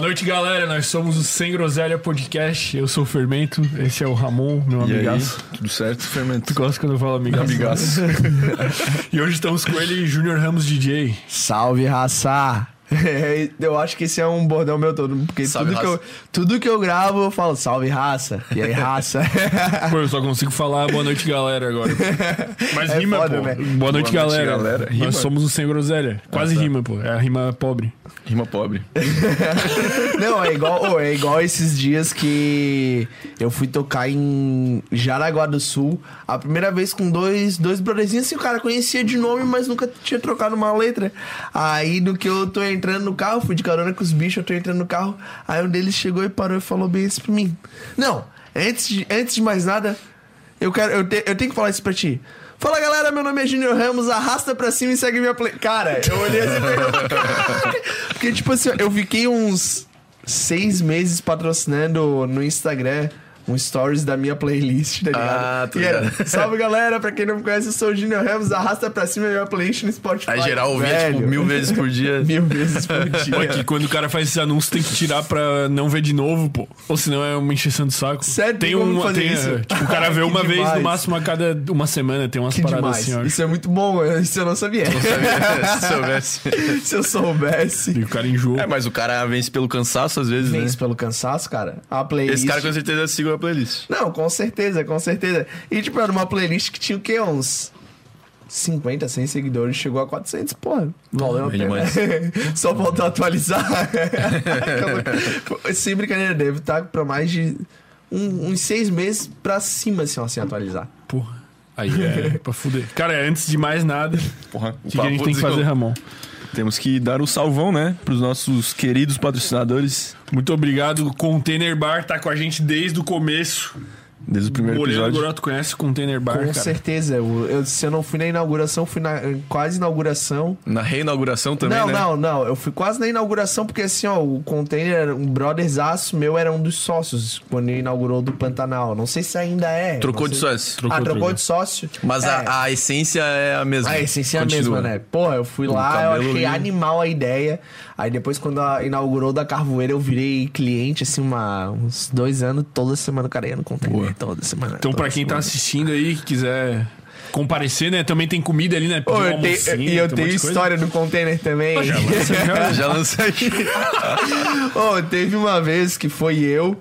Boa noite, galera. Nós somos o Sem Groselha Podcast. Eu sou o Fermento. Esse é o Ramon, meu E aí, amigaço. tudo certo, Fermento? Tu gosta quando eu falo amigaço? Amigaço. e hoje estamos com ele, Júnior Ramos DJ. Salve, raça! É, eu acho que esse é um bordão meu todo, porque Salve, tudo que, eu, tudo que eu gravo eu falo salve, raça. E aí, raça? Pô, eu só consigo falar boa noite, galera, agora. Mas É rima, foda, pô. né? Boa noite, Boa noite, galera. galera. Rima? Nós somos o Sem Groselha. Quase tá. rima, pô. É a rima pobre. Rima pobre. Não, é igual, ô, é igual esses dias que eu fui tocar em Jaraguá do Sul. A primeira vez com dois, dois brotherzinhos, assim, o cara conhecia de nome, mas nunca tinha trocado uma letra. Aí, no que eu tô entrando no carro, fui de carona com os bichos, eu tô entrando no carro. Aí um deles chegou e parou e falou bem isso pra mim. Não, antes de, antes de mais nada, eu quero, eu, te- eu tenho que falar isso pra ti. Fala galera, meu nome é Junior Ramos, arrasta pra cima e segue minha play. Cara, eu olhei assim. Porque, tipo assim, eu fiquei uns seis meses patrocinando no Instagram um stories da minha playlist, tá ligado? Ah, tô e era, ligado. salve galera, pra quem não me conhece, eu sou o Junior Ramos, arrasta pra cima minha playlist no Spotify. Aí geral ouvia, tipo, mil vezes por dia. Mil vezes por dia. Pô, que quando o cara faz esse anúncio, tem que tirar pra não ver de novo, pô. Ou senão é uma encheção de saco. Sério? Tem Tem como um. fazer Tem, isso? é, tipo, o cara vê uma vez, no demais. máximo, a cada uma semana. Tem umas Que paradas demais. assim, ó. Isso é muito bom, isso eu não sabia. Se soubesse. Se eu soubesse. E o cara enjoa. É, mas o cara vence pelo cansaço às vezes, Vence né? pelo cansaço, cara. A playlist. Esse cara com certeza siga a playlist. Não, com certeza, com certeza. E, tipo, era uma playlist que tinha o quê? Uns 50, 100 seguidores. Chegou a 400, porra. Valeu a pena. Só faltou atualizar. Sem brincadeira, deve estar pra mais de um- uns seis meses pra cima, assim, ó, sem atualizar. Porra. Aí é pra fuder. Cara, antes de mais nada, Porra, o que, que a gente tem que fazer, Ramon? Temos que dar o salvão, né? Pros nossos queridos patrocinadores. Muito obrigado. O Container Bar tá com a gente desde o começo. Desde o primeiro Moreira episódio. Goroto conhece o Container Bar, Com cara. certeza. Eu, eu- se eu não fui na inauguração, fui na quase inauguração. Na reinauguração também, não, né? não, não. Eu fui quase na inauguração, porque assim, ó, o container, um brotherzaço meu era um dos sócios quando ele inaugurou do Pantanal. Não sei se ainda é. Trocou de sócio. Trocou, ah, trocou de sócio. Mas É. a, a essência é a mesma. A essência é a Continua. mesma, né? Pô, eu fui O lá, eu achei ali. animal a ideia. Aí depois, quando a- inaugurou da Carvoeira, eu virei cliente, assim, uma, uns dois anos, toda semana o cara ia no container. Toda semana. Então, pra quem tá semana. assistindo aí, que quiser comparecer, né? Também tem comida ali, né? Pô, eu tenho- e eu um tenho história do container também. Já lança aqui. Ô, teve uma vez que foi eu,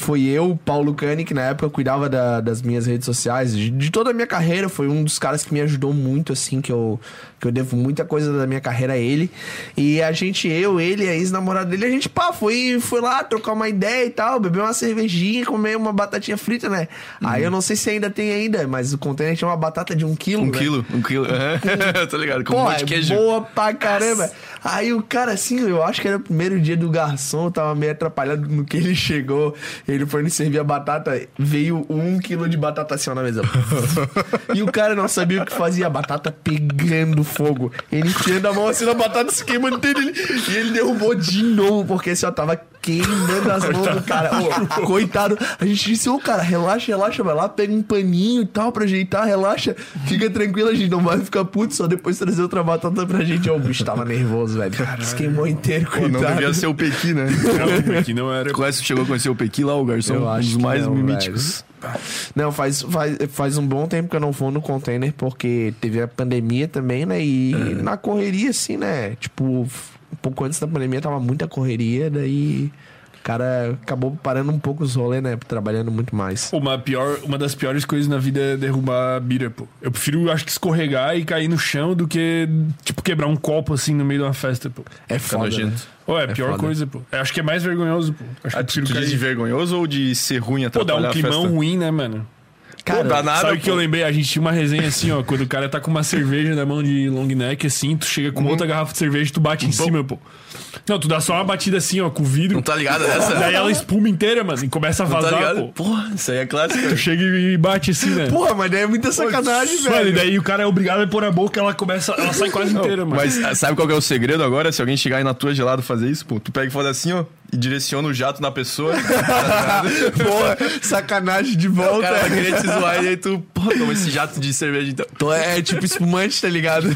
foi eu, Paulo Cani, que na época cuidava da- das minhas redes sociais, de, de toda a minha carreira, foi um dos caras que me ajudou muito, assim, que eu, que eu devo muita coisa da minha carreira a ele. E a gente, eu, ele, a ex-namorada dele, a gente, pá, foi, foi lá trocar uma ideia e tal, beber uma cervejinha, comer uma batatinha frita, né? Aí eu não sei se ainda tem ainda, mas o container tinha uma batata de um quilo, Um né? quilo, um quilo. Aham. Tô ligado, com um Pô, monte de é queijo. boa pra caramba. Aí o cara, assim, eu acho que era o primeiro dia do garçom, tava meio atrapalhado no que ele chegou. Ele foi me servir a batata, veio um quilo de batata assim ó, na mesa. e o cara não sabia o que fazia, a batata pegando fogo. Ele enfiando a mão assim na batata, se queimando dele. E ele derrubou de novo, porque assim, ó, tava queimando as mãos do cara. Ô, coitado. A gente disse, ô, cara, relaxa, relaxa, vai lá, pega um paninho e tal pra ajeitar, relaxa. Fica tranquilo, a gente não vai ficar puto, só depois trazer outra batata pra gente. Ó, o bicho tava nervoso, velho. Se queimou inteiro, Pô, coitado. não devia ser o Pequi, né? Não, aqui não era. Conhece, chegou a conhecer o Pequi lá, o garçom? Eu um acho dos que mais não, míticos. Não, faz, faz, faz um bom tempo que eu não vou no container, porque teve a pandemia também, né? E na correria, assim, né? Tipo, um pouco antes da pandemia tava muita correria, daí o cara acabou parando um pouco os rolês, né? Trabalhando muito mais. Uma, pior, uma das piores coisas na vida é derrubar a bira, pô. Eu prefiro, acho que, escorregar e cair no chão do que, tipo, quebrar um copo assim no meio de uma festa, pô. É foda, né? é a pior foda. coisa, pô. Eu acho que é mais vergonhoso, pô. Acho que Ah, tu, tu diz de vergonhoso ou de ser ruim Pô, dá atrapalhar um climão ruim, né, mano? Cara, Pô, dá nada, Sabe o que pô. eu lembrei? A gente tinha uma resenha assim, ó. Quando o cara tá com uma cerveja na mão de long neck, assim, tu chega com outra garrafa de cerveja e tu bate em cima, pô. Não, tu dá só uma batida assim, ó, com o vidro. Não tá ligado nessa? Daí ela espuma inteira, mano, e começa a Não tá vazar, ligado? pô. Porra, isso aí é clássico. Tu chega e bate assim, né? Porra, mas daí é muita sacanagem, Mano, e velho. daí o cara é obrigado a pôr a boca, ela começa. Ela sai quase inteira, mano. Mas ah, sabe qual que é o segredo agora? Se alguém chegar aí na tua gelado fazer isso, pô, tu pega e faz assim, ó, e direciona o jato na pessoa. Porra, sacanagem de o volta. cara vai querer te zoar e aí tu, pô, toma esse jato de cerveja então. Tô- É tipo espumante, tá ligado?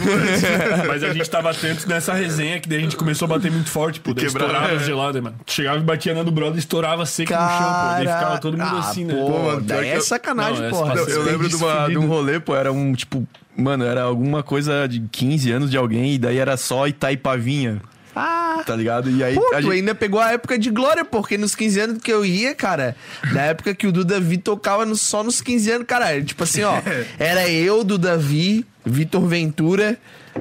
Mas a gente tava atento nessa resenha que daí a gente começou a bater muito forte, pô. Daí Quebrava. estourava as geladas, mano. Chegava e batia na do brother e estourava seco no chão, pô. Daí ficava todo mundo Ah, assim, né? Pô, Pô, mano, daí é sacanagem, porra. passou- Eu, eu lembro de, uma, de um rolê, pô, era um, tipo, mano, era alguma coisa de 15 anos de alguém e daí era só Itaipavinha, Ah, tá ligado? E aí Pô, a gente... ainda pegou a época de glória, porque nos 15 anos que eu ia, cara, na época que o Duda Vi tocava no- só nos 15 anos, cara, tipo assim, ó, era eu, Duda Vi, Vitor Ventura,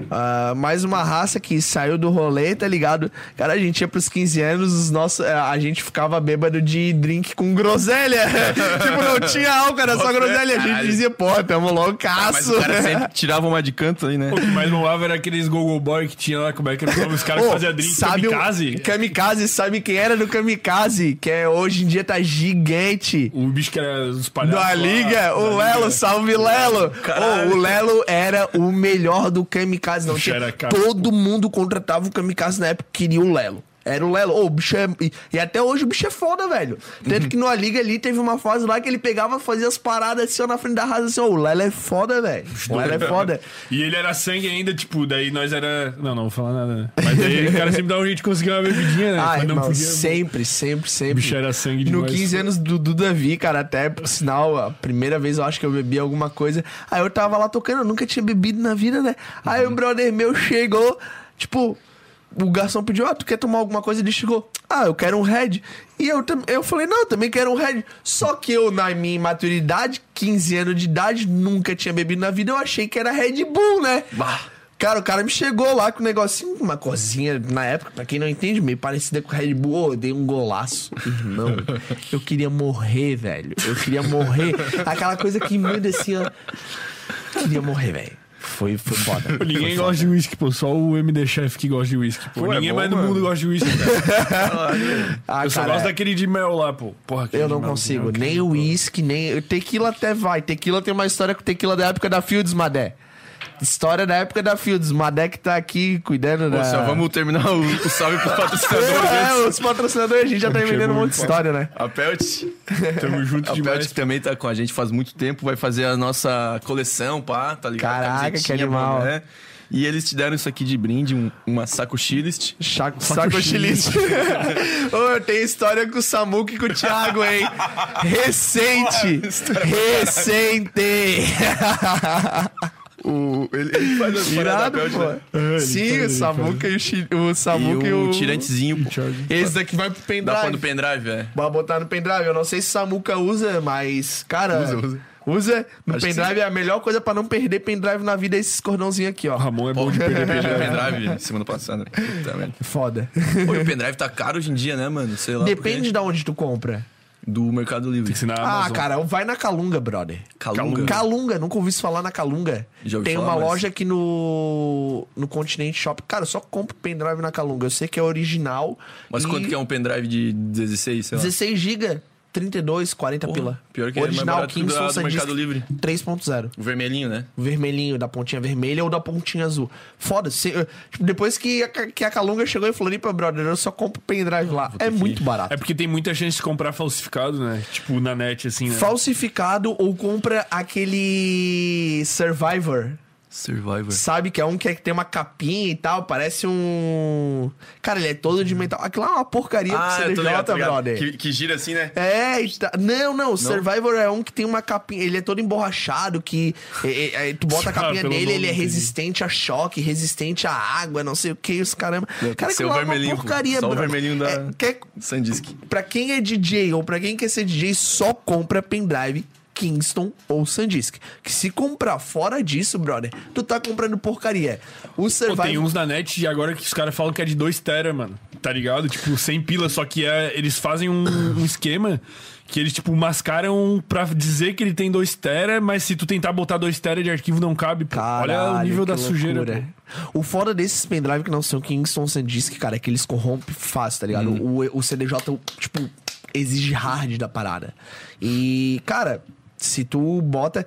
ah, mais uma raça que saiu do rolê, tá ligado? Cara, a gente ia pros 15 anos, os nossos, eh, a gente ficava bêbado de drink com groselha. tipo, não tinha álcool, era só groselha. A gente Caralho. dizia, pô, tamo Mas loucaço. o cara sempre tirava uma de canto aí, né? O que mais rolava era aqueles Google Boy que tinha lá, como é que era? Os caras que faziam drink sabe kamikaze. O... Kamikaze, sabe quem era do Kamikaze? Que é, hoje em dia tá gigante. O bicho que era os palhaços. Da lá, Liga, o da Lelo, Liga. salve Lelo! Caralho. Ô, o Lelo era o melhor do Kamikaze, não Bicho tinha. Todo mundo contratava o Kamikaze na época, queria o Lelo. Era o Lelo. Ô, o bicho é. E, até hoje o bicho é foda, velho. Tanto que no Liga ali teve uma fase lá que ele pegava, fazia as paradas assim, ó, na frente da raça, assim, ó, o Lelo é foda, velho. O Lelo é foda. E ele era sangue ainda, tipo, daí nós era. Não, não vou falar nada, né? Mas daí o cara sempre dava um jeito de conseguir uma bebidinha, né? Ah, não podia. sempre, sempre, sempre. O bicho era sangue No demais. 15 anos do, do Davi, cara, até por sinal, a primeira vez eu acho que eu bebi alguma coisa. Aí eu tava lá tocando, eu nunca tinha bebido na vida, né? Aí Uhum. o brother meu chegou, tipo, o garçom pediu, ah, tu quer tomar alguma coisa? Ele chegou, ah, eu quero um Red. E eu, eu falei, não, eu também quero um Red. Só que eu, na minha imaturidade, 15 anos de idade, nunca tinha bebido na vida, eu achei que era Red Bull, né? Cara, o cara me chegou lá com um negocinho, uma cozinha, na época, pra quem não entende, meio parecida com Red Bull. Ô, eu dei um golaço. Irmão, eu queria morrer, velho. Eu queria morrer. Aquela coisa que muda assim, ó. Queria morrer, velho. Foi, foi foda. Ninguém Foi gosta de whisky, pô. Só o MD Chef que gosta de whisky, pô. Pô, é Ninguém bom, mais no mano. mundo gosta de whisky, cara. Ah, Eu só cara, gosto daquele de mel lá, pô. Porra, aquele Eu de não mel, consigo. aquele Nem o mel. uísque, nem. Tequila até vai. Tequila tem uma história com tequila da época da Fields, Madé. História da época da Fields. Que tá aqui cuidando da. Só vamos terminar o, o salve pros patrocinadores. É, os patrocinadores, a gente já tá vendendo um monte de história, né? A Pelt, Tamo junto a Pelt demais. que também tá com a gente faz muito tempo, vai fazer a nossa coleção, pá, tá ligado? Caraca, que animal. boné. E eles te deram isso aqui de brinde, um- uma saco chilist. Chaco, Saco saco chilista. Ô, eu tenho história com o Samuca e com o Thiago, hein? Recente! Recente! O, ele, ele faz as da pô. né? Sim, faz, o Samuca e o, o E Samuca e o o... tirantezinho. Esse daqui vai pro Dá pra no pendrive. pendrive, é. Vai botar no pendrive. Eu não sei se o Samuca usa, mas, cara... Usa, usa. Usa. No Acho pendrive é a melhor coisa pra não perder pendrive na vida, é esses cordãozinhos aqui, ó. O Ramon é bom de perder pendrive. pendrive semana passada. Puta. Foda. Pô, e o pendrive tá caro hoje em dia, né, mano? Sei lá. Depende por quê. de onde tu compra. Do Mercado Livre. Tem que ser na Ah, cara, vai na Calunga, brother. Calunga? Calunga, nunca ouvi isso falar na Calunga. Já ouvi Tem falar, uma mas- loja aqui no no Continente Shop. Cara, eu só compro pendrive na Calunga. Eu sei que é original. Mas e quanto que é um pendrive de 16, sei lá? 16 GB, 32, 40 Porra, pila. pior que é mais original que da- Kingston do SanDisk Mercado Livre. 3.0. O vermelhinho, né? O vermelhinho, da pontinha vermelha ou da pontinha azul. Foda, se, eu- tipo, depois que a, que a Calunga chegou em Floripa, brother, eu só compro pendrive lá. É muito barato. É porque tem muita chance de comprar falsificado, né? Tipo, na net, assim, né? Falsificado ou compra aquele Survivor. Survivor. Sabe que é um que, é que tem uma capinha e tal, parece um. Cara, ele é todo de metal. Aquilo é uma porcaria Ah, pro CDJ, ligado, tô ligado. brother. Que, que gira assim, né? É, tá- não, não, o Survivor é um que tem uma capinha, ele é todo emborrachado, que é, é, é, tu bota a Ah, capinha pelo nele, ele é resistente a choque, resistente a água, não sei o que, os caramba. Tem Cara, que é uma porcaria, Só o vermelhinho da- É, quer, Sandisk. pra quem é DJ ou pra quem quer ser DJ, só compra pendrive Kingston ou SanDisk. Que se comprar fora disso, brother, tu tá comprando porcaria. O Pô, Survivor... tem uns na net de agora que os caras falam que é de 2 tera, mano. Tá ligado? Tipo, sem pila, só que é, eles fazem um, um esquema que eles, tipo, mascaram pra dizer que ele tem 2 tera, mas se tu tentar botar 2 tera de arquivo não cabe, pô. Olha o Caralho, nível da sujeira, loucura. pô. O foda desses pendrive que não são Kingston SanDisk, cara, é que eles corrompem fácil, tá ligado? Hum. O, o CDJ, tipo, exige hard da parada. E, cara, se tu bota...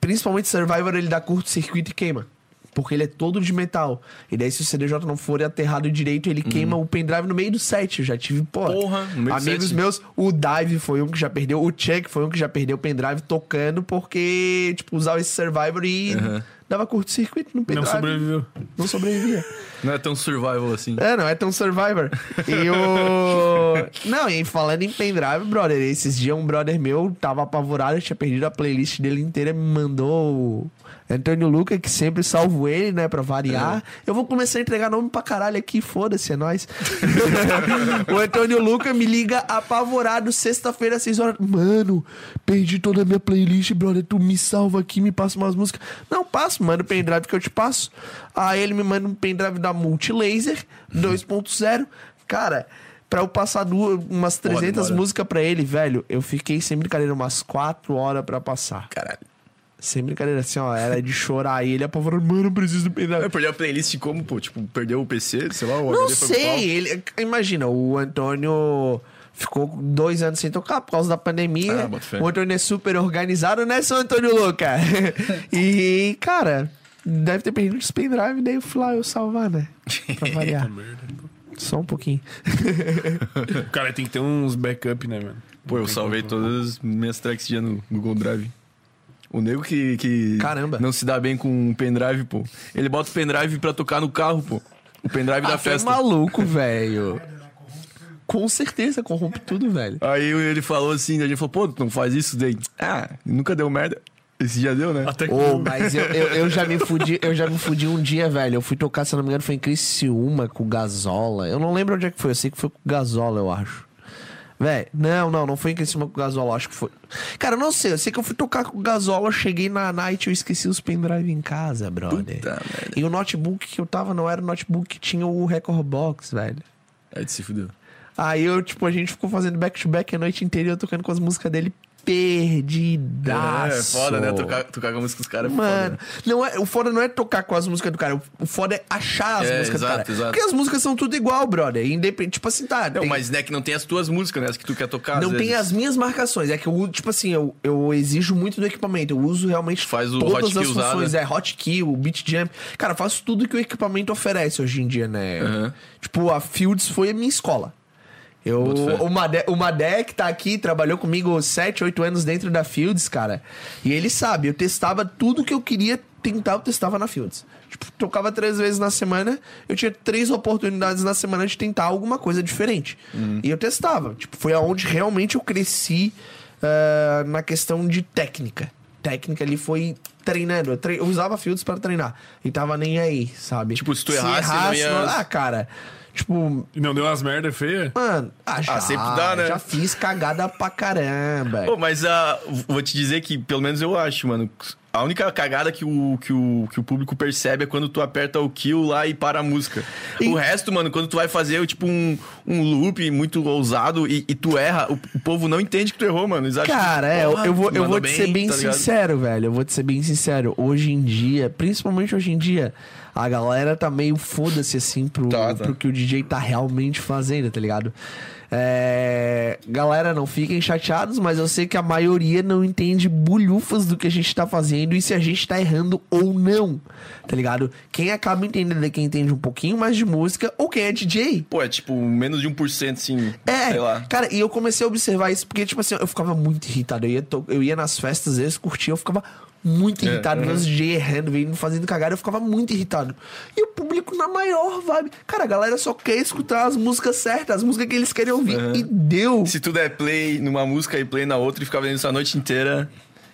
Principalmente Survivor, ele dá curto-circuito e queima. Porque ele é todo de metal. E daí, se o CDJ não for aterrado direito, ele queima o pendrive no meio do set. Eu já tive, pô. Uhum. Porra, no meio do amigos set. meus, o Dive foi um que já perdeu, o Chuck foi um que já perdeu o pendrive tocando porque, tipo, usava esse Survivor e Uhum. dava curto-circuito no pendrive. Não sobreviveu. Não sobrevivia. Não é tão survival assim. É, não é tão Survivor. E o. Não, e falando em pendrive, brother, esses dias um brother meu tava apavorado, tinha perdido a playlist dele inteira, me mandou o Antônio Luca, que sempre salvo ele, né, pra variar. Eu vou começar a entregar nome pra caralho aqui, foda-se, é nóis. o Antônio Luca me liga apavorado sexta-feira, às 6 horas. Mano, perdi toda a minha playlist, brother. Tu me salva aqui, me passa umas músicas. Não, passo, manda o pendrive que eu te passo. Aí ele me manda um pendrive da Multilaser 2.0. Cara, pra eu passar duas, umas 300 demora. músicas pra ele, velho, eu fiquei sem brincadeira umas 4 horas pra passar. Caralho. Sem brincadeira, assim, ó, era de chorar. E ele apavorado, mano, eu preciso do pendrive. Eu perdi a playlist como, pô? Tipo, perdeu o PC, sei lá, o Não sei, ele, imagina, o Antônio ficou dois anos sem tocar por causa da pandemia. Ah, o Antônio é super organizado, né, seu Antônio Luca? e, cara, deve ter perdido os pendrive, daí eu fui lá eu salvar, né? Pra variar. Só um pouquinho. O cara tem que ter uns backup, né, mano? Pô, eu salvei todas as minhas tracks já no Google Drive. O nego que, que Caramba. não se dá bem com um pendrive, pô. Ele bota o pendrive pra tocar no carro, pô. O pendrive da Ah, tu é festa. maluco, velho. Com certeza, corrompe tudo, velho. Aí ele falou assim, a gente falou, pô, tu não faz isso daí. Ah, nunca deu merda. Esse já deu, né? Até que. Ô, mas eu, eu, eu já me fudi, eu já me fudi um dia, velho. Eu fui tocar, se eu não me engano, foi em Criciúma com o Gazola. Eu não lembro onde é que foi, eu sei que foi com o Gazola, eu acho. Velho, não, não, não foi em Criciúma com o Gazola, acho que foi. Cara, eu não sei, eu sei que eu fui tocar com o Gazola, cheguei na night e eu esqueci os pendrive em casa, brother. Puta. E o notebook que eu tava não era o notebook que tinha o Record Box, velho. Aí se fudeu. Aí eu, tipo, a gente ficou fazendo back-to-back a noite inteira e eu tocando com as músicas dele perdidaço. É, foda, né? Tocar, tocar com a música dos caras é Mano, foda. não é, o foda não é tocar com as músicas do cara, o- foda é achar as É, músicas exato, do cara. exato. Porque as músicas são tudo igual, brother. Independente, tipo assim, tá. Não, tem- mas né, que não tem as tuas músicas, né? As que tu quer tocar. não tem vezes. as minhas marcações. É que eu, tipo assim, eu, eu exijo muito do equipamento. Eu uso realmente Faz o todas as funções. usado. É hotkey, o beat jump. Cara, eu faço tudo que o equipamento oferece hoje em dia, né? Uhum. Tipo, a Fields foi a minha escola. Eu, o, Madé, o que tá aqui, trabalhou comigo 7, 8 anos dentro da Fields, cara. E ele sabe, eu testava tudo que eu queria tentar, eu testava na Fields. Tipo, tocava três vezes na semana, eu tinha três oportunidades na semana de tentar alguma coisa diferente. Uhum. E eu testava. Tipo, foi aonde realmente eu cresci ah, na questão de técnica. Técnica ali foi treinando. Eu, tre- eu usava Fields para treinar. E tava nem aí, sabe? Tipo, se tu errasse, não ia- Ah, cara. Tipo, E não deu umas merda feia? Mano, ah, já, sempre dá, né? Já fiz cagada pra caramba. Pô, mas ah, vou te dizer que, pelo menos eu acho, mano. A única cagada que o, que, o, que o público percebe é quando tu aperta o kill lá e para a música. E- O resto, mano, quando tu vai fazer tipo um, um loop muito ousado e, e tu erra, o, o povo não entende que tu errou, mano. Eles acham Cara, que, é, eu, vou, eu vou te ser bem tá sincero, velho. Eu vou te ser bem sincero. Hoje em dia, principalmente hoje em dia, a galera tá meio foda-se assim pro, Tá, tá. pro que o DJ tá realmente fazendo, tá ligado? É, galera, não fiquem chateados, mas eu sei que a maioria não entende bulhufas do que a gente tá fazendo e se a gente tá errando ou não, tá ligado? Quem acaba entendendo é quem entende um pouquinho mais de música ou quem é DJ. Pô, é tipo menos de 1%, assim, É, sei lá. cara, e eu comecei a observar isso porque, tipo assim, eu ficava muito irritado. Eu ia, to- eu ia nas festas, às vezes curtia, eu ficava muito É, irritado. Meus DJ errando, vendo, fazendo cagada, eu ficava muito irritado. E o público na maior vibe. Cara, a galera só quer escutar as músicas certas, as músicas que eles querem ouvir. E deu. Se tu der play numa música e play na outra e ficar vendo isso a noite inteira,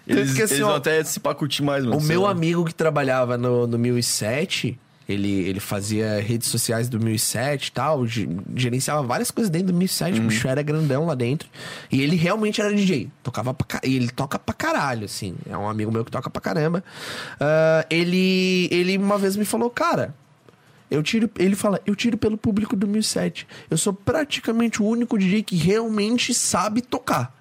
eles, que, assim, eles ó, vão até se pá curtir mais, mano. O meu lá. amigo que trabalhava no, no 1007, ele, ele fazia redes sociais do 1007 e tal, ge- gerenciava várias coisas dentro do 1007, o bicho era grandão lá dentro. E ele realmente era DJ, tocava pra, e ele toca pra caralho, assim. É um amigo meu que toca pra caramba. Ah, ele, ele uma vez me falou, cara, eu tiro, ele fala, eu tiro pelo público do 1007. Eu sou praticamente o único DJ que realmente sabe tocar.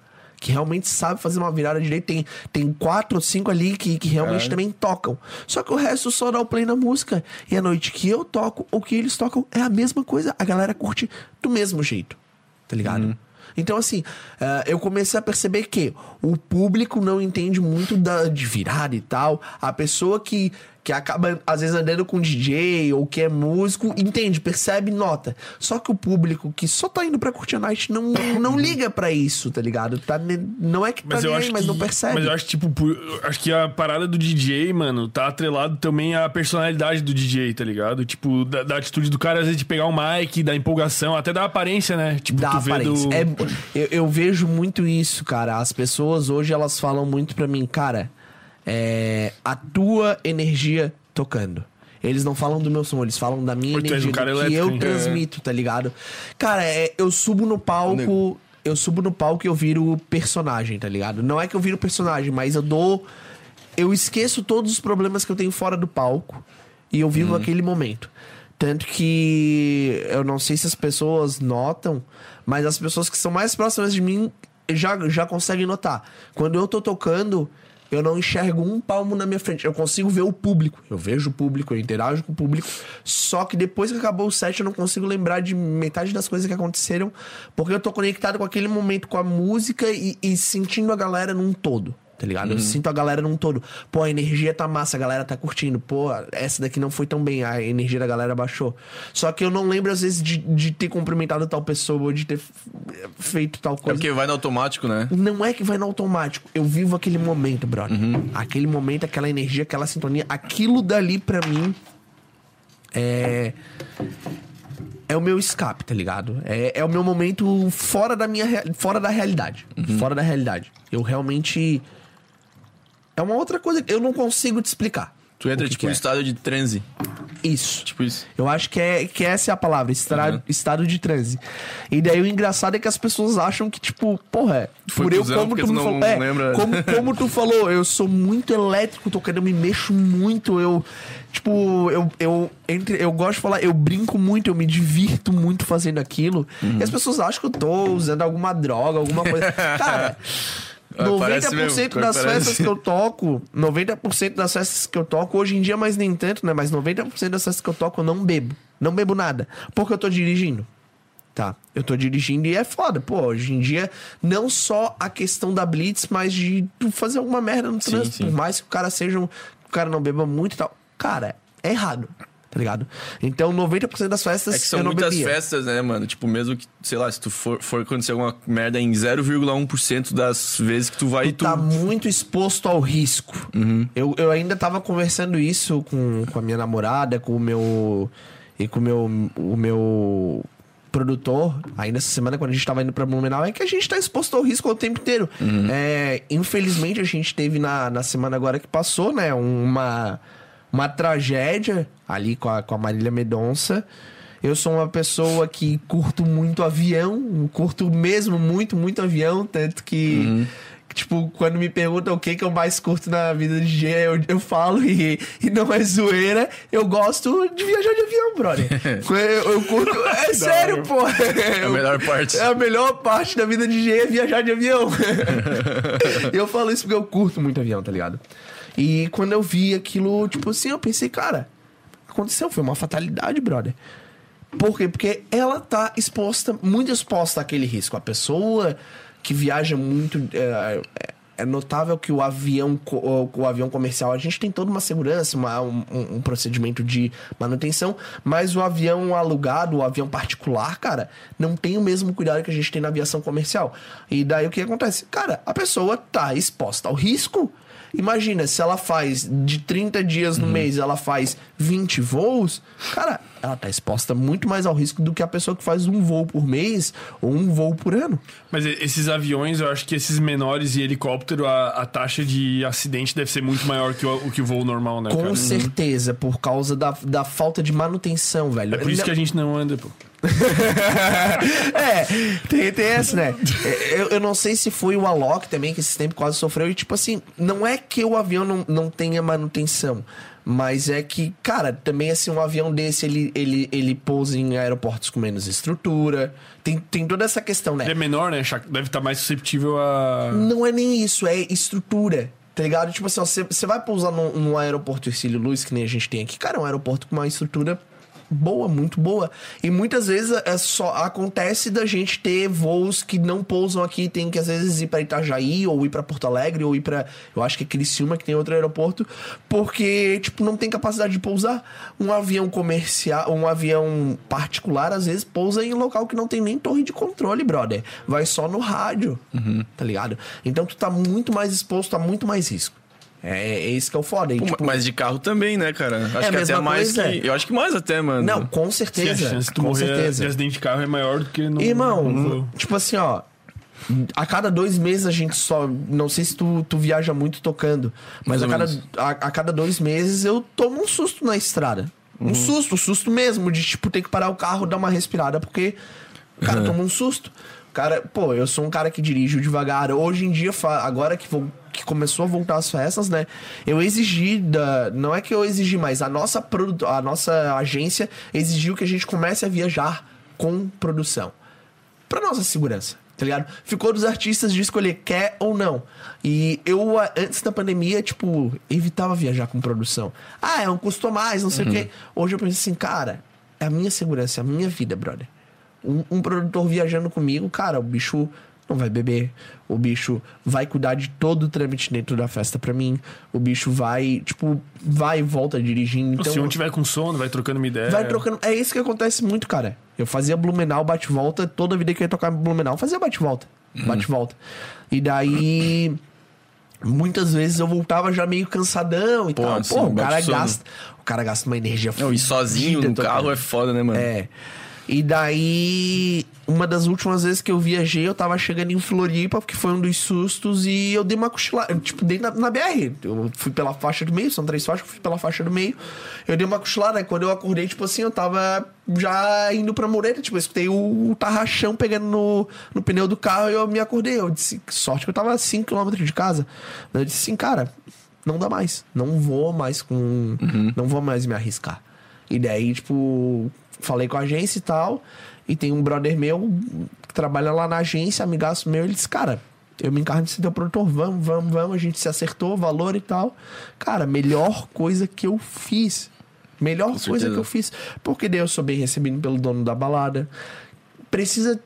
Que realmente sabe fazer uma virada direita. Tem, tem quatro ou cinco ali que, que realmente Caralho. também tocam. Só que o resto só dá o play na música. E a noite que eu toco, ou que eles tocam, é a mesma coisa. A galera curte do mesmo jeito. Tá ligado? Então, assim, eh, eu comecei a perceber que o público não entende muito da, de virada e tal. A pessoa que que acaba, às vezes, andando com DJ ou que é músico, entende, percebe, nota. Só que o público que só tá indo pra curtir a night não, não liga pra isso, tá ligado? Tá, não é que tá Mas nem aí, mas que, não percebe. Mas eu acho, tipo, acho que a parada do DJ, mano, tá atrelado também à personalidade do DJ, tá ligado? Tipo, da, da atitude do cara, às vezes, de pegar um mic, da empolgação, até da aparência, né? Tipo, da aparência. do... É, eu, eu vejo muito isso, cara. As pessoas hoje elas falam muito pra mim, cara, é, a tua energia tocando. Eles não falam do meu som, eles falam da minha energia, que elétrico, eu transmito, tá ligado? Cara, é, eu subo no palco, eu subo no palco e eu viro personagem, tá ligado? Não é que eu viro personagem, mas eu dou. Eu esqueço todos os problemas que eu tenho fora do palco e eu vivo aquele momento. Tanto que eu não sei se as pessoas notam, mas as pessoas que são mais próximas de mim já, já conseguem notar. Quando eu tô tocando, eu não enxergo um palmo na minha frente. Eu consigo ver o público. Eu vejo o público, eu interajo com o público. Só que depois que acabou o set, eu não consigo lembrar de metade das coisas que aconteceram, porque eu tô conectado com aquele momento, com a música e, e sentindo a galera num todo. Tá ligado? Eu sinto a galera num todo. Pô, a energia tá massa, a galera tá curtindo. Pô, essa daqui não foi tão bem, a energia da galera baixou. Só que eu não lembro, às vezes, de, de ter cumprimentado tal pessoa ou de ter feito tal É coisa. porque vai no automático, né? Não é que vai no automático. Eu vivo aquele momento, brother. Aquele momento, aquela energia, aquela sintonia. Aquilo dali, pra mim, é. É o meu escape, tá ligado? É, é o meu momento fora da minha fora da realidade. Fora da realidade. Eu realmente. É uma outra coisa que eu não consigo te explicar. Tu entra, que tipo, que em é. estado de transe. Isso. Tipo isso. Eu acho que, é, que essa é a palavra, estra- Uhum. estado de transe. E daí o engraçado é que as pessoas acham que, tipo, porra, Foi por eu, como tu, tu me não falou. É, como, como tu falou, eu sou muito elétrico tocando, eu me mexo muito, eu. Tipo, eu, eu, entre, eu gosto de falar, eu brinco muito, eu me divirto muito fazendo aquilo. Uhum. E as pessoas acham que eu tô usando alguma droga, alguma coisa. Cara. Ah, parece 90% mesmo, das parece. festas que eu toco, 90% das festas que eu toco, hoje em dia mais nem tanto, né? Mas 90% das festas que eu toco eu não bebo. Não bebo nada. Porque eu tô dirigindo. Tá, eu tô dirigindo e é foda. Pô, hoje em dia, não só a questão da Blitz, mas de tu fazer alguma merda no trânsito. Por mais que o cara seja um. que o cara não beba muito e tal. Cara, é errado. Tá ligado? Então, 90% das festas É que são eu não muitas bebia. festas, né, mano? Tipo, mesmo que, sei lá, se tu for, for acontecer alguma merda em 0,1% das vezes que tu vai, tu tu. tá muito exposto ao risco. Eu, eu ainda tava conversando isso com, com a minha namorada, com o meu. E com o meu, o meu produtor, ainda essa semana, quando a gente tava indo pra Blumenau, é que a gente tá exposto ao risco o tempo inteiro. É, infelizmente, a gente teve na, na semana agora que passou, né, uma, uma tragédia ali com a, com a Marília Medonça. Eu sou uma pessoa que curto muito avião, curto mesmo muito, muito avião, tanto que, que, tipo, quando me perguntam o que, que eu mais curto na vida de DJ, eu, eu falo e, e não é zoeira, eu gosto de viajar de avião, brother. eu, eu curto. É sério, pô. É a melhor parte. É a melhor parte da vida de DJ é viajar de avião. eu falo isso porque eu curto muito avião, tá ligado? E quando eu vi aquilo, tipo assim, eu pensei, cara, aconteceu, foi uma fatalidade, brother. Por quê? Porque ela tá exposta, muito exposta àquele risco. A pessoa que viaja muito. É, é- é notável que o avião, o, o avião comercial, a gente tem toda uma segurança, uma- um, um- um procedimento de manutenção, mas o avião alugado, o avião particular, cara, não tem o mesmo cuidado que a gente tem na aviação comercial. E daí o que acontece? Cara, a pessoa tá exposta ao risco. Imagina, se ela faz de 30 dias no mês, ela faz 20 voos, cara, ela tá exposta muito mais ao risco do que a pessoa que faz um voo por mês ou um voo por ano. Mas esses aviões, eu acho que esses menores e helicóptero, a, a taxa de acidente deve ser muito maior que o, o que o voo normal, né, Com cara? certeza, por causa da, da falta de manutenção, velho. É por isso que a gente não anda, pô. é, tem, tem essa, né? É, Eu, eu não sei se foi o Alok também que esse tempo quase sofreu. E, tipo assim, não é que o avião não, não tenha manutenção. Mas é que, cara, também assim, um avião desse, ele, ele, ele pousa em aeroportos com menos estrutura. Tem, tem toda essa questão, né? Ele é menor, né? Deve estar mais susceptível a. Não é nem isso, é estrutura. Tá ligado? Tipo assim, ó, você, você vai pousar num, num aeroporto Ercílio Luz, que nem a gente tem aqui. Cara, é um aeroporto com uma estrutura boa, muito boa. E muitas vezes é só acontece da gente ter voos que não pousam aqui, tem que às vezes ir para Itajaí ou ir para Porto Alegre ou ir para, eu acho que é Criciúma que tem outro aeroporto, porque tipo não tem capacidade de pousar. Um avião comercial, um avião particular às vezes pousa em um local que não tem nem torre de controle, brother. Vai só no rádio, tá ligado? Então tu tá muito mais exposto a muito mais risco. É, é isso que é o foda. E, Pô, tipo, mas de carro também, né, cara? Acho É a que até mais coisa, que. é. Eu acho que mais até, mano. não, com Sim, a certeza. chance de tu com morrer certeza. de acidente de carro é maior do que no. Irmão, no- tipo assim, ó. A cada dois meses a gente só. Não sei se tu, tu viaja muito tocando, mas a cada, a, a cada dois meses eu tomo um susto na estrada. Uhum. Um susto, um susto mesmo, de tipo ter que parar o carro, dar uma respirada, porque o cara toma um susto. O Cara, pô, eu sou um cara que dirijo devagar. Hoje em dia, agora que, vou- que começou a voltar as festas, né? Eu exigi da. Não é que eu exigi, mas a nossa, produ- a nossa agência exigiu que a gente comece a viajar com produção pra nossa segurança, tá ligado? Ficou dos artistas de escolher quer ou não. E eu, antes da pandemia, tipo, evitava viajar com produção. Ah, é um custo mais, não sei o quê. Hoje eu penso assim, cara, é a minha segurança, é a minha vida, brother. Um, um produtor viajando comigo, cara, o bicho não vai beber, o bicho vai cuidar de todo o trâmite dentro da festa pra mim, o bicho vai, tipo, vai e volta dirigindo. Então, Se um tiver com sono, vai trocando uma ideia. Vai trocando. É isso que acontece muito, cara. Eu fazia Blumenau, bate-volta, toda vida que eu ia tocar Blumenau, eu fazia bate-volta. Bate-volta. E daí. Muitas vezes eu voltava já meio cansadão e Pô, tal. assim, Pô, o cara gasta. O cara gasta uma energia Não, e sozinho no carro é foda, né, mano? É. E daí, uma das últimas vezes que eu viajei, eu tava chegando em Floripa, porque foi um dos sustos, e eu dei uma cochilada. Tipo, dei na, na BR. Eu fui pela faixa do meio, são três faixas, eu fui pela faixa do meio. Eu dei uma cochilada. Aí quando eu acordei, tipo assim, eu tava já indo pra mureta. Tipo, eu escutei o, o tarrachão pegando no, no pneu do carro e eu me acordei. Eu disse, que sorte que eu tava a 5km de casa. Eu disse assim, cara, não dá mais. Não vou mais com. Não vou mais me arriscar. E daí, tipo, falei com a agência e tal. E tem um brother meu que trabalha lá na agência, amigaço meu, ele disse, cara, eu me encarno de ser teu produtor, vamos, vamos, vamos. A gente se acertou, valor e tal. Cara, melhor coisa que eu fiz. Melhor coisa certeza. que eu fiz. Porque daí eu sou bem recebido pelo dono da balada. Precisa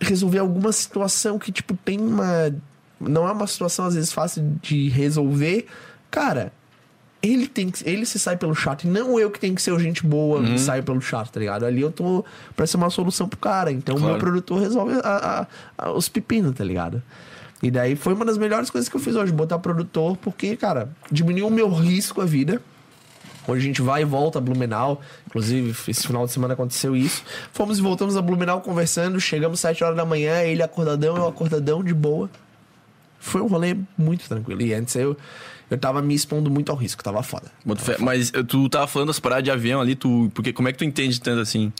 resolver alguma situação que, tipo, tem uma. Não é uma situação, às vezes, fácil de resolver. Cara, ele tem que, ele se sai pelo chato, e não eu que tenho que ser gente boa Uhum. que saio pelo chato, tá ligado? Ali eu tô pra ser uma solução pro cara. Então o Claro. meu produtor resolve a- a- a- os pepinos, tá ligado? E daí foi uma das melhores coisas que eu fiz hoje, botar produtor, porque, cara, diminuiu o meu risco a vida. Hoje a gente vai e volta a Blumenau. Inclusive, esse final de semana aconteceu isso. Fomos e voltamos a Blumenau conversando. Chegamos 7 horas da manhã, ele acordadão, eu acordadão de boa. Foi um rolê muito tranquilo. E antes eu, eu tava me expondo muito ao risco, tava foda. Boto fé. Mas eh, tu tava falando das paradas de avião ali, tu. Porque como é que tu entende tanto assim?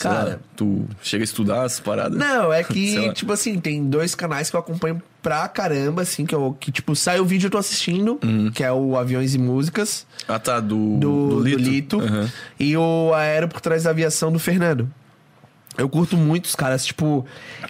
Cara. lá, tu chega a estudar as paradas? Não, é que, tipo assim, tem dois canais que eu acompanho pra caramba, assim, que, eu, que tipo, sai o vídeo eu tô assistindo, que é o Aviões e Músicas, Ah, tá, do. do, do Lito, Aham. e o Aero por trás da aviação do Fernando. Eu curto muito os caras, tipo,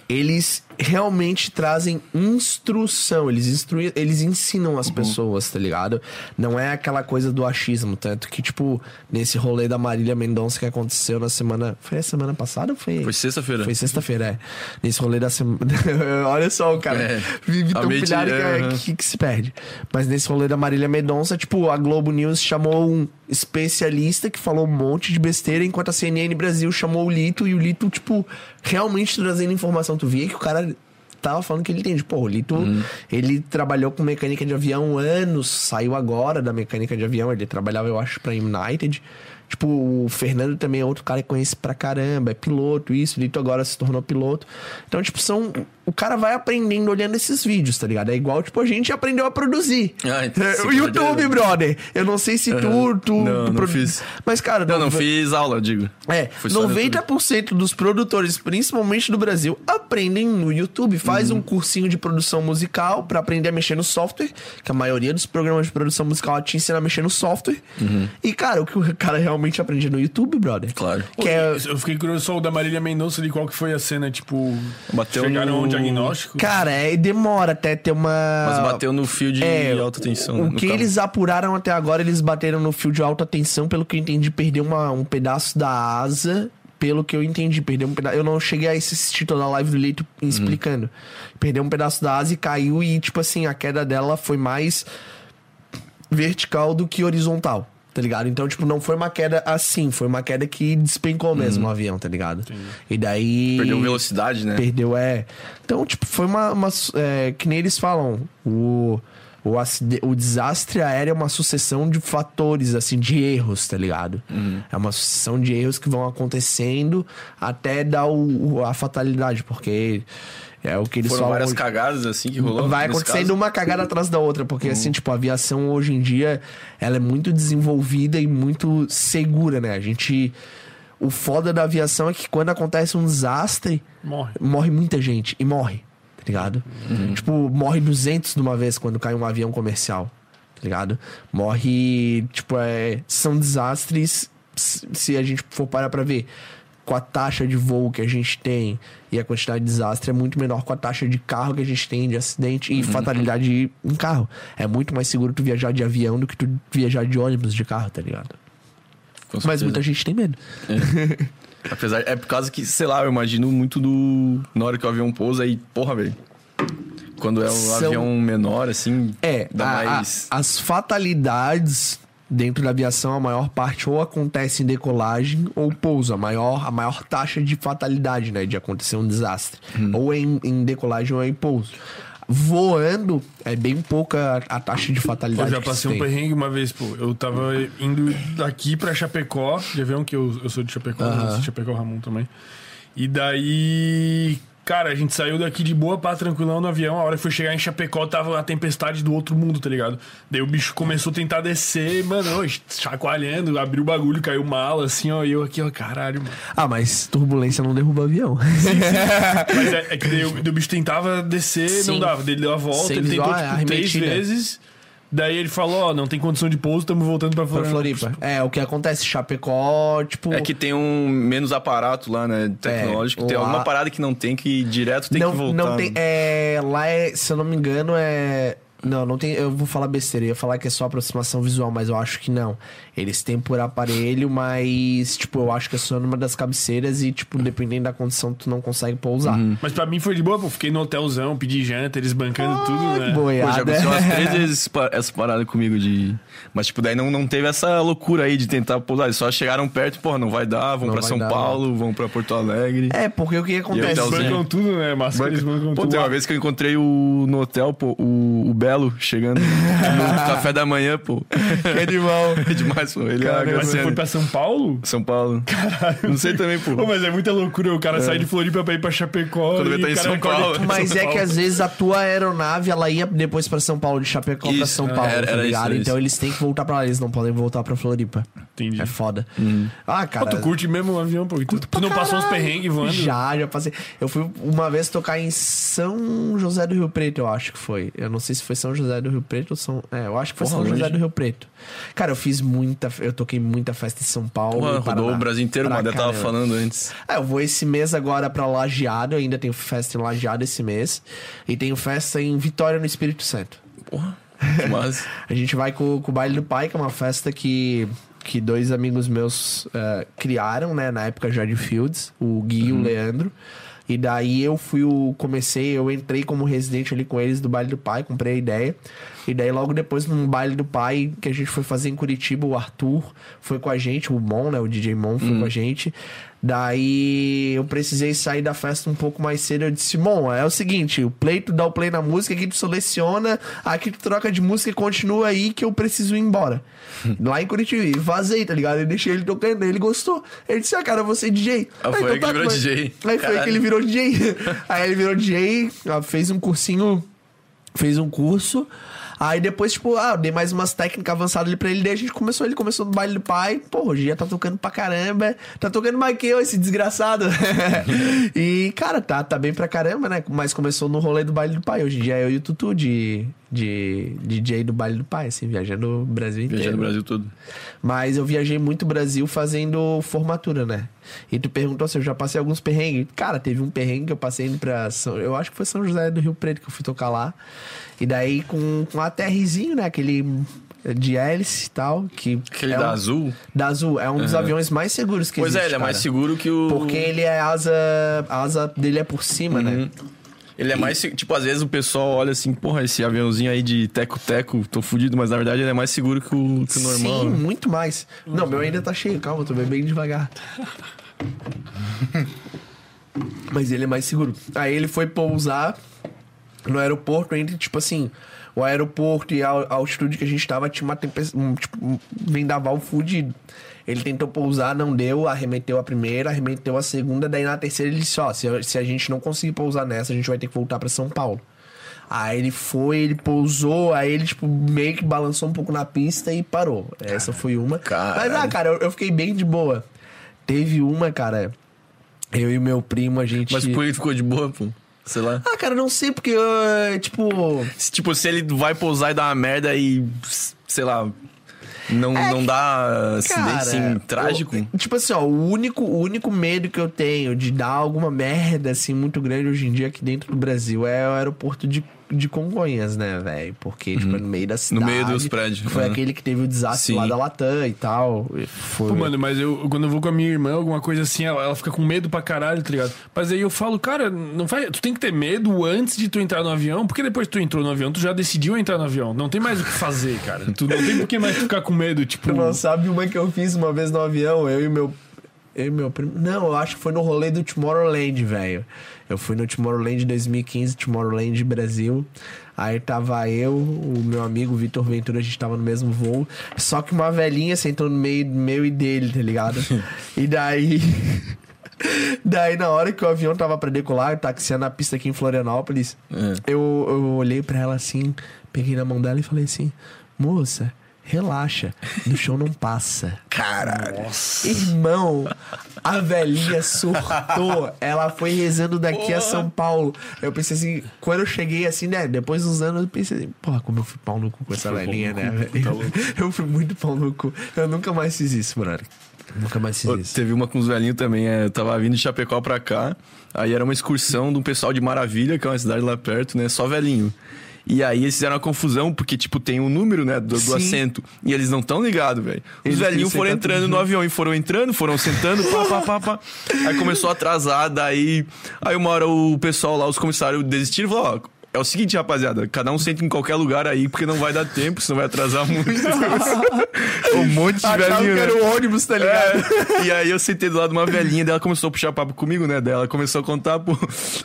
eles realmente trazem instrução, eles instruem, eles ensinam as pessoas, tá ligado? Não é aquela coisa do achismo, tanto que, tipo, nesse rolê da Marília Mendonça que aconteceu na semana. Foi a semana passada ou foi? Foi sexta-feira. Foi sexta-feira, é. Nesse rolê da semana. Olha só, o cara É. vive tão pilhado que, é- que, que se perde. Mas nesse rolê da Marília Mendonça, tipo, a Globo News chamou um especialista que falou um monte de besteira, enquanto a CNN Brasil chamou o Lito e o Lito, tipo, realmente trazendo informação. Tu via que o cara tava falando que ele entende. Pô, o Lito, Uhum. ele trabalhou com mecânica de avião anos, saiu agora da mecânica de avião, ele trabalhava, eu acho, pra United. Tipo, o Fernando também é outro cara que conhece pra caramba, é piloto, isso, o Lito agora se tornou piloto. Então, tipo, são. O cara vai aprendendo olhando esses vídeos, tá ligado? É igual, tipo, a gente aprendeu a produzir. Ah, então, É, o YouTube, certeza. brother. Eu não sei se tu. tu Não, tu não fiz. Mas, cara, Não, não nove- fiz aula, digo. é, Foi só no 90% dos produtores, principalmente do Brasil, aprendem no YouTube. Faz Uhum. um cursinho de produção musical pra aprender a mexer no software, que a maioria dos programas de produção musical te ensina a mexer no software. Uhum. E, cara, o que o cara realmente aprende no YouTube, brother. Claro. Que é, Eu fiquei curioso só o da Marília Mendonça de qual que foi a cena, tipo. Bateu chegaram no- onde diagnóstico? Cara, é, demora até ter uma. Mas bateu no fio de É, alta tensão. né, O no que cabo. eles apuraram até agora, eles bateram no fio de alta tensão, pelo que eu entendi, perdeu uma- um pedaço da asa. Pelo que eu entendi, perdeu um pedaço. Eu não cheguei a assistir toda a live do Leito explicando. Perdeu um pedaço da asa e caiu, e, tipo assim, a queda dela foi mais vertical do que horizontal, tá ligado? Então, tipo, não foi uma queda assim, foi uma queda que despencou mesmo o avião, tá ligado? E daí. Perdeu velocidade, né? Perdeu, é. Então, tipo, foi uma. uma é, que nem eles falam. O, o, acide- o desastre aéreo é uma sucessão de fatores, assim, de erros, tá ligado? É uma sucessão de erros que vão acontecendo até dar o- a fatalidade, porque é o que eles Foram falam. várias cagadas assim que rolou. Vai acontecendo caso. Uhum. uma cagada atrás da outra, porque assim, tipo, a aviação hoje em dia, ela é muito desenvolvida e muito segura, né? A gente o foda da aviação é que quando acontece um desastre, Morre. morre muita gente e morre, tá ligado? Tipo, morre 200 de uma vez quando cai um avião comercial, tá ligado? Morre, tipo, é, são desastres se se a gente for parar pra ver com a taxa de voo que a gente tem e a quantidade de desastre é muito menor com a taxa de carro que a gente tem de acidente e fatalidade em carro. É muito mais seguro tu viajar de avião do que tu viajar de ônibus de carro, tá ligado? Mas muita gente tem medo. Apesar, é por causa que, sei lá, eu imagino muito do. Na hora que o avião pousa aí, porra, velho. Quando é um São- avião menor, assim. É, Dá a- a- mais. as fatalidades dentro da aviação, a maior parte ou acontece em decolagem ou pouso. A maior, a maior taxa de fatalidade, né? De acontecer um desastre. Hum. Ou em, em decolagem ou em pouso. Voando, é bem pouca a taxa de fatalidade. já que passei se um perrengue uma vez, pô. Eu tava indo daqui pra Chapecó. Já viram que eu, eu sou de Chapecó, eu sou de Chapecó Ramon também. E daí. Cara, a gente saiu daqui de boa pra tranquilão no avião. A hora que foi chegar em Chapecó, tava a tempestade do outro mundo, tá ligado? Daí o bicho começou a tentar descer, mano, chacoalhando, abriu o bagulho, caiu mala, assim, ó. E eu aqui, ó, caralho, mano. Ah, mas turbulência não derruba avião. Mas é, é que daí o, daí o bicho tentava descer, não Sim. dava. Daí ele deu a volta, Sem ele tentou, visual, é tipo, três arremetida. vezes. Daí ele falou, ó, não tem condição de pouso, estamos voltando pra Pra Floripa. Floripa. É, o que acontece, Chapecó, tipo... É que tem um menos aparato lá, né? Tecnológico. tem lá- alguma parada que não tem que direto tem não, que voltar. Não tem, né? é, lá é, se eu não me engano, é. Não, não tem. Eu vou falar besteira. Eu ia falar que é só aproximação visual, mas eu acho que não. Eles têm por aparelho, mas, tipo, eu acho que é só numa das cabeceiras e, tipo, dependendo da condição, tu não consegue pousar. Mas pra mim foi de boa, pô. Fiquei no hotelzão, pedi janta, eles bancando tudo, né? Pô, já Boiada. aconteceu umas três vezes essa parada comigo de. Mas, tipo, daí não, não teve essa loucura aí de tentar pousar. Eles só chegaram perto, porra, não vai dar, vão Não pra São dar, Paulo, vão pra Porto Alegre. É, porque o que acontece? Eles bancam tudo, né? Mas eles bancam Pô, tudo. tem uma vez que eu encontrei o, no hotel, pô, o, o Belo chegando no café da manhã, pô. Que animal. É demais, pô. Ele é Mas você foi pra São Paulo? São Paulo. Caralho. Não sei também, pô. Pô, mas é muita loucura o cara sair de Floripa pra ir pra Chapecó. Quando ele tá em São Paulo. Mas São é que Paulo. às vezes a tua aeronave ela ia depois pra São Paulo, de Chapecó pra Isso, São é, Paulo, era- tá era ligado? isso, era então isso. eles têm que voltar pra lá, eles não podem voltar pra Floripa. Entendi. É foda. Ah, cara. Pô, tu curte mesmo o avião, pô. Tu, tu não passou uns perrengues voando? Já, já passei. Eu fui uma vez tocar em São José do Rio Preto, eu acho que foi. Eu não sei se foi São José do Rio Preto ou São. É, eu acho que foi Porra, São José do Rio Preto. Cara, eu fiz muita. Eu toquei muita festa em São Paulo. E rodou o Brasil inteiro, mas eu tava falando antes. É, eu vou esse mês agora pra Lajeado, eu ainda tenho festa em Lajeado esse mês. E tenho festa em Vitória, no Espírito Santo. Porra. Mas. A gente vai com, com o Baile do Pai, que é uma festa que, que dois amigos meus eh, criaram, né? Na época já de Fields, o Gui e o Leandro. E daí eu fui o. Comecei, eu entrei como residente ali com eles do Baile do Pai, comprei a ideia. E daí logo depois, num baile do pai que a gente foi fazer em Curitiba, o Arthur foi com a gente, o Mon, né? O DJ Mon foi com a gente. Daí eu precisei sair da festa um pouco mais cedo. Eu disse, Mon, é o seguinte, o play, tu dá o play na música, aqui tu seleciona, aqui tu troca de música e continua aí que eu preciso ir embora. Lá em Curitiba, e vazei, tá ligado? Eu deixei ele tocando, ele gostou. Ele disse, ah, cara, ser DJ. Ah, foi aí que ele virou mas- DJ. Aí foi aí que Caralho. ele virou DJ. aí ele virou DJ, ah, fez um cursinho fez um curso. Aí depois, tipo, ah, eu dei mais umas técnicas avançadas ali pra ele. Daí a gente começou, ele começou no baile do pai. Pô, hoje já tá tocando pra caramba. Tá tocando mais que eu, esse desgraçado. e, cara, tá, tá bem pra caramba, né? Mas começou no rolê do baile do pai. Hoje em dia é eu e o Tutu de, de DJ do baile do pai, assim, viajando o Brasil inteiro. Viajando no Brasil todo. Mas eu viajei muito Brasil fazendo formatura, né? E tu perguntou se eu já passei alguns perrengues. Cara, teve um perrengue que eu passei indo pra São... Eu acho que foi São José do Rio Preto que eu fui tocar lá. E daí com, com um ATRzinho, né? Aquele de hélice e tal. Que Aquele é da um- Azul. Da Azul. É um dos aviões mais seguros que Pois é, existe, ele é mais cara. seguro que o. Porque ele é asa... A asa dele é por cima, né? Ele é mais. Tipo, às vezes o pessoal olha assim, porra, esse aviãozinho aí de teco-teco, tô fudido, mas na verdade ele é mais seguro que o, que o normal. Sim, né? muito mais. Não, meu ainda tá cheio, calma, tô bem, bem devagar. Mas ele é mais seguro. Aí ele foi pousar no aeroporto, entre, tipo assim, o aeroporto e a a altitude que a gente tava tinha uma tempestade, um, tipo, um vendaval fudido. Ele tentou pousar, não deu, arremeteu a primeira, arremeteu a segunda, daí na terceira ele disse, ó, se, a- se a gente não conseguir pousar nessa, a gente vai ter que voltar pra São Paulo. Aí ele foi, ele pousou, aí ele, tipo, meio que balançou um pouco na pista e parou. Essa foi uma. Caralho. Mas, ah, cara, eu, eu fiquei bem de boa. Teve uma, cara, eu e meu primo, a gente... Mas por ele ficou de boa, pô. Sei lá. Ah, cara, não sei, porque, eu, tipo... Se, tipo, se ele vai pousar e dar uma merda e. sei lá. Não, É não dá acidente assim, trágico. eu- tipo assim, ó, o único, o único medo que eu tenho de dar alguma merda, assim, muito grande hoje em dia aqui dentro do Brasil é o aeroporto de, de Congonhas, né, velho? Porque, tipo, é no meio da cidade. Uhum. meio dos prédios, Foi uhum. aquele que teve o desastre Sim. lá da Latam e tal. Foi... Pô, mano, mas eu, quando eu vou com a minha irmã, alguma coisa assim, ela, ela fica com medo pra caralho, tá ligado? Mas aí eu falo, cara, não vai, tu tem que ter medo antes de tu entrar no avião, porque depois que tu entrou no avião, tu já decidiu entrar no avião. Não tem mais o que fazer, cara. Tu não tem por que mais ficar com medo, tipo. Tu não sabe uma que eu fiz uma vez no avião, eu e meu. Eu e meu primo. Não, eu acho que foi no rolê do Tomorrowland, velho. Eu fui no Tomorrowland 2015, Tomorrowland Brasil. Aí tava eu, o meu amigo Vitor Ventura, a gente tava no mesmo voo. Só que uma velhinha sentou no meio meu e dele, tá ligado? e daí. Daí, na hora que o avião tava pra decolar, taxiando a pista aqui em Florianópolis, eu, eu olhei pra ela assim, peguei na mão dela e falei assim: Moça, relaxa, no chão não passa. Caralho. Irmão, a velhinha surtou. Ela foi rezando daqui a São Paulo. Eu pensei assim, quando eu cheguei assim, né? Depois dos anos, eu pensei assim, porra, como eu fui pau no cu com essa velhinha, né? velho? Eu fui muito pau no cu. Eu nunca mais fiz isso, brother. Nunca mais fiz Pô, isso. Teve uma com os velhinhos também, é, eu tava vindo de Chapecó pra cá, aí era uma excursão de um pessoal de Maravilha, que é uma cidade lá perto, né, só velhinho. E aí eles fizeram uma confusão, porque, tipo, tem um número, né, do, do assento, e eles não tão ligados, velho. Os velhinhos foram entrando tudo no junto. avião, e foram entrando, foram sentando, pá, pá, pá, pá. Aí começou a atrasar, daí... Aí uma hora o pessoal lá, os comissários desistiram e falaram, ó... É o seguinte, rapaziada, cada um senta em qualquer lugar aí, porque não vai dar tempo, senão vai atrasar muito. um monte de Achava velhinho, que era o ônibus, tá ligado? É, e aí eu sentei do lado de uma velhinha, dela começou a puxar papo comigo, né? Daí ela começou a contar, pô,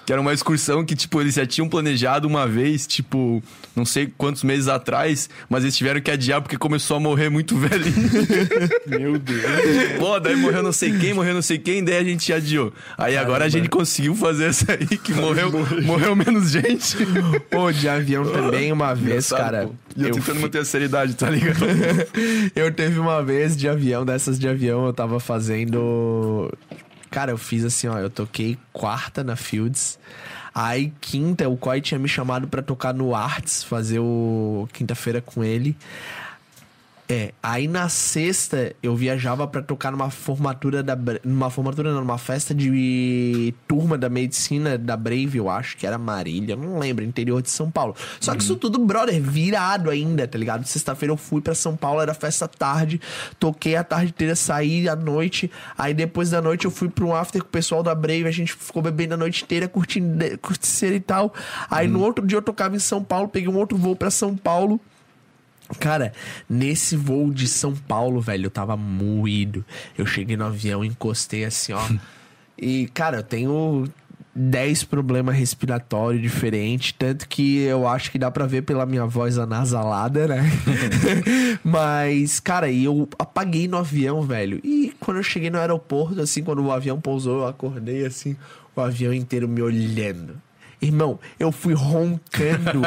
que era uma excursão que, tipo, eles já tinham planejado uma vez, tipo, não sei quantos meses atrás, mas eles tiveram que adiar porque começou a morrer muito velhinho. Meu Deus. pô, daí morreu não sei quem, morreu não sei quem, daí a gente adiou. Aí agora a gente conseguiu fazer essa aí, que morreu, morreu menos gente. Pô, de avião também, uma vez, cara. pô. E eu, eu tentando fi- manter a seriedade, tá ligado? eu teve uma vez de avião, dessas de avião, eu tava fazendo. Cara, eu fiz assim, ó, eu toquei quarta na Fields. Aí, quinta, o Coy tinha me chamado pra tocar no Arts, fazer o quinta-feira com ele. É, aí na sexta eu viajava pra tocar numa formatura da numa formatura não, numa festa de turma da medicina da Brave, eu acho que era Marília, não lembro, interior de São Paulo. Só que isso tudo, brother, virado ainda, tá ligado? Sexta-feira eu fui pra São Paulo, era festa tarde, toquei a tarde inteira, saí à noite, aí depois da noite eu fui pra um after com o pessoal da Brave, a gente ficou bebendo a noite inteira, curtindo, curtindo e tal. Aí no outro dia eu tocava em São Paulo, peguei um outro voo pra São Paulo. Cara, nesse voo de São Paulo, velho, eu tava moído. Eu cheguei no avião, encostei assim, ó. e, cara, eu tenho 10 problemas respiratórios diferentes. Tanto que eu acho que dá pra ver pela minha voz anasalada, né? Mas, cara, e eu apaguei no avião, velho. E quando eu cheguei no aeroporto, assim, quando o avião pousou, eu acordei assim, o avião inteiro me olhando. Irmão, eu fui roncando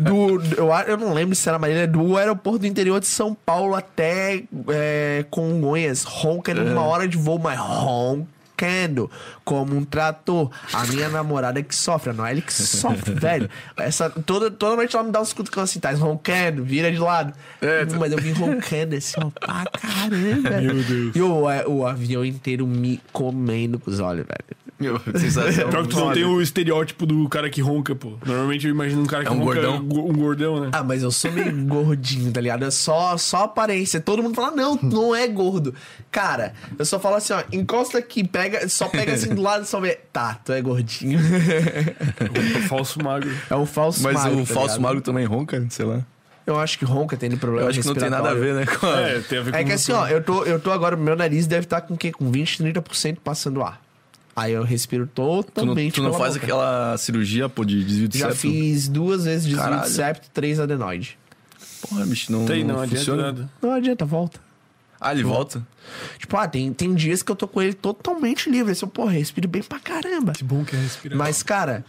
do. Eu, eu não lembro se era Marília, do aeroporto do interior de São Paulo até é, Congonhas, roncando uma hora de voo, mas roncando como um trator. A minha namorada que sofre, a Noelle que sofre, velho. Essa, toda, toda noite ela me dá uns cutucões assim, tá roncando, vira de lado. Mas eu vim roncando assim, ó, pra caramba. Meu Deus. E o, o avião inteiro me comendo com os olhos, velho. Meu, sensação. Pior que tu não tem o estereótipo do cara que ronca, pô. Normalmente eu imagino um cara que É um ronca gordão? go- um gordão, né? Ah, mas eu sou meio gordinho, tá ligado? É só, só aparência. Todo mundo fala, não, tu não é gordo. Cara, eu só falo assim, ó, encosta aqui, pega, só pega assim do lado só vê. Tá, tu é gordinho. O falso magro. É o falso Mas magro. o tá falso ligado? magro também ronca, sei lá. Eu acho que ronca tem problema Eu acho que não tem nada a ver, né? Com a... É, tem a ver com É que assim, ó, eu tô, eu tô agora, meu nariz deve estar com o quê? Com 20, 30% passando ar. Aí eu respiro Tu não, totalmente. tu não pela faz boca. aquela cirurgia, pô, de desvio de Já septo? fiz duas vezes desvio de Caralho. septo, três adenoide. Porra, bicho, não, Tem, não, não adianta funciona. nada. Não adianta, volta. Ah, ele volta? Tipo, ah, tem, tem dias que eu tô com ele totalmente livre. Assim, eu, porra, respiro bem pra caramba. Que bom que é respirar. Mas, cara,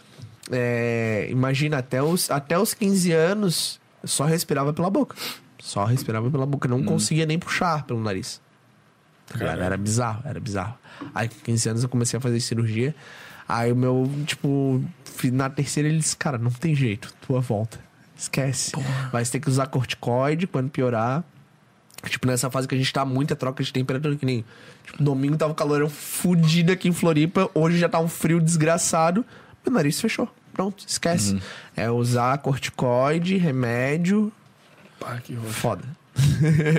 é, imagina, até os, até os 15 anos, eu só respirava pela boca. Só respirava pela boca. Não conseguia nem puxar pelo nariz. Tá? Caralho. Era bizarro, era bizarro. Aí, com 15 anos, eu comecei a fazer cirurgia. Aí, o meu, tipo, na terceira, ele disse: Cara, não tem jeito, tua volta. Esquece. Vai ter que usar corticoide quando piorar. Tipo, nessa fase que a gente tá muita troca de temperatura, que nem. Tipo, domingo tava um calorão fudido aqui em Floripa, hoje já tá um frio desgraçado. Meu nariz fechou. Pronto, esquece. É usar corticoide, remédio. Pá, que rocha. Foda.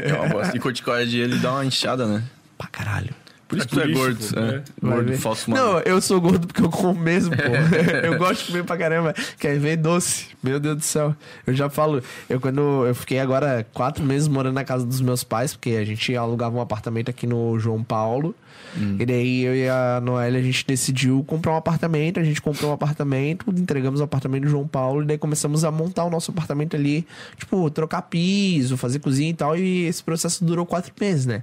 É uma bosta. E corticoide, ele dá uma inchada, né? Pra caralho. Por isso É que tu é por isso, gordo. pô, é. é. Gordo, falso magro. Não, eu sou gordo porque eu como mesmo, pô. eu gosto de comer pra caramba. Quer ver doce? Meu Deus do céu. Eu já falo, eu quando eu fiquei agora quatro meses morando na casa dos meus pais, porque a gente alugava um apartamento aqui no João Paulo. E daí eu e a Noelle, a gente decidiu comprar um apartamento. A gente comprou um apartamento, entregamos o apartamento do João Paulo. E daí começamos a montar o nosso apartamento ali. Tipo, trocar piso, fazer cozinha e tal. E esse processo durou quatro meses, né?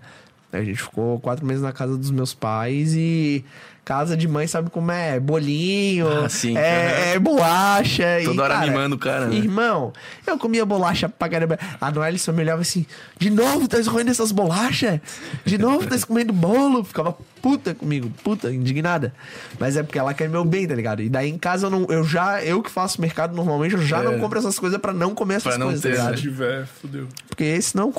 A gente ficou quatro meses na casa dos meus pais e casa de mãe sabe como é? Bolinho, Ah, sim. é, é bolacha. Toda e, hora cara, mimando o cara, né? Irmão, eu comia bolacha pra caramba. A Noelle só me olhava assim: de novo tá comendo essas bolachas? De novo tá comendo bolo? Ficava puta comigo, puta, indignada. Mas é porque ela quer meu bem, tá ligado? E daí em casa eu, não, eu já, eu que faço mercado normalmente, eu já É. não compro essas coisas pra não comer essas Pra não coisas, ter, tá Se tiver, fudeu. Porque senão eu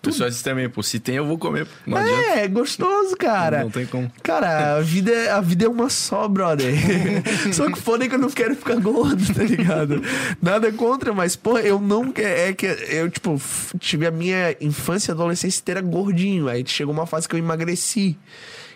como. Pessoal, esse também, pô. Se tem, eu vou comer. Não adianta. É, é gostoso, cara. Não tem como. Cara, a vida, é- a vida é uma só, brother. só que foda é que eu não quero ficar gordo, tá ligado? Nada contra, mas, pô, eu não quero. É que eu, tipo, tive a minha infância e adolescência inteira gordinho. Aí chegou uma fase que eu emagreci.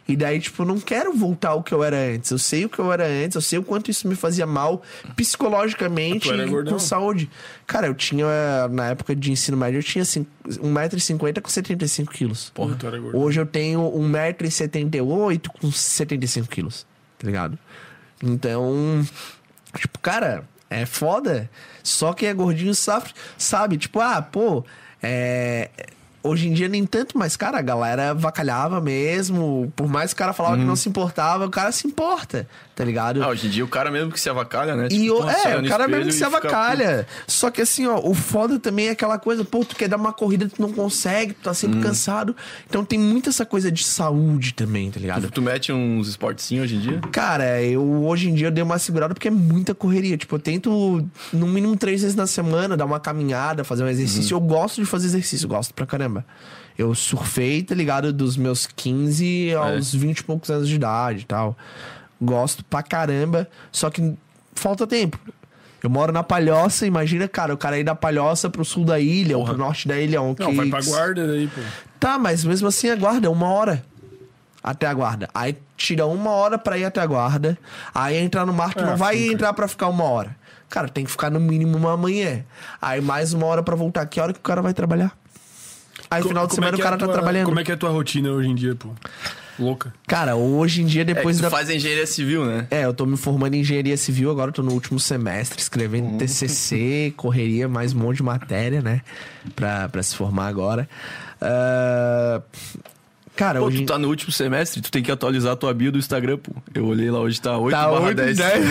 E daí, tipo, não quero voltar ao que eu era antes. Eu sei o que eu era antes, eu sei o quanto isso me fazia mal psicologicamente e gordão. com saúde. Cara, eu tinha, na época de ensino médio, eu tinha assim, 1,50m com 75 quilos. Porra, tu era gordo. Hoje eu tenho 1,78m com 75 quilos, tá ligado? Então, tipo, cara, é foda. Só quem é gordinho sabe, sabe tipo, ah, pô, é. Hoje em dia nem tanto, mas, cara, a galera vacalhava mesmo. Por mais que o cara falava que não se importava, o cara se importa, tá ligado? Ah, hoje em dia o cara mesmo que se avacalha, né? E Tipo, o, é, o cara mesmo que se e fica avacalha. Só que assim, ó, o foda também é aquela coisa, pô, tu quer dar uma corrida, tu não consegue, tu tá Hum. sempre cansado. Então tem muito essa coisa de saúde também, tá ligado? puto. Tu mete uns esportezinhos hoje em dia? Cara, eu hoje em dia eu dei uma segurada porque é muita correria. Tipo, eu tento no mínimo três vezes na semana dar uma caminhada, fazer um exercício. Eu gosto de fazer exercício, gosto pra caramba. Eu surfei, tá ligado? Dos meus 15 aos 20 e poucos anos de idade e tal. Gosto pra caramba, só que falta tempo. Eu moro na Palhoça, imagina, cara, o cara ir da Palhoça pro sul da ilha ou pro norte da ilha. Um Não, vai pra guarda daí, pô. Tá, mas mesmo assim a guarda é uma hora até a guarda. Aí tira uma hora pra ir até a guarda. Aí entrar no mar, tu É, não vai fica. entrar pra ficar uma hora. Cara, tem que ficar no mínimo uma manhã. Aí mais uma hora pra voltar. Que hora que o cara vai trabalhar? Aí no final de é semana o é a cara tá tua- trabalhando. Como é que é a tua rotina hoje em dia, pô? Louca. Cara, hoje em dia, É, depois que tu da. faz engenharia civil, né? É, eu tô me formando em engenharia civil, agora eu tô no último semestre, escrevendo Uhum. TCC, correria, mais um monte de matéria, né? Pra, pra se formar agora. Ah, Cara, Pô, hoje. tu tá no último semestre, tu tem que atualizar a tua bio do Instagram, pô. Eu olhei lá hoje, tá 8 Tá barra 8, 10. 10.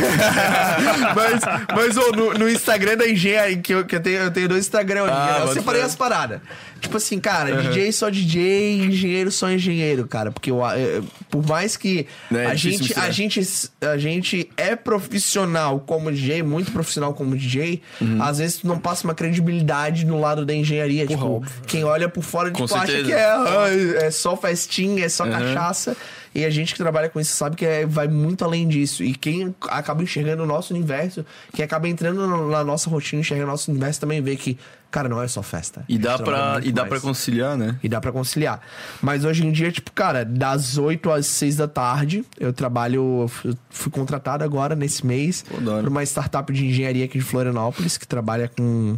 mas, mas ô, no, no Instagram da engenharia, que eu, que eu tenho, eu tenho dois Instagram. Ah, eu separei as paradas. Tipo assim, cara, DJ só DJ, engenheiro só engenheiro, cara. Porque eu, eu- por mais que Né, é a, gente, a, gente, a gente é profissional como DJ, muito profissional como DJ, Uhum. às vezes tu não passa uma credibilidade no lado da engenharia. tipo, quem olha por fora, Com tipo, acha que é, é só festinha, é só Uhum. cachaça. E a gente que trabalha com isso sabe que é- vai muito além disso. E quem acaba enxergando o nosso universo, quem acaba entrando na nossa rotina, enxergando o nosso universo, também vê que, cara, não é só festa. E dá, pra, muito e dá pra conciliar, né? E dá pra conciliar. Mas hoje em dia, tipo, cara, das 8 às 6 da tarde, eu trabalho. eu fui- contratado agora nesse mês Pô, por uma startup de engenharia aqui de Florianópolis, que trabalha com.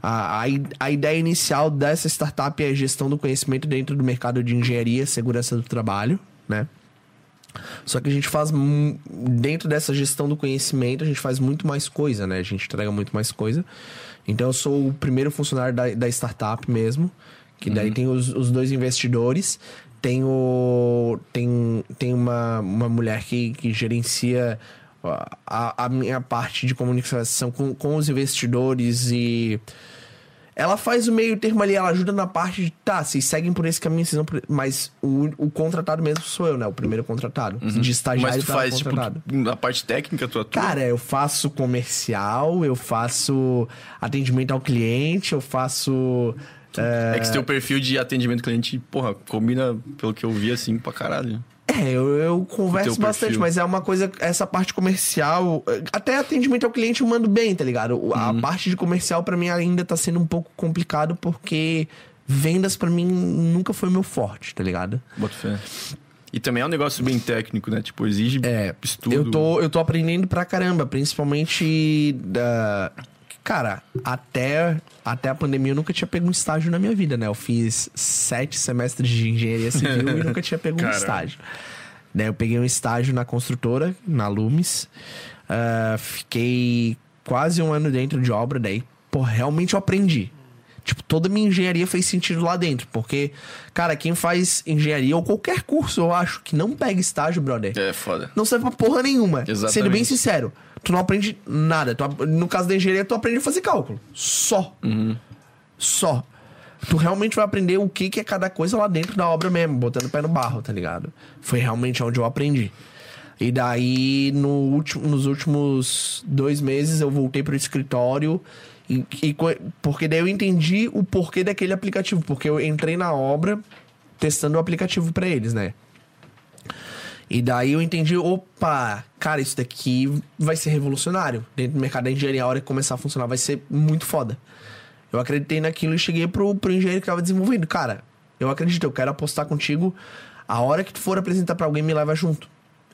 A, a, a ideia inicial dessa startup é a gestão do conhecimento dentro do mercado de engenharia segurança do trabalho, né? Só que a gente faz, dentro dessa gestão do conhecimento, a gente faz muito mais coisa, né? A gente entrega muito mais coisa. Então eu sou o primeiro funcionário da, da startup mesmo, que daí tem os, os dois investidores, tem, o, tem, tem uma, uma mulher que, que gerencia a, a minha parte de comunicação com, com os investidores e ela faz o meio termo ali, ela ajuda na parte de, tá, vocês seguem por esse caminho, vocês por... mas o, o contratado mesmo sou eu, né? O primeiro contratado. De estagiário Mas tu pra faz, tipo, a parte técnica, tu atua. Cara, eu faço comercial, eu faço atendimento ao cliente, eu faço. É que esse teu perfil de atendimento ao cliente, porra, combina, pelo que eu vi, assim, pra caralho. É, eu, eu converso bastante, perfil. mas é uma coisa, essa parte comercial, até atendimento ao cliente eu mando bem, tá ligado? O- A parte de comercial pra mim ainda tá sendo um pouco complicado porque vendas pra mim nunca foi meu forte, tá ligado? Boto fé. E também é um negócio bem técnico, né? Tipo, exige É, estudo. Eu tô, eu tô aprendendo pra caramba, principalmente da. Cara, até, até a pandemia eu nunca tinha pego um estágio na minha vida, né? Eu fiz sete semestres de engenharia civil e nunca tinha pego um estágio. Daí eu peguei um estágio na construtora, na Lumes. Ah, fiquei quase um ano dentro de obra, daí, pô, realmente eu aprendi. Tipo, toda minha engenharia fez sentido lá dentro. Porque, cara, quem faz engenharia ou qualquer curso, eu acho, que não pega estágio, brother, É foda. não serve pra porra nenhuma. Exatamente. Sendo bem sincero, tu não aprende nada. Tu no caso da engenharia, tu aprende a fazer cálculo. Só. Só. Tu realmente vai aprender o que, que é cada coisa lá dentro da obra mesmo, botando o pé no barro, tá ligado? Foi realmente onde eu aprendi. E daí, no último, nos últimos dois meses, eu voltei pro escritório. E, porque daí eu entendi o porquê daquele aplicativo. Porque eu entrei na obra testando o aplicativo pra eles, né? E daí eu entendi, opa, cara, isso daqui vai ser revolucionário. Dentro do mercado da engenharia, a hora que começar a funcionar, vai ser muito foda. Eu acreditei naquilo e cheguei pro, pro engenheiro que tava desenvolvendo. Cara, eu acredito, eu quero apostar contigo. A hora que tu for apresentar pra alguém, me leva junto.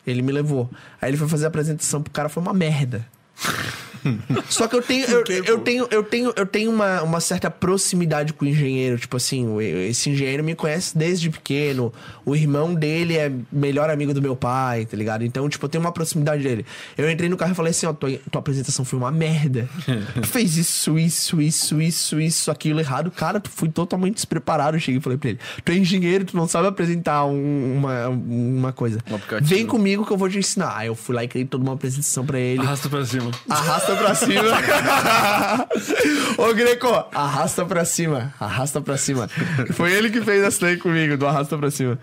Ele me levou. Aí ele foi fazer a apresentação pro cara, foi uma merda. Só que eu tenho, eu, eu tenho, eu tenho, eu tenho uma, uma certa proximidade com o engenheiro. Tipo assim, esse engenheiro me conhece desde pequeno. O irmão dele é melhor amigo do meu pai, tá ligado? Então, tipo, eu tenho uma proximidade dele. Eu entrei no carro e falei assim, ó, tua, tua apresentação foi uma merda. tu fez isso, isso, isso, isso, isso, aquilo errado. Cara, tu fui totalmente despreparado. Eu cheguei e falei pra ele, tu é engenheiro, tu não sabe apresentar um- uma, uma coisa. Um. Vem comigo que eu vou te ensinar. Aí eu fui lá e criei toda uma apresentação pra ele. Arrasta pra cima. Arrasta pra cima. Ô, Greco, arrasta pra cima. Arrasta pra cima. Foi ele que fez essa daí comigo, do arrasta pra cima.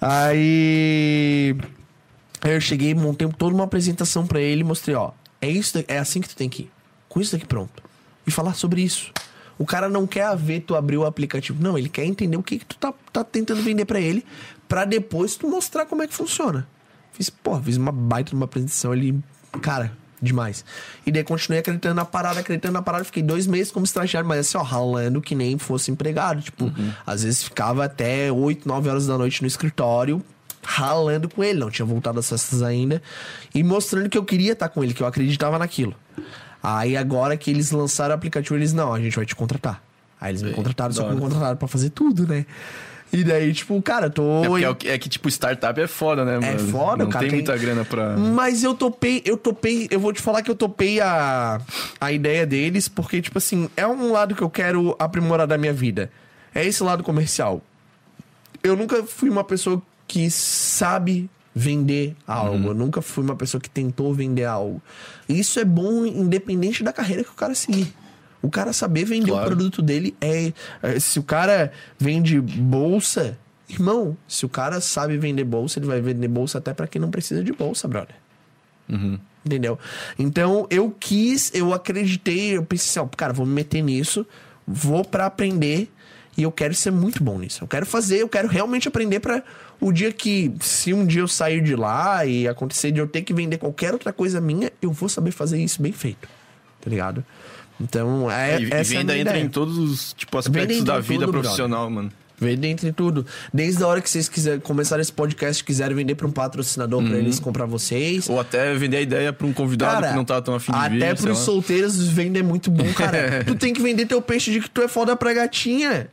Aí. Aí eu cheguei, montei toda uma apresentação pra ele e mostrei, ó. É isso, é assim que tu tem que ir. Com isso daqui pronto. E falar sobre isso. O cara não quer ver tu abrir o aplicativo. Não, ele quer entender o que, que tu tá, tá tentando vender pra ele. Pra depois tu mostrar como é que funciona. Fiz, pô, fiz uma baita numa apresentação ali. Cara, demais. E daí continuei acreditando na parada, acreditando na parada. Fiquei dois meses como estagiário, mas assim, ó, ralando que nem fosse empregado. Tipo, às vezes ficava até 8, 9 horas da noite no escritório, ralando com ele. Não tinha voltado às festas ainda. E mostrando que eu queria estar com ele, que eu acreditava naquilo. Aí agora que eles lançaram o aplicativo, eles, não, a gente vai te contratar. Aí eles me contrataram, só que me contrataram pra fazer tudo, né? E daí, tipo, cara, tô. É, porque é, é que, tipo, startup é foda, né, mano? foda, Não cara, tem tem- muita grana pra... Mas eu topei, eu topei, eu vou te falar que eu topei a, a ideia deles, porque, tipo assim, é um lado que eu quero aprimorar da minha vida. É esse lado comercial. eu nunca fui uma pessoa que sabe vender algo. Eu nunca fui uma pessoa que tentou vender algo. Isso é bom independente da carreira que o cara seguir. O cara saber vender Claro. o produto dele é, é- Se o cara vende bolsa, irmão, se o cara sabe vender bolsa, ele vai vender bolsa até pra quem não precisa de bolsa, brother. Entendeu? Então eu quis, eu acreditei, eu pensei assim, ó, cara, vou me meter nisso, vou pra aprender e eu quero ser muito bom nisso. Eu quero fazer, eu quero realmente aprender pra o dia que, se um dia eu sair de lá e acontecer de eu ter que vender qualquer outra coisa minha, eu vou saber fazer isso bem feito. Tá ligado? Então, é, E, e essa é a venda minha entra ideia. em todos os tipo, aspectos da vida tudo, profissional, mano. Vende entre tudo. Desde a hora que vocês quiserem começar esse podcast, quiserem vender pra um patrocinador pra eles comprar vocês. Ou até vender a ideia pra um convidado que não tá tão afim de até vir, sei pros solteiros vender é muito bom, cara. tu tem que vender teu peixe de que tu é foda pra gatinha.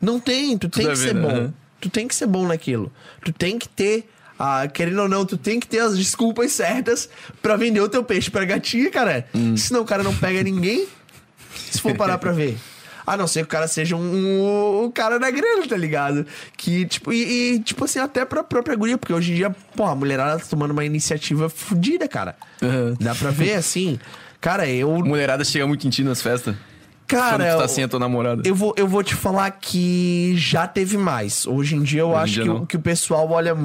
Não tem, tu tem Tudo que ser né? bom. Uhum. Tu tem que ser bom naquilo. Tu tem que ter, ah, querendo ou não, tu tem que ter as desculpas certas pra vender o teu peixe pra gatinha, cara. Hum. Senão o cara não pega ninguém. Se for parar pra ver. A não ser que o cara seja um, um, um cara da grana, tá ligado? Que, tipo, e, e, tipo assim, até pra própria guria, porque hoje em dia, pô, a mulherada tá tomando uma iniciativa fodida, cara. Uhum. Dá pra ver, assim. Cara, eu. Mulherada chega muito em ti nas festas. Cara, quando tu tá eu- sem a tua namorada. eu vou, eu vou te falar que já teve mais. Hoje em dia eu Hoje acho que, o- que o pessoal olha.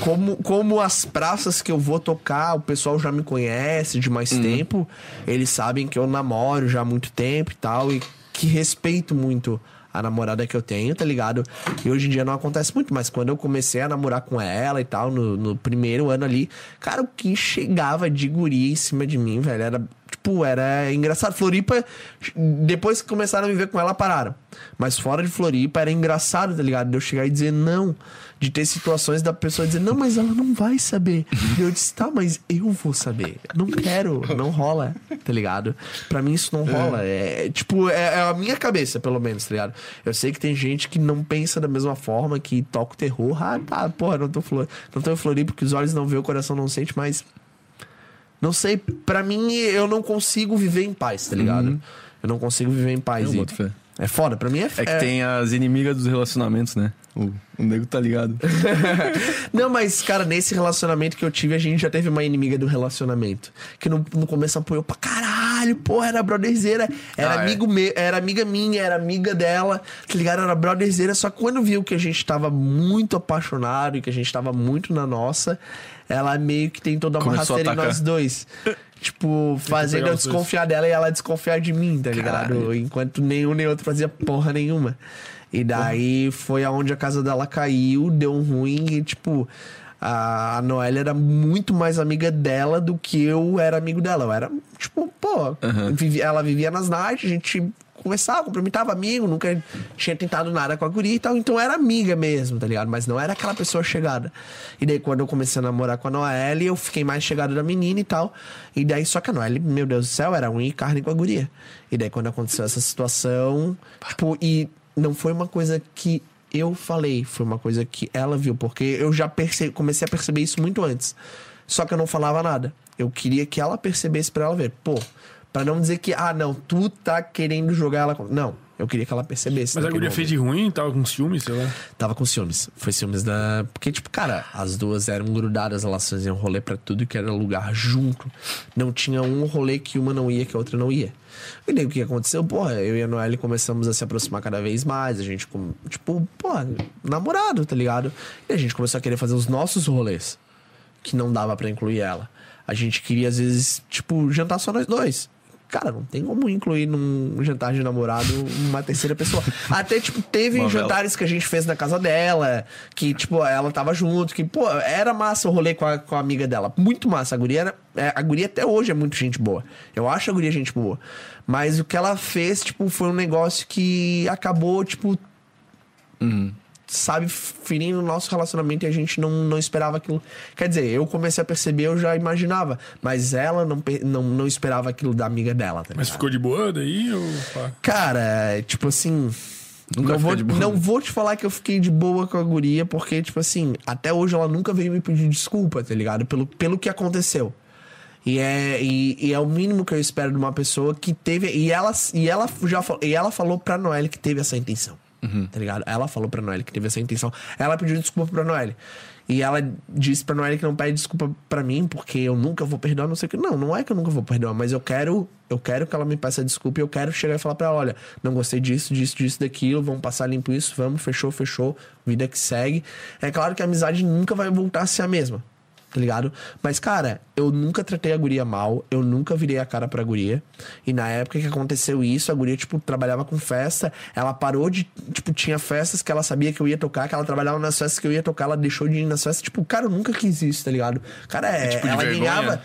Como, como as praças que eu vou tocar, o pessoal já me conhece de Uhum. mais tempo. Eles sabem que eu namoro já há muito tempo e tal. E que respeito muito a namorada que eu tenho, tá ligado? E hoje em dia não acontece muito, mas quando eu comecei a namorar com ela e tal, no, no primeiro ano ali, cara, o que chegava de guria em cima de mim, velho, era Tipo, era engraçado. Floripa, depois que começaram a me ver com ela, pararam. Mas fora de Floripa, era engraçado, tá ligado? De eu chegar e dizer não. De ter situações da pessoa dizer, não, mas ela não vai saber. E eu disse, tá, mas eu vou saber. Não quero, não rola, tá ligado? Pra mim isso não rola. É, tipo, é, é a minha cabeça, pelo menos, tá ligado? Eu sei que tem gente que não pensa da mesma forma, que toca o terror. Ah, tá, porra, não tô, flor... não tô em Floripa porque os olhos não vê, o coração não sente, mas não sei, pra mim eu não consigo viver em paz, tá ligado? Eu não consigo viver em paz. Eu e- boto fé. É foda, pra mim é É que tem as inimigas dos relacionamentos, né? O, o nego tá ligado. Não, mas, cara, nesse relacionamento que eu tive, a gente já teve uma inimiga do relacionamento. Que no, no começo apoiou pra caralho, porra, era brotherzeira. Era, Ah, é? amigo meu, era amiga minha, era amiga dela, tá ligado? Era brotherzeira. Só que quando viu que a gente tava muito apaixonado e que a gente tava muito na nossa, ela meio que tentou dar uma Começou a rasteira em nós dois. Tipo, fazendo eu os dois. desconfiar dela e ela desconfiar de mim, tá ligado? Caralho. Enquanto nenhum nem outro fazia porra nenhuma. E daí foi aonde a casa dela caiu, deu um ruim e, tipo, a, Noelle era muito mais amiga dela do que eu era amigo dela. Eu era, tipo, pô, vivi- ela vivia nas nights, a gente conversava, cumprimentava amigo, nunca tinha tentado nada com a guria e tal, então era amiga mesmo, tá ligado? Mas não era aquela pessoa chegada. E daí quando eu comecei a namorar com a Noelle, eu fiquei mais chegado da menina e tal. E daí só que a Noelle, meu Deus do céu, era unha e carne com a guria. E daí quando aconteceu essa situação, tipo, e não foi uma coisa que eu falei, foi uma coisa que ela viu, porque eu já perce- comecei a perceber isso muito antes. Só que eu não falava nada. Eu queria que ela percebesse pra ela ver. Pô, pra não dizer que, ah, não, tu tá querendo jogar ela. Não, eu queria que ela percebesse. Mas a guria fez de ruim, tava com ciúme, sei lá. Tava com ciúmes. Foi ciúmes da. Porque, tipo, cara, as duas eram grudadas, elas faziam rolê pra tudo que era lugar junto. Não tinha um rolê que uma não ia, que a outra não ia. E daí o que aconteceu? Porra, eu e a Noelle começamos a se aproximar cada vez mais. A gente, tipo, porra, namorado, tá ligado? E a gente começou a querer fazer os nossos rolês. Que não dava pra incluir ela. A gente queria, às vezes, tipo, jantar só nós dois. Cara, não tem como incluir num jantar de namorado uma terceira pessoa. Até, tipo, teve jantares que a gente fez na casa dela, que, tipo, ela tava junto, que, pô, era massa o rolê com a, com a amiga dela. Muito massa. A guria, era, é, a guria até hoje é muito gente boa. Eu acho a guria gente boa. Mas o que ela fez, tipo, foi um negócio que acabou, tipo, sabe, ferindo o nosso relacionamento e a gente não, não esperava aquilo. Quer dizer, eu comecei a perceber, eu já imaginava, mas ela não, não, não esperava aquilo da amiga dela, tá Mas ficou de boa daí ou? Cara, tipo assim. Nunca não, vou, não vou te falar que eu fiquei de boa com a guria, porque, tipo assim, até hoje ela nunca veio me pedir desculpa, tá ligado? Pelo, pelo que aconteceu. E é, e, e é o mínimo que eu espero de uma pessoa que teve. E ela, e ela já e ela falou pra Noelle que teve essa intenção. Tá ligado? Ela falou pra Noelle que teve essa intenção. Ela pediu desculpa pra Noelle. E ela disse pra Noelle que não pede desculpa pra mim, porque eu nunca vou perdoar, não sei o que. Não, não é que eu nunca vou perdoar, mas eu quero, eu quero que ela me peça desculpa e eu quero chegar e falar pra ela, olha, não gostei disso, disso, disso, daquilo, vamos passar limpo isso, vamos, fechou, fechou, vida que segue. É claro que a amizade nunca vai voltar a ser a mesma tá ligado? Mas, cara, eu nunca tratei a guria mal, eu nunca virei a cara pra guria. E na época que aconteceu isso, a guria, tipo, trabalhava com festa, ela parou de. Tipo, tinha festas que ela sabia que eu ia tocar, que ela trabalhava nas festas que eu ia tocar, ela deixou de ir nas festas. Tipo, cara, eu nunca quis isso, tá ligado? Cara, é, tipo ela vergonha? ganhava.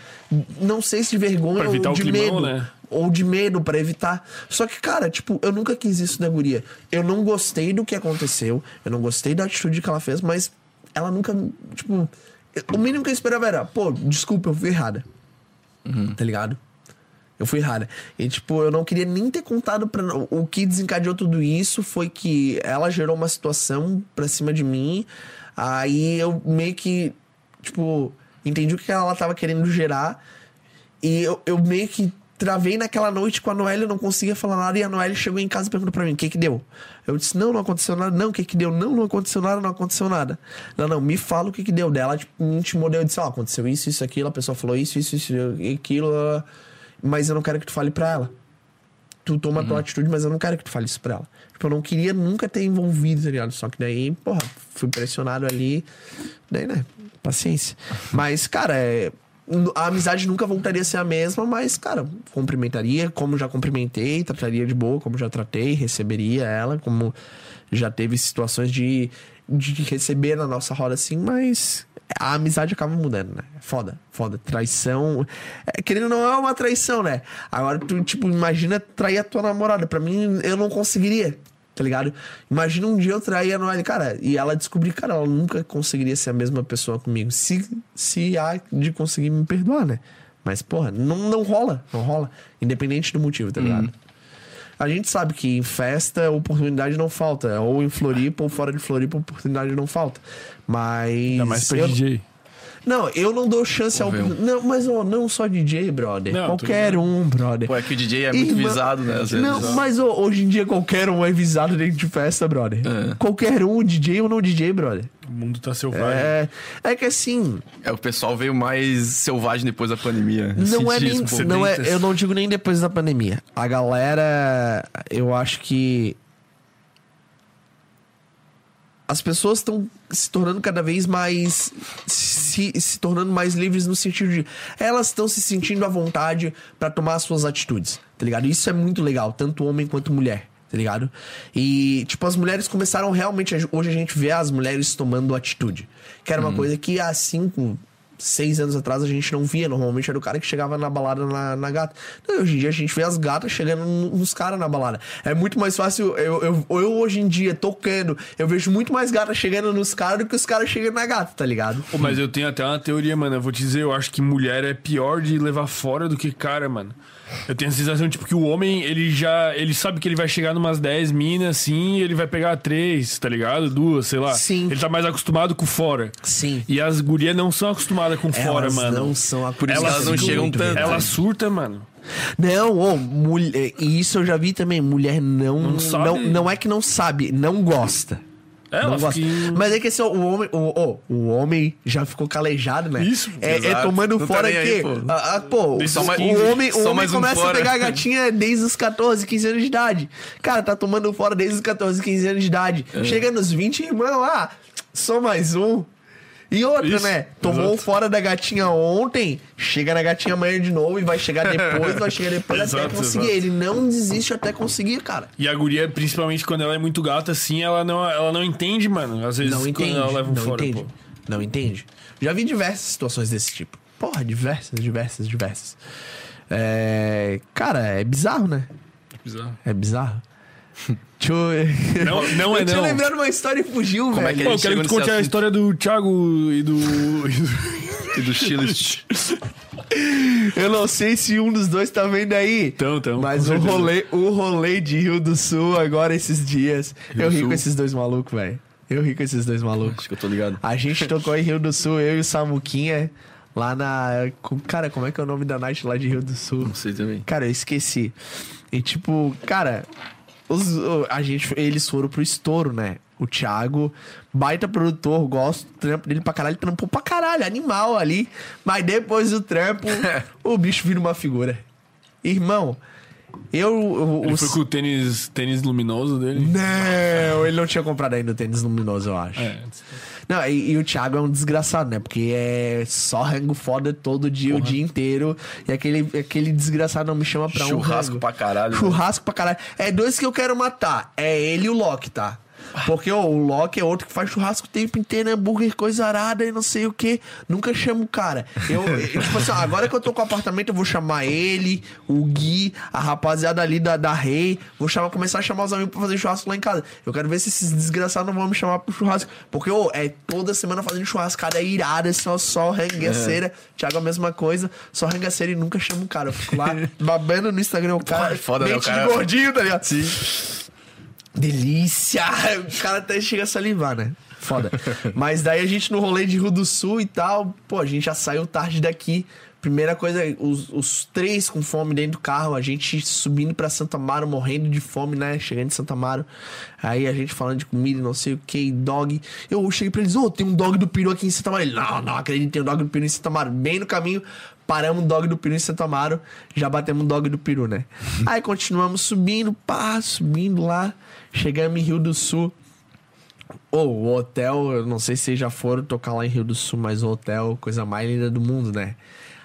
Não sei se de vergonha ou de climão, medo. né? Ou de medo pra evitar. Só que, cara, tipo, eu nunca quis isso da guria. Eu não gostei do que aconteceu, eu não gostei da atitude que ela fez, mas ela nunca, tipo. O mínimo que eu esperava era, pô, desculpa, eu fui errada. Tá ligado? Eu fui errada. E, tipo, eu não queria nem ter contado pra. O que desencadeou tudo isso foi que ela gerou uma situação pra cima de mim. Aí eu meio que, tipo, entendi o que ela tava querendo gerar. E eu, eu meio que travei naquela noite com a Noelle, eu não conseguia falar nada. E a Noelle chegou em casa e perguntou pra mim: o que que deu? Eu disse: não, não aconteceu nada. Não, o que que deu? Não, não aconteceu nada, não aconteceu nada. Não, não, me fala o que que deu dela. Tipo, me intimou. Eu disse: ó, aconteceu isso, isso, aquilo. A pessoa falou isso, isso, isso, aquilo. Mas eu não quero que tu fale pra ela. Tu toma a tua atitude, mas eu não quero que tu fale isso pra ela. Tipo, eu não queria nunca ter envolvido, tá ligado? Só que daí, porra, fui pressionado ali. Daí, né? Paciência. Mas, cara, é a amizade nunca voltaria a ser a mesma, mas, cara, cumprimentaria como já cumprimentei, trataria de boa como já tratei, receberia ela, como já teve situações de, de receber na nossa roda assim, mas a amizade acaba mudando, né? Foda, foda. Traição. É, querendo não é uma traição, né? Agora tu, tipo, imagina trair a tua namorada. Pra mim, eu não conseguiria tá ligado? Imagina um dia eu trair a Noelle, cara, e ela descobrir, cara, ela nunca conseguiria ser a mesma pessoa comigo. Se, se há de conseguir me perdoar, né? Mas, porra, não, não rola, não rola. Independente do motivo, tá ligado? A gente sabe que em festa oportunidade não falta. Ou em Floripa ou fora de Floripa oportunidade não falta. Mas. Ainda mais pra eu- DJ. Não, eu não dou chance ao. Não, mas ó, não só DJ, brother. Não, qualquer um, brother. Pô, é que o DJ é muito visado, né? Vezes. Não, mas ó, hoje em dia qualquer um é visado dentro de festa, brother. É. Qualquer um, DJ ou não DJ, brother. O mundo tá selvagem. É, é que assim, É, o pessoal veio mais selvagem depois da pandemia. não é nem. Não é, eu não digo nem depois da pandemia. A galera, eu acho que. As pessoas estão se tornando cada vez mais. Se, se tornando mais livres no sentido de. Elas estão se sentindo à vontade pra tomar as suas atitudes, tá ligado? Isso é muito legal, tanto homem quanto mulher, tá ligado? E, tipo, as mulheres começaram realmente. Hoje a gente vê as mulheres tomando atitude. Que era uma coisa que há cinco, seis anos atrás a gente não via. Normalmente era o cara que chegava na balada na, na gata. Não, hoje em dia a gente vê as gatas chegando no- nos caras na balada. É muito mais fácil. Eu, eu, eu hoje em dia, tocando, eu vejo muito mais gatas chegando nos caras do que os caras chegando na gata, tá ligado? Mas eu tenho até uma teoria, mano. Eu vou te dizer, eu acho que mulher é pior de levar fora do que cara, mano. Eu tenho a sensação, tipo, que o homem, ele já. Ele sabe que ele vai chegar numas 10 minas, assim, e ele vai pegar três, tá ligado? Duas, sei lá. Sim. Ele tá mais acostumado com fora. Sim. E as gurias não são acostumadas com fora, Elas mano. não são a Por isso que elas não chegam muito tanto. Ela surta, mano. Não, ô, mulher, e isso eu já vi também. Mulher não, Não não, sabe. não, é que não sabe, não gosta. Ela não gosta. fica em- Mas é que assim, ó, o homem, o, ó, o homem já ficou calejado, né? Isso, É, é tomando Não tá fora aqui. pô. Ah, ah, pô, o, os o 15, homem, o só homem mais um começa a pegar a gatinha desde os 14, 15 anos de idade. Cara, tá tomando fora desde os 14, 15 anos de idade. É. Chega nos 20, irmão, ah, só mais um. E outra, Isso, né? Tomou exato. fora da gatinha ontem, chega na gatinha amanhã de novo e vai chegar depois, vai chegar depois até Exato, conseguir. exato. Ele não desiste até conseguir, cara. E a guria, principalmente quando ela é muito gata, assim, ela não, ela não entende, mano. Às vezes Não entende. quando ela leva um não fora, entende. pô. Não entende. Já vi diversas situações desse tipo. Porra, diversas, diversas, diversas. É... Cara, é bizarro, né? Bizarro. É bizarro. Deixa eu... Não, não é eu tinha não. lembrado uma história e fugiu, Como é velho. que Pô, ele eu quero que tu conte a história do Thiago e do. e do- do Chile. Eu não sei se um dos dois tá vendo aí. Então, então, Mas o certeza. rolê, o rolê de Rio do Sul agora esses dias. Rio eu ri Sul? com esses dois malucos, velho. Eu ri com esses dois malucos. Acho que eu tô ligado. A gente tocou em Rio do Sul, eu e o Samuquinha, lá na. Cara, como é que é o nome da night lá de Rio do Sul? Não sei também. Cara, eu esqueci. E tipo, cara, os- a gente, eles foram pro estouro, né? O Thiago, baita produtor, gosto do trampo dele pra caralho, trampou pra caralho, animal ali. Mas depois do trampo, o bicho vira uma figura. Irmão, eu. o- Ele os- foi com o tênis, tênis luminoso dele. Não, ele não tinha comprado ainda o tênis luminoso, eu acho. É. Não, e, e o Thiago é um desgraçado, né? Porque é só rango foda todo dia, o dia inteiro. E aquele, aquele desgraçado não me chama pra um Churrasco pra caralho. né? Churrasco pra caralho. É dois que eu quero matar. É ele e o Loki, tá? Porque ó, o Loki é outro que faz churrasco o tempo inteiro, hambúrguer, coisa arada e não sei o que. Nunca chamo o cara. Eu, eu, tipo assim, ó, agora que eu tô com o apartamento, eu vou chamar ele, o Gui, a rapaziada ali da, da Rei. Vou chamar, começar a chamar os amigos pra fazer churrasco lá em casa. Eu quero ver se esses desgraçados não vão me chamar pro churrasco. Porque, ô, é toda semana fazendo churrascada irada, só, só rangaceira. Thiago, a mesma coisa, só rangaceira e nunca chamo o cara. Eu fico lá babando no Instagram, o cara. É foda, né, o cara- gordinho, tá ligado? Sim. Delícia! O cara até chega a salivar, né? Foda. Mas daí a gente no rolê de Rio do Sul e tal, pô, a gente já saiu tarde daqui. Primeira coisa, os, os três com fome dentro do carro, a gente subindo pra Santa Amaro, morrendo de fome, né? Chegando em Santa Amaro. Aí a gente falando de comida e não sei o que, dog. Eu cheguei pra eles, ô, tem um dog do peru aqui em Santa Amaro. Ele, não, não acredito, tem um dog do peru em Santa Amaro. Bem no caminho, paramos um dog do peru em Santa Amaro, já batemos um dog do peru, né? Aí continuamos subindo, pá, subindo lá. Chegamos em Rio do Sul. Ô, o hotel, eu não sei se vocês já foram tocar lá em Rio do Sul, mas o hotel, coisa mais linda do mundo, né?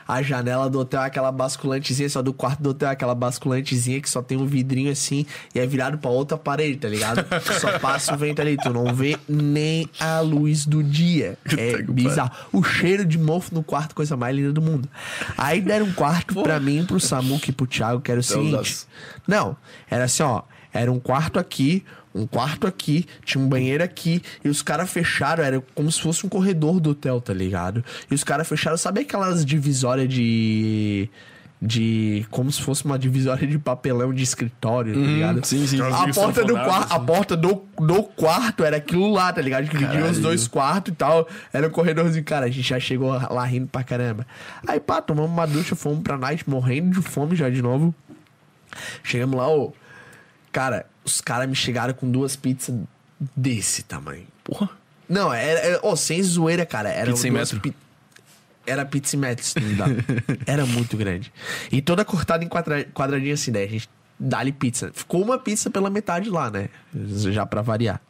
A janela do hotel é aquela basculantezinha, só do quarto do hotel é aquela basculantezinha que só tem um vidrinho assim e é virado pra outra parede, tá ligado? Só passa o vento ali, tu não vê nem a luz do dia. É bizarro. O cheiro de mofo no quarto, coisa mais linda do mundo. Aí deram um quarto pra mim, pro Samuque e pro Thiago, que era o seguinte. Deus. Não, era assim, ó. Era um quarto aqui, um quarto aqui, tinha um banheiro aqui, e os caras fecharam, era como se fosse um corredor do hotel, tá ligado? E os caras fecharam, sabe aquelas divisórias de. De. Como se fosse uma divisória de papelão de escritório, tá ligado? sim, sim. A porta, do quarto, a assim. porta do, do quarto era aquilo lá, tá ligado? Que dividia os dois quartos e tal. Era um corredorzinho, cara. A gente já chegou lá rindo pra caramba. Aí, pá, tomamos uma ducha, fomos pra night, morrendo de fome já de novo. Chegamos lá, ô. Cara, os caras me chegaram com duas pizzas desse tamanho. Porra. Não, era. era ô, sem zoeira, cara. Era Pizza em metro. pi- Era pizza em metro, se não dá. Era muito grande. E toda cortada em quadra... quadradinho assim, né? A gente dá-lhe pizza. Ficou uma pizza pela metade lá, né? Já pra variar.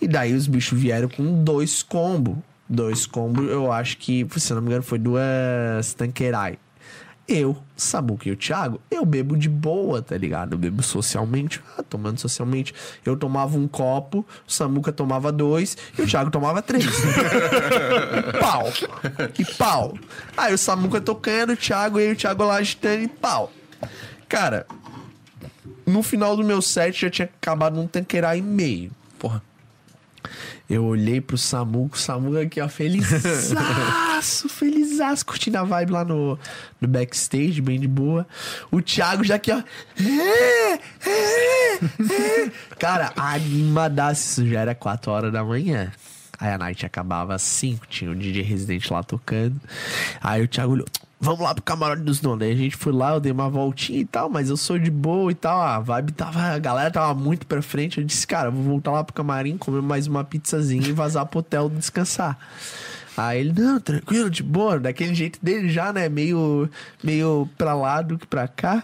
E daí os bichos vieram com dois combos. Dois combos, eu acho que, se eu não me engano, foi duas tanquerai. Eu, Samuca e o Thiago, eu bebo de boa, tá ligado? Eu bebo socialmente, ah, tomando socialmente. Eu tomava um copo, o Samuca tomava dois e o Thiago tomava três. pau. E pau. Aí o Samuca tocando, o Thiago e o Thiago lá agitando e pau. Cara, no final do meu set já tinha acabado um tanqueirá e meio. Porra. Eu olhei pro Samuco, o Samuco aqui, ó, felizaço, felizaço, curtindo a vibe lá no, no backstage, bem de boa. O Thiago já aqui, ó. É, é, é. Cara, animadaço, isso já era 4 horas da manhã. Aí a night acabava às 5, tinha o DJ residente lá tocando. Aí o Thiago olhou, vamos lá pro camarote dos donos. Aí a gente foi lá, eu dei uma voltinha e tal, mas eu sou de boa e tal. A vibe tava, a galera tava muito pra frente. Eu disse, cara, vou voltar lá pro camarim, comer mais uma pizzazinha e vazar pro hotel descansar. Aí ele, não, tranquilo, de boa, daquele jeito dele já, né? Meio, meio pra lá do que pra cá.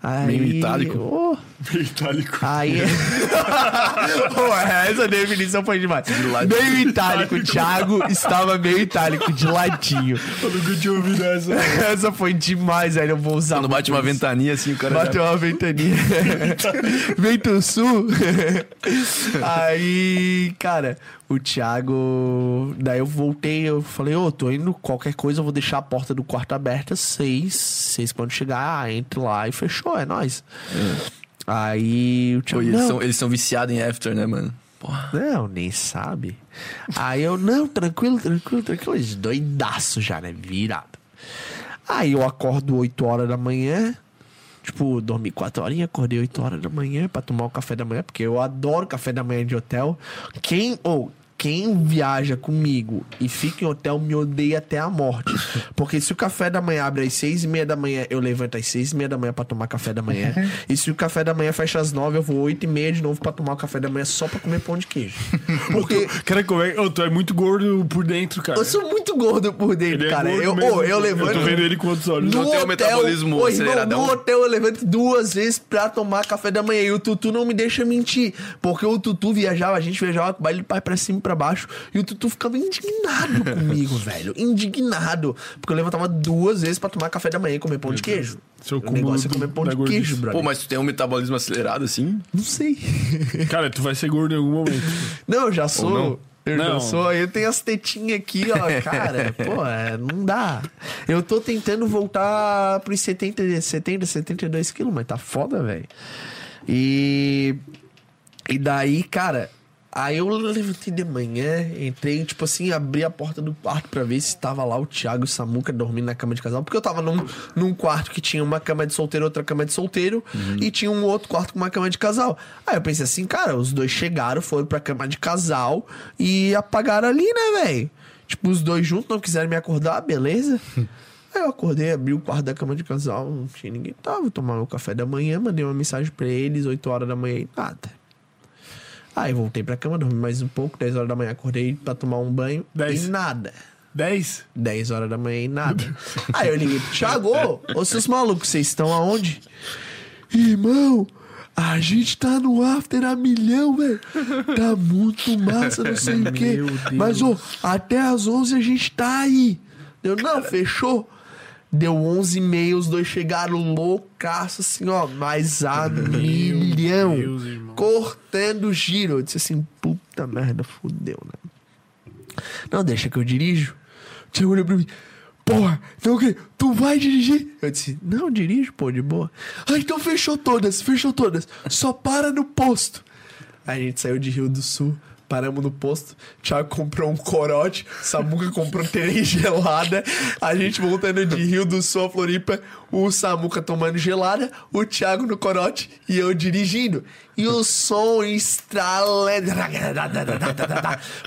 Aí, Meio itálico. ô, Itálico. Aí. Essa definição foi demais. Meio itálico, Thiago estava meio itálico, de ladinho. Eu nunca tinha ouvido essa. Essa foi demais, velho. Eu vou usar. Quando bate uma isso. ventania assim, o cara Bateu uma ventania. Vento sul. Aí, cara, o Thiago. Daí eu voltei, eu falei, ô, tô indo, qualquer coisa, eu vou deixar a porta do quarto aberta, seis. Seis quando chegar, ah, entre lá e fechou, é nóis. Aí o Pô, Thiago. e eles, "Não, são, eles são viciados em after, né, mano? Porra. não, nem sabe. Aí eu, não, tranquilo, tranquilo, tranquilo. Eles doidaço já, né? Virado. Aí eu acordo 8 horas da manhã. Tipo, dormi 4 horinhas, acordei 8 horas da manhã pra tomar o café da manhã, porque eu adoro café da manhã de hotel. Quem, ou, quem viaja comigo e fica em hotel me odeia até a morte. Porque se o café da manhã abre às seis e meia da manhã, eu levanto às seis e meia da manhã pra tomar café da manhã. e se o café da manhã fecha às nove, eu vou oito e meia de novo pra tomar o café da manhã só pra comer pão de queijo. Porque Cara, como é... Ô, tu é muito gordo por dentro, cara. eu sou muito gordo por dentro, Ele é cara. gordo eu, mesmo, ô, eu levanto. Eu tô vendo ele com outros olhos. Não tem o metabolismo ô, irmão, no hotel eu levanto duas vezes pra tomar café da manhã. E o Tutu não me deixa mentir. Porque o Tutu viajava, a gente viajava com o baile de pai pra cima pra baixo. E o Tutu ficava indignado comigo, velho. Indignado. Porque eu levantava duas vezes pra tomar café da manhã e comer pão de queijo. Seu o negócio é comer pão de gordice. queijo, brother. Pô, mas tu tem um metabolismo acelerado assim? Não sei. Cara, tu vai ser gordo em algum momento. Não, eu já sou. Eu Não. já sou. Eu tenho as tetinhas aqui, ó. Cara, pô, é, não dá. Eu tô tentando voltar pros 70, 70 72 quilos, mas tá foda, velho. E. E daí, cara. Aí eu levantei de manhã, entrei, tipo assim, abri a porta do quarto pra ver se tava lá o Thiago e o Samuca dormindo na cama de casal. Porque eu tava num, num quarto que tinha uma cama de solteiro, outra cama de solteiro, e tinha um outro quarto com uma cama de casal. Aí eu pensei assim, cara, os dois chegaram, foram pra cama de casal e apagaram ali, né, velho? Tipo, os dois juntos não quiseram me acordar, beleza? Aí eu acordei, abri o quarto da cama de casal, não tinha ninguém. Tava, tomar meu café da manhã, mandei uma mensagem pra eles, 8 horas da manhã e nada. Aí voltei pra cama, dormi mais um pouco, 10 horas da manhã acordei pra tomar um banho Dez. e nada. 10? 10 horas da manhã e nada. Aí eu liguei pro Thiago, ô, seus malucos, vocês estão aonde? Irmão, a gente tá no after a milhão, velho. Tá muito massa, não sei o quê. Meu. Mas, ô, até às 11 a gente tá aí. Deu, não, fechou. Deu 11 e meia, os dois chegaram loucaço, assim, ó, mas a milhão. Deus, irmão. Cortando o giro. Eu disse assim, puta merda, fudeu, né? Não, deixa que eu dirijo. O Thiago olhou pra mim. Porra, então o quê? Tu vai dirigir? Eu disse, não, dirijo, pô, de boa. Ah, então fechou todas, fechou todas. Só para no posto. Aí a gente saiu de Rio do Sul, paramos no posto. Thiago comprou um corote, Samuca comprou terem gelada. A gente voltando de Rio do Sul a Floripa, o Samuca tomando gelada, o Thiago no corote e eu dirigindo. E o som estralando.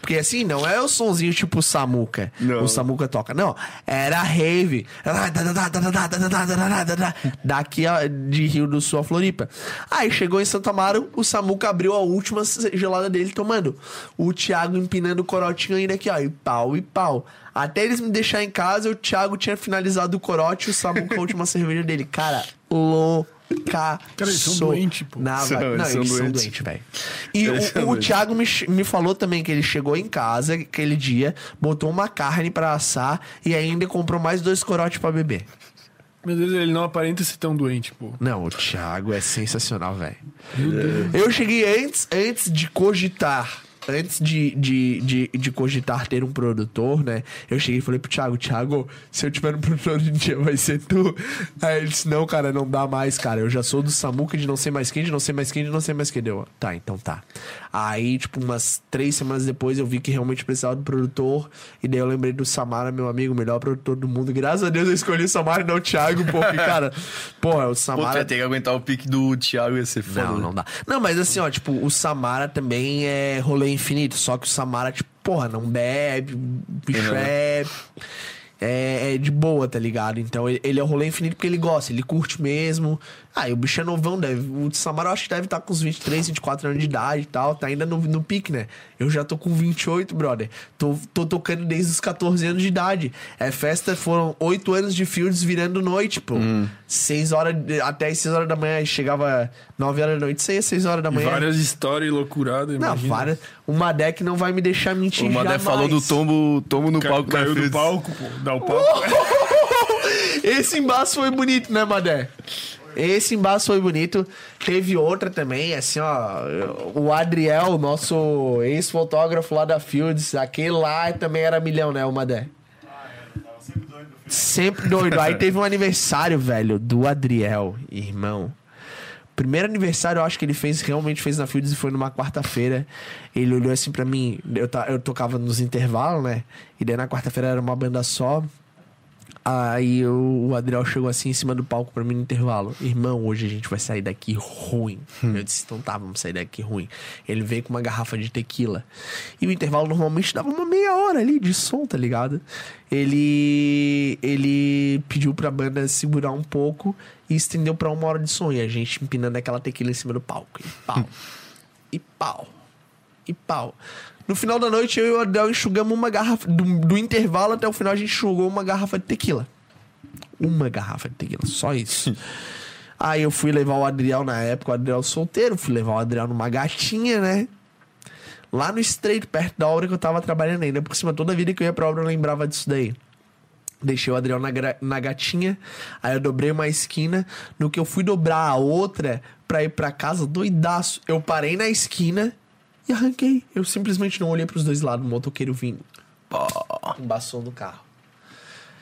Porque assim, não é o sonzinho tipo Samuca. Não. O Samuca toca. Não, era rave. Daqui de Rio do Sul a Floripa. Aí chegou em Santa Amaro, o Samuca abriu a última gelada dele tomando. O Thiago empinando o corotinho ainda aqui, ó. E pau, e pau. Até eles me deixar em casa, o Thiago tinha finalizado o corote e o Samuca a última cerveja dele. Cara, louca. Cara, eles são doentes, pô. Na, São, não, eles são eles são doentes. doentes, velho. E Eles o, o. Thiago me, me falou também que ele chegou em casa aquele dia, botou uma carne pra assar e ainda comprou mais dois corotes pra beber. Meu Deus, ele não aparenta ser tão doente, pô. Não, o Thiago é sensacional, velho. Eu cheguei antes, antes de cogitar. Antes de, de, de, de cogitar ter um produtor, né? Eu cheguei e falei pro Thiago, Thiago, se eu tiver um produtor um dia, vai ser tu. Aí ele disse, não, cara, não dá mais, cara. Eu já sou do Samuca de não sei mais quem, de não sei mais quem, de não sei mais quem. Deu, tá, então tá. Aí, tipo, umas três semanas depois, eu vi que realmente precisava do produtor. E daí eu lembrei do Samara, meu amigo, o melhor produtor do mundo. Graças a Deus eu escolhi o Samara e não o Thiago, porque, cara, porra, o Pô, tu Samara. ia ter que aguentar o pique do Thiago, ia ser foda. Não, não dá. Não, mas assim, ó, tipo, o Samara também é rolê infinito. Só que o Samara, tipo, porra, não bebe, o bicho Uhum. é, é. é de boa, tá ligado? Então ele, ele é o rolê infinito porque ele gosta, ele curte mesmo. Ah, e o bicho é novão, deve. O Samara eu acho que deve estar com uns 23, 24 anos de idade e tal. Tá ainda no, no pique, né? Eu já tô com 28, brother. Tô, tô tocando desde os 14 anos de idade. É festa, foram 8 anos de fields virando noite, pô. Hum. 6 horas, até as 6 horas da manhã, chegava 9 horas da noite, saía 6 horas da E manhã. várias histórias loucuradas, Não, imagina. várias. Uma deck não vai me deixar mentir O Madé jamais. falou do tombo, tombo no Ca- palco Caiu do palco, pô. Dá o palco. Esse embaço foi bonito, né, Madé? Esse embaço foi bonito. Teve outra também, assim, ó. O Adriel, nosso ex-fotógrafo lá da Fields, aquele lá também era milhão, né, o Madé? Sempre doido. Aí teve um aniversário, velho, do Adriel, irmão. Primeiro aniversário, eu acho que ele fez, realmente fez na Fields e foi numa quarta-feira. Ele olhou assim pra mim, eu, eu tocava nos intervalos, né? E daí na quarta-feira era uma banda só. Aí eu- o Adriel chegou assim em cima do palco pra mim no intervalo. Irmão, hoje a gente vai sair daqui ruim. Eu disse, então tá, vamos sair daqui ruim. Ele veio com uma garrafa de tequila. E o intervalo normalmente dava uma meia hora ali de som, tá ligado? Ele. Ele pediu pra banda segurar um pouco e estendeu pra uma hora de som. E a gente empinando aquela tequila em cima do palco. E pau. e pau. E pau. No final da noite, eu e o Adel enxugamos uma garrafa. Do, do intervalo até o final, a gente enxugou uma garrafa de tequila. Uma garrafa de tequila, só isso. Aí eu fui levar o Adriel na época, o Adriel solteiro, fui levar o Adriel numa gatinha, né? Lá no estreito, perto da obra que eu tava trabalhando ainda. Por cima, toda vida que eu ia pra obra eu lembrava disso daí. Deixei o Adriel na, na gatinha, aí eu dobrei uma esquina. No que eu fui dobrar a outra pra ir pra casa, doidaço. Eu parei na esquina e arranquei. Eu simplesmente não olhei pros dois lados, o motoqueiro vindo. Embaçou no carro.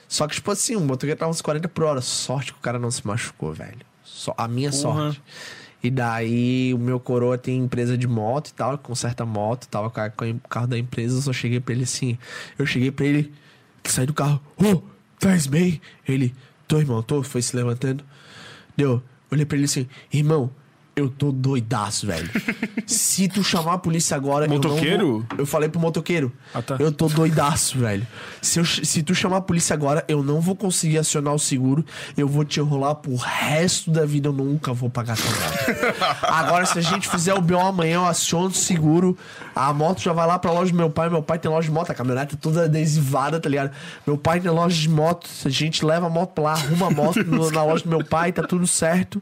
Só que, tipo assim, o motoqueiro tava uns 40 por hora. Sorte que o cara não se machucou, velho. Só, a minha sorte. E daí, o meu coroa tem empresa de moto e tal, conserta moto, tava com o carro da empresa. Eu só cheguei pra ele assim. Eu cheguei pra ele, que sai do carro. Ô, faz bem? Ele, tô, irmão, tô. Foi se levantando. Deu. Olhei pra ele assim, irmão, eu tô doidaço, velho. Se tu chamar a polícia agora. eu Motoqueiro? vou- Eu, falei pro motoqueiro. Ah, tá. Eu tô doidaço, velho. Se, eu- se tu chamar a polícia agora, eu não vou conseguir acionar o seguro. Eu vou te enrolar pro resto da vida. Eu nunca vou pagar moto. agora, se a gente fizer o BO amanhã, eu aciono o seguro. A moto já vai lá pra loja do meu pai. Meu pai tem loja de moto. A caminhonete é toda adesivada, tá ligado? Meu pai tem loja de moto. A gente leva a moto pra lá, arruma a moto no- na loja do meu pai. Tá tudo certo.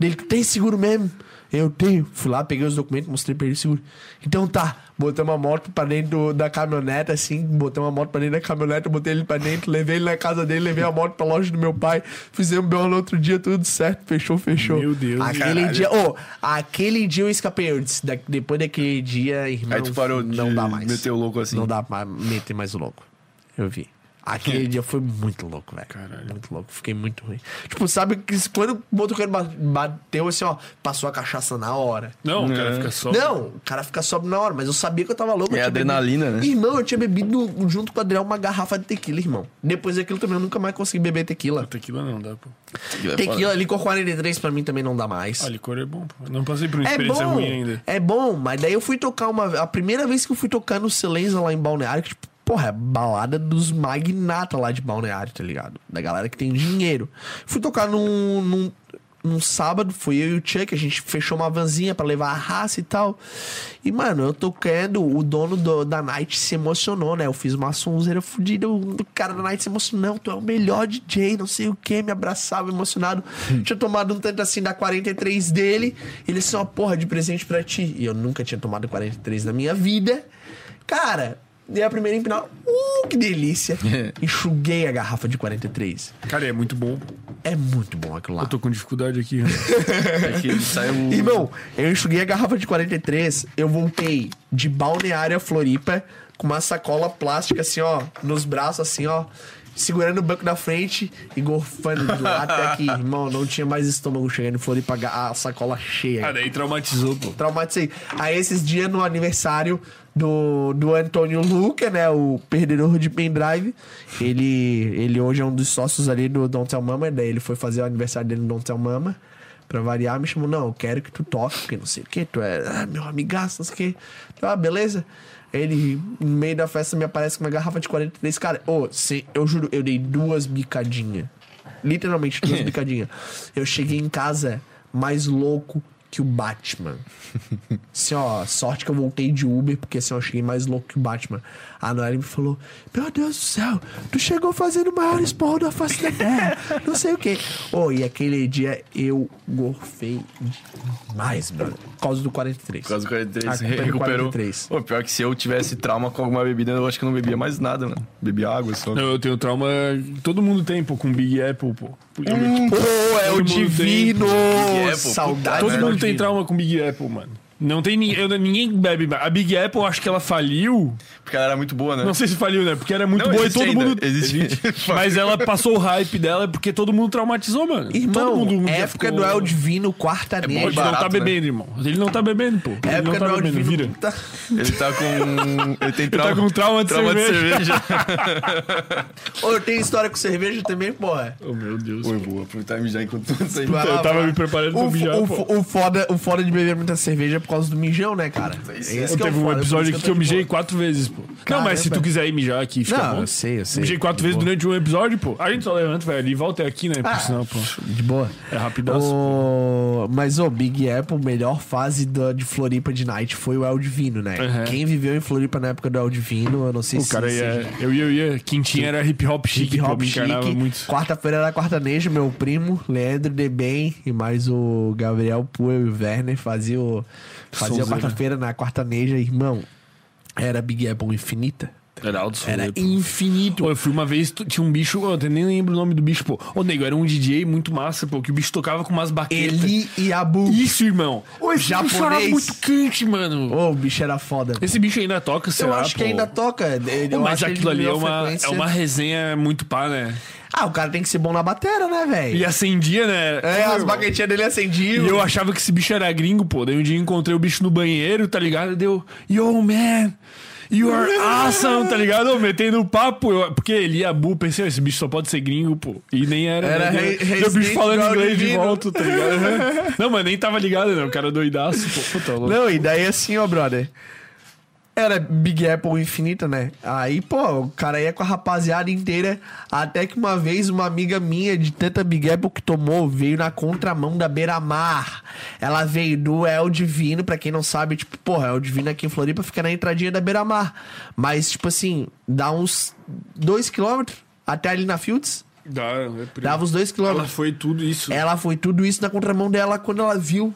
Ele tem seguro mesmo. Eu tenho. Fui lá, peguei os documentos, mostrei pra ele seguro. Então tá, botei uma moto pra dentro do- da caminhonete, assim, botei uma moto pra dentro da caminhonete, botei ele pra dentro, levei ele na casa dele, levei a moto pra loja do meu pai, fizemos BO no outro dia, tudo certo, fechou, fechou. Meu Deus, Aquele caralho. dia, ô, aquele dia eu escapei, disse, da- depois daquele dia, irmão, Aí tu parou de não dá mais. meter o louco assim. Não dá pra meter mais o louco. Eu vi. Aquele dia foi muito louco, velho. Caralho. Muito louco. Fiquei muito ruim. Tipo, sabe que quando o motoqueiro ba- bateu assim, ó, passou a cachaça na hora. Não, o cara É. fica só. Não, o cara fica sóbrio na hora, mas eu sabia que eu tava louco. É tinha adrenalina, bebido- né? Irmão, eu tinha bebido junto com o Adriel uma garrafa de tequila, irmão. Depois daquilo também eu nunca mais consegui beber tequila. Tequila não dá, pô. Tequila, licor 43 pra mim também não dá mais. Ah, licor é bom, pô. Não passei por uma É experiência bom, ruim ainda. é bom, mas daí eu fui tocar uma A primeira vez que eu fui tocar no Silenza lá em Balneário, que, tipo, porra, é balada dos magnatas lá de Balneário, tá ligado? Da galera que tem dinheiro. Fui tocar num, num, num sábado, fui eu e o Chuck, a gente fechou uma vanzinha pra levar a raça e tal. E, mano, eu tocando, o dono do- da Night se emocionou, né? Eu fiz uma sonzeira fodida, o cara da Night se emocionou, não, tu é o melhor DJ, não sei o que, me abraçava emocionado. tinha tomado um tanto assim da 43 dele, ele disse, uma porra de presente pra ti. E eu nunca tinha tomado 43 na minha vida. Cara, dei a primeira empinada, uh, que delícia. Enxuguei a garrafa de 43. Cara, é muito bom. É muito bom aquilo lá. Eu tô com dificuldade aqui. né? É que saiu. Irmão, eu enxuguei a garrafa de 43, eu voltei de Balneário a Floripa com uma sacola plástica assim, ó, nos braços assim, ó, segurando o banco da frente e gorfando de lá até aqui. Irmão, não tinha mais estômago chegando em Floripa, a sacola cheia. Ah, daí traumatizou, pô. Traumatizei. Aí esses dias no aniversário do, do Antônio Luca, né? O perdedor de pendrive. Ele, ele hoje é um dos sócios ali do Don't Tell Mama. Daí ele foi fazer o aniversário dele no Don't Tell Mama. Pra variar, me chamou, não, eu quero que tu toque, porque não sei o que, tu é ah, meu amigaço, não sei o que. Ah, beleza. Ele, no meio da festa, me aparece com uma garrafa de 43. Cara, ô, se- eu juro, eu dei duas bicadinhas. Literalmente, duas bicadinhas. Eu cheguei em casa mais louco que o Batman. Assim, ó, sorte que eu voltei de Uber, porque assim, eu cheguei mais louco que o Batman. A Noelle me falou: Meu Deus do céu, tu chegou fazendo o maior esporro da face da terra. Não sei o quê. Ô, e aquele dia eu gorfei demais, brother. Por causa do 43. Por causa do 43, A culpa é do recuperou. 43. Pô, pior que se eu tivesse trauma com alguma bebida, eu acho que eu não bebia mais nada, mano. Bebia água só. Não, eu tenho trauma. Todo mundo tem, pô, com Big Apple, pô. Eu- Pô, é o divino! Apple, Saudade. Todo merda. mundo do tem trauma com Big Apple, mano. Não tem ninguém. Ninguém bebe. A Big Apple, acho que ela faliu. Porque ela era muito boa, né? Não sei se faliu, né? Porque era muito Não, boa e existe todo ainda, mundo. existe. Mas ela passou o hype dela porque todo mundo traumatizou, mano. Irmão, todo mundo um época ficou- do El Divino, quarta Ele negra. não tá barato, né? bebendo, irmão. Ele não tá bebendo, pô. Ele não Época tá do El bebendo, Divino. vira. Tá- Ele tá com. Ele tem tá trauma, com trauma de cerveja. Ô, eu tenho história com cerveja também, porra. Oh, meu Deus. Eu vou aproveitar e mijar enquanto tu lá, eu tava me preparando pra mijar, foda, o foda de beber muita cerveja é por causa do mijão, né, cara? Esse Eu que é o teve um foda, episódio por aqui que eu tô de mijei boa. quatro vezes, pô. Não, mas se tu quiser ir mijar aqui, fica Não, bom. eu sei, eu sei. Mijei quatro De vezes boa. durante um episódio, pô. A gente só levanta, vai ali e volta aqui, né? Por Ah, sinal, pô. De boa. É rapidaço. O... Mas, ô, Big Apple, melhor fase da- de Floripa de Night foi o El Divino, né? Uhum. Quem viveu em Floripa na época do El Divino, eu não sei O se... cara ia. Eu ia, eu ia. Quintinha era hip hop chique, Hip. Hop Me encarnava Chique. muito. Quarta-feira era quartanejo, meu primo, Leandro Debem e mais o Gabriel Puel e o Werner fazia o fazia quarta-feira na quartaneja, irmão. Era Big Apple infinita. Era som, Era infinito. Pô, eu fui uma vez, tinha um bicho, eu nem lembro o nome do bicho, pô. Ô, nego, era um DJ muito massa, pô, que o bicho tocava com umas baquetas. Eli e Abu. Isso, irmão. Ô, esse bicho era Japonês. muito quente, mano. Ô, o bicho era foda. Esse bicho ainda toca, eu será, acho que pô? ainda toca. ele- Pô, mas acho que ele aquilo ali é uma, é uma resenha muito pá, né? Ah, o cara tem que ser bom na batera, né, velho? E acendia, né? É, as baquetinhas dele acendiam. E eu achava que esse bicho era gringo, pô. Daí um dia eu encontrei o bicho no banheiro, tá ligado? Deu, yo, man, you are awesome, tá ligado? Metendo papo, eu- porque ele e a Bu, pensei, esse bicho só pode ser gringo, pô. E nem era. Era né? re- o bicho falando inglês de volta, tá ligado? Não, mas nem tava ligado, né? O cara doidaço, pô. Puta louco. Não, e daí assim, ó, brother. Era Big Apple infinita, né? Aí, pô, o cara ia com a rapaziada inteira. Até que uma vez uma amiga minha, de tanta Big Apple que tomou, veio na contramão da Beira-Mar. Ela veio do El Divino, pra quem não sabe, tipo, porra, El Divino aqui em Floripa fica na entradinha da Beira-Mar. Mas, tipo assim, dá uns 2km até ali na Fields. Dá, é. Dava uns 2km. Ela foi tudo isso. Ela foi tudo isso na contramão dela quando ela viu.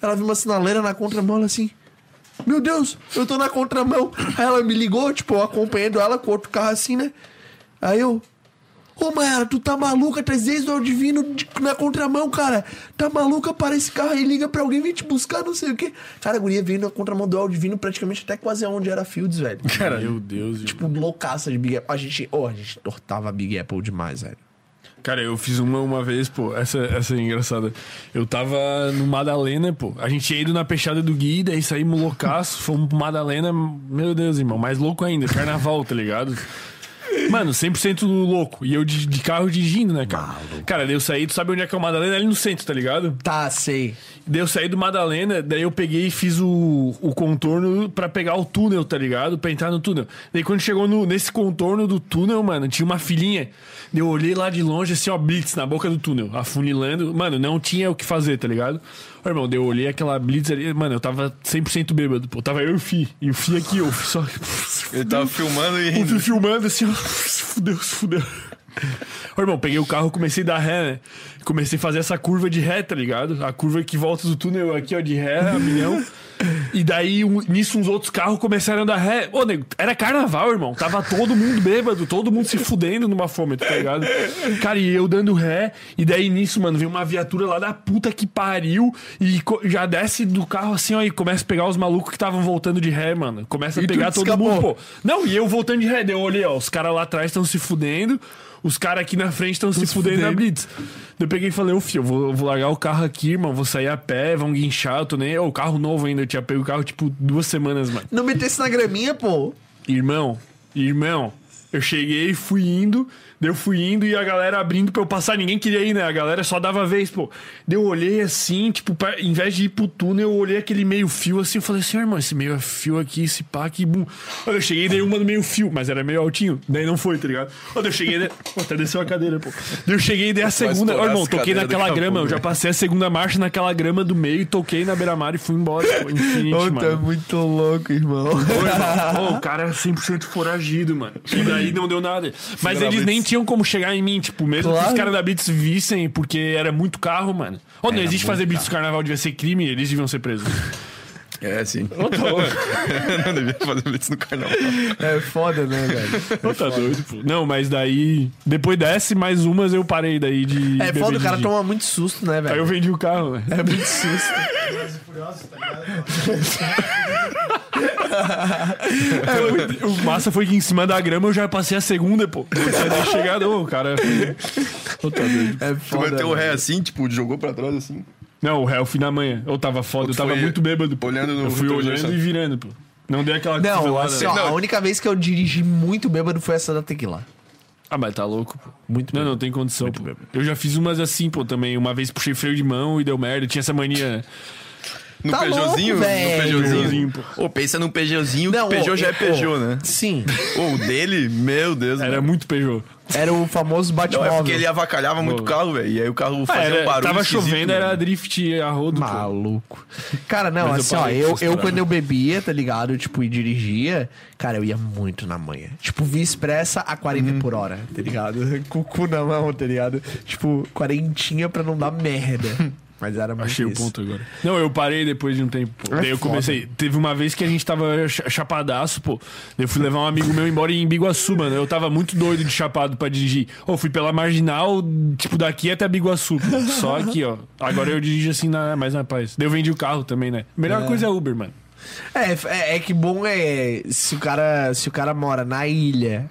Ela viu uma sinaleira na contramão, ela assim. Meu Deus, eu tô na contramão. Aí ela me ligou, tipo, eu acompanhando ela com outro carro assim, né? Aí eu. Ô, Mayara, tu tá maluca? Tá desde o divino de- na contramão, cara. Tá maluca? Para esse carro aí, liga pra alguém vir te buscar, não sei o quê. Cara, a guria veio na contramão do El Divino praticamente até quase onde era Fields, velho. Cara, meu Deus. Tipo, loucaça de Big Apple. A gente, oh, a gente tortava Big Apple demais, velho. Cara, eu fiz uma uma vez, pô. Essa, essa é engraçada. Eu tava no Madalena, pô. A gente tinha ido na peixada do Gui, daí saímos loucaço, fomos pro Madalena. Meu Deus, irmão, mais louco ainda. Carnaval, tá ligado? Mano, 100% louco. E eu de, de carro dirigindo, né, cara? Cara, daí eu saí, tu sabe onde é que é o Madalena? Ali no centro, tá ligado? Tá, sei. Daí eu saí do Madalena, daí eu peguei e fiz o, o contorno pra pegar o túnel, tá ligado? Pra entrar no túnel. Daí quando chegou no, nesse contorno do túnel, mano, tinha uma filhinha. Eu olhei lá de longe, assim, ó, blitz na boca do túnel, afunilando. Mano, não tinha o que fazer, tá ligado? Ô, irmão, eu olhei aquela blitz ali, mano, eu tava 100% bêbado, pô. Tava eu e o Fi. E o Fi aqui, Fi só. Ele tava filmando e rindo. Fi filmando assim, ó. Se fudeu, se fudeu. Ô, irmão, peguei o carro, comecei a dar ré, né? Comecei a fazer essa curva de ré, tá ligado? A curva que volta do túnel aqui, ó, de ré, a milhão. E daí, um- nisso, uns outros carros começaram a dar ré. Ô, nego, era carnaval, irmão. Tava todo mundo bêbado, todo mundo se fudendo numa fome, tá ligado? Cara, e eu dando ré. E daí, nisso, mano, vem uma viatura lá da puta que pariu. E já desce do carro assim, ó, e começa a pegar os malucos que estavam voltando de ré, mano. Começa a E pegar todo escapou. mundo, pô. Não, e eu voltando de ré. Daí eu olhei, ó, os caras lá atrás estão se fudendo. Os caras aqui na frente estão se, fudendo na blitz. Eu peguei e falei, ô filho, eu vou, eu vou largar o carro aqui, irmão. Vou sair a pé, vão guinchar. Eu tô nem. Ô, o carro novo ainda. Eu tinha pego o carro, tipo, duas semanas, mano. Não metesse na graminha, pô. Irmão, irmão, eu cheguei, fui indo, eu fui indo e a galera abrindo pra eu passar, ninguém queria ir, né? A galera só dava vez, pô. Eu olhei assim, tipo, pra, em vez de ir pro túnel, eu olhei aquele meio fio assim, eu falei assim, "Ô, irmão, esse meio fio aqui, esse pá aqui, bum. Eu cheguei, dei uma no meio fio, mas era meio altinho, daí não foi, tá ligado? Eu cheguei, daí, Pô, até desceu a cadeira, pô. Eu cheguei, dei a segunda, Ô, irmão, toquei naquela grama, eu já passei a segunda marcha naquela grama do meio, toquei na beira-mar e fui embora, pô, mano. tu é muito louco, irmão. Ô, irmão, ô, o cara é 100% foragido, mano. E daí não deu nada. Mas eles nem tinham como chegar em mim, tipo, mesmo que Claro. os caras da Blitz vissem, porque era muito carro, mano. Ô, não existe fazer Blitz no carnaval, devia ser crime, eles deviam ser presos. É, sim. não devia fazer blitz no carnaval. É foda, né, velho? Pô, tá doido, pô. Não, mas daí. Depois dessa e mais umas eu parei daí de. É beber foda, o cara de- toma muito susto, né, Aí eu velho? vendi o carro, né? É muito susto. É, muito- o massa foi que em cima da grama eu já passei a segunda, pô. Não nem chegado, o cara. Ô, tá doido. É Tu foda. bateu o ré velho. assim, tipo, jogou pra trás assim. Não, o réu fui na manhã. Eu tava foda, eu tava muito bêbado. pô. olhando no Eu fui olhando e virando, pô. Não dei aquela Não, cotovelada, assim, ó, Não. a única vez que eu dirigi muito bêbado foi essa da tequila. Ah, mas tá louco, pô. Muito Não, bêbado. não tem condição, Muito pô. bêbado. Eu já fiz umas assim, pô, também. Uma vez puxei freio de mão e deu merda. Tinha essa mania. No Tá Peugeotzinho? louco, no velho. Peugeotzinho. Ô, pensa no Peugeotzinho, Não, que Peugeot ô, já é ô, Peugeot, né? Sim, Ô, o dele, meu Deus, Era velho. muito Peugeot. era o famoso Não, é porque ele avacalhava muito o carro, velho. E aí o carro Ah, fazia era- um barulho tava chovendo, era mano. drift a rodo, pô. Maluco. Cara, não, Mas eu assim, ó, eu, essas eu paradas. quando eu bebia, tá ligado? Tipo, e dirigia, cara, eu ia muito na manhã. Tipo, via expressa a 40 por hora, tá ligado? Com o cu na mão, tá ligado? Tipo, quarentinha pra não dar merda. Mas era muito Achei o isso. ponto agora. Não, eu parei depois de um tempo. É Daí eu foda. comecei. Teve uma vez que a gente tava cha- chapadaço, pô. Eu fui levar um amigo meu embora em Biguaçu, mano. Eu tava muito doido de chapado pra dirigir. Ô, fui pela marginal, tipo, daqui até Biguaçu. pô. Só aqui, ó. Agora eu dirijo assim na, mais na paz. Daí eu vendi o carro também, né? Melhor coisa é Uber, mano. É, é, é que bom é se o cara se o cara mora na ilha.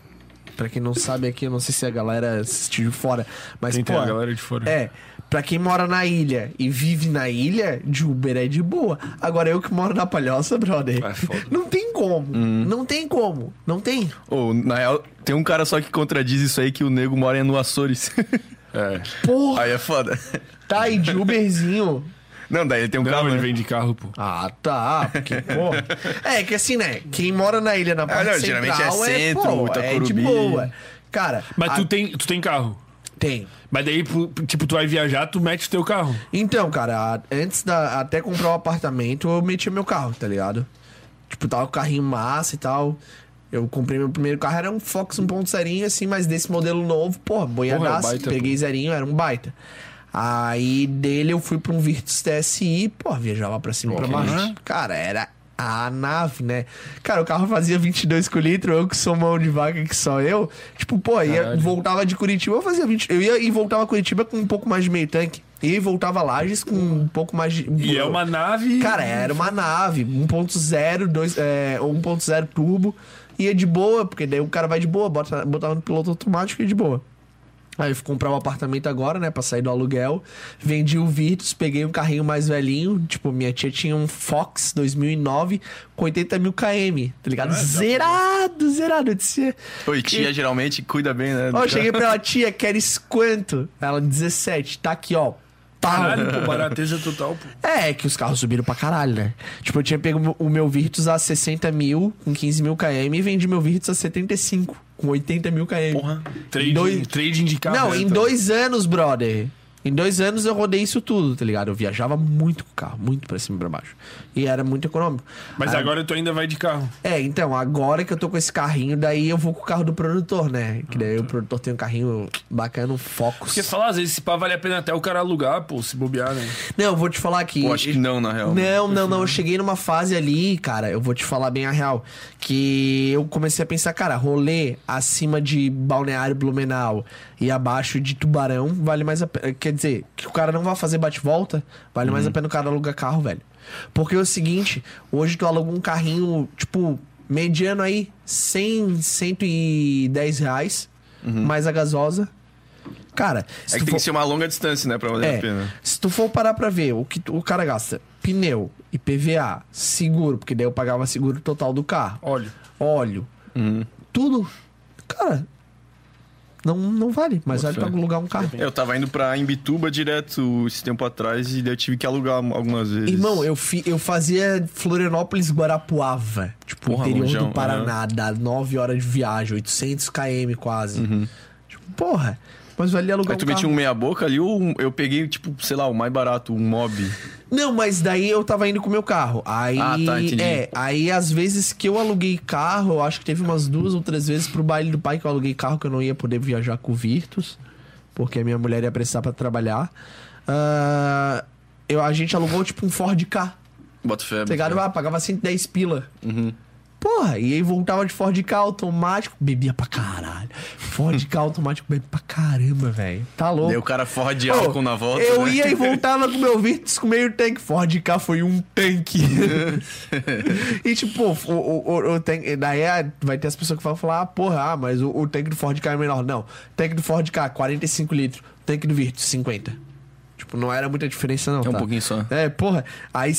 Pra quem não sabe aqui, eu não sei se a galera assistiu de fora, mas Tem, pô, a galera de fora. É, pra quem mora na ilha e vive na ilha, de Uber é de boa. Agora eu que moro na Palhoça, brother. É foda. Não tem como. Não tem como. Não tem. Ô, na real, tem um cara só que contradiz isso aí, que o nego mora no Açores. É. Porra, aí é foda. tá aí de Uberzinho. Não, daí ele tem um Não, carro, ele né? vende carro, pô. Ah, tá. Porque, pô. É que assim, né? Quem mora na ilha na parte não, central geralmente é centro, pô, é de boa. Cara, Mas a- tu, tem, tu tem carro. Tem. Mas daí, tipo, tu vai viajar, tu mete o teu carro. Então, cara, antes da até comprar o apartamento, eu metia meu carro, tá ligado? Tipo, tava com o carrinho massa e tal. Eu comprei meu primeiro carro, era um Fox 1.0 assim, mas desse modelo novo, porra, boiadaço. baita, peguei zerinho, era um baita. Aí dele eu fui pra um Virtus TSI, porra, viajava pra cima e pra Porra. baixo. Cara, era a nave, né? Cara, o carro fazia 22 com litro, eu que sou mão de vaca que só eu. Tipo, pô, ia, Caralho. voltava de Curitiba, eu fazia 20. Eu ia e voltava Curitiba com um pouco mais de meio tanque. E voltava Lages com um pouco mais de. E é uma nave. Cara, era uma nave, 1.0, 2, é, 1.0 turbo. Ia de boa, porque daí o cara vai de boa, bota, botava no piloto automático e ia de boa. Aí eu fui comprar um apartamento agora, né, pra sair do aluguel. Vendi o Virtus, peguei um carrinho mais velhinho. Tipo, minha tia tinha um Fox 2009 com 80 mil km, tá ligado? zerado, zerado. Eu disse, Oi, tia geralmente cuida bem, né? Ó, eu cheguei pra ela, tia, queres quanto? Ela, 17, tá aqui, ó. Caralho, pô, barateza total, pô. É, que os carros subiram pra caralho, né? Tipo, eu tinha pego o meu Virtus a 60 mil, com 15 mil km, e vendi meu Virtus a 75, com 80 mil km. Porra. Trading, dois- trading de carro. Não, né, em tá? dois anos, brother. Em dois anos eu rodei isso tudo, tá ligado? Eu viajava muito com o carro, muito pra cima e pra baixo. E era muito econômico. Mas Aí- agora tu ainda vai de carro. É, então, agora que eu tô com esse carrinho, daí eu vou com o carro do produtor, né? Que daí o produtor tem um carrinho bacana, um Focus. Porque falar, às vezes, se pá, vale a pena até o cara alugar, pô, se bobear, né? Não, eu vou te falar que. Pô, acho que não, na real. Não, não, não. Eu cheguei numa fase ali, cara, eu vou te falar bem a real. Que eu comecei a pensar, cara, rolê acima de Balneário Blumenau e abaixo de Tubarão vale mais a pena. Quer dizer, que o cara não vai fazer bate-volta, vale mais a pena o cara alugar carro, velho. Porque é o seguinte, hoje tu aluga um carrinho, tipo, mediano aí, 100, 110 reais, mais a gasosa. Cara, É que tem for- que ser uma longa distância, né? Pra valer é, a pena. se tu for parar pra ver o que tu- o cara gasta, pneu, IPVA, seguro, porque daí eu pagava seguro total do carro, Óleo. óleo, Uhum. tudo, cara, não, não vale, mas vale pra alugar um carro. Eu tava indo pra Imbituba direto esse tempo atrás e daí eu tive que alugar algumas vezes. Irmão, eu, fi, eu fazia Florianópolis Guarapuava, tipo, Porra, interior longeão, do Paraná, dá 9 horas de viagem, 800 km quase. Tipo, porra, mas valia alugar Aí tu um metia carro. um meia boca ali ou um- eu peguei, tipo, sei lá, o mais barato, um mob. Não, mas daí eu tava indo com o meu carro. Aí, Ah, tá, entendi. é, aí às vezes que eu aluguei carro, eu acho que teve umas duas ou três vezes pro baile do pai que eu aluguei carro que eu não ia poder viajar com o Virtus, porque a minha mulher ia precisar pra trabalhar. Ah, eu, a gente alugou tipo um Ford K. Bota fé. Tá bota ligado? fé. Ah, pagava 110 pila. Uhum. Porra, e aí voltava de Ford K automático, bebia pra caralho. Ford K automático, bebe pra caramba, velho. Tá louco. Daí o cara forra de álcool na volta. Eu né? ia e voltava com meu Virtus com meio tanque. Ford K foi um tanque. e tipo, o, o, o, o tanque. Daí vai ter as pessoas que vão falar, ah, porra, ah, mas o, o tanque do Ford K é menor. Não. Tanque do Ford K, 45 litros. Tanque do Virtus, 50. Tipo, não era muita diferença, não. É um tá? pouquinho só. É, porra. Aí.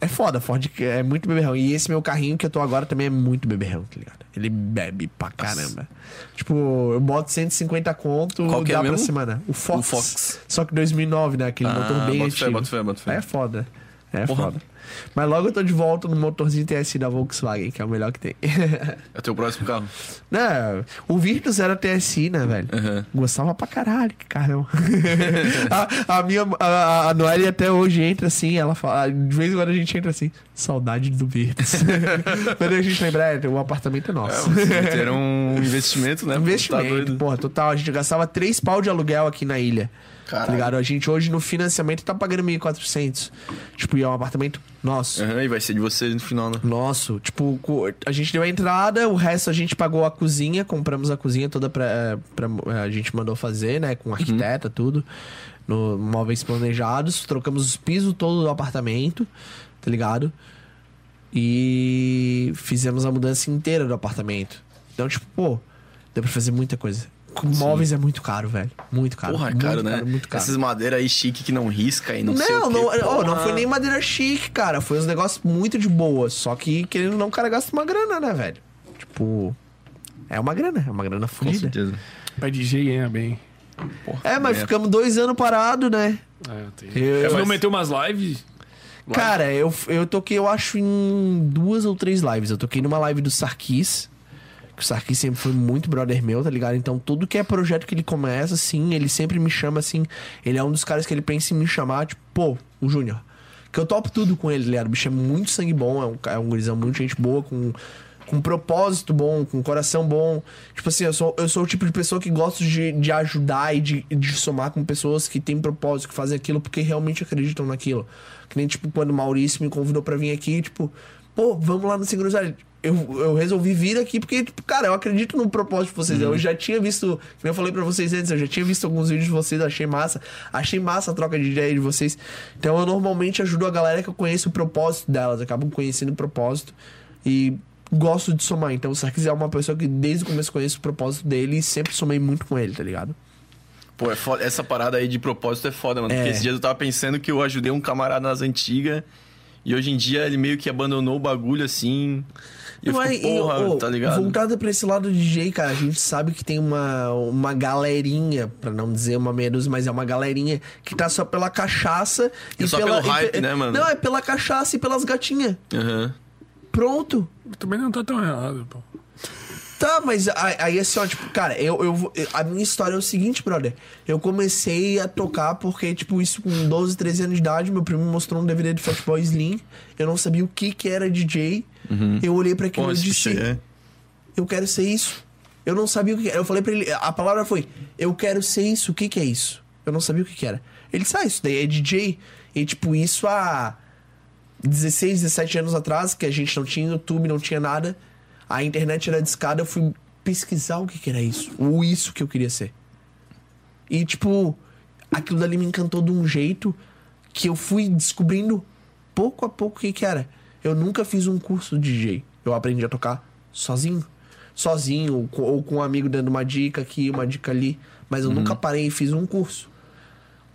É foda, Ford é muito beberrão. E esse meu carrinho que eu tô agora também é muito beberrão, tá ligado? Ele bebe pra caramba. Tipo, eu boto 150 conto, Qual que é dá pra mesmo? semana. O Fox. O Fox. Só que 2009, né? Aquele Ah, motor bem bota fé, antigo. bota fé, bota fé. É foda. É Porra. foda. Mas logo eu tô de volta no motorzinho TSI da Volkswagen, que é o melhor que tem. É o teu próximo carro. Não, o Virtus era TSI, né, velho? Aham. Gostava pra caralho, que carrão. a, a minha. A, a Noelle até hoje entra assim, ela fala. De vez em quando a gente entra assim, saudade do Virtus. Quando a gente lembra, é, o apartamento é É, nosso. vocês meteram um investimento, né? Tá Investimento, doido. porra, total. A gente gastava 3 pau de aluguel aqui na ilha. Tá Caralho. ligado? A gente hoje no financiamento tá pagando 1.400. Tipo, e é um apartamento nosso. Aham, e vai ser de vocês no final, né? Nosso, tipo, a gente deu a entrada, o resto a gente pagou a cozinha, compramos a cozinha toda pra, pra a gente mandou fazer, né, com arquiteta, tudo, no móveis planejados, trocamos os pisos todo do apartamento, tá ligado? E fizemos a mudança inteira do apartamento. Então, tipo, pô, deu pra fazer muita coisa. Com móveis é muito caro, velho. Muito caro. Porra, é muito caro, né? muito caro. Essas madeiras aí chique que não risca e não, sei o Não, quê. não, ó, não foi nem madeira chique, cara. Foi uns negócios muito de boa. Só que, querendo ou não, o cara gasta uma grana, né, velho? Tipo. É uma grana, é uma grana Com fodida. certeza. Pai DJ ganha bem. Porra, É, mas é. ficamos dois anos parados, né? É, tem. Eu- Você não mas- meteu umas lives? Cara, eu, eu toquei, eu acho, em duas ou três lives. Eu toquei numa live do Sarkis. O Sarkis sempre foi muito brother meu, tá ligado? Então, tudo que é projeto que ele começa, assim, ele sempre me chama, assim. Ele é um dos caras que ele pensa em me chamar, tipo, pô, o Júnior. Que eu topo tudo com ele, tá ligado? O bicho é muito sangue bom, é um, é um gurizão muito gente boa, com, com propósito bom, com coração bom. Tipo assim, eu sou, eu sou o tipo de pessoa que gosto de, de ajudar e de, de somar com pessoas que têm propósito, que fazem aquilo porque realmente acreditam naquilo. Que nem, tipo, quando o Maurício me convidou pra vir aqui, tipo, pô, vamos lá no Segurança. Eu, eu resolvi vir aqui porque, tipo, cara, eu acredito no propósito de vocês. Eu já tinha visto, como eu falei pra vocês antes, eu já tinha visto alguns vídeos de vocês, achei massa. Achei massa a troca de ideia de vocês. Então eu normalmente ajudo a galera que eu conheço o propósito delas, acabo conhecendo o propósito e gosto de somar. Então o Sarkis é uma pessoa que desde o começo conheço o propósito dele e sempre somei muito com ele, tá ligado? Pô, é foda. essa parada aí de propósito é foda, mano. É. Porque esses dias eu tava pensando que eu ajudei um camarada nas antigas e hoje em dia ele meio que abandonou o bagulho assim. E eu Não, fico, é- e, porra, ô, tá ligado? Voltado pra esse lado de DJ, cara, a gente sabe que tem uma, uma galerinha, pra não dizer uma meia dúzia, mas é uma galerinha que tá só pela cachaça É só pela, pelo hype, pe- né, mano? Não, é pela cachaça e pelas gatinhas. Aham. Pronto. Também não tá tão errado, pô. Tá, mas aí, assim, ó, tipo, cara, eu, eu, vou- a minha história é o seguinte, brother. Eu comecei a tocar porque, tipo, isso com 12, 13 anos de idade, meu primo me mostrou um DVD do Fatboy Slim. Eu não sabia o que que era DJ. Eu olhei pra aquilo e disse, é. eu quero ser isso. Eu não sabia o que era. Eu falei pra ele, a palavra foi, eu quero ser isso. O que que é isso? Eu não sabia o que que era. Ele disse, ah, isso daí é DJ. E, tipo, isso há 16, 17 anos atrás, que a gente não tinha YouTube, não tinha nada. A internet era discada, eu fui pesquisar o que que era isso. Ou isso que eu queria ser. E, tipo, aquilo dali me encantou de um jeito que eu fui descobrindo pouco a pouco o que que era. Eu nunca fiz um curso de DJ. Eu aprendi a tocar sozinho. Sozinho, ou com, ou com um amigo dando uma dica aqui, uma dica ali. Mas eu nunca parei e fiz um curso.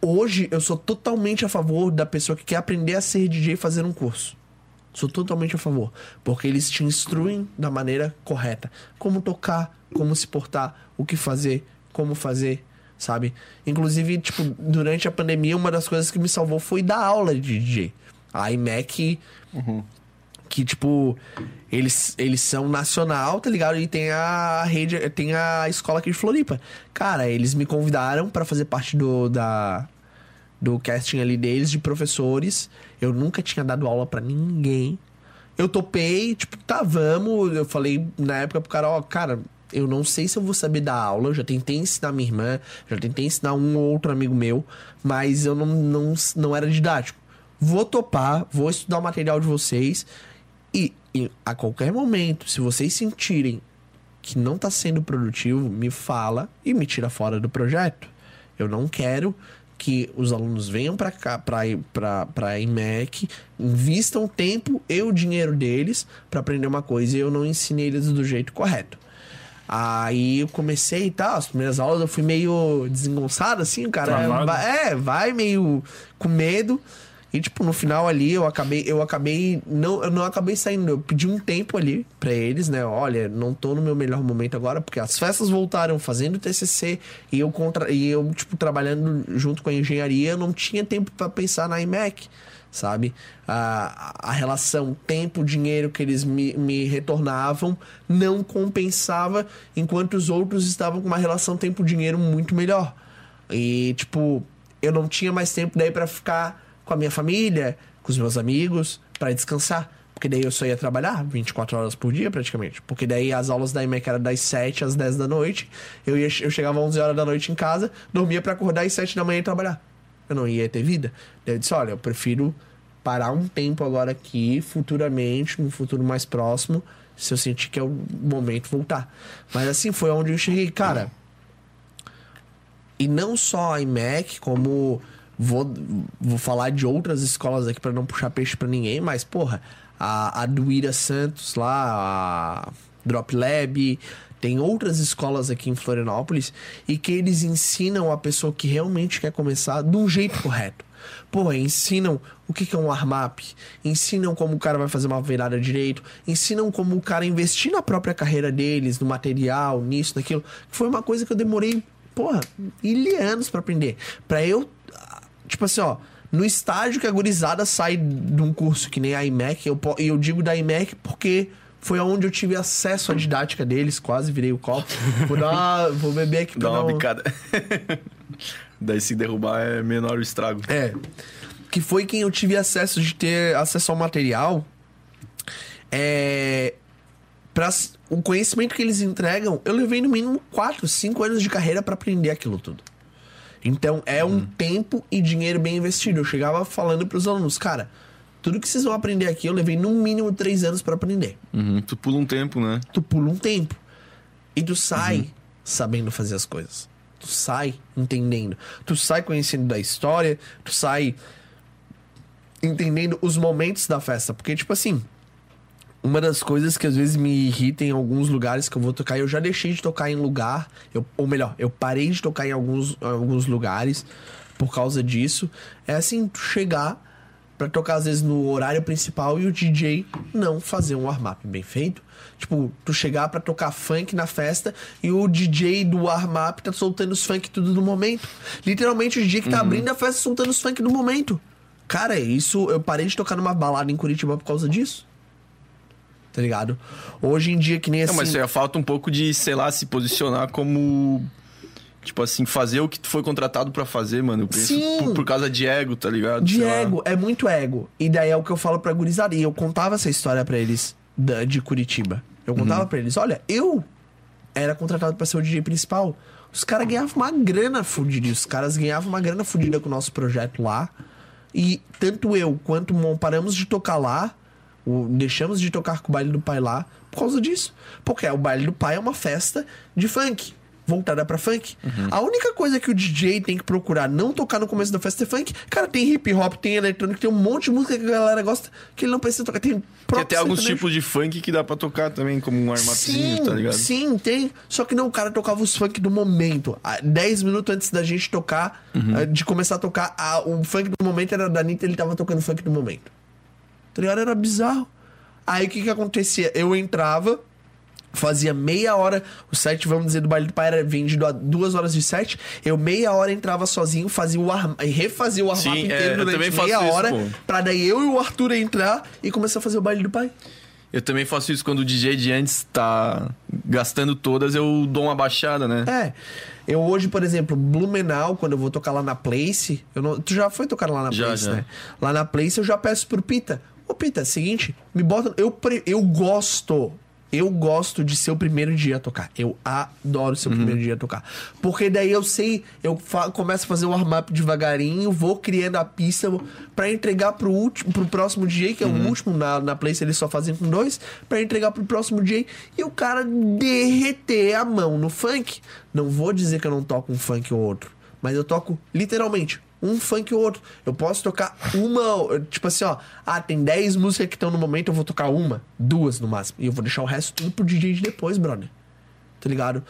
Hoje, eu sou totalmente a favor da pessoa que quer aprender a ser DJ fazer um curso. Sou totalmente a favor. Porque eles te instruem da maneira correta. Como tocar, como se portar, o que fazer, como fazer, sabe? Inclusive, tipo, durante a pandemia, uma das coisas que me salvou foi dar aula de DJ. A iMac, que, tipo, eles, eles são nacional, tá ligado? E tem a rede, tem a escola aqui de Floripa. Cara, eles me convidaram pra fazer parte do, da, do casting ali deles, de professores. Eu nunca tinha dado aula pra ninguém. Eu topei, tipo, tá, vamos. Eu falei na época pro cara, ó, cara, eu não sei se eu vou saber dar aula. Eu já tentei ensinar minha irmã, já tentei ensinar um ou outro amigo meu, mas eu não, não, não era didático. vou topar, vou estudar o material de vocês e, e a qualquer momento, se vocês sentirem que não tá sendo produtivo, me fala e me tira fora do projeto. Eu não quero que os alunos venham para cá, para IMEC, invistam tempo e o dinheiro deles para aprender uma coisa e eu não ensinei eles do jeito correto. Aí eu comecei e tal, as primeiras aulas eu fui meio desengonçado, assim, o cara. Travado. É, vai meio com medo. E, tipo, no final ali, eu acabei, eu acabei. Não, eu não acabei saindo. Eu pedi um tempo ali pra eles, né? Olha, não tô no meu melhor momento agora, porque as festas voltaram fazendo TCC e eu, contra, e eu tipo, trabalhando junto com a engenharia, eu não tinha tempo pra pensar na IMEC, sabe? A, a relação tempo-dinheiro que eles me, me retornavam não compensava, enquanto os outros estavam com uma relação tempo-dinheiro muito melhor. E, tipo, eu não tinha mais tempo daí pra ficar com a minha família, com os meus amigos, pra descansar. Porque daí eu só ia trabalhar 24 horas por dia, praticamente. Porque daí as aulas da IMEC eram das 7 às 10 da noite. Eu, ia, eu chegava às 11 horas da noite em casa, dormia pra acordar às 7 da manhã e trabalhar. Eu não ia ter vida. Daí eu disse: olha, eu prefiro parar um tempo agora aqui, futuramente, num futuro mais próximo, se eu sentir que é o momento voltar. Mas assim, foi onde eu cheguei, cara. E não só a IMEC, como vou, vou falar de outras escolas aqui para não puxar peixe para ninguém, mas porra, a, a do Ira Santos lá, a Drop Lab, tem outras escolas aqui em Florianópolis e que eles ensinam a pessoa que realmente quer começar de um jeito correto. Porra, ensinam o que que é um armap, ensinam como o cara vai fazer uma virada direito, ensinam como o cara investir na própria carreira deles, no material, nisso, naquilo. Foi uma coisa que eu demorei, porra, mil anos pra aprender. Pra eu, tipo assim, ó, no estágio que a gurizada sai de um curso que nem a IMEC, eu, e eu digo da IMEC porque foi onde eu tive acesso à didática deles, quase virei o copo. Vou dar vou beber aqui pra Dá uma não- bicada. Daí se derrubar é menor o estrago. É. Que foi quem eu tive acesso de ter acesso ao material. É. Pra, o conhecimento que eles entregam, eu levei no mínimo 4, 5 anos de carreira pra aprender aquilo tudo. Então é um tempo e dinheiro bem investido. Eu chegava falando pros alunos, cara, tudo que vocês vão aprender aqui, eu levei no mínimo 3 anos pra aprender. Uhum, Tu pula um tempo, né? Tu pula um tempo. E tu sai sabendo fazer as coisas. Tu sai entendendo. Tu sai conhecendo da história. Tu sai entendendo os momentos da festa. Porque, tipo assim, uma das coisas que às vezes me irrita em alguns lugares que eu vou tocar, eu já deixei de tocar em lugar, eu, ou melhor, eu parei de tocar em alguns, alguns lugares por causa disso. É assim, tu chegar pra tocar às vezes no horário principal e o DJ não fazer um warm-up bem feito. Tipo, tu chegar pra tocar funk na festa e o DJ do warm-up tá soltando os funk tudo no momento. Literalmente o DJ que tá abrindo a festa soltando os funk no momento. Cara, isso eu parei de tocar numa balada em Curitiba por causa disso. Tá ligado? Hoje em dia, que nem assim. Não, mas já falta um pouco de, sei lá, se posicionar como. Tipo assim, fazer o que tu foi contratado pra fazer, mano. Eu penso Sim. Por, por causa de ego, tá ligado? De ego, é muito ego. E daí é o que eu falo pra gurizada. E eu contava essa história pra eles da- de Curitiba. Eu contava pra eles: olha, eu era contratado pra ser o DJ principal. Os caras ganhavam uma grana fudida. Os caras ganhavam uma grana fudida com o nosso projeto lá. E tanto eu quanto o Mon paramos de tocar lá. O- deixamos de tocar com o baile do pai lá por causa disso. Porque o baile do pai é uma festa de funk. Voltada pra funk. A única coisa que o DJ tem que procurar não tocar no começo da festa é funk. Cara, tem hip hop, tem eletrônico, tem um monte de música que a galera gosta que ele não precisa tocar. Tem Tem até alguns tipos de funk que dá pra tocar também, como um armapzinho, Sim, tá ligado? sim, tem. Só que não, o cara tocava os funk do momento. Ah, 10 minutos antes da gente tocar, Uhum. ah, de começar a tocar, ah, o funk do momento era da Anitta, ele tava tocando funk do momento. Tá ligado? Era bizarro. Aí o que que acontecia? Eu entrava, fazia meia hora, o set, vamos dizer, do baile do pai era vendido a duas horas de set, eu meia hora entrava sozinho, fazia o arma, refazia o Sim, é, inteiro eu durante meia isso, hora, pô. pra daí eu e o Arthur entrar e começar a fazer o baile do pai. Eu também faço isso quando o DJ de antes tá gastando todas, eu dou uma baixada, né? É. Eu hoje, por exemplo, Blumenau, quando eu vou tocar lá na Place, eu não, tu já foi tocar lá na Já, Place, já. né? Lá na Place eu já peço pro Pita. Ô Pita, é o seguinte, me bota, eu pre- eu gosto Eu gosto de ser o primeiro dia a tocar. Eu adoro ser o primeiro dia a tocar. Porque daí eu sei, eu fa- começo a fazer o warm-up devagarinho, vou criando a pista pra entregar pro, último, pro próximo DJ, que é o último. Na, na place eles só fazem com dois, pra entregar pro próximo DJ e o cara derreter a mão no funk. Não vou dizer que eu não toco um funk ou outro, mas eu toco literalmente um funk ou outro. Eu posso tocar uma, tipo assim, ó. Ah, tem 10 músicas que estão no momento, eu vou tocar uma, duas no máximo. E eu vou deixar o resto tudo pro DJ de depois, brother. Tá ligado?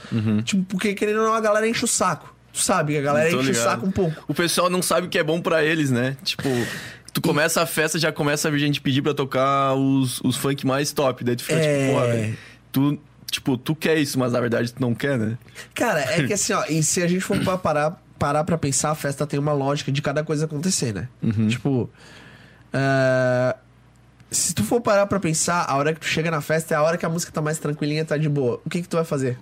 Tipo, porque querendo ou não, a galera enche o saco. Tu sabe que a galera enche o ligado. saco um pouco. O pessoal não sabe o que é bom pra eles, né? Tipo, tu começa a festa, já começa a vir gente pedir pra tocar os, os funk mais top. Daí tu fica É. tipo, pô, velho, tu, tipo, tu quer isso, mas na verdade tu não quer, né? Cara, é que assim, ó, e se a gente for pra parar, parar pra pensar, a festa tem uma lógica de cada coisa acontecer, né? Tipo. ah, se tu for parar pra pensar, a hora que tu chega na festa é a hora que a música tá mais tranquilinha, tá de boa. O que que tu vai fazer?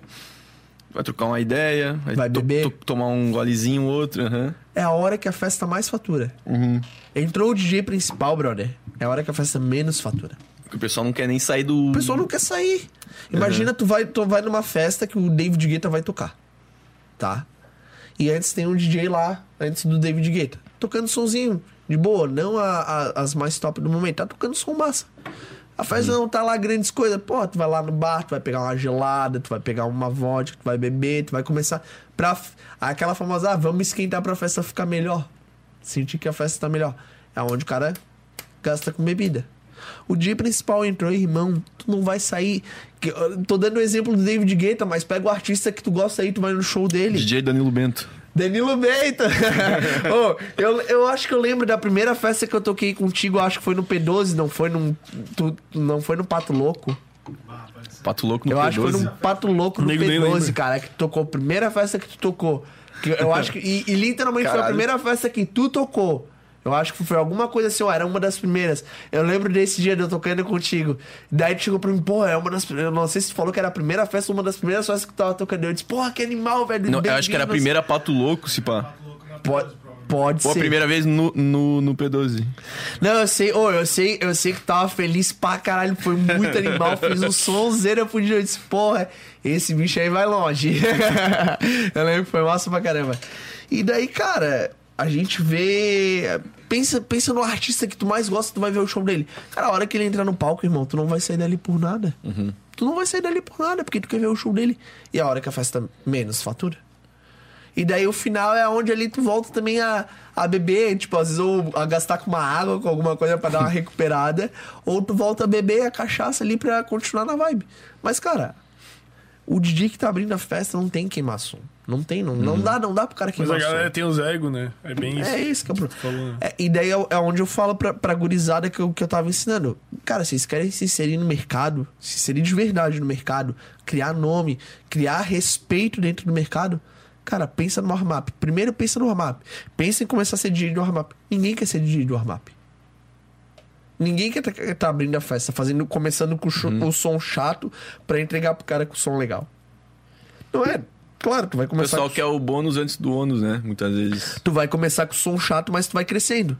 Vai trocar uma ideia, Vai beber. tomar um golezinho, outro, aham. É a hora que a festa mais fatura. Entrou o DJ principal, brother. É a hora que a festa menos fatura. Porque o pessoal não quer nem sair do. O pessoal não quer sair. Imagina, tu, vai, tu vai numa festa que o David Guetta vai tocar. Tá? E antes tem um DJ lá, antes do David Guetta. Tocando sonzinho, de boa. Não a- a- as mais top do momento. Tá tocando som massa. A festa não tá lá grandes coisas. Pô, tu vai lá no bar, tu vai pegar uma gelada, tu vai pegar uma vodka, tu vai beber, tu vai começar pra... Aquela famosa, ah, vamos esquentar pra festa ficar melhor. Sentir que a festa tá melhor. É onde o cara gasta com bebida. O dia principal entrou, irmão, tu não vai sair. eu Tô dando o exemplo do David Guetta, mas pega o artista que tu gosta aí, tu vai no show dele. DJ Danilo Bento. Danilo Bento. Ô, eu, eu acho que eu lembro da primeira festa que eu toquei contigo, acho que foi no P12, não foi num. Tu, não foi no Pato Louco. Pato Louco no Eu acho que foi P12. num Pato Louco no Nego nem P12, lembra. cara, que tu tocou. Primeira festa que tu tocou. Que eu acho que. E, e literalmente foi a Caralho. primeira festa que tu tocou. Eu acho que foi alguma coisa assim, ó, era uma das primeiras. Eu lembro desse dia de eu tocando contigo. Daí tu chegou pra mim, pô, é uma das primeiras. Eu não sei se tu falou que era a primeira festa, uma das primeiras festas que tu tava tocando. Eu disse, porra, que animal, velho. Não, eu acho que era a primeira Pato Louco, se pá. Pode, pode Ou a ser. primeira vez no, no, no P12. Não, eu sei, ô, eu sei, eu sei que tava feliz pra caralho, foi muito animal, fiz um sonzeira pro dia, eu disse, porra, esse bicho aí vai longe. eu lembro que foi massa pra caramba. E daí, cara, a gente vê. Pensa, pensa no artista que tu mais gosta, tu vai ver o show dele. Cara, a hora que ele entrar no palco, irmão, tu não vai sair dali por nada. Tu não vai sair dali por nada, porque tu quer ver o show dele. E a hora que a festa menos fatura. E daí o final é onde ali tu volta também a, a beber, tipo, às vezes ou a gastar com uma água, com alguma coisa pra dar uma recuperada, ou tu volta a beber a cachaça ali pra continuar na vibe. Mas, cara, o DJ que tá abrindo a festa não tem queimar som. Não tem, não, não dá, não dá pro cara Mas queimar a galera tem os ego, né? É bem isso. É isso que é problema. falou, né? É, e daí é, é onde eu falo pra, pra gurizada que eu, que eu tava ensinando. Cara, vocês querem se inserir no mercado, se inserir de verdade no mercado, criar nome, criar respeito dentro do mercado, cara, pensa no warm-up. Primeiro pensa no warm-up. Pensa em começar a ser DJ do warm-up. Ninguém quer ser DJ do warm-up. Ninguém quer tá, tá abrindo a festa, fazendo, começando com o, Uhum. o som chato pra entregar pro cara com o som legal. Não é? Claro, tu vai O começar pessoal com quer o bônus antes do ônus, né? Muitas vezes. tu vai começar com som chato, mas tu vai crescendo.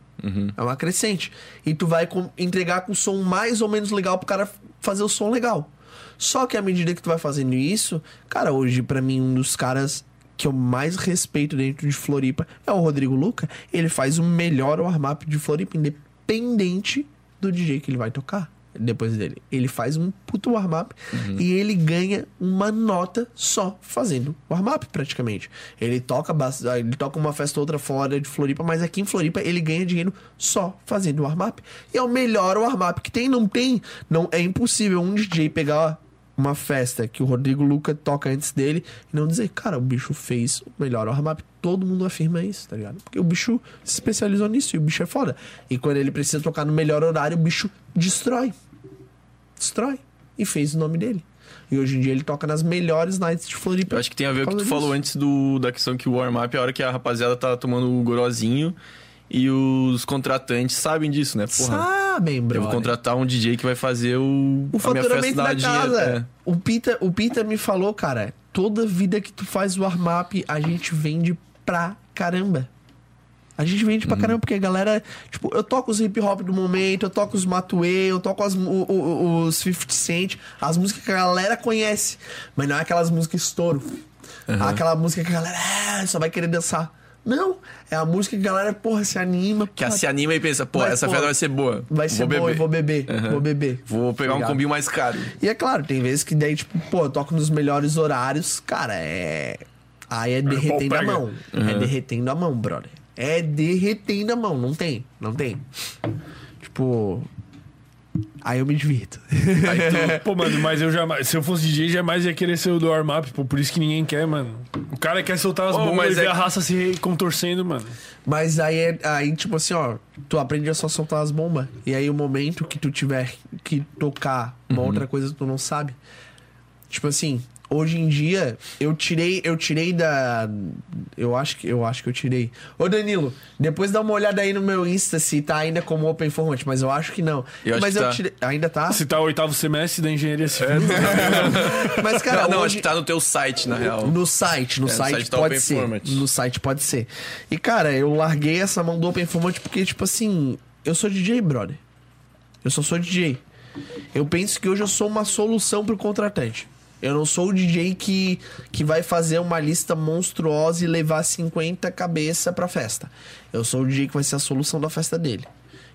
É uma crescente. E tu vai com- entregar com som mais ou menos legal pro cara fazer o som legal. Só que à medida que tu vai fazendo isso, cara, hoje pra mim um dos caras que eu mais respeito dentro de Floripa é o Rodrigo Luca. Ele faz o melhor warm-up de Floripa, independente do DJ que ele vai tocar depois dele. Ele faz um puto warm-up e ele ganha uma nota só fazendo warm-up, praticamente. Ele toca, bas- ele toca uma festa ou outra fora de Floripa, mas aqui em Floripa ele ganha dinheiro só fazendo warm-up. E é o melhor warm-up que tem. Não tem, não é impossível um DJ pegar uma festa que o Rodrigo Luca toca antes dele e não dizer, cara, o bicho fez o melhor warm-up. Todo mundo afirma isso, tá ligado? Porque o bicho se especializou nisso e o bicho é foda. E quando ele precisa tocar no melhor horário, o bicho destrói. Destrói. E fez o nome dele. E hoje em dia ele toca nas melhores nights de Floripa. Eu acho que tem a ver com o que tu falou antes do, da questão que o warm-up é a hora que a rapaziada tá tomando o gorozinho e os contratantes sabem disso, né? Porra, Eu bro. vou contratar um DJ que vai fazer o, O a minha festa faturamento da dinheiro. casa. É. O, Pita, o Pita me falou, cara, toda vida que tu faz warm-up, a gente vende pra caramba. A gente vende pra caramba porque a galera. Tipo, eu toco os hip hop do momento, eu toco os Matuê, eu toco as, o- o- os 50 Cent, as músicas que a galera conhece. Mas não é aquelas músicas estouro. Aquela música que a galera ah, só vai querer dançar. Não, é a música que a galera, porra, se anima. Que porra, se anima e pensa, pô, essa festa vai ser boa. Vai ser vou bom, eu vou beber. Aham. Vou beber. Vou pegar um Ligado? combinho mais caro. E é claro, tem vezes que daí, tipo, pô, eu toco nos melhores horários, cara, é. Aí é derretendo a mão. É derretendo a mão, brother. É derretendo a mão, não tem, não tem. Tipo. Aí eu me divirto. Pô, mano, mas eu jamais. Se eu fosse DJ, jamais ia querer ser o do warm-up, pô. Por isso que ninguém quer, mano. O cara quer soltar as bombas mas e ver é- a raça se contorcendo, mano. Mas aí, é, aí, tipo assim, ó, tu aprende a só soltar as bombas. E aí o momento que tu tiver que tocar uma outra coisa que tu não sabe. Tipo assim, hoje em dia, eu tirei, eu tirei da. Eu acho que eu acho que eu tirei. Ô Danilo, depois dá uma olhada aí no meu Insta se tá ainda como Open Format, mas eu acho que não. Eu acho mas que eu tá. tirei. Ainda tá? Se tá o oitavo semestre da engenharia civil. Mas, cara, não, não, acho hoje... que tá no teu site, na real. No site, no É, no site, site tá pode Open ser. Format. No site pode ser. E, cara, eu larguei essa mão do Open Format porque, tipo assim, eu sou DJ, brother. Eu só sou DJ. Eu penso que hoje eu sou uma solução pro contratante. Eu não sou o DJ que, que vai fazer uma lista monstruosa e levar 50 cabeça pra festa. Eu sou o DJ que vai ser a solução da festa dele.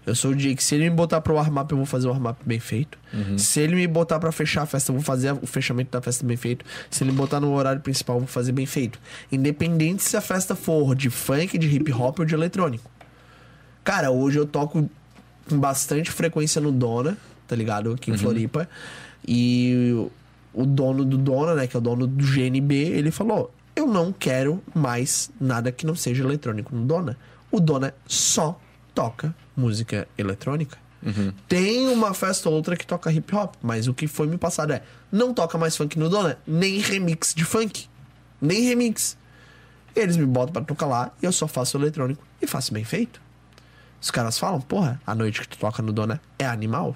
Eu sou o DJ que se ele me botar pro warm-up, eu vou fazer o warm-up bem feito. Se ele me botar pra fechar a festa, eu vou fazer o fechamento da festa bem feito. Se ele me botar no horário principal, eu vou fazer bem feito. Independente se a festa for de funk, de hip hop ou de eletrônico. Cara, hoje eu toco com bastante frequência no Dona, tá ligado? Aqui em Floripa. E o- dono do Dona, né, que é o dono do GNB, ele falou: Eu não quero mais nada que não seja eletrônico no Dona. O Dona só toca música eletrônica. Tem uma festa ou outra que toca hip hop, mas o que foi me passado é: não toca mais funk no Dona, nem remix de funk. Nem remix. Eles me botam pra tocar lá e eu só faço eletrônico e faço bem feito. Os caras falam, porra, a noite que tu toca no Dona é animal.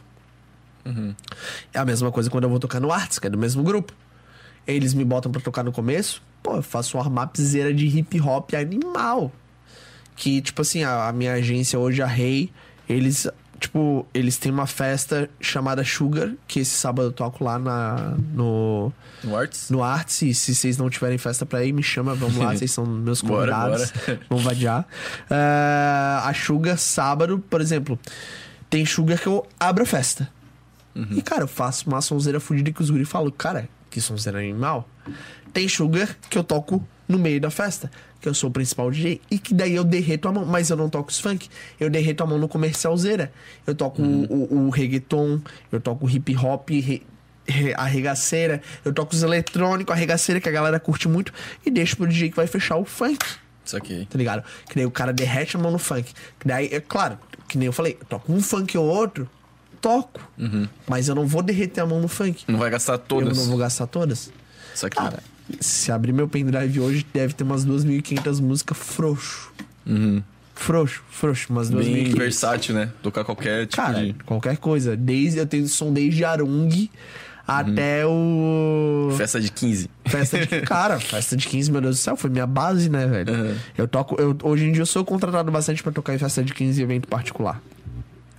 É a mesma coisa quando eu vou tocar no Arts, que é do mesmo grupo. Eles me botam pra tocar no começo, pô, eu faço uma armapzeira de hip hop animal. Que, tipo assim, a, a minha agência hoje, a Rei, eles, tipo, eles têm uma festa chamada Sugar, que esse sábado eu toco lá na, no, No Arts? no Arts. E se vocês não tiverem festa pra ir, me chama, vamos lá, vocês são meus convidados. bora. Vamos vadiar. Ah, a Sugar, sábado, por exemplo, tem Sugar que eu abro a festa. E, cara, eu faço uma sonzeira fudida que os guri falam, cara, que sonzeira animal. Tem Sugar que eu toco no meio da festa, que eu sou o principal DJ, e que daí eu derreto a mão, mas eu não toco os funk, eu derreto a mão no comercialzeira. Eu toco o, o, o reggaeton, eu toco hip hop, re- re- a regaceira, eu toco os eletrônicos, a regaceira que a galera curte muito, e deixo pro DJ que vai fechar o funk Isso aqui. tá ligado? Que daí o cara derrete a mão no funk. Que daí, é claro, que nem eu falei, eu toco um funk ou outro, toco. Mas eu não vou derreter a mão no funk. Não vai gastar todas. Eu não vou gastar todas. Isso aqui. Cara, se abrir meu pendrive hoje, deve ter umas 2.500 músicas frouxo. Frouxo, frouxo, umas Uhum. Bem 2.500. versátil, né? Tocar qualquer tipo Cara, de qualquer coisa. Desde, eu tenho som desde Arung até o... festa de 15. Festa de. Cara, festa de 15, meu Deus do céu, foi minha base, né, velho? Uhum. Eu toco. Eu, hoje em dia eu sou contratado bastante pra tocar em festa de 15 e evento particular.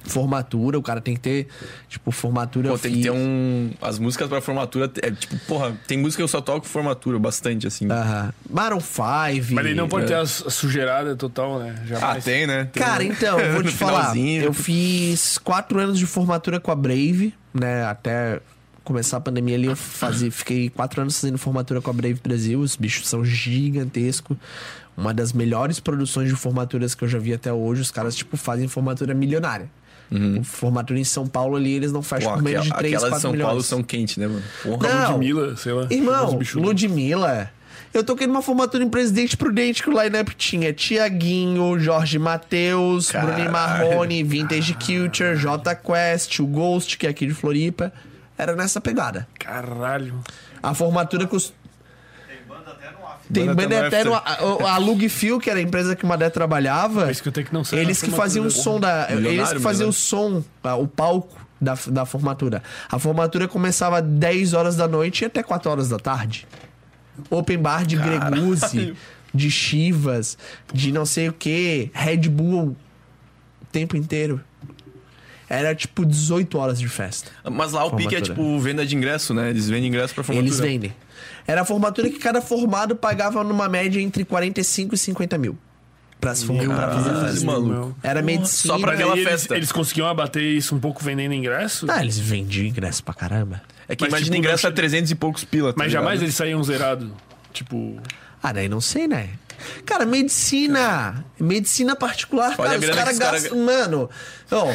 Formatura, o cara tem que ter. Tipo, formatura. Pô, tem que ter um. As músicas pra formatura. É tipo, porra, tem música que eu só toco formatura, bastante, assim. Aham. 5. Mas ele não pode ter a su- sujeirada total, né? Ah, Jamais. tem, né? Tem Cara, um- então, eu vou te falar. finalzinho. Eu fiz quatro anos de formatura com a Brave, né? Até começar a pandemia ali, eu fazia, fiquei quatro anos fazendo formatura com a Brave Brasil. Os bichos são gigantescos. Uma das melhores produções de formaturas que eu já vi até hoje. Os caras, tipo, fazem formatura milionária. Formatura em São Paulo ali, eles não fecham Pô, com menos de aquela- 3, aquelas 4 de São milhões. Paulo são quentes, né, mano? Porra. Não. Ludmilla, sei lá. Irmão, Ludmilla. Eu toquei numa formatura em Presidente Prudente que o line-up tinha Tiaguinho, Jorge Matheus, Caralho. Bruno Marrone, Vintage Culture, J Quest, o Ghost, que é aqui de Floripa. Era nessa pegada. Caralho. A formatura cust... Tem banda até no after. Tem Banda a, a Lug Feel, que era a empresa que o Madé trabalhava. Isso que eu tenho que não sei. Eles que faziam o som da. Eles que faziam o som, o palco da, da formatura. A formatura começava 10 horas da noite e até 4 horas da tarde. Open bar de Greguzzi. de Chivas, de não sei o que, Red Bull, o tempo inteiro. Era tipo 18 horas de festa. Mas lá o pique é Formatura. tipo venda de ingresso, né? Eles vendem ingresso pra formatura. Eles vendem. Era a formatura que cada formado pagava numa média entre 45 e 50 mil. Pra se formar. pra fazer Caralho, festa. maluco. Era medicina. Só pra aquela eles, festa. eles conseguiam abater isso um pouco vendendo ingresso? Ah, eles vendiam ingresso pra caramba. É que Mas, imagina tipo, ingresso não- a 300 e poucos pila. tá Mas ligado? jamais eles saíam zerados. Tipo. Ah, daí não sei, né? Cara, medicina. Medicina particular, Olha cara, a os caras cara- gastam. Mano. Ó,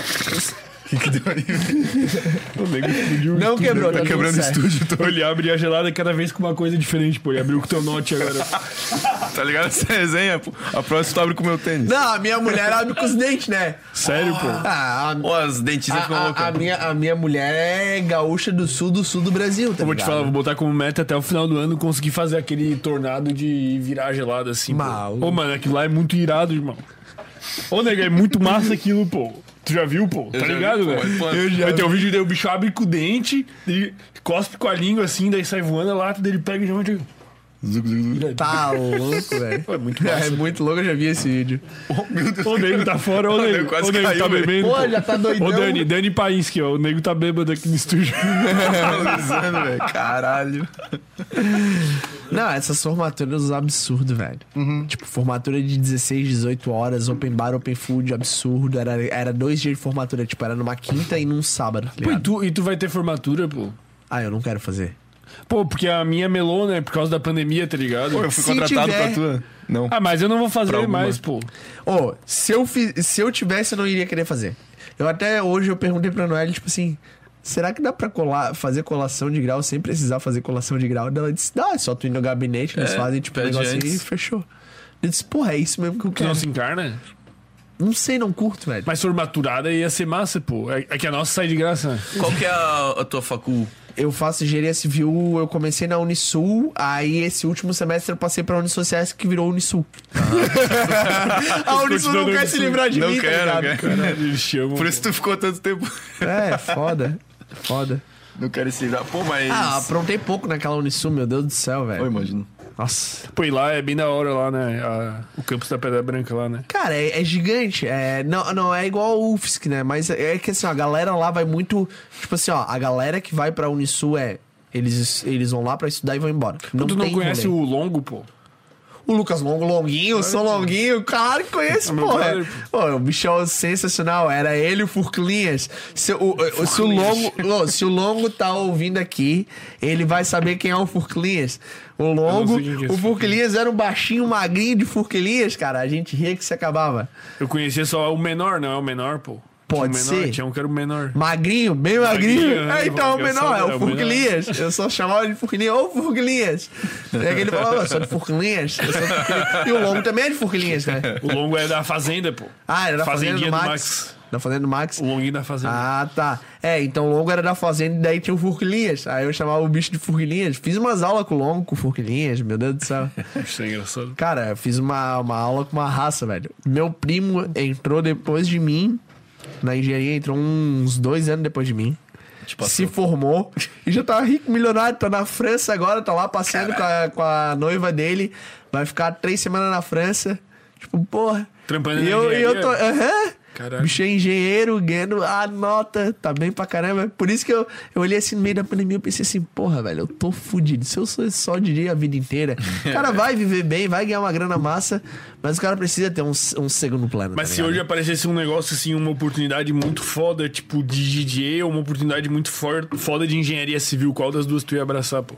O nego explodiu. não quebrou, tá, Tá quebrando o estúdio. Ele abre a gelada cada vez com uma coisa diferente, pô. Ele abriu com o teu note agora. Tá ligado essa resenha? pô? A próxima tu abre com o meu tênis. Não, a minha mulher abre com os dentes, né? Sério, pô. Ah, a, Pô, as dentistas a, ficam a- loucas. a minha, a minha mulher é gaúcha do sul do sul do Brasil, tá Eu vou te falar, vou botar como meta até o final do ano conseguir fazer aquele tornado de virar gelada assim. pô. Maluco. Ô, mano, aquilo lá é muito irado, irmão. Ô, nega, é muito massa aquilo, pô. Tu já viu, pô? Eu tá ligado, vi, velho? pô. Eu já Vai ter um vídeo daí o bicho abre com o dente, ele cospe com a língua assim, daí sai voando a lata, daí ele pega e já vai. Tá louco, velho. É muito massa. É muito louco, eu já vi esse vídeo. O nego tá fora, ô nego. quase O nego caiu, tá velho. bebendo. Pô, já tá doidão. Ô, Dani, Dani Painski, ó. O nego tá bêbado aqui no estúdio. Analisando, velho. Caralho. Não, essas formaturas absurdo, velho. Tipo, formatura de 16, 18 horas, open bar, open food, absurdo. Era, era dois dias de formatura, tipo, era numa quinta e num sábado. tá Pô, e tu, e tu vai ter formatura, pô? Ah, eu não quero fazer. Pô, porque a minha melou, né? Por causa da pandemia, tá ligado? Pô, eu fui Se contratado tiver- pra tua. Não. Ah, mas eu não vou fazer mais, pô. Ô, se, eu fi- se eu tivesse, eu não iria querer fazer. Eu até hoje eu perguntei pra Noelle, tipo assim, será que dá pra colar, fazer colação de grau sem precisar fazer colação de grau? Ela disse, dá, é só tu ir no gabinete, eles É, fazem tipo um negócio aí e fechou. Eu disse, porra, é isso mesmo que eu Tu quero. não se encarna? Não sei, não curto, velho. Mas formaturada ia ser massa, pô. É, é que a nossa sai de graça? Qual que é a, a tua facul? Eu faço engenharia civil, eu comecei na Unisul, aí esse último semestre eu passei pra Unisociais que virou Unisul. a Unisul não quer Unisul. se livrar de Não mim, quero, tá não ligado? quero. Caralho, eles chamam. Por isso tu ficou tanto tempo. É, foda. Foda. Não quero se livrar. Pô, mas. Ah, aprontei pouco naquela Unisul, meu Deus do céu, velho. imagino. Nossa. Pô, e lá é bem da hora lá, né? A- o campus da Pedra Branca lá, né? Cara, é, é gigante. É, não, não, é igual o UFSC, né? Mas é que assim, ó, a galera lá vai muito. Tipo assim, ó, a galera que vai pra Unisul é. Eles, eles vão lá pra estudar e vão embora. Não tu não tem conhece rolê. o Longo, pô? O Lucas Longo, Longuinho, o São Longuinho, claro que conheço, É porra. Pô, o bichão sensacional, era ele e o Furclinhas. Se o, o- se o Longo, se o Longo tá ouvindo aqui, ele vai saber quem é o Furclinhas. O Longo, é o Furclinhas era um baixinho magrinho de Furclinhas, cara. A gente ria que se acabava. Eu conhecia só o menor, não é o menor, pô? Pode tinha um menor, ser. Tinha um que era o menor. Magrinho, bem magrinho. Magrinho, né? É, então, o Eu menor, só- é é o o Furclinhas. Eu só chamava de Furclinhas. Ô, Furclinhas. E aí ele falava, eu sou de Furclinhas. E o Longo também é de Furclinhas, né? O Longo é da Fazenda, pô. Ah, era da Fazenda do do Max. Max. Da Fazenda do Max. O Longuinho da Fazenda. Ah, tá. É, então o Longo era da Fazenda e daí tinha o Furquilinhas. Aí eu chamava o bicho de Furquilinhas. Fiz umas aulas com o Longo, com o Furquilinhas, meu Deus do céu. Isso é engraçado. Cara, eu fiz uma, uma aula com uma raça, velho. Meu primo entrou depois de mim. Na engenharia entrou uns dois anos depois de mim. Se formou e já tá rico, milionário. Tá na França agora, tá lá passeando com a, com a noiva dele. Vai ficar três semanas na França. Tipo, porra. Trampando E na eu, e eu tô. engenharia? Aham. Caralho. Bicho é engenheiro, ganhando a nota, tá bem pra caramba. Por isso que eu, eu olhei assim no meio da pandemia e pensei assim, porra, velho, eu tô fudido. Se eu sou só DJ a vida inteira, o cara vai viver bem, vai ganhar uma grana massa, mas o cara precisa ter um, um segundo plano. Mas tá se hoje aparecesse um negócio assim, uma oportunidade muito foda, tipo de DJ, ou uma oportunidade muito for- foda de engenharia civil, qual das duas tu ia abraçar, pô?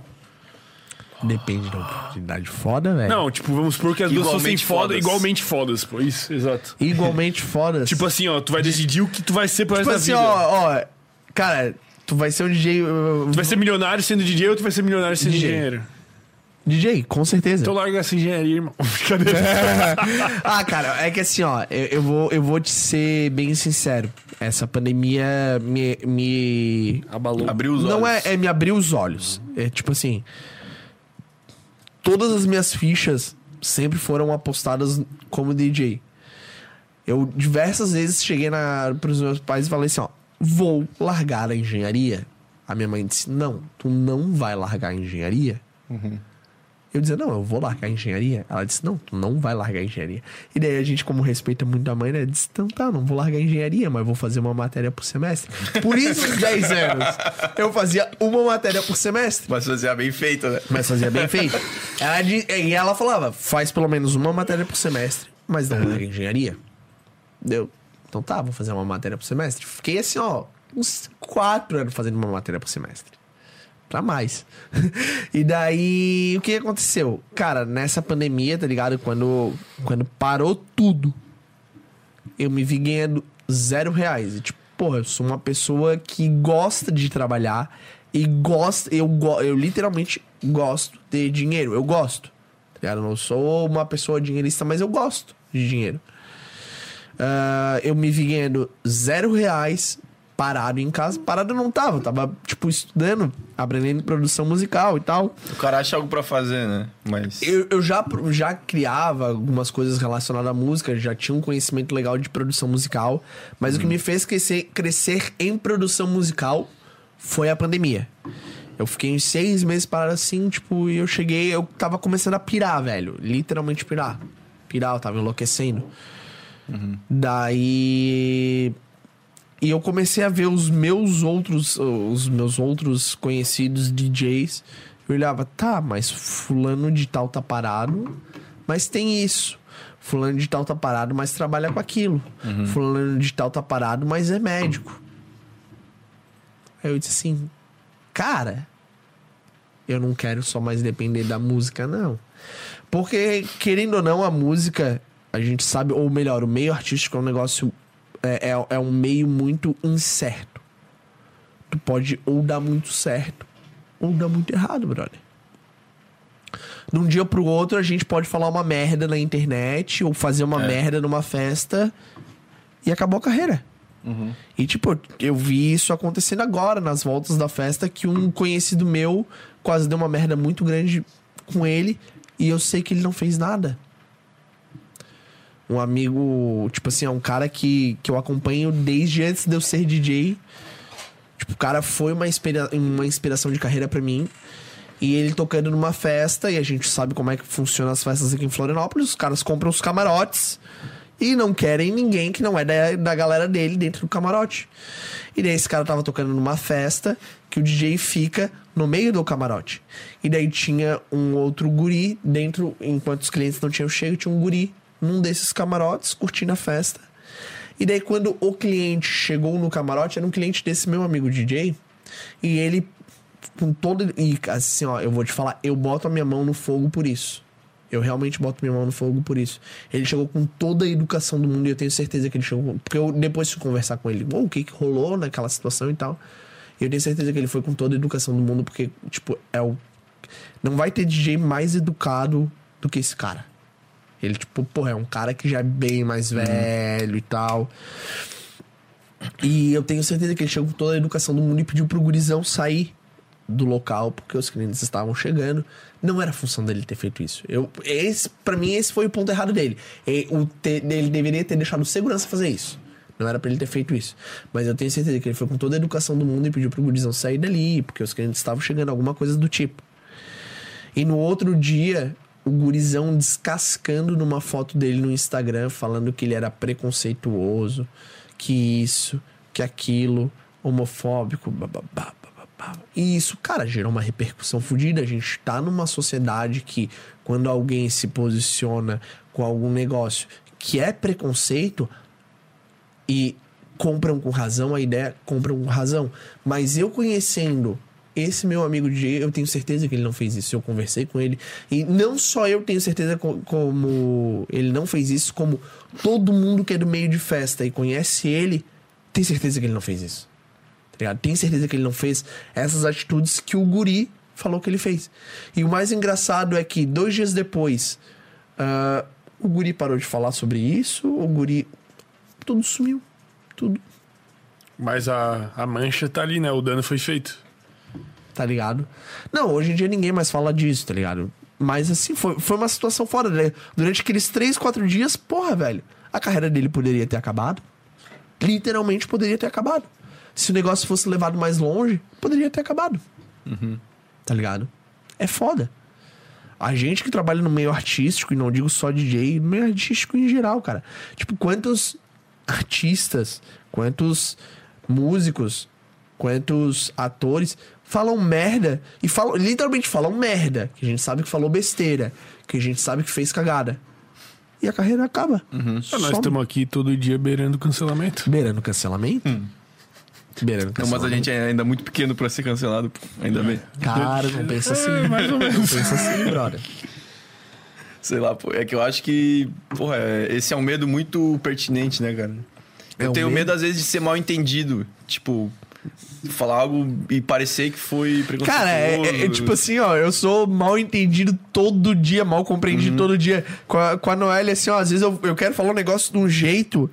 Depende da oportunidade foda, velho. Não, tipo, vamos supor que as duas fossem Igualmente foda, fodas. igualmente fodas, pô. Isso, exato. Igualmente foda. Tipo assim, ó, tu vai decidir o que tu vai ser pro Tipo resto assim, da vida. ó, ó, cara, tu vai ser um DJ. uh, Tu vai ser milionário sendo DJ ou tu vai ser milionário sendo DJ. engenheiro? DJ, com certeza. Então larga essa engenharia, irmão. Brincadeira. ah, cara, é que assim, ó, eu, eu vou, eu vou te ser bem sincero. Essa pandemia me. me Abalou. Abriu os olhos. não é, é me abrir os olhos. É tipo assim. Todas as minhas fichas sempre foram apostadas como DJ. Eu diversas vezes cheguei na, pros meus pais e falei assim: ó, vou largar a engenharia. A minha mãe disse: não, tu não vai largar a engenharia. Eu dizia, não, eu vou largar a engenharia. Ela disse, não, tu não vai largar a engenharia. E daí a gente, como respeita muito a mãe, né, disse, então tá, não vou largar a engenharia, mas vou fazer uma matéria por semestre. Por isso, uns 10 anos, eu fazia uma matéria por semestre. Mas fazia bem feito, né? Mas fazia bem feito. Ela, e ela falava, faz pelo menos uma matéria por semestre, mas não larga a engenharia. Deu. Então tá, vou fazer uma matéria por semestre. Fiquei assim, ó, uns quatro anos fazendo uma matéria por semestre. Pra mais. e daí, o que aconteceu? Cara, nessa pandemia, tá ligado? Quando, quando parou tudo, eu me vi ganhando zero reais. E, tipo, porra, eu sou uma pessoa que gosta de trabalhar e gosta, eu, eu literalmente gosto de dinheiro. Eu gosto. Tá ligado? Eu não sou uma pessoa dinheirista, mas eu gosto de dinheiro. Ah, eu me vi ganhando zero reais parado em casa. Parado eu não tava, tava, tipo, estudando, aprendendo produção musical e tal. O cara acha algo pra fazer, né? Mas. Eu, eu já, já criava algumas coisas relacionadas à música, já tinha um conhecimento legal de produção musical, mas o que me fez crescer, crescer em produção musical foi a pandemia. Eu fiquei uns seis meses parado assim, tipo, e eu cheguei, eu tava começando a pirar, velho. Literalmente pirar. Pirar, eu tava enlouquecendo. Daí. E eu comecei a ver os meus outros, os meus outros conhecidos DJs. Eu olhava, tá, mas fulano de tal tá parado, mas tem isso. Fulano de tal tá parado, mas trabalha com aquilo. Fulano de tal tá parado, mas é médico. Aí eu disse assim, cara, eu não quero só mais depender da música, não. Porque, querendo ou não, a música, a gente sabe, ou melhor, o meio artístico é um negócio. É, é, é um meio muito incerto. Tu pode ou dar muito certo, ou dar muito errado, brother. De um dia pro outro, a gente pode falar uma merda na internet, ou fazer uma É. merda numa festa, e acabou a carreira. E, tipo, eu vi isso acontecendo agora, nas voltas da festa, que um conhecido meu quase deu uma merda muito grande com ele e eu sei que ele não fez nada. Um amigo, tipo assim, é um cara que, que eu acompanho desde antes de eu ser DJ. Tipo, o cara foi uma, inspira uma inspiração de carreira pra mim. E ele tocando numa festa, e a gente sabe como é que funcionam as festas aqui em Florianópolis. Os caras compram os camarotes e não querem ninguém que não é da, da galera dele dentro do camarote. E daí esse cara tava tocando numa festa que o DJ fica no meio do camarote. E daí tinha um outro guri dentro, enquanto os clientes não tinham chego, tinha um guri num desses camarotes curtindo a festa. E daí quando o cliente chegou no camarote, era um cliente desse meu amigo DJ, e ele com todo e assim, ó, eu vou te falar, eu boto a minha mão no fogo por isso. Eu realmente boto minha mão no fogo por isso. Ele chegou com toda a educação do mundo e eu tenho certeza que ele chegou. Porque eu depois fui conversar com ele, "Ô, o que que rolou naquela situação e tal. E eu tenho certeza que ele foi com toda a educação do mundo, porque, tipo, é o. Não vai ter DJ mais educado do que esse cara. Ele, tipo, porra, é um cara que já é bem mais velho e tal. E eu tenho certeza que ele chegou com toda a educação do mundo e pediu pro gurizão sair do local porque os clientes estavam chegando. Não era função dele ter feito isso. Eu, esse, para mim, esse foi o ponto errado dele. Ele deveria ter deixado segurança fazer isso. Não era pra ele ter feito isso. Mas eu tenho certeza que ele foi com toda a educação do mundo e pediu pro gurizão sair dali, porque os clientes estavam chegando, alguma coisa do tipo. E no outro dia, o gurizão descascando numa foto dele no Instagram, falando que ele era preconceituoso, que isso, que aquilo, homofóbico, bababá. E isso, cara, gerou uma repercussão fodida. A gente tá numa sociedade que, quando alguém se posiciona com algum negócio que é preconceito, e compram com razão a ideia, compram com razão. Mas eu conhecendo esse meu amigo DJ, eu tenho certeza que ele não fez isso. Eu conversei com ele. E não só eu tenho certeza co- como ele não fez isso, como todo mundo que é do meio de festa e conhece ele, tem certeza que ele não fez isso. Tá? Tem certeza que ele não fez essas atitudes que o guri falou que ele fez. E o mais engraçado é que dois dias depois, ah, o guri parou de falar sobre isso, o guri tudo sumiu. Tudo. Mas a, a mancha tá ali, né? O dano foi feito. Tá ligado? Não, hoje em dia ninguém mais fala disso, tá ligado? Mas assim, foi, foi uma situação fora, né? Durante aqueles três, quatro dias, porra, velho. A carreira dele poderia ter acabado. Literalmente poderia ter acabado. Se o negócio fosse levado mais longe, poderia ter acabado. Tá ligado? É foda. A gente que trabalha no meio artístico, e não digo só DJ, no meio artístico em geral, cara. Tipo, quantos artistas, quantos músicos, quantos atores falam merda e falam, literalmente falam merda, que a gente sabe que falou besteira, que a gente sabe que fez cagada. E a carreira acaba. Ah, nós Some. estamos aqui todo dia beirando cancelamento. Beirando cancelamento? Beirando Não, cancelamento. mas a gente é ainda muito pequeno pra ser cancelado, ainda bem. Cara, não pensa assim. É, mais ou menos. Não pensa assim, brother. Sei lá, pô. É que eu acho que, porra, é- esse é um medo muito pertinente, né, cara? É Eu um tenho medo? medo, às vezes, de ser mal entendido. Tipo, falar algo e parecer que foi preconceituoso. Cara, é, é- é tipo assim, ó, eu sou mal entendido todo dia, mal compreendido todo dia. Com a, com a Noelle, assim, ó, às vezes eu, eu quero falar um negócio de um jeito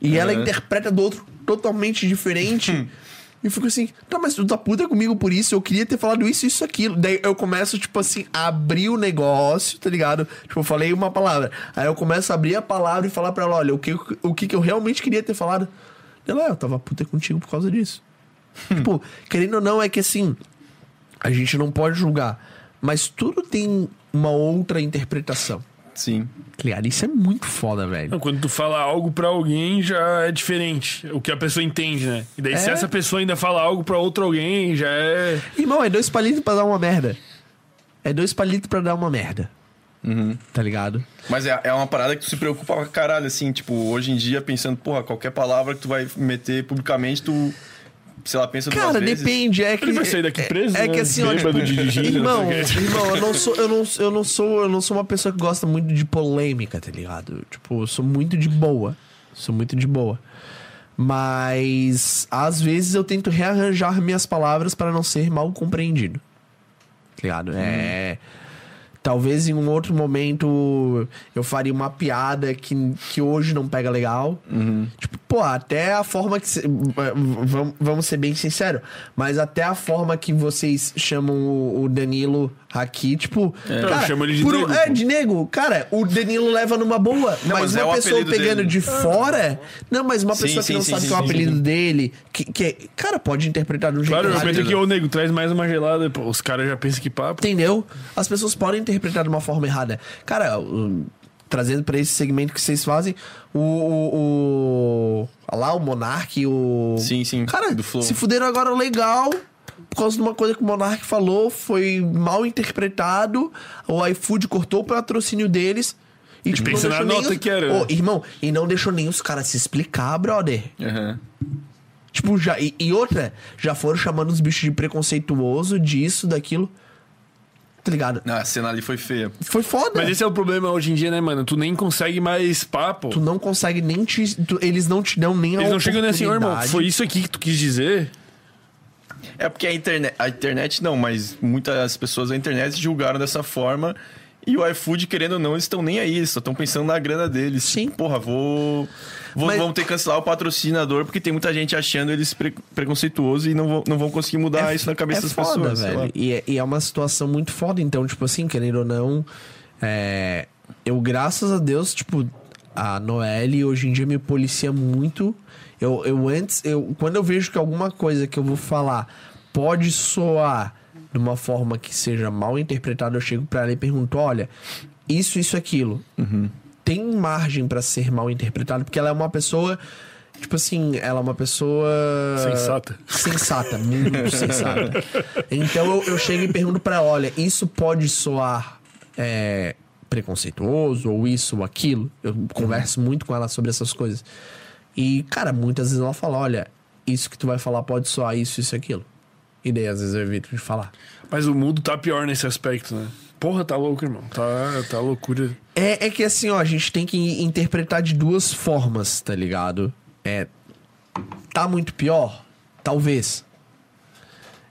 e ela Aham. interpreta do outro totalmente diferente. E eu fico assim, tá, mas tu tá puta comigo por isso, eu queria ter falado isso, isso, aquilo. Daí eu começo, tipo assim, a abrir o negócio, tá ligado? Tipo, eu falei uma palavra. Aí eu começo a abrir a palavra e falar pra ela, olha, o que, o que, que eu realmente queria ter falado. Ela, "É, eu tava puta contigo por causa disso. tipo, querendo ou não, é que assim, a gente não pode julgar. Mas tudo tem uma outra interpretação. Sim. Claro, isso é muito foda, velho. Não, Quando tu fala algo pra alguém, já é diferente. O que a pessoa entende, né? E daí, se É. essa pessoa ainda fala algo pra outro alguém, já é. Irmão, é dois palitos pra dar uma merda. É dois palitos pra dar uma merda. Tá ligado? Mas é, é uma parada que tu se preocupa pra caralho, assim, tipo, hoje em dia, pensando, porra, qualquer palavra que tu vai meter publicamente, tu, sei lá, pensa Cara, duas vezes. depende. É que, Ele vai sair daqui preso, É, é né? que assim, ó, tipo, dirigindo, irmão, irmão, eu não sou, eu não, eu não sou, eu não sou uma pessoa que gosta muito de polêmica, tá ligado? Tipo, eu sou muito de boa. Sou muito de boa. Mas às vezes eu tento rearranjar minhas palavras para não ser mal compreendido. Tá ligado? É. Talvez em um outro momento eu faria uma piada que, que hoje não pega legal. Tipo, pô, até a forma que. vamos, ser bem sinceros. Mas até a forma que vocês chamam o Danilo aqui, tipo. Eu Cara, chamo ele de por um- nego, É, de nego. Cara, o Danilo leva numa boa. Não, mas mas é uma o pessoa pegando dele. de fora. Não, mas uma Sim, pessoa que sim, não sim, sabe sim, que é o sim, apelido dele. Que, que é- cara, pode interpretar de um jeito Claro, eu errado. que, ô nego, traz mais uma gelada. Pô, os caras já pensam que papo. Entendeu? As pessoas podem interpretar de uma forma errada. Cara, o- trazendo pra esse segmento que vocês fazem, o. o, o- olha lá, o Monark e o. Sim, sim, Cara, do Flow. se fuderam agora legal. Por causa de uma coisa que o Monark falou, foi mal interpretado. O iFood cortou o patrocínio deles. E, tipo, pensa na nota os- que era. Ô, irmão, e não deixou nem os caras se explicar, brother. Aham. Tipo, já. E, e outra, já foram chamando os bichos de preconceituoso, disso, daquilo. Tá ligado? Ah, a cena ali foi feia. Foi foda. Mas esse é o problema hoje em dia, né, mano? Tu nem consegue mais papo. Tu não consegue nem te. tu- eles não te dão nem a Eles não chegam nem assim, irmão, foi isso aqui que tu quis dizer? É porque a internet, a internet não, mas muitas pessoas da internet julgaram dessa forma. E o iFood, querendo ou não, eles estão nem aí, só estão pensando na grana deles. Sim. Porra, vou. vou Mas- Vão ter que cancelar o patrocinador porque tem muita gente achando eles pre- preconceituosos e não vão, não vão conseguir mudar isso na cabeça é das foda, pessoas. velho. E é, e é uma situação muito foda. Então, tipo assim, querendo ou não, é, eu, graças a Deus, tipo, a Noelle hoje em dia me policia muito. Eu, eu antes, eu, quando eu vejo que alguma coisa que eu vou falar pode soar de uma forma que seja mal interpretada, eu chego pra ela e pergunto: olha, isso, isso, aquilo. Tem margem pra ser mal interpretado, porque ela é uma pessoa. Tipo assim, ela é uma pessoa. Sensata. Sensata, muito sensata. Então eu, eu chego e pergunto pra ela: olha, isso pode soar é, preconceituoso, ou isso ou aquilo. Eu converso muito com ela sobre essas coisas. E, cara, muitas vezes ela fala: olha, isso que tu vai falar pode soar isso, isso e aquilo. E daí, às vezes, eu evito de falar. Mas o mundo tá pior nesse aspecto, né? Porra, tá louco, irmão. Tá, tá loucura. É, é que assim, ó, a gente tem que interpretar de duas formas, tá ligado? É. Tá muito pior? Talvez.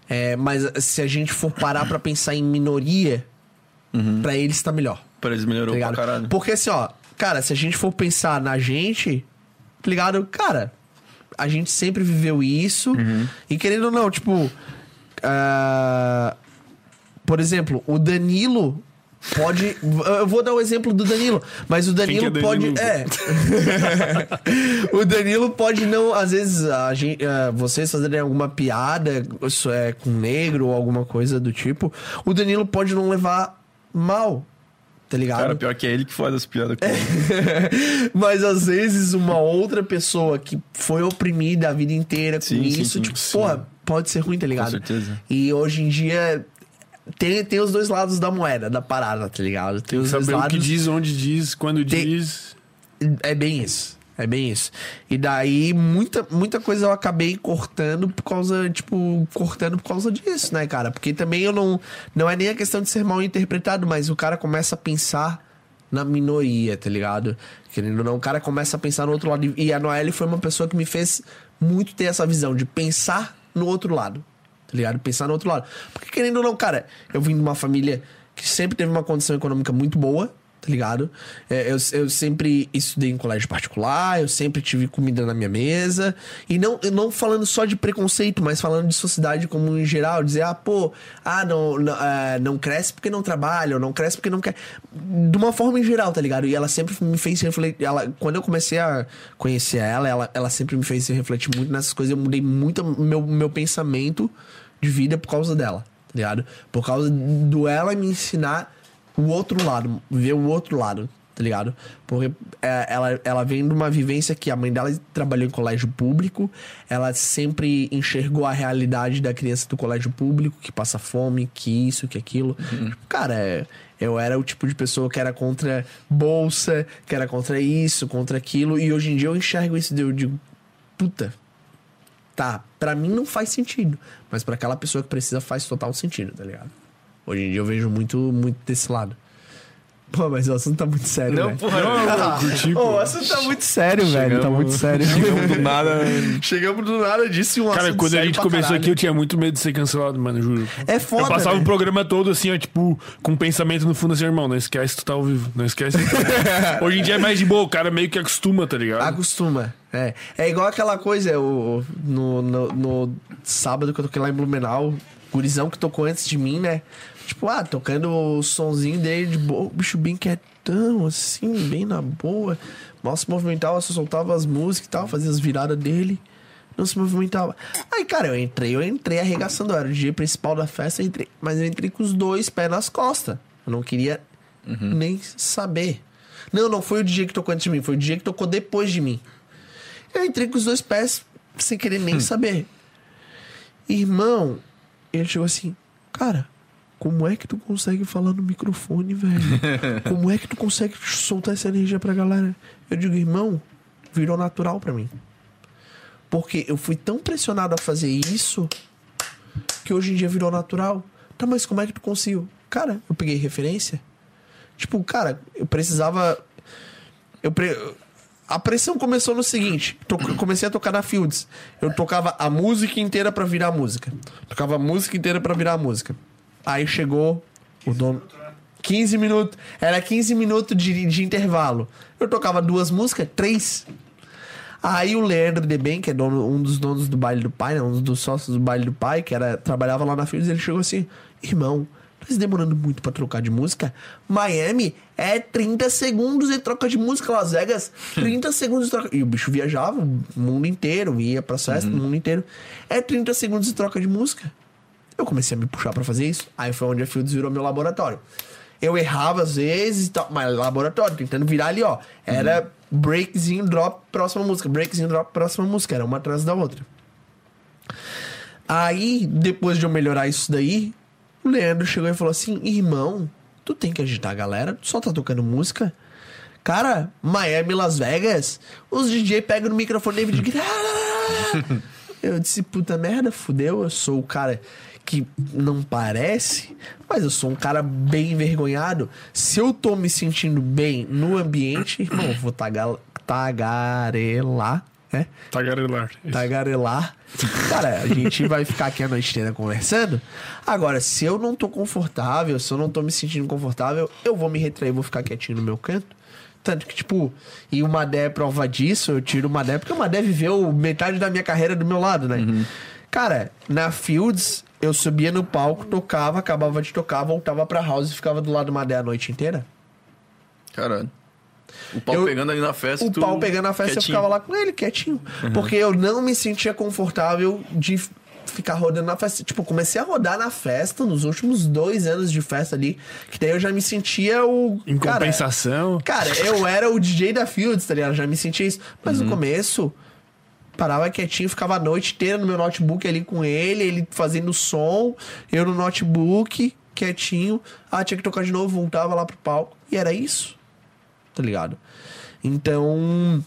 É, mas se a gente for parar pra pensar em minoria, pra eles tá melhor. Pra eles melhorou Tá pra caralho. Porque assim, ó, cara, se a gente for pensar na gente, ligado? Cara, a gente sempre viveu isso. E querendo ou não, tipo. ah, por exemplo, o Danilo pode. Eu vou dar o exemplo do Danilo, mas o Danilo é pode. Danilo? É. o Danilo pode não. Às vezes, a gente, ah, vocês fazerem alguma piada isso é, com negro ou alguma coisa do tipo. O Danilo pode não levar mal. Tá ligado? Cara, pior que é ele que faz as piadas. com- Mas às vezes uma outra pessoa que foi oprimida a vida inteira com Sim, isso, sim. tipo, Sim. porra, pode ser ruim, tá ligado? certeza. E hoje em dia tem, tem os dois lados da moeda, da parada, tá ligado? Tem os dois Saber o que lados. diz, onde diz, quando Tem- diz. É bem isso. É bem isso. E daí, muita, muita coisa eu acabei cortando por causa, tipo, cortando por causa disso, né, cara? Porque também eu não. Não é nem a questão de ser mal interpretado, mas o cara começa a pensar na minoria, tá ligado? Querendo ou não, o cara começa a pensar no outro lado. E a Noelle foi uma pessoa que me fez muito ter essa visão de pensar no outro lado, tá ligado? Pensar no outro lado. Porque querendo ou não, cara, eu vim de uma família que sempre teve uma condição econômica muito boa, tá ligado? É, eu, eu sempre estudei em colégio particular, eu sempre tive comida na minha mesa. E não, não falando só de preconceito, mas falando de sociedade como em geral. Dizer, ah, pô, ah, não, não, é, não cresce porque não trabalha, ou não cresce porque não quer. De uma forma em geral, tá ligado? E ela sempre me fez refletir. Ela, quando eu comecei a conhecer ela, ela, ela sempre me fez refletir muito nessas coisas. Eu mudei muito meu, meu pensamento de vida por causa dela, tá ligado? Por causa do ela me ensinar o outro lado, ver o outro lado, tá ligado? Porque é, ela, ela vem de uma vivência que a mãe dela trabalhou em colégio público, ela sempre enxergou a realidade da criança do colégio público, que passa fome, que isso, que aquilo. Cara, é, eu era o tipo de pessoa que era contra bolsa, que era contra isso, contra aquilo, e hoje em dia eu enxergo isso e eu digo, puta, tá, pra mim não faz sentido, mas pra aquela pessoa que precisa faz total sentido, tá ligado? Hoje em dia eu vejo muito, muito desse lado. Pô, mas o assunto tá muito sério, Não, velho. porra. Não, eu curti, Ô, pô. o assunto tá muito sério, velho. Tá muito sério. Chegamos do nada. Chegamos do nada disso e um Cara, assunto quando a sério gente pra começou caralho. aqui, eu tinha muito medo de ser cancelado, mano, juro. É foda, Eu passava velho. o programa todo assim, ó, tipo, com um pensamento no fundo assim, irmão, não esquece que tu tá ao vivo, não esquece. Hoje em dia é mais de boa, o cara meio que acostuma, tá ligado? Acostuma. É. é igual aquela coisa, eu, no, no, no sábado que eu toquei lá em Blumenau, o gurizão que tocou antes de mim, né? Tipo, ah, tocando o sonzinho dele de boa, o bicho bem quietão, assim, bem na boa. Mal se movimentava, só soltava as músicas e tal, fazia as viradas dele. Não se movimentava. Aí, cara, eu entrei, eu entrei arregaçando. Eu era o dia principal da festa, eu entrei, mas eu entrei com os dois pés nas costas. Eu não queria nem saber. Não, não foi o DJ que tocou antes de mim, foi o DJ que tocou depois de mim. Eu entrei com os dois pés sem querer nem saber. Irmão, ele chegou assim, cara, como é que tu consegue falar no microfone, velho? Como é que tu consegue soltar essa energia pra galera? Eu digo, irmão, virou natural pra mim. Porque eu fui tão pressionado a fazer isso que hoje em dia virou natural. Tá, mas como é que tu conseguiu? Cara, eu peguei referência. Tipo, cara, eu precisava. Eu pre... A pressão começou no seguinte: to- eu comecei a tocar na Fields. Eu tocava a música inteira pra virar a música. Tocava a música inteira pra virar a música. Aí chegou o dono. 15 minutos. Era 15 minutos de, de intervalo. Eu tocava duas músicas, três. Aí o Leandro Deben, que é dono, um dos donos do baile do pai, né, um dos sócios do baile do pai, que era, trabalhava lá na Fields, ele chegou assim: Irmão, tá demorando muito pra trocar de música? Miami é 30 segundos e troca de música. Las Vegas, 30 segundos e troca. E o bicho viajava o mundo inteiro, ia pra festa no mundo inteiro. É 30 segundos e troca de música. Eu comecei a me puxar pra fazer isso. Aí foi onde a Fields virou meu laboratório. Eu errava às vezes e tal, mas laboratório, tentando virar ali, ó. Era breakzinho, drop, próxima música. Breakzinho, drop, próxima música. Era uma atrás da outra. Aí, depois de eu melhorar isso daí, o Leandro chegou e falou assim: Irmão, tu tem que agitar a galera, tu só tá tocando música. Cara, Miami, Las Vegas, os DJ pegam no microfone e grita. Eu disse, puta merda, fudeu. Eu sou o cara que não parece, mas eu sou um cara bem envergonhado. Se eu tô me sentindo bem no ambiente, irmão, eu vou tagar, tagarelar, né? Tagarelar. tagarelar. Cara, a gente vai ficar aqui a noite inteira conversando. Agora, se eu não tô confortável, se eu não tô me sentindo confortável, eu vou me retrair, vou ficar quietinho no meu canto. Tanto que, tipo, e o Madé é prova disso, eu tiro o Madé, porque o Madé viveu metade da minha carreira do meu lado, né? Cara, na Fields, eu subia no palco, tocava, acabava de tocar, voltava pra house e ficava do lado do Madé a noite inteira. Cara, o pau Eu- pegando ali na festa. o tu pau pegando na festa, eu quietinho. ficava lá com ele, quietinho. Porque eu não me sentia confortável de ficar rodando na festa. Tipo, eu comecei a rodar na festa nos últimos dois anos de festa ali. Que daí eu já me sentia o. Em cara, compensação. Cara, eu era o DJ da Fields, tá ligado? Eu já me sentia isso. Mas no começo, parava quietinho, ficava a noite inteira no meu notebook ali com ele, ele fazendo som, eu no notebook, quietinho. Ah, tinha que tocar de novo, voltava lá pro palco. E era isso. Tá ligado? Então.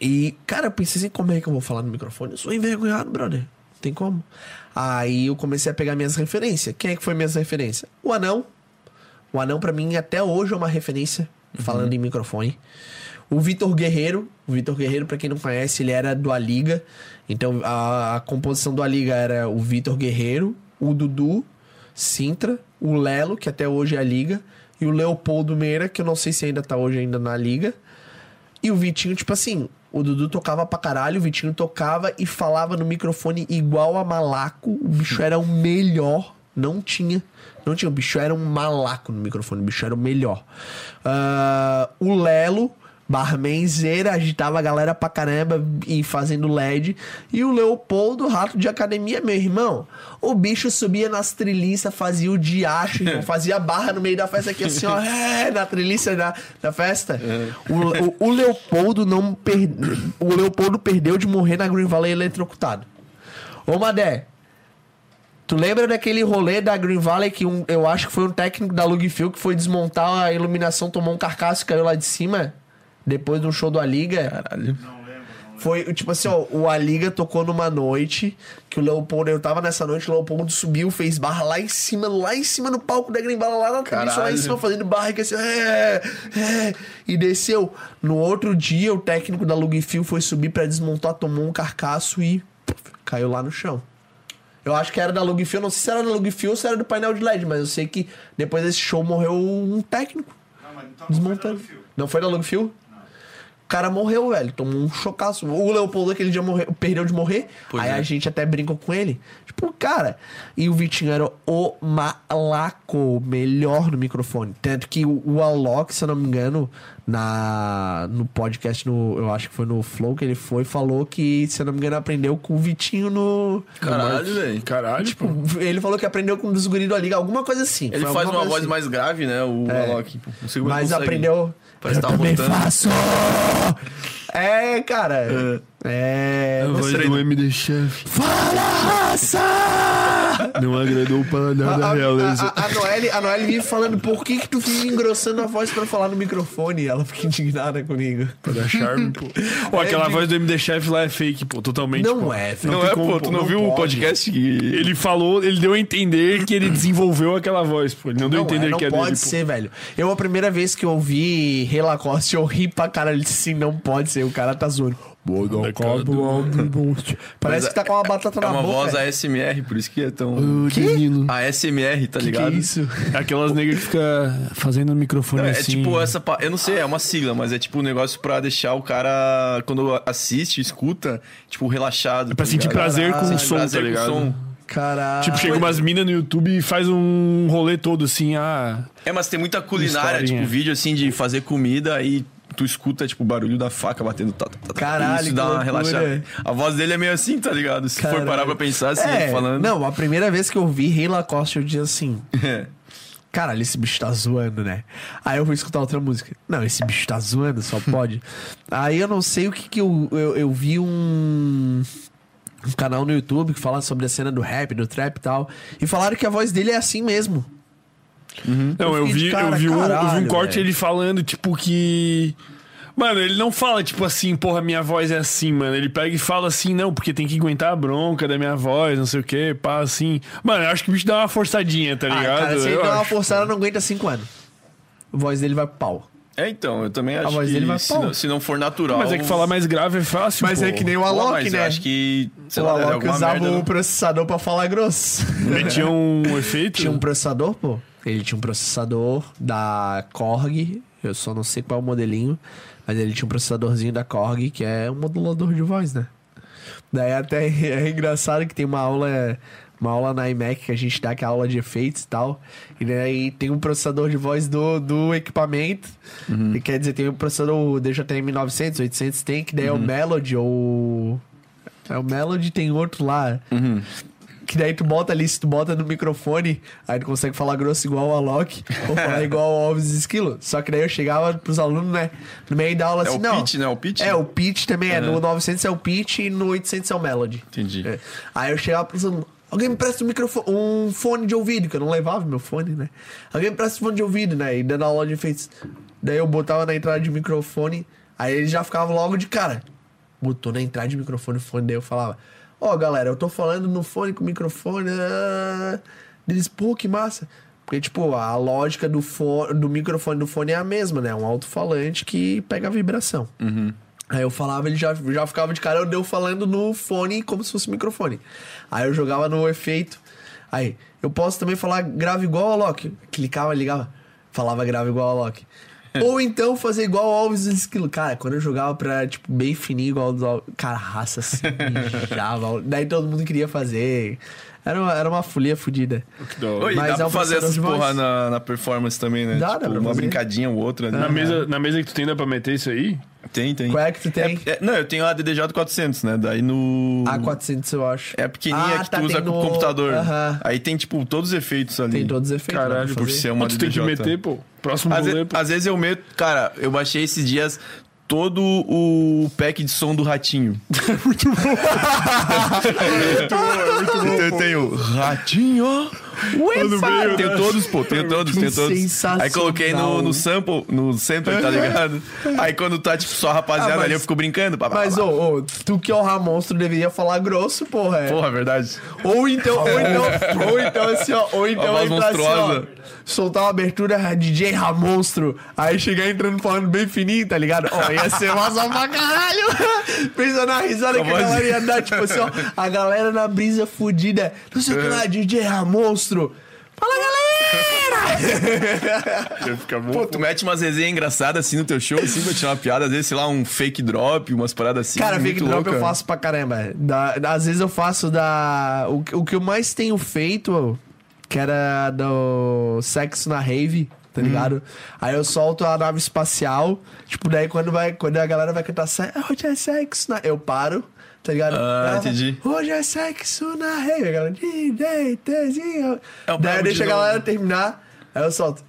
E, cara, eu pensei assim, como é que eu vou falar no microfone? Eu sou envergonhado, brother. Não tem como. Aí eu comecei a pegar minhas referências. Quem é que foi minhas referências? O Anão. O Anão, pra mim, até hoje é uma referência, falando em microfone. O Vitor Guerreiro. O Vitor Guerreiro, pra quem não conhece, ele era do A Liga. Então, a, a composição do A Liga era o Vitor Guerreiro, o Dudu, Sintra, o Lelo, que até hoje é a Liga, e o Leopoldo Meira, que eu não sei se ainda tá hoje ainda na Liga. E o Vitinho, tipo assim, o Dudu tocava pra caralho, o Vitinho tocava e falava no microfone igual a malaco. O bicho era o melhor. Não tinha. Não tinha. O bicho era um malaco no microfone. O bicho era o melhor. Ah, o Lelo, barmanzeira, agitava a galera pra caramba e fazendo LED. E o Leopoldo, rato de academia, meu irmão. O bicho subia nas trilhiças, fazia o diacho, irmão, fazia barra no meio da festa aqui, assim, ó, é, na trilhiça da, da festa. O, o, o Leopoldo não per... O Leopoldo perdeu de morrer na Green Valley eletrocutado. Ô, Madé, Tu lembra daquele rolê da Green Valley que um, eu acho que foi um técnico da Lugfield que foi desmontar a iluminação, tomou um carcaço e caiu lá de cima? Depois do show do A Liga? Caralho. Foi, tipo assim, ó, o A Liga tocou numa noite que o Leopoldo, eu tava nessa noite, o Leopoldo subiu, fez barra lá em cima, lá em cima no palco da Valley, lá na trilha, lá em cima, fazendo barra, que assim, é, é, e desceu. No outro dia, o técnico da Lugfield foi subir pra desmontar, tomou um carcaço e puf, caiu lá no chão. Eu acho que era da Lugfield, não sei se era da Lugfield ou se era do painel de LED, mas eu sei que depois desse show morreu um técnico. Não, mas então Desmontando. não foi da Lugfield? O cara morreu, velho. Tomou um chocaço. O Leopoldo aquele dia morreu, perdeu de morrer. Pois aí é. a gente até brincou com ele. Tipo, cara. E o Vitinho era o malaco melhor no microfone. Tanto que o, o Alok, se eu não me engano, na, no podcast, no, eu acho que foi no Flow que ele foi, falou que, se eu não me engano, aprendeu com o Vitinho no. Caralho, velho. Caralho, tipo. Ele falou que aprendeu com um dos guris do Liga, alguma coisa assim. Ele faz uma voz assim. mais grave, né? O É. Alok. Ele Mas consegue. aprendeu. Parece eu que tava também faço! É, cara. É. A voz do MD Chef Fala, raça! não agradou o paladar A, da a, realeza. a, a Noelle, a Noelle vive falando por que que tu fica engrossando a voz pra falar no microfone? Ela fica indignada comigo. Pra dar charme, pô. Pô, aquela É de- voz do MD Chef lá é fake, pô, totalmente. Não pô. é, velho. Não, tem é, como, pô. Tu não, não viu o pode. podcast que... Ele falou, ele deu a entender que ele desenvolveu aquela voz, pô. Ele não deu a Não, entender é, não que é pode dele, pô. ser, velho. Eu, a primeira vez que eu ouvi Rei Lacoste, eu ri pra caralho. Ele disse assim, não pode ser. O cara tá zoando. Parece Mas que tá com uma batata É na uma boca. voz ASMR, por isso que é tão... Ô, Que? ASMR, tá que, que ligado? é isso? Aquelas negras que fica fazendo o microfone Não, é assim. tipo essa. Eu não sei, é uma sigla, mas é tipo um negócio pra deixar o cara, quando assiste, escuta, tipo, relaxado. É pra tá sentir ligado? prazer com o Sentir som, prazer tá com o ligado? som. Caralho. Tipo, chega umas minas no YouTube e faz um rolê todo assim, ah. É, mas tem muita culinária, Historinha. tipo, vídeo assim de fazer comida aí. Tu escuta, tipo, o barulho da faca batendo. Tá, tá, tá, tá, Caralho, Isso dá uma relaxada. A voz dele é meio assim, tá ligado? Se for Caralho. parar pra pensar assim, é, falando. Não, a primeira vez que eu vi Rei Lacoste, eu disse assim... É. Caralho, esse bicho tá zoando, né? Aí eu fui escutar outra música. Não, esse bicho tá zoando, só pode. Aí eu não sei o que que eu... Eu, eu vi um... Um canal no YouTube que fala sobre a cena do rap, do trap e tal. E falaram que a voz dele é assim mesmo. Não, eu de vi, cara, eu vi, um, eu vi um corte velho. ele falando, tipo, que. Mano, ele não fala, tipo assim, porra, minha voz é assim, mano. Ele pega e fala assim, não, porque tem que aguentar a bronca da minha voz, não sei o que, pá, assim. Mano, eu acho que o bicho dá uma forçadinha, tá Ah, ligado? cara, se ele Eu der uma forçada, não aguenta cinco anos. A voz dele vai pro pau. É, então, eu também acho voz que dele vai se, pau. não, se não for natural. Mas é que falar mais grave é fácil, Mas pô. é que nem o Pô, Alok, mas eu né? acho que. Sei o lá, Alok usava merda o processador pra falar grosso. Metia um efeito. Tinha um processador, pô. Ele tinha um processador da Korg. Eu só não sei qual é o modelinho. Mas ele tinha um processadorzinho da Korg, que é um modulador de voz, né? Daí até é engraçado que tem uma aula. Uma aula na iMac que a gente dá, que é a aula de efeitos e tal. E daí tem um processador de voz do, do equipamento. E quer dizer, tem o processador DJTM 900, 800 tem, que daí é o Melody ou... É o Melody, tem outro lá. Que daí tu bota ali, se tu bota no microfone, aí tu consegue falar grosso igual o Alok, ou falar igual o Alves Esquilo. Só que daí eu chegava pros alunos, né, no meio da aula É assim, o não. pitch, né? O pitch? É, o pitch também é. No 900 é o pitch e no 800 é o melody. Entendi. É. Aí eu chegava pros alunos, alguém me presta um microfone, um fone de ouvido, que eu não levava meu fone, né? Alguém me presta um fone de ouvido, né? E dando aula de efeitos. Daí eu botava na entrada de microfone, aí eles já ficavam logo de cara. Botou na entrada de microfone o fone, daí eu falava, ó galera, eu tô falando no fone com o microfone. ah." Eles, pô, que massa. Porque, tipo, a lógica do, fone, do microfone do fone é a mesma, né? Um alto-falante que pega a vibração. Aí eu falava, ele já, já ficava de cara, eu deu falando no fone como se fosse microfone. Aí eu jogava no efeito. Aí, eu posso também falar grave igual a Loki. Clicava, ligava, falava grave igual a Loki. Ou então fazer igual o Alves Esquilo. Cara, quando eu jogava pra, tipo, bem fininho igual dos Alves. Cara, a raça se mijava. Daí todo mundo queria fazer. Era uma, era uma folia fodida. Mas dá é pra fazer essas de porra na, na performance também, né? Dá, tipo, dá pra uma fazer. brincadinha ou outra. né? Na mesa, na mesa que tu tem, dá pra meter isso aí? Tem, tem. Qual é que tu tem? É, não, eu tenho a DDJ 400, né? Daí no... A400, eu acho. É a pequenininha Ah, que tá, tu usa tem com o no- computador. Aham. Aí tem, tipo, todos os efeitos ali. Tem todos os efeitos. Caralho, Por ser uma Pô, tu tem que DDJ. meter, pô. Próximo Às, pô. às vezes eu meto... Cara, eu baixei esses dias todo o pack de som do Ratinho. Então eu tenho Ratinho... Uefa! Tenho todos, pô. Tenho todos, tenho todos. Sensacional. Aí coloquei no, no sample, no sample, tá ligado? Aí quando tá, tipo, só a rapaziada Ah, mas- ali, eu fico brincando. Pá, pá, Mas, ô, ô, tu que é o Ramonstro deveria falar grosso, porra. é. Porra, verdade. Ou então, ou então, ou então assim, ó, ou então voz entrar assim, ó, soltar uma abertura DJ Ramonstro, aí chegar entrando falando bem fininho, tá ligado? Ó, ia ser massa pra caralho. Pensa na risada que a galera ia dar, tipo assim, ó, a galera na brisa fudida, não sei o que lá, DJ Ramonstro. Fala, galera! Ia ficar bom. Pô, tu mete umas resenhas engraçadas assim no teu show, assim, pra tirar uma piada, às vezes, sei lá, um fake drop, umas paradas assim. Cara, fake drop louca. eu faço pra caramba. Da- às vezes eu faço da. O, que- o que eu mais tenho feito, que era do sexo na rave, tá Hum. ligado? Aí eu solto a nave espacial. Tipo, daí quando, vai, quando a galera vai cantar "Se- hoje é sexo na. Eu paro. Tá ligado? Ah, entendi. fala, Hoje é sexo na rave. A galera, DJ, Tzinho. É o Daí eu deixo de a galera terminar. Aí eu solto.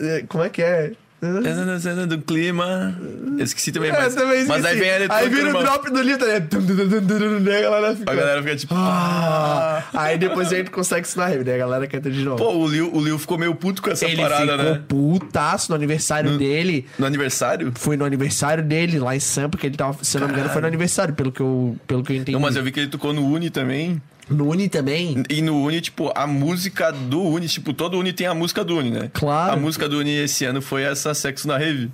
Eh, Como é que é? Do clima. Eu esqueci também, É, mas. também mas aí vem a Aí eletrônica. vira o drop do livro, daí a galera fica. A galera fica tipo. Ah. Aí depois a gente consegue na rave, daí a galera canta de novo. Pô, o Liu, o Liu ficou meio puto com essa ele parada, ficou né? putaço no aniversário dele. No aniversário? Foi no aniversário dele, lá em Sampa, que ele tava. Se eu não me engano, foi no aniversário, pelo que eu, pelo que eu entendi. Não, mas eu vi que ele tocou no Uni também. No Uni também. E no Uni, tipo, a música do Uni, tipo, todo Uni tem a música do Uni, né? Claro. A música do Uni esse ano foi essa Sexo na Rave.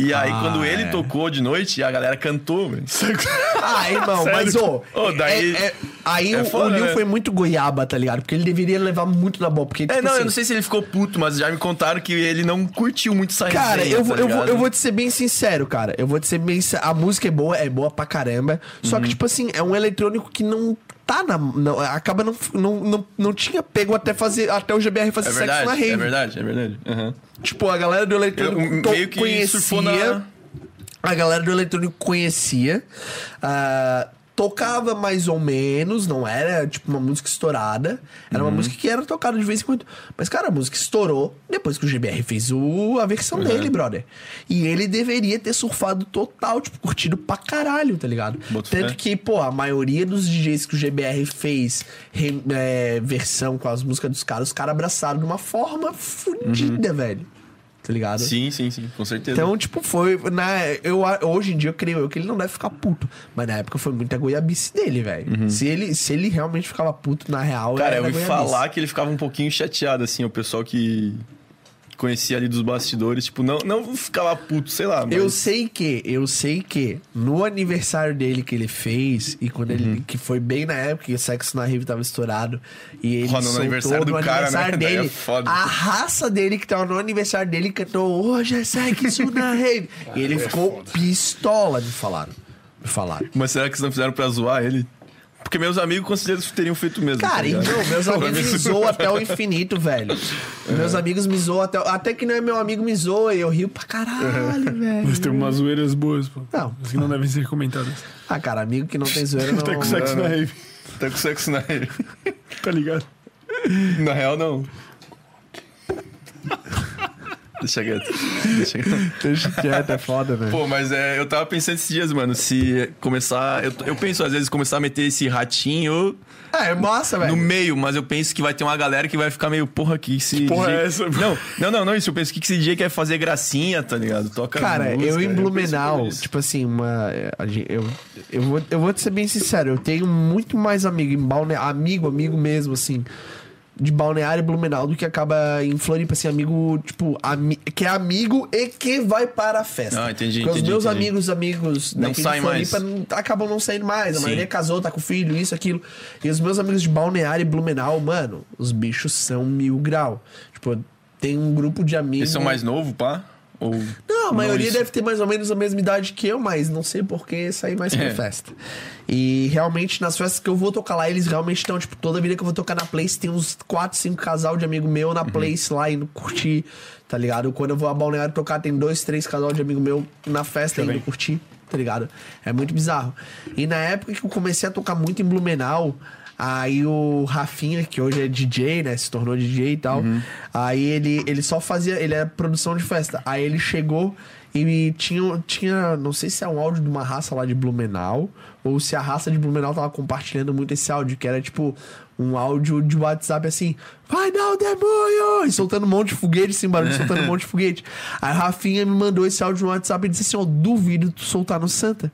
E aí, Ah, quando ele é. tocou de noite, a galera cantou, velho. Ah, irmão, mas ô. Ô, daí- é- é- aí é o, foda, o Lil né? foi muito goiaba, tá ligado? Porque ele deveria levar muito na boa. Porque, É, tipo não, assim, eu não sei se ele ficou puto, mas já me contaram que ele não curtiu muito essa Cara, resenha, eu, vou, tá eu, vou, eu vou te ser bem sincero, cara. Eu vou te ser bem sincero. A música é boa, é boa pra caramba. Só Uhum. que, tipo assim, é um eletrônico que não tá na. Não, acaba não, não, não, não tinha pego até fazer. Até o GBR fazer É sexo na verdade, rave. é verdade, é verdade. Aham. Tipo, a galera do eletrônico Eu- meio que conhecia. na- A galera do eletrônico conhecia. ah, tocava mais ou menos, não era tipo uma música estourada. Era Uhum. uma música que era tocada de vez em quando. Mas, cara, a música estourou depois que o GBR fez o, a versão Uhum. dele, brother. E ele deveria ter surfado total, tipo, curtido pra caralho, tá ligado? Boto Tanto fé. que, pô, a maioria dos DJs que o GBR fez re- é, versão com as músicas dos caras, os caras abraçaram de uma forma fodida, velho. Tá ligado? Uhum. Sim, sim, sim, com certeza. Então, tipo, foi. Na, eu, hoje em dia eu creio eu que ele não deve ficar puto. Mas na época foi muita goiabice dele, velho. Se, ele, se ele realmente ficava puto, na real. Cara, era eu ouvi goiabice. falar que ele ficava um pouquinho chateado, assim, o pessoal que conhecia ali dos bastidores, tipo, não, não ficava puto, sei lá. Mas... Eu sei que, eu sei que no aniversário dele que ele fez, e quando Uhum. ele. que foi bem na época que o sexo na Rave tava estourado, e ele Porra, no soltou aniversário do no cara, aniversário né? Daí é dele. foda. a raça dele que tava no aniversário dele cantou Hoje é sexo na Rave. e ele ficou pistola, me falaram. Me falaram. Mas será que vocês não fizeram pra zoar ele? Porque meus amigos consideram que teriam feito mesmo. Cara, tá então, meus amigos me zoam até o infinito, velho. Meus amigos me zoam até. Até que não é meu amigo me zoa e eu rio pra caralho, velho. Mas tem umas zoeiras boas, pô. Não. As que não devem ser comentadas. Ah, cara, amigo que não tem zoeira não. Tá com sexo na rave, Tá com sexo na rave. tá ligado? Na real, não. Deixa quieto. Deixa quieto. Deixa quieto, é foda, velho. Pô, mas é, eu tava pensando esses dias, mano, se começar. Eu, eu penso, às vezes, começar a meter esse ratinho É, é massa, velho. no meio, mas eu penso que vai ter uma galera que vai ficar meio, porra, que esse. porra DJ é essa? Não, não, não, não, isso. Eu penso que esse DJ quer fazer gracinha, tá ligado? Toca. Cara, música, eu em Blumenau, nisso. tipo assim, uma. Eu, eu, vou, eu vou te ser bem sincero, eu tenho muito mais amigo em Balneário, amigo, amigo mesmo, assim, de Balneário e Blumenau do que acaba em Floripa, assim, amigo, tipo, ami, que é amigo e que vai para a festa. Ah, entendi, Porque entendi, os meus entendi. amigos, amigos Não daqui de saem mais. Floripa não- acabam não saindo mais. A Sim. maioria casou, tá com filho, isso, aquilo. E os meus amigos de Balneário e Blumenau, mano, os bichos são mil grau. Tipo, tem um grupo de amigos. Eles são mais novos, pá? Ou. Não, a maioria isso? deve ter mais ou menos a mesma idade que eu, mas não sei por que sair mais pra É. festa. E realmente, nas festas que eu vou tocar lá, eles realmente estão, tipo, toda vida que eu vou tocar na Place, tem uns 4, 5 casal de amigo meu Uhum. na Place lá indo curtir, tá ligado? Quando eu vou a Balneário tocar, tem dois, três casal de amigo meu na festa indo Também. curtir, tá ligado? É muito bizarro. E na época que eu comecei a tocar muito em Blumenau, Aí o Rafinha, que hoje é DJ, né? Se tornou DJ e tal. Aí ele, ele só fazia. Ele era produção de festa. Aí ele chegou e tinha, tinha. Não sei se é um áudio de uma raça lá de Blumenau. Ou se a raça de Blumenau tava compartilhando muito esse áudio, que era tipo um áudio de WhatsApp assim. Vai dar o demônio! E soltando um monte de foguete, assim, barulho, soltando um monte de foguete. Aí o Rafinha me mandou esse áudio no WhatsApp e disse assim: Ó, duvido tu soltar no Santa.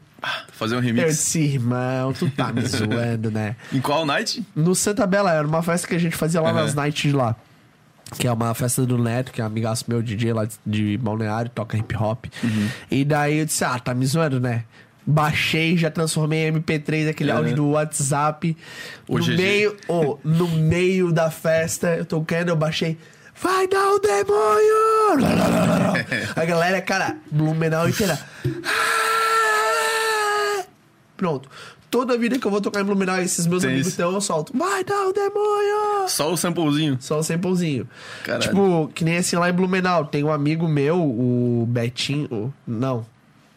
Fazer um Eu remix. disse, irmão, tu tá me zoando, né? Em qual night? No Santa Bela, era uma festa que a gente fazia lá Uhum. nas nights de lá. Que é uma festa do Neto, que é um amigaço meu, DJ lá de- de Balneário, toca hip hop. Uhum. E daí eu disse, ah, tá me zoando, né? Baixei, já transformei em MP3 aquele Uhum. áudio do WhatsApp. O no GG. meio, oh, no meio da festa, eu tocando, eu baixei. Vai dar o demônio! A galera, cara, Blumenau inteira. "Ah!" Pronto. Toda vida que eu vou tocar em Blumenau, esses meus Tem amigos isso. então eu solto. Vai dar o demônio! Só o samplezinho. Só o samplezinho. Caralho. Tipo, que nem assim lá em Blumenau. Tem um amigo meu, o Betinho. Não.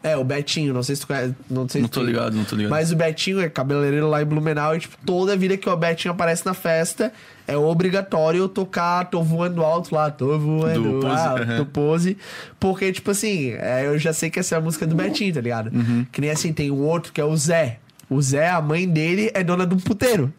É, o Betinho, não sei se tu conhece. Não, sei Não tô tu- ligado, não tô ligado. Mas o Betinho é cabeleireiro lá em Blumenau e, tipo, toda vida que o Betinho aparece na festa, é obrigatório eu tocar Tô Voando Alto lá, Tô Voando Do Pose, Alto, aham. do Pose. Porque, tipo assim, é, eu já sei que essa é a música do Betinho, tá ligado? Uhum. Que nem assim, tem um outro que é o Zé. O Zé, a mãe dele é dona de um puteiro.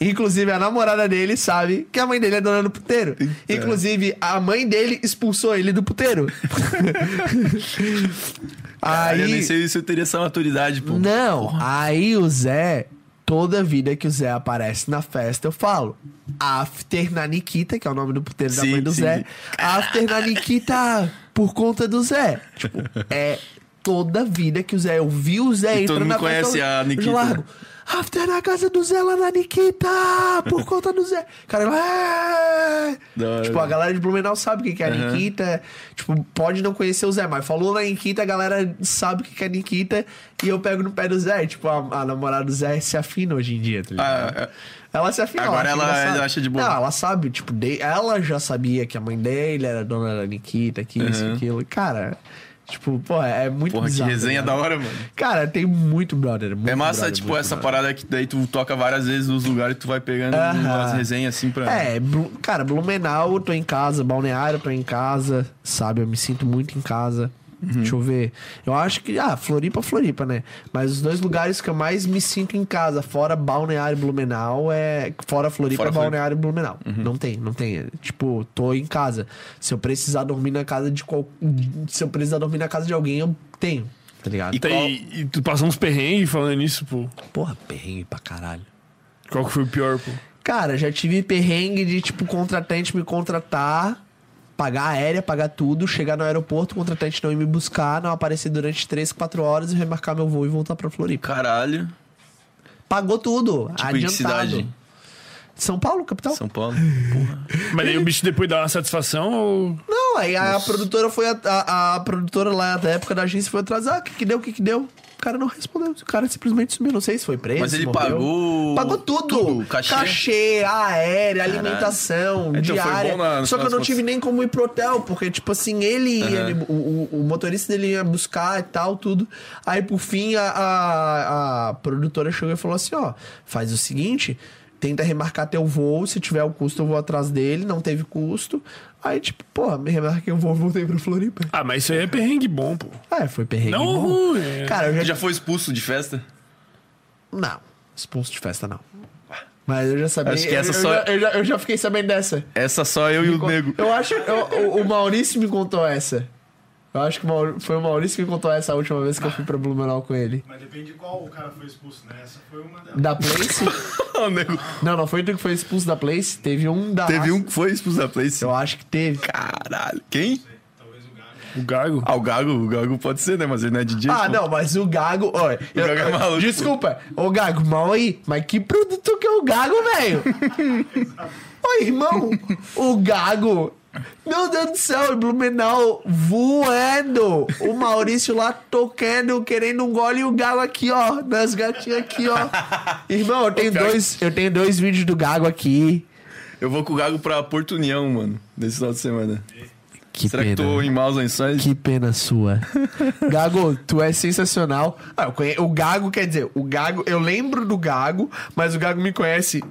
Inclusive, a namorada dele sabe que a mãe dele é dona do puteiro. Inclusive, a mãe dele expulsou ele do puteiro. Aí... Eu nem sei se eu teria essa maturidade, pô. Não, aí o Zé, toda vida que o Zé aparece na festa, eu falo. After na Nikita, que é o nome do puteiro da mãe do sim, Zé. After na Nikita, por conta do Zé. Tipo, é toda vida que o Zé. Eu vi o Zé E entrando todo mundo na festa. conhece eu- a eu Nikita. largo. After na casa do Zé lá na Nikita, por conta do Zé. Cara, "É". Hora. Tipo, a galera de Blumenau sabe o que é a Aham. Nikita. Tipo, pode não conhecer o Zé, mas falou na Nikita, a galera sabe o que é Nikita. E eu pego no pé do Zé. Tipo, a, a namorada do Zé se afina hoje em dia, tá ligado? Ah, é. Ela se afina. Agora ela- ela acha de boa. Não, ela sabe, tipo, de- ela já sabia que a mãe dele era dona da Nikita, que isso, Uhum. aquilo. Cara, tipo, pô, é muito Porra, que bizarro, resenha tá da ligado? hora, mano. Cara, tem muito brother. Muito É massa, brother, tipo, essa brother. parada que daí tu toca várias vezes nos lugares e tu vai pegando Aham. umas resenhas assim pra. É, cara, Blumenau, eu tô em casa, Balneário, eu tô em casa, sabe? Eu me sinto muito em casa. Uhum. Deixa eu ver. Eu acho que. Ah, Floripa, Floripa, né? Mas os dois lugares que eu mais me sinto em casa, fora Balneário e Blumenau, é. Fora Floripa, Fora Floripa. Uhum. Balneário e Blumenau. Não tem, não tem. Tipo, tô em casa. Se eu precisar dormir na casa de qual. Se eu precisar dormir na casa de alguém, eu tenho. Tá ligado? E Tem, e tu passou uns perrengues falando nisso, pô. Porra, perrengue pra caralho. Qual que foi o pior, pô? Cara, já tive perrengue de, tipo, contratante me contratar, pagar aérea, pagar tudo, chegar no aeroporto, o contratante não ir me buscar, não aparecer durante 3, 4 horas e remarcar meu voo e voltar pra Floripa. Caralho. Pagou tudo, Tipo, adiantado. cidade? São Paulo, capital? São Paulo. Porra. Mas aí o bicho depois dá uma satisfação ou. Não, aí a produtora foi. A, a- a produtora lá da época da agência foi atrás. Ah, o que que deu, o que que deu? Cara não respondeu. O cara simplesmente sumiu. Não sei se foi preso. Mas ele morreu. pagou. Pagou tudo. tudo, cachê? Cachê, aérea, alimentação, Então diária. na- Só que eu não tive nem como ir pro hotel, porque, tipo assim, ele ia, Aham. ele- o, o- o motorista dele ia buscar e tal, tudo. Aí, por fim, a, a, a produtora chegou e falou assim: ó, faz o seguinte. Tenta remarcar teu voo, se tiver o custo eu vou atrás dele, não teve custo. Aí, tipo, porra, me remarquei o voo e voltei pra Floripa. Ah, mas isso aí é perrengue bom, pô. É, foi perrengue Não bom. ruim. é. Cara, eu já... Já foi expulso de festa? Não, expulso de festa não. Mas eu já sabia. Acho que essa eu, só- eu já, eu, já, eu já fiquei sabendo dessa. Essa só eu e o nego. Eu acho que eu- o, o Maurício me contou essa. Eu acho que foi o Maurício que me contou essa a última vez que eu fui pra Blumenau com ele. Mas depende de qual o cara foi expulso, né? Essa foi uma delas. Da Place? Não, não foi tu que foi expulso da Place. Teve um da. Teve um que foi expulso da Place. Eu acho que teve. Caralho. Quem? Talvez o Gago. O Gago. Ah, o Gago. O Gago pode ser, né? Mas ele não é DJ. Ah, pô. não, mas o Gago. Olha, O Gago é maluco. Desculpa, ô Gago, mal aí. Mas que produto que é o Gago, velho? Ô, irmão, o Gago. Meu Deus do céu, o Blumenau voando. O Maurício lá tocando, querendo um gole e o Gago aqui, ó. Nas gatinhas aqui, ó. Irmão, eu tenho dois, eu tenho dois vídeos do Gago aqui. Eu vou com o Gago pra Porto União, mano. Desse final de semana. Que Será que tô em maus lençóis? Que pena sua. Gago, tu é sensacional. Ah, conhe... O Gago, quer dizer, o Gago, eu lembro do Gago, mas o Gago me conhece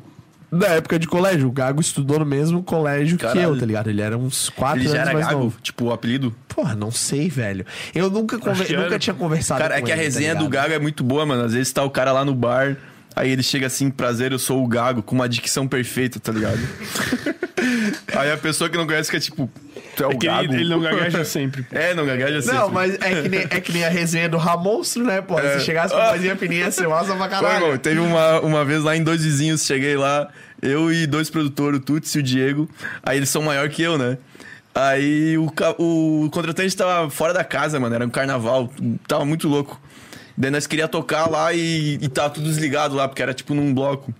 da época de colégio. O Gago estudou no mesmo colégio que Caralho. eu, tá ligado? Ele era uns 4 Ele anos já era mais Gago? novo. Tipo, o apelido? Porra, não sei, velho. Eu nunca, conver... Que nunca tinha conversado Cara, é com que a ele, tá resenha do ligado? Gago é muito boa, mano. Às vezes tá o cara lá no bar, aí ele chega assim, prazer, eu sou o Gago, com uma dicção perfeita, tá ligado? aí a pessoa que não conhece fica tipo, tu é o É que Gago? ele, ele não gagueja sempre. pô. É, não gagueja sempre. Não, mas é que, nem, é que nem a resenha do Ramonstro, né, pô? É. Se chegasse com a vozinha fininha, você massa pra Pô, caralho. irmão, teve uma, uma vez lá em Dois Vizinhos, cheguei lá, eu e dois produtores, o Tuts e o Diego. Aí eles são maior que eu, né? Aí o, o contratante tava fora da casa, mano, era um carnaval, tava muito louco. Daí nós queria tocar lá e, e tava tudo desligado lá, porque era tipo num bloco.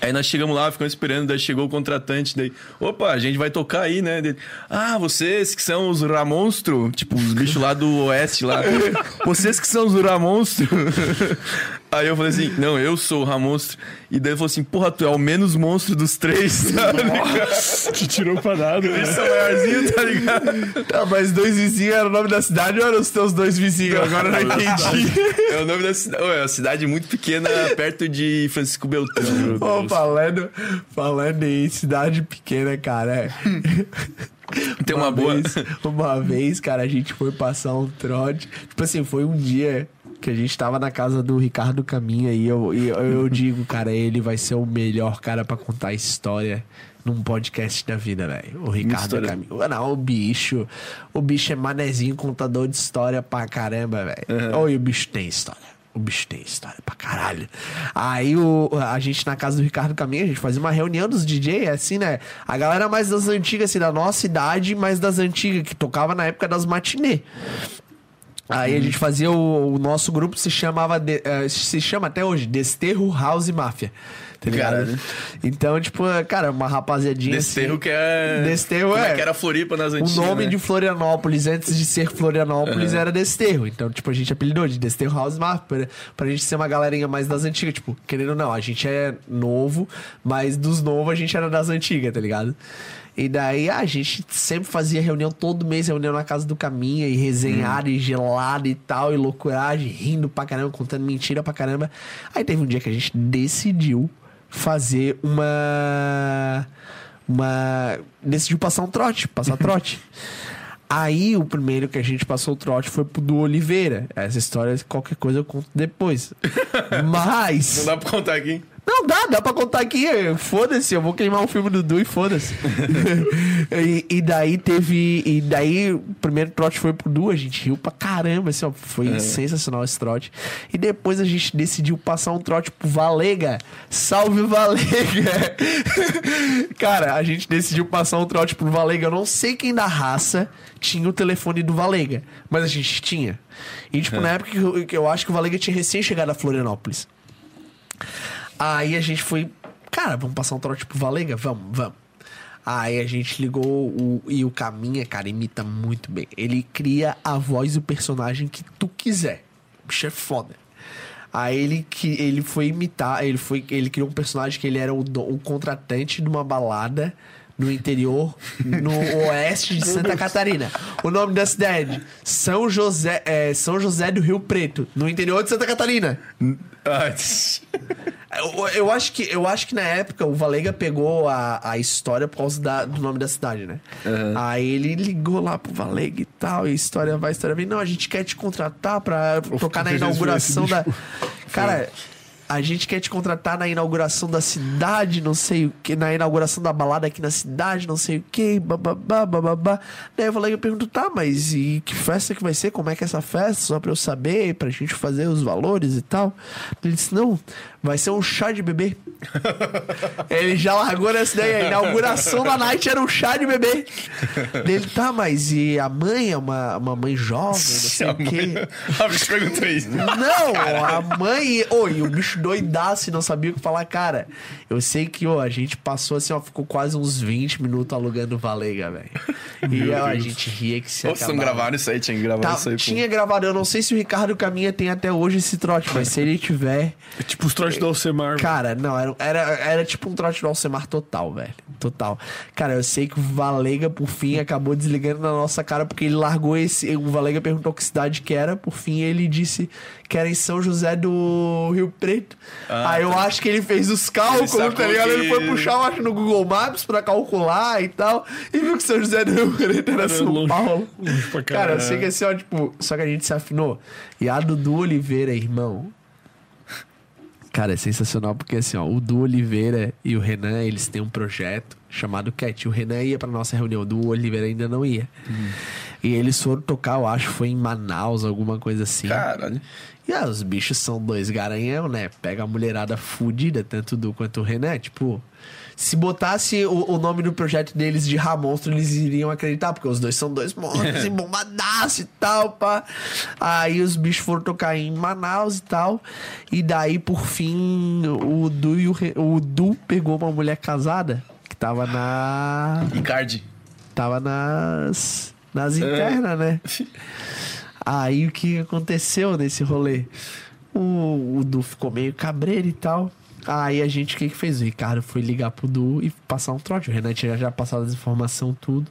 Aí nós chegamos lá, ficamos esperando, daí chegou o contratante, daí, opa, a gente vai tocar aí, né? Daí, ah, vocês que são os Ramonstro, tipo, os bichos lá do oeste lá. vocês que são os Ramonstro. aí eu falei assim, não, eu sou o Ramonstro. E daí ele falou assim, porra, tu é o menos monstro dos três, sabe? Te tirou pra nada, né? Eles são maiorzinhos, tá ligado? Tá, mas dois vizinhos era o nome da cidade ou eram os teus dois vizinhos? Agora não entendi. É o nome da cidade. É uma cidade muito pequena, perto de Francisco Beltrão. Ô, Deus. falando, falando em cidade pequena, cara. é. Tem uma boa- Vez, uma vez, cara, a gente foi passar um trote. Tipo assim, foi um dia que a gente tava na casa do Ricardo Caminha e eu, e eu, digo, cara, ele vai ser o melhor cara pra contar história num podcast da vida, velho. O Ricardo? Caminha. Não, o bicho. O bicho é manezinho, contador de história pra caramba, velho. Oi, o bicho tem história. O bicho tem história pra caralho. Aí o, a gente na casa do Ricardo Caminha, a gente fazia uma reunião dos DJ, assim, né? A galera mais das antigas, assim, da nossa idade, mais das antigas, que tocava na época das matinê. Aí a gente fazia o, o nosso grupo se chamava de- eh, se chama até hoje Desterro House Máfia. Tá ligado? Caralho. Então, tipo, cara, uma rapaziadinha Desterro assim. que é. Desterro é. é que era Floripa nas O antigas. nome né? de Florianópolis, antes de ser Florianópolis, era Desterro. Então, tipo, a gente apelidou de Desterro House Mafia pra, pra gente ser uma galerinha mais das antigas. Tipo, querendo ou não, a gente é novo, mas dos novos a gente era das antigas, tá ligado? E daí a gente sempre fazia reunião, todo mês reunião na casa do Caminha, e resenhado, e gelado e tal, e loucuragem, rindo pra caramba, contando mentira pra caramba. Aí teve um dia que a gente decidiu fazer uma. Uma. Decidiu passar um trote, passar trote. Aí o primeiro que a gente passou o trote foi pro do Oliveira. Essa história, qualquer coisa eu conto depois. Mas. Não dá pra contar aqui. Não dá, dá pra contar aqui. Foda-se, eu vou queimar um filme do Du e foda-se. e, e daí teve. E daí o primeiro trote foi pro Du, a gente riu pra caramba, assim, ó. Foi sensacional esse trote. E depois a gente decidiu passar um trote pro Valega. Salve Valega! Cara, a gente decidiu passar um trote pro Valega. Eu não sei quem da raça tinha o telefone do Valega, mas a gente tinha. E, tipo, na época que eu, que eu acho que o Valega tinha recém chegado a Florianópolis. Aí a gente foi, cara, vamos passar um trote pro Valega? Vamos, vamos. Aí a gente ligou o, e o Caminha, cara, imita muito bem. Ele cria a voz do personagem que tu quiser. bicho é foda. Aí ele, que, ele foi imitar, ele, foi, ele criou um personagem que ele era o, o contratante de uma balada no interior, no oeste de Santa Catarina. O nome da cidade, São José, é, São José do Rio Preto, no interior de Santa Catarina. Eu, eu acho que, eu acho que na época o Valega pegou a, a história por causa da- do nome da cidade, né? Aí ele ligou lá pro Valega e tal, e história vai, história vem. Não, a gente quer te contratar pra tocar na inauguração foi da. Cara. A gente quer te contratar na inauguração da cidade, não sei o que, na inauguração da balada aqui na cidade, não sei o que, bababá, bababá. Daí o Valega perguntou, tá, mas e que festa que vai ser? Como é que é essa festa? Só pra eu saber, pra gente fazer os valores e tal. Ele disse, não, vai ser um chá de bebê. Ele já largou nessa ideia. A inauguração da night era um chá de bebê. Ele, tá, mas e a mãe é uma, uma mãe jovem, não sei a o quê. mãe. A bicho perguntou isso. Não, a mãe. Oi, o bicho doidaço e não sabia o que falar. Cara, eu sei que ó, a gente passou assim, ó, ficou quase uns 20 minutos alugando o Valega, velho. E ó, a gente ria que se Pô, vocês não acabava. gravaram isso aí? Tinha que gravar Tá, isso aí, pô. tinha gravado, eu não sei se o Ricardo Caminha tem até hoje esse trote, mas se ele tiver. É tipo os trotes do Alcemar. Cara, não, era, era, era tipo um trote do Alcemar total, velho. Total. Cara, eu sei que o Valega, por fim, acabou desligando na nossa cara porque ele largou esse. O Valega perguntou que cidade que era, por fim ele disse que era em São José do Rio Preto. Aí eu acho que ele fez os cálculos, tá ligado? Ele foi puxar, eu acho, no Google Maps pra calcular e tal. E viu que São José do Rio Preto era São longe- Paulo. longe pra Cara, eu sei que assim, ó, tipo, só que a gente se afinou. E a Dudu Oliveira, irmão. Cara, é sensacional porque assim, ó, o Du Oliveira e o Renan, eles têm um projeto chamado Cat. O Renan ia pra nossa reunião, o Du Oliveira ainda não ia. E eles foram tocar, eu acho, foi em Manaus, alguma coisa assim. Caralho. E ah, os bichos são dois garanhão, né? Pega a mulherada fudida, tanto o Du quanto o Renan. Tipo, se botasse o, o nome do projeto deles de Ramonstro, eles iriam acreditar, porque os dois são dois monstros e bombadaço e tal, pá. Aí os bichos foram tocar em Manaus e tal. E daí, por fim, o Du, e o, Re- o du pegou uma mulher casada que tava na. Icardi. Tava nas. Nas internas, né? Aí o que aconteceu nesse rolê? O, o Du ficou meio cabreiro e tal. Aí a gente, o que que fez? O Ricardo foi ligar pro Du e passar um trote. O Renan tinha já passado as informações, tudo.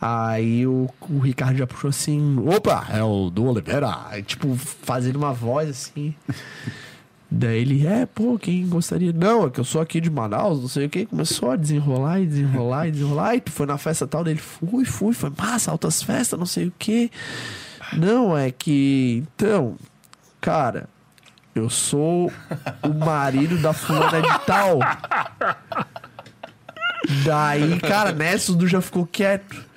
Aí o, o Ricardo já puxou assim: opa, é o Du Oliveira. Tipo, fazendo uma voz assim. Daí ele, é, pô, quem gostaria? Não, é que eu sou aqui de Manaus, não sei o que. Começou a desenrolar e desenrolar e desenrolar. E tu foi na festa tal dele, fui, fui, foi massa, altas festas, não sei o que. Não, é que. Então, cara, eu sou o marido da fulana de tal. Daí, cara, nessa o Du já ficou quieto.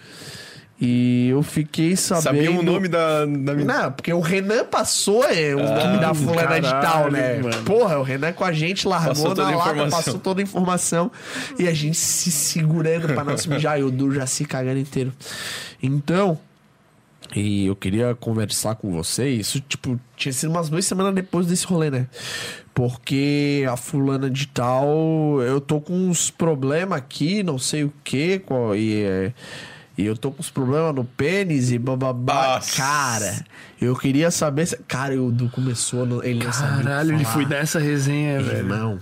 E eu fiquei sabendo. Sabia o nome da, da menina. Não, porque o Renan passou é, o nome da fulana de tal, né? mano. Porra, o Renan com a gente largou Passou na lata, passou toda a informação. E a gente se segurando pra não se mijar. E o Du já se cagando inteiro. Então, e eu queria conversar com você. Isso, tipo, tinha sido umas duas semanas depois desse rolê, né? Porque a fulana de tal, eu tô com uns problemas aqui, não sei o que, qual, e, é, e eu tô com uns problemas no pênis e bababá. Nossa. Cara, eu queria saber se. Cara, o Du começou, no- ele não Caralho, ele foi nessa resenha, velho. Irmão.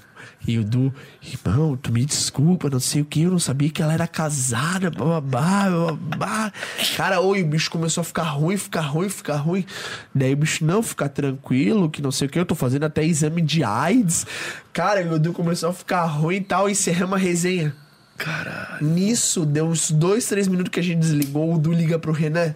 E o Du, irmão, tu me desculpa, não sei o que, eu não sabia que ela era casada, bababá, bababá. Cara, oi, o bicho começou a ficar ruim, ficar ruim, ficar ruim. Daí o bicho, não, ficar tranquilo, que não sei o que, eu tô fazendo até exame de AIDS. Cara, e o Du começou a ficar ruim e tal, e encerramos a resenha. Caralho. Nisso, deu uns dois, três minutos que a gente desligou, o Du liga pro Renan.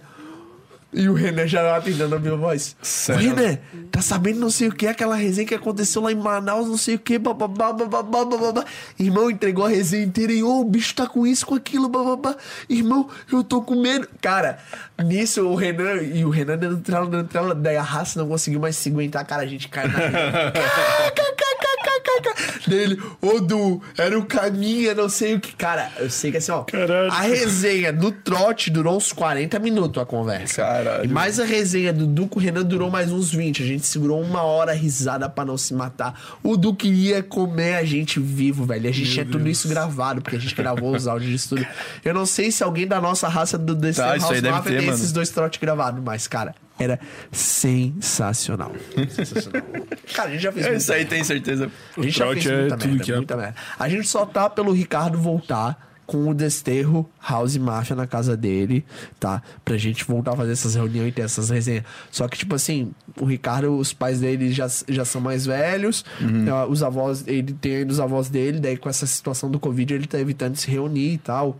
E o Renan já tava atendendo a minha voz. Sério? Ô, Renan, tá sabendo não sei o que, aquela resenha que aconteceu lá em Manaus, não sei o que, bababá, bababá, bababá. Irmão, entregou a resenha inteira e, ô, o bicho tá com isso, com aquilo, bababá. Irmão, eu tô com medo. Cara, nisso o Renan, e o Renan dando trela, dando trela, daí a raça não conseguiu mais se aguentar, cara, a gente cai na. Dele, ô Du, era o caminho, não sei o que. Cara, eu sei que assim, ó. Caralho. A resenha do trote durou uns 40 minutos a conversa. Caralho. E mais a resenha do Du com o Renan durou mais uns 20. A gente segurou uma hora risada pra não se matar. O Du queria comer a gente vivo, velho. A gente tinha tudo isso gravado, porque a gente gravou os áudios de estúdio. Eu não sei se alguém da nossa raça do desse Tá, deve Mafia tem esses dois trotes gravados, mas, cara, era sensacional. Sensacional. Cara, a gente já fez É, Isso aí tem certeza. a gente já trote fez é muita tudo merda, que é. muita merda. A gente só tá pelo Ricardo voltar com o Desterro House Mafia na casa dele, tá? Pra gente voltar a fazer essas reuniões e ter essas resenhas. Só que, tipo assim, o Ricardo, os pais dele já, já são mais velhos, ah, os avós, ele tem ainda os avós dele, daí com essa situação do Covid ele tá evitando se reunir e tal.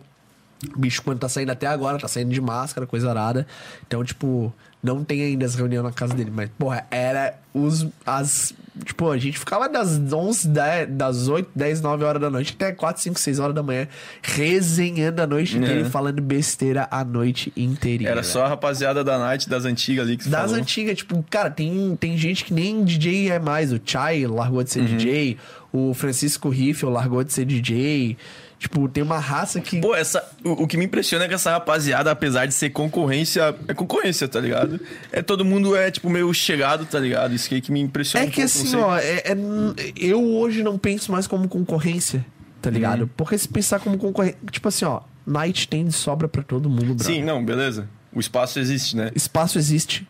O bicho, quando tá saindo até agora, tá saindo de máscara, coisa arada. Então, tipo, não tem ainda as reuniões na casa dele. Mas, porra, era os. As. Tipo, a gente ficava das 11, 10, das 8, 10, 9 horas da noite até 4, 5, 6 horas da manhã, resenhando a noite inteira É. e falando besteira a noite inteirinha. Era só a rapaziada da Night, das antigas ali que você Das falou. antigas, tipo, cara, tem, tem gente que nem DJ é mais. O Chai largou de ser Uhum. DJ, o Francisco Riffel largou de ser DJ. Tipo, tem uma raça que. Pô, essa, o, o que me impressiona é que essa rapaziada, apesar de ser concorrência, é concorrência, tá ligado? É todo mundo é, tipo, meio chegado, tá ligado? Isso que, que me impressiona É um que pouco, assim, ó, é- é- eu hoje não penso mais como concorrência, tá Uhum. ligado? Porque se pensar como concorrência. Tipo assim, ó, Night tem sobra pra todo mundo, brother. Sim, não, beleza. O espaço existe, né? Espaço existe.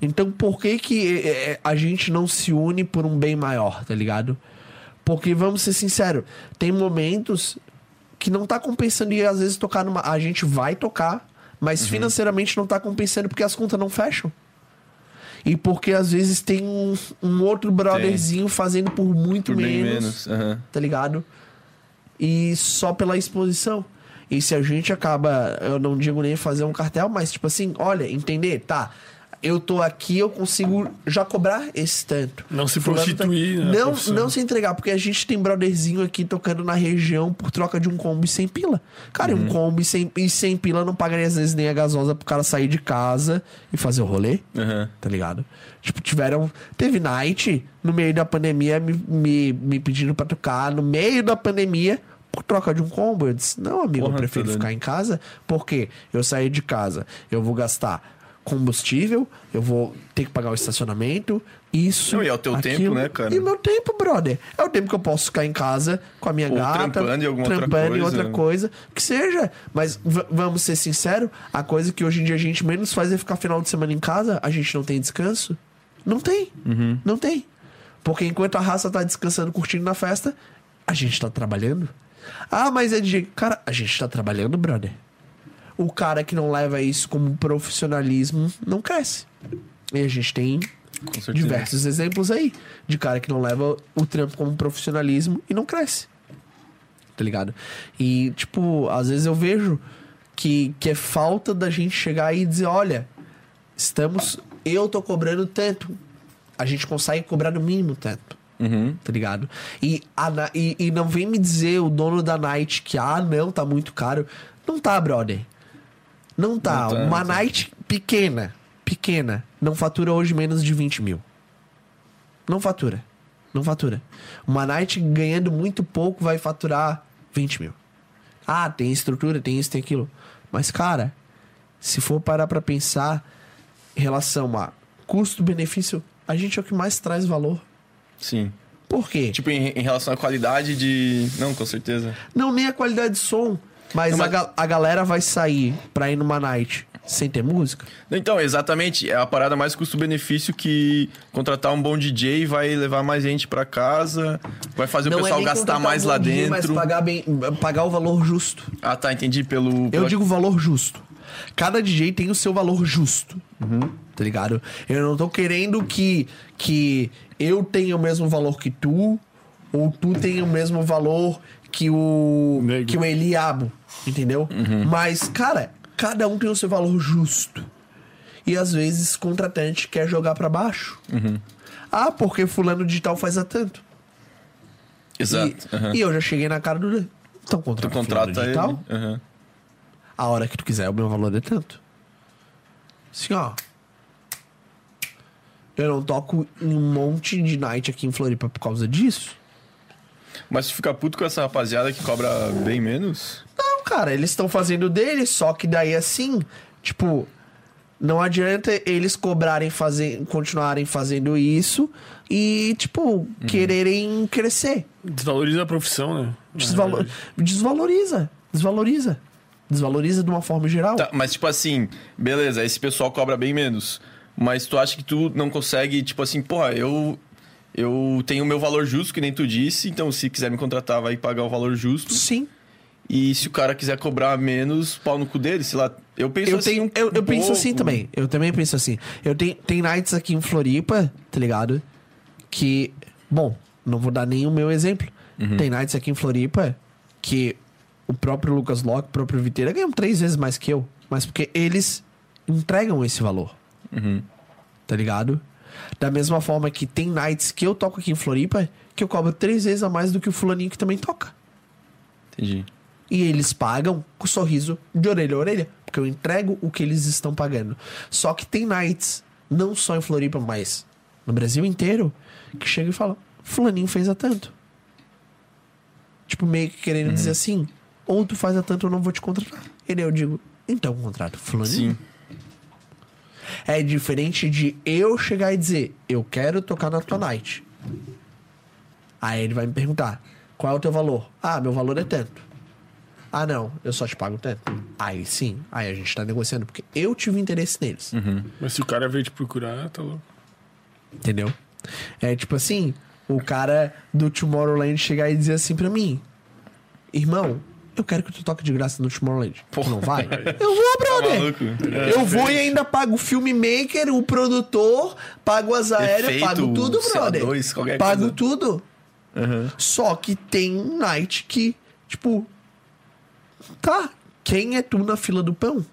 Então por que que é, é, a gente não se une por um bem maior, tá ligado? Porque, vamos ser sinceros, tem momentos que não tá compensando e às vezes tocar numa. A gente vai tocar, mas Uhum. financeiramente não tá compensando porque as contas não fecham. E porque às vezes tem um, um outro brotherzinho fazendo por muito Por menos, menos. aham. tá ligado? E só pela exposição. E se a gente acaba, eu não digo nem fazer um cartel, mas tipo assim, olha, entender, tá. Eu tô aqui, eu consigo já cobrar esse tanto. Não se Fulano prostituir, Tá... né, Não, profissão. não se entregar, porque a gente tem brotherzinho aqui tocando na região por troca de um combo e 100 pila. Cara, Uhum. um combo e 100, e 100 pila não pagaria às vezes nem a gasosa pro cara sair de casa e fazer o rolê Aham. tá ligado? Tipo, tiveram. Teve night no meio da pandemia me, me, me pedindo pra tocar no meio da pandemia por troca de um combo. Eu disse, não, amigo, Porra, eu prefiro tá ficar em casa, porque eu sair de casa, eu vou gastar combustível, eu vou ter que pagar o estacionamento, isso. Não, e é o teu tempo, né, cara? E o meu tempo, brother. É o tempo que eu posso ficar em casa com a minha Ou gata. trampando em alguma outra trampando em coisa. outra coisa, que seja. Mas vamos ser sinceros, a coisa que hoje em dia a gente menos faz é ficar final de semana em casa, a gente não tem descanso. Não tem. Uhum. Não tem. Porque enquanto a raça tá descansando, curtindo na festa, a gente tá trabalhando. Ah, mas é de. Cara, a gente tá trabalhando, brother. O cara que não leva isso como profissionalismo não cresce. E a gente tem diversos exemplos aí de cara que não leva o trampo como profissionalismo e não cresce. Tá ligado? E, tipo, às vezes eu vejo que, que é falta da gente chegar aí e dizer: olha, estamos. Eu tô cobrando tanto. A gente consegue cobrar no mínimo tanto. Uhum. Tá ligado? E, a e, e não vem me dizer o dono da night que, ah, não, tá muito caro. Não tá, brother. Não tá. Não tá, Uma não tá. night pequena, pequena, não fatura hoje menos de 20 mil. Não fatura. Não fatura. Uma night ganhando muito pouco vai faturar 20 mil. Ah, tem estrutura, tem isso, tem aquilo. Mas, cara, se for parar pra pensar em relação a custo-benefício, a gente é o que mais traz valor. Sim. Por quê? Tipo, em, em relação à qualidade de. Não, com certeza. Não, nem a qualidade de som. Mas, Não, mas- A, ga- a galera vai sair pra ir numa night sem ter música? Então, exatamente. É a parada mais custo-benefício que contratar um bom DJ vai levar mais gente pra casa, vai fazer o é pessoal nem gastar mais um lá dentro. Mas pagar, bem, pagar o valor justo. Ah, tá, entendi. Pelo. Eu pela- digo valor justo. Cada DJ tem o seu valor justo. Tá ligado? Eu não tô querendo que, que eu tenha o mesmo valor que tu, ou tu tenha o mesmo valor que o, Nego. que o Eliabo. Entendeu? Mas, cara, cada um tem o seu valor justo. E às vezes contratante quer jogar pra baixo. Ah, porque fulano digital faz a tanto. Exato. E, aham. e eu já cheguei na cara do. Então Tu contrata, fulano contrata digital. aham. A hora que tu quiser, o meu valor é tanto. Assim, ó. Eu não toco em um monte de night aqui em Floripa por causa disso. Mas tu fica puto com essa rapaziada que cobra bem menos? Não, cara, eles estão fazendo deles, só que daí assim, tipo, não adianta eles cobrarem, fazer, continuarem fazendo isso e, tipo, quererem crescer. Desvaloriza a profissão, né? Desvalo- desvaloriza, desvaloriza. Desvaloriza de uma forma geral. Tá, mas tipo assim, beleza, esse pessoal cobra bem menos. Mas tu acha que tu não consegue, tipo assim, porra, eu. Eu tenho o meu valor justo, que nem tu disse, então se quiser me contratar, vai pagar o valor justo. Sim. E se o cara quiser cobrar menos, pau no cu dele, sei lá. Eu penso Eu, assim. tenho, um- eu, eu penso assim também. Eu também penso assim. Eu tenho, tem nights aqui em Floripa, tá ligado? Que. Bom, não vou dar nem o meu exemplo. Tem nights aqui em Floripa que o próprio Lucas Locke, o próprio Viteira ganham três vezes mais que eu. Mas porque eles entregam esse valor. Tá ligado? Da mesma forma que tem nights que eu toco aqui em Floripa que eu cobro três vezes a mais do que o fulaninho que também toca. Entendi. E eles pagam com sorriso de orelha a orelha. Porque eu entrego o que eles estão pagando. Só que tem nights, não só em Floripa, mas no Brasil inteiro, que chega e fala: Fulaninho fez a tanto. Tipo, meio que querendo dizer assim: ou tu faz a tanto eu não vou te contratar. E daí eu digo: então contrato Fulaninho. Sim. É diferente de eu chegar e dizer: eu quero tocar na tua night. Aí ele vai me perguntar: qual é o teu valor? Ah, meu valor é tanto. Ah, não, eu só te pago tanto. Aí sim, aí a gente tá negociando, porque eu tive interesse neles. Mas se o cara veio te procurar, tá louco. Entendeu? É tipo assim: o cara do Tomorrowland chegar e dizer assim pra mim: irmão, eu quero que tu toque de graça no Tomorrowland. Tu não vai? eu vou, brother. maluco? eu vou e ainda pago o filmmaker, o produtor, pago as aéreas, Efeito, pago tudo, brother. CO2, qualquer pago coisa. tudo. Só que tem night que, tipo, tá, quem é tu na fila do pão?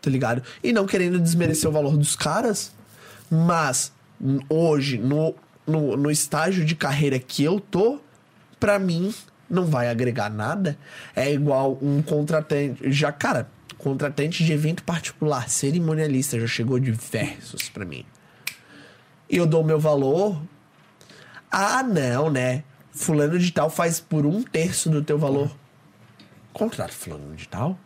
Tá ligado? E não querendo desmerecer o valor dos caras, mas hoje, no, no, no estágio de carreira que eu tô, pra mim, não vai agregar nada. É igual um contratante. Já, cara, contratante de evento particular, cerimonialista, já chegou diversos pra mim. E eu dou meu valor. Ah, não, né? Fulano de tal faz por um terço do teu valor. Contrato fulano de tal.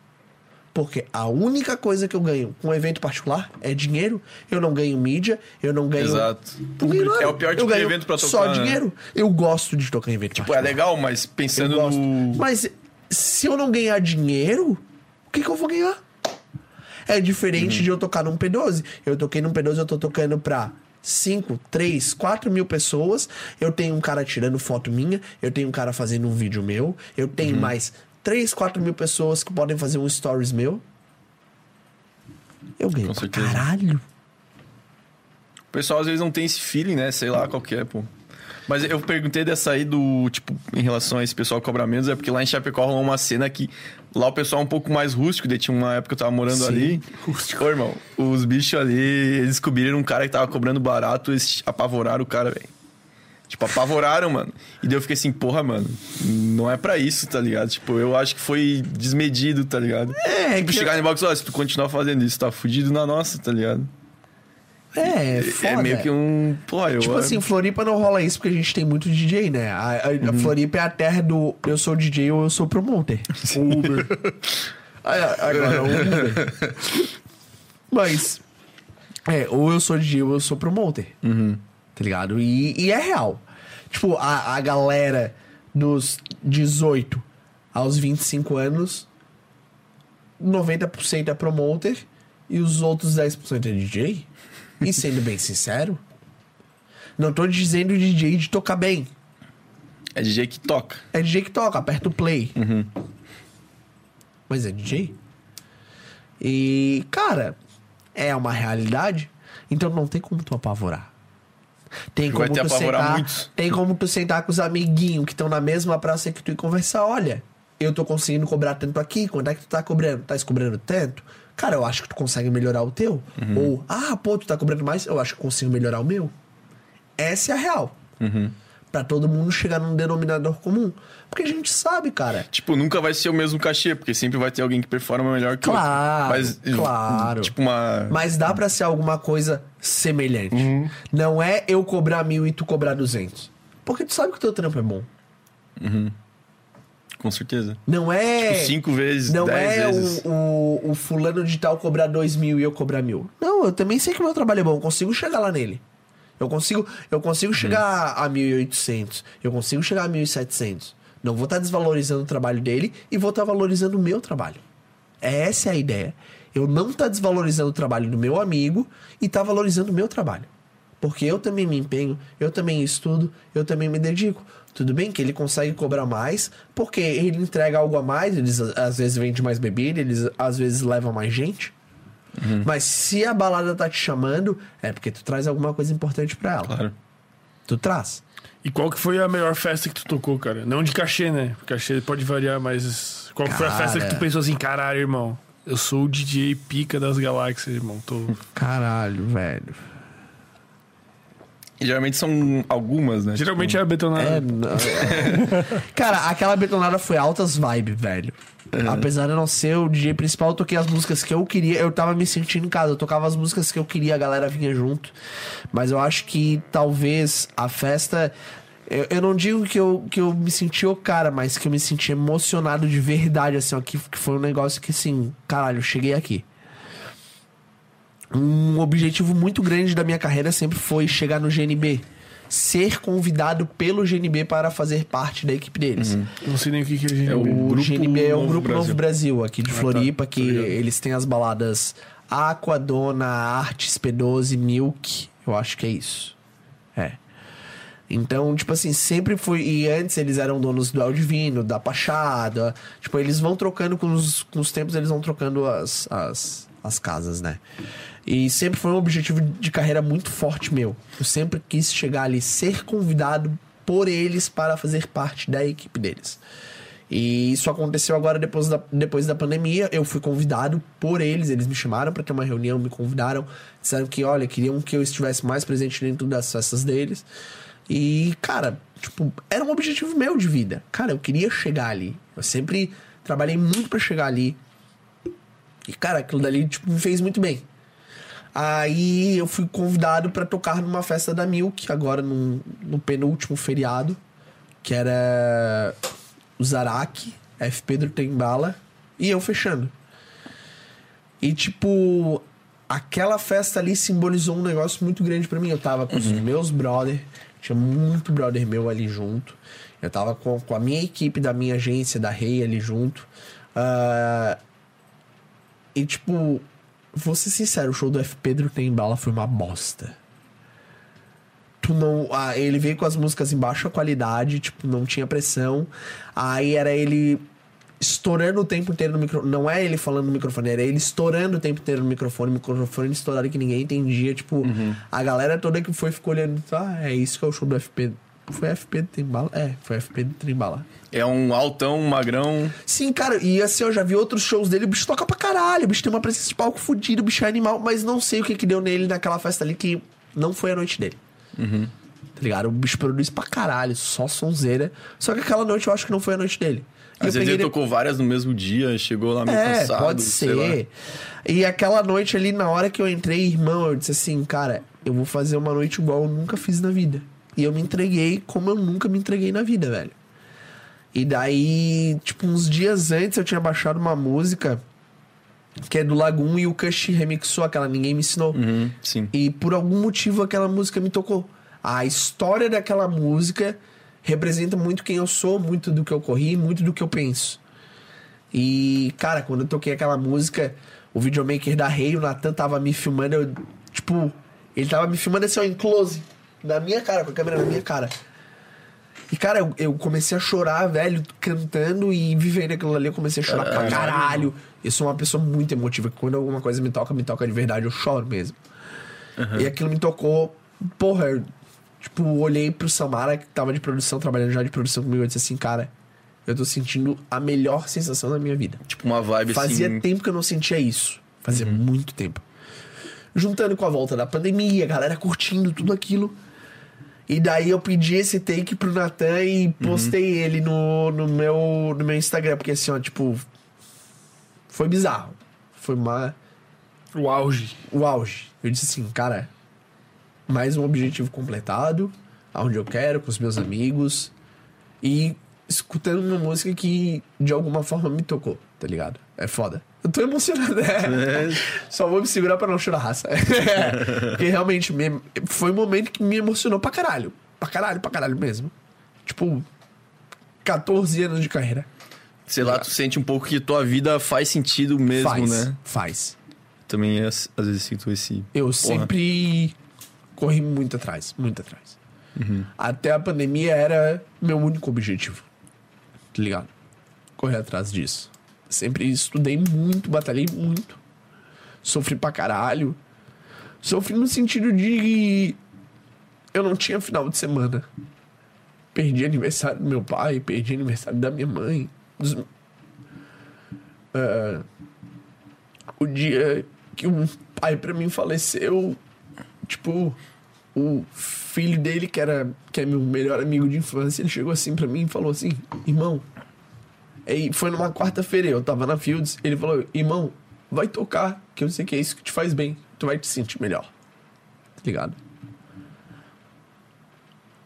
Porque a única coisa que eu ganho com um evento particular é dinheiro. Eu não ganho mídia, eu não ganho. Exato. Não ganho nada. É o pior Eu tipo de evento pra Só tocar, né? dinheiro. Eu gosto de tocar em evento Pô, é particular. legal, mas pensando no. Mas se eu não ganhar dinheiro, o que, que eu vou ganhar? É diferente de eu tocar num P12. Eu toquei num P12, eu tô tocando pra 5, 3, 4 mil pessoas. Eu tenho um cara tirando foto minha. Eu tenho um cara fazendo um vídeo meu. Eu tenho mais 3, 4 mil pessoas que podem fazer um stories meu. Eu ganho Com pra certeza. caralho. O pessoal às vezes não tem esse feeling, né? Sei lá qual que é, pô. Mas eu perguntei dessa aí do, tipo, em relação a esse pessoal que cobra menos, é porque lá em Chapecó rolou uma cena que lá o pessoal é um pouco mais rústico, daí tinha uma época que eu tava morando Sim. ali. Ô, irmão, os bichos ali, eles descobriram um cara que tava cobrando barato, eles apavoraram o cara, velho. Tipo, apavoraram, mano. E daí eu fiquei assim, porra, mano, não é pra isso, tá ligado? Tipo, eu acho que foi desmedido, tá ligado? É, tipo, que- chegar no box falar, se tu continuar fazendo isso, tá fudido na nossa, tá ligado? É, foda. É meio que um. Pô, eu. Tipo assim, Floripa não rola isso porque a gente tem muito DJ, né? A, a- a Uhum. Floripa é a terra do eu sou DJ ou eu sou promoter. Uber. É, Agora, Uber. Mas, é, ou eu sou DJ ou eu sou promoter. Uhum. Tá ligado? E, e é real. Tipo, a, a galera dos 18 aos 25 anos, 90% é promoter e os outros 10% é DJ. E sendo bem sincero, não tô dizendo DJ de tocar bem. É DJ que toca. É DJ que toca, aperta o play. Mas é DJ. E, cara, é uma realidade. Então não tem como tu apavorar. Tem como tu sentar, muitos. tem como tu sentar com os amiguinhos que estão na mesma praça que tu e conversar, olha, eu tô conseguindo cobrar tanto aqui, quanto é que tu tá cobrando? Tá cobrando tanto? Cara, eu acho que tu consegue melhorar o teu. Uhum. Ou, ah, pô, tu tá cobrando mais, eu acho que eu consigo melhorar o meu. Essa é a real. Uhum. Pra todo mundo chegar num denominador comum. Porque a gente sabe, cara. Tipo, nunca vai ser o mesmo cachê, porque sempre vai ter alguém que performa melhor que o outro. Claro, Mas, claro. Tipo, uma. Mas dá pra ser alguma coisa semelhante. Uhum. Não é eu cobrar mil e tu cobrar duzentos. Porque tu sabe que o teu trampo é bom. Com certeza. Não é. Tipo, cinco vezes, Não dez é vezes. O, o, o fulano de tal cobrar dois mil e eu cobrar mil. Não, eu também sei que o meu trabalho é bom. Eu consigo chegar lá nele. Eu consigo, eu consigo Uhum. chegar a 1.800. Eu consigo chegar a 1.700. Não vou estar desvalorizando o trabalho dele e vou estar valorizando o meu trabalho. Essa é a ideia. Eu não tá desvalorizando o trabalho do meu amigo e tá valorizando o meu trabalho. Porque eu também me empenho, eu também estudo, eu também me dedico. Tudo bem que ele consegue cobrar mais, porque ele entrega algo a mais, eles às vezes vendem mais bebida, eles às vezes levam mais gente. Mas se a balada tá te chamando, é porque tu traz alguma coisa importante pra ela. Claro. Tu traz. E qual que foi a melhor festa que tu tocou, cara? Não de cachê, né? Porque cachê pode variar, mas qual que foi a Cara. festa que tu pensou assim, caralho, irmão? Eu sou o DJ pica das galáxias, irmão. Tô... Caralho, velho. E geralmente são algumas, né? Geralmente é a betonada. É, não, é. Cara, aquela betonada foi altas vibe, velho. Apesar de não ser o DJ principal, eu toquei as músicas que eu queria. Eu tava me sentindo em casa, eu tocava as músicas que eu queria, a galera vinha junto. Mas eu acho que talvez a festa. Eu, eu não digo que eu, que eu me senti o cara, mas que eu me senti emocionado de verdade, assim, ó, que, que foi um negócio que, assim, caralho, eu cheguei aqui. Um objetivo muito grande da minha carreira sempre foi chegar no GNB. Ser convidado pelo GNB para fazer parte da equipe deles. Não sei nem o que, que a gente É o O Grupo GNB é o Novo Grupo Brasil. Novo Brasil, aqui de Floripa, tá, que tô ligado. eles têm as baladas Aqua, Dona, Artes, P12, Milk. Eu acho que é isso. É. Então, tipo assim, sempre foi. E antes eles eram donos do El Divino, da Pachada. Tipo, eles vão trocando com os, com os tempos, eles vão trocando as, as, as casas, né? E sempre foi um objetivo de carreira muito forte meu. Eu sempre quis chegar ali, ser convidado por eles para fazer parte da equipe deles. E isso aconteceu agora depois da, depois da pandemia. Eu fui convidado por eles, eles me chamaram para ter uma reunião, me convidaram, disseram que, olha, queriam que eu estivesse mais presente dentro das festas deles. E, cara, tipo, era um objetivo meu de vida. Cara, eu queria chegar ali. Eu sempre trabalhei muito para chegar ali. E, cara, aquilo dali, tipo, me fez muito bem. Aí eu fui convidado para tocar numa festa da Milk, agora no, no penúltimo feriado, que era o Zarak, F. Pedro Tembala e eu fechando. E tipo, aquela festa ali simbolizou um negócio muito grande pra mim. Eu tava com os meus brother, tinha muito brother meu ali junto. Eu tava com, com a minha equipe da minha agência, da Rei ali junto. Ah, e tipo, vou ser sincero, o show do F. Pedro Tembala foi uma bosta tu não. Ah, ele veio com as músicas em baixa qualidade, tipo, não tinha pressão. Aí era ele estourando o tempo inteiro no microfone. Não é ele falando no microfone, era ele estourando o tempo inteiro no microfone, microfone estourado que ninguém entendia. Tipo, a galera toda que foi ficou olhando. Ah, é isso que é o show do FP. Foi FP do Trembala? É, foi FP do Trembala. É um altão, um magrão. Sim, cara, e assim, eu já vi outros shows dele, o bicho toca pra caralho, o bicho tem uma presença de palco fodida, o bicho é animal, mas não sei o que que deu nele naquela festa ali que não foi a noite dele. Tá ligado? O bicho produz pra caralho, só sonzeira. Só que aquela noite eu acho que não foi a noite dele. Às vezes ele tocou várias no mesmo dia, chegou lá meio É, cansado. pode sei lá. ser. E aquela noite ali, na hora que eu entrei, irmão, eu disse assim, cara, eu vou fazer uma noite igual eu nunca fiz na vida. E eu me entreguei como eu nunca me entreguei na vida, velho. E daí, tipo, uns dias antes eu tinha baixado uma música que é do Lagoon e o Kush remixou aquela Ninguém Me Ensinou. Uhum, sim. E por algum motivo aquela música me tocou. A história daquela música representa muito quem eu sou, muito do que eu corri, muito do que eu penso. E, cara, quando eu toquei aquela música, o videomaker da Rei, o Natan, tava me filmando, eu, tipo, ele tava me filmando assim, ó, em close, na minha cara, com a câmera na minha cara. E, cara, eu, eu comecei a chorar, velho, cantando e vivendo aquilo ali, eu comecei a chorar pra caralho. Eu sou uma pessoa muito emotiva, que quando alguma coisa me toca, me toca de verdade, eu choro mesmo. E aquilo me tocou, porra, tipo, olhei pro Samara, que tava de produção, trabalhando já de produção comigo, eu disse assim, cara, eu tô sentindo a melhor sensação da minha vida. Tipo uma vibe Fazia assim. tempo que eu não sentia isso. Fazia muito tempo. Juntando com a volta da pandemia, a galera curtindo tudo aquilo. E daí eu pedi esse take pro Natan e postei ele no, no, meu, no meu Instagram. Porque assim, ó, tipo. Foi bizarro. Foi uma, O auge. o auge. Eu disse assim, cara, mais um objetivo completado, aonde eu quero, com os meus amigos. E escutando uma música que de alguma forma me tocou, tá ligado? É foda. Eu tô emocionado, né? Só vou me segurar pra não chorar raça. Porque realmente me- foi um momento que me emocionou pra caralho. Pra caralho, pra caralho mesmo. Tipo, 14 anos de carreira. Sei lá, tu sente um pouco que tua vida faz sentido mesmo, faz, né? Faz. também às às vezes sinto esse. Eu Porra. sempre corri muito atrás, muito atrás. Uhum. Até a pandemia era meu único objetivo. Tá ligado? Correr atrás disso. Sempre estudei muito, batalhei muito. Sofri pra caralho. Sofri no sentido de. Eu não tinha final de semana. Perdi aniversário do meu pai, perdi aniversário da minha mãe. dos- Ah, o dia que um pai pra mim faleceu, tipo, o filho dele, que era que é meu melhor amigo de infância, ele chegou assim pra mim e falou assim: "Irmão, aí foi numa quarta-feira, eu tava na Fields, ele falou: "Irmão, vai tocar, que eu sei que é isso que te faz bem, tu vai te sentir melhor." Tá ligado?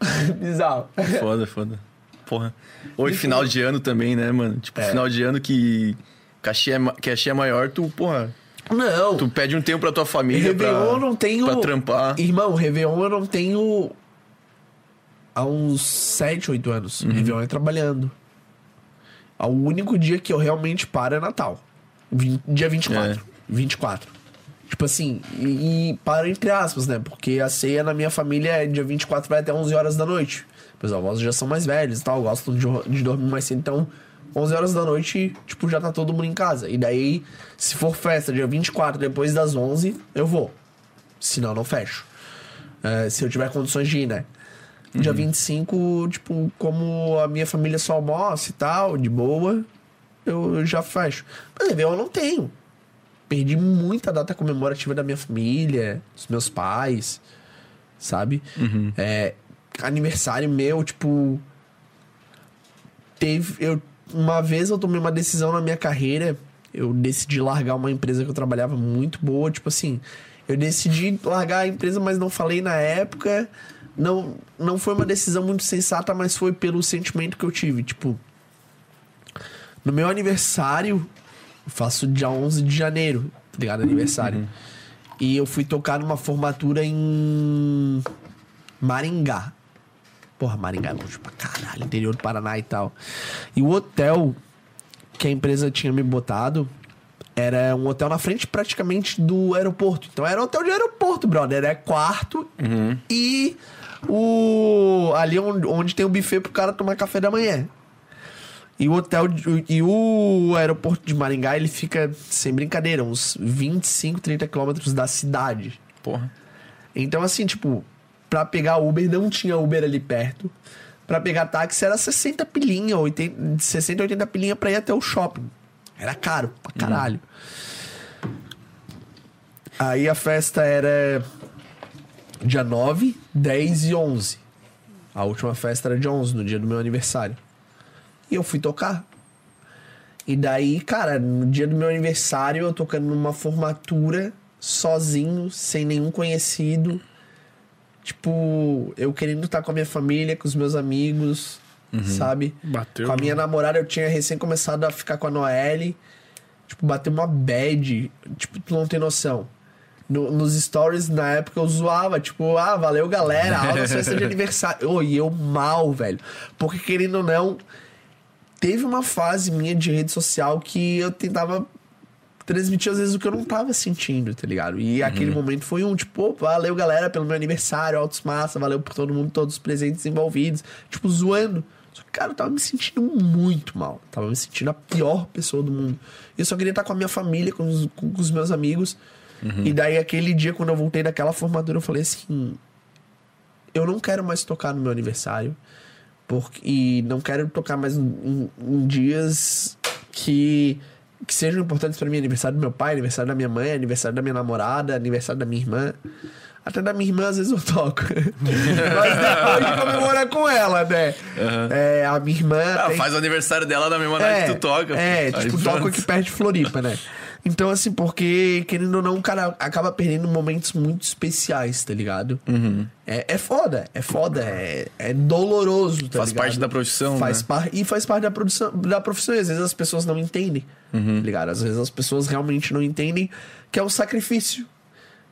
Bizarro. Foda, foda. Porra. Hoje, final de ano também, né, mano? Tipo, final de ano que cachê é, cachê é maior, tu, porra, Não. tu pede um tempo pra tua família Réveillon eu pra, não tenho. pra trampar. Irmão, Réveillon eu não tenho. Há uns 7, 8 anos. Uhum. Réveillon é trabalhando. Ah, O único dia que eu realmente paro é Natal. Dia 24. É. 24. Tipo assim, e, e paro entre aspas, né? Porque a ceia na minha família é dia 24 vai até 11 horas da noite. Meus avós já são mais velhos e tal, gostam de, de dormir mais cedo. Então, 11 horas da noite, tipo, já tá todo mundo em casa. E daí, se for festa dia 24, depois das 11, eu vou. Senão, não fecho. É, se eu tiver condições de ir, né? Dia 25, tipo, como a minha família só almoça e tal, de boa, eu, eu já fecho. Mas eu não tenho. Perdi muita data comemorativa da minha família, dos meus pais, sabe? É, aniversário meu, tipo. Teve. Eu, uma vez eu tomei uma decisão na minha carreira. Eu decidi largar uma empresa que eu trabalhava muito boa. Tipo assim, eu decidi largar a empresa, mas não falei na época. Não, não foi uma decisão muito sensata, mas foi pelo sentimento que eu tive. Tipo, no meu aniversário, eu faço dia 11 de janeiro, tá ligado? Aniversário. E eu fui tocar numa formatura em Maringá. Porra, Maringá é longe pra caralho, interior do Paraná e tal. E o hotel que a empresa tinha me botado era um hotel na frente praticamente do aeroporto. Então era hotel de aeroporto, brother. Era quarto e o ali onde, onde tem o buffet pro cara tomar café da manhã. E o hotel e o aeroporto de Maringá, ele fica sem brincadeira, uns 25, 30 quilômetros da cidade. Porra. Então, assim, tipo, pra pegar Uber, não tinha Uber ali perto. Pra pegar táxi era 60 pilinha, 80, 60, 80 pilinha pra ir até o shopping. Era caro pra caralho. Aí a festa era dia 9, 10 e 11. A última festa era dia 11, no dia do meu aniversário. E eu fui tocar. E daí, cara, no dia do meu aniversário, eu tocando numa formatura, sozinho, sem nenhum conhecido. Tipo, eu querendo estar com a minha família, com os meus amigos, sabe? Bateu. Com a minha namorada, eu tinha recém começado a ficar com a Noelle. Tipo, bateu uma bad. Tipo, tu não tem noção. No- nos stories, na época, eu zoava. Tipo, ah, valeu, galera. Aula festa de aniversário. Ô, e eu mal, velho. Porque, querendo ou não, teve uma fase minha de rede social que eu tentava transmitir às vezes o que eu não tava sentindo, tá ligado? E aquele momento foi um, tipo, valeu galera pelo meu aniversário, altos massa, valeu por todo mundo, todos os presentes envolvidos, tipo, zoando. Só que, cara, eu tava me sentindo muito mal. Tava me sentindo a pior pessoa do mundo. E eu só queria estar com a minha família, com os, com os meus amigos. E daí, aquele dia, quando eu voltei daquela formatura, eu falei assim: eu não quero mais tocar no meu aniversário. Porque, e não quero tocar mais em- em dias que, que sejam importantes pra mim. Aniversário do meu pai, aniversário da minha mãe, aniversário da minha namorada, aniversário da minha irmã. Até da minha irmã, às vezes eu toco. Mas depois de comemorar com ela, né? É, a minha irmã. Ah, tem- faz o aniversário dela na mesma night que tu toca. é, tipo, toco aqui perto de Floripa, né? Então, assim, porque, querendo ou não, o cara acaba perdendo momentos muito especiais, tá ligado? Uhum. É, é foda, é foda, é, é doloroso, tá Faz ligado? parte da profissão, Faz né? par- E faz parte da, produção, da profissão, e às vezes as pessoas não entendem, Uhum. tá ligado? Às vezes as pessoas realmente não entendem que é um sacrifício.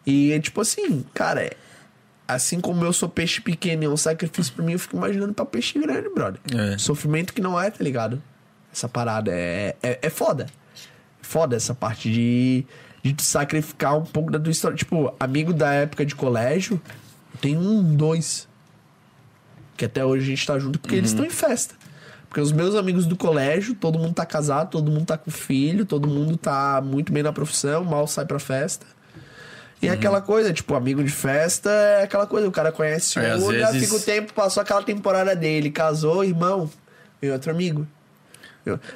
E é tipo assim, cara, é- assim como eu sou peixe pequeno e é um sacrifício pra mim, eu fico imaginando pra peixe grande, brother. É. Sofrimento que não é, tá ligado? Essa parada é, é, é foda. Foda essa parte de, de sacrificar um pouco da tua história. Tipo, amigo da época de colégio, tem um, dois. Que até hoje a gente tá junto porque eles estão em festa. Porque os meus amigos do colégio, todo mundo tá casado, todo mundo tá com filho, todo mundo tá muito bem na profissão, mal sai pra festa. E é aquela coisa, tipo, amigo de festa é aquela coisa, o cara conhece um, já vezes- fica o tempo, passou aquela temporada dele, casou, irmão, e outro amigo.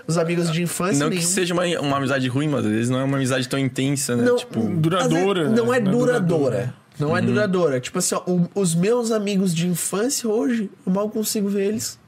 Os amigos de infância Não que nenhum. seja uma, uma amizade ruim, mas às vezes não é uma amizade tão intensa, né? Não, tipo, duradoura, vezes Não né? é Não é duradoura. duradoura. Não é duradoura. Tipo assim, ó, o- os meus amigos de infância hoje, eu mal consigo ver eles.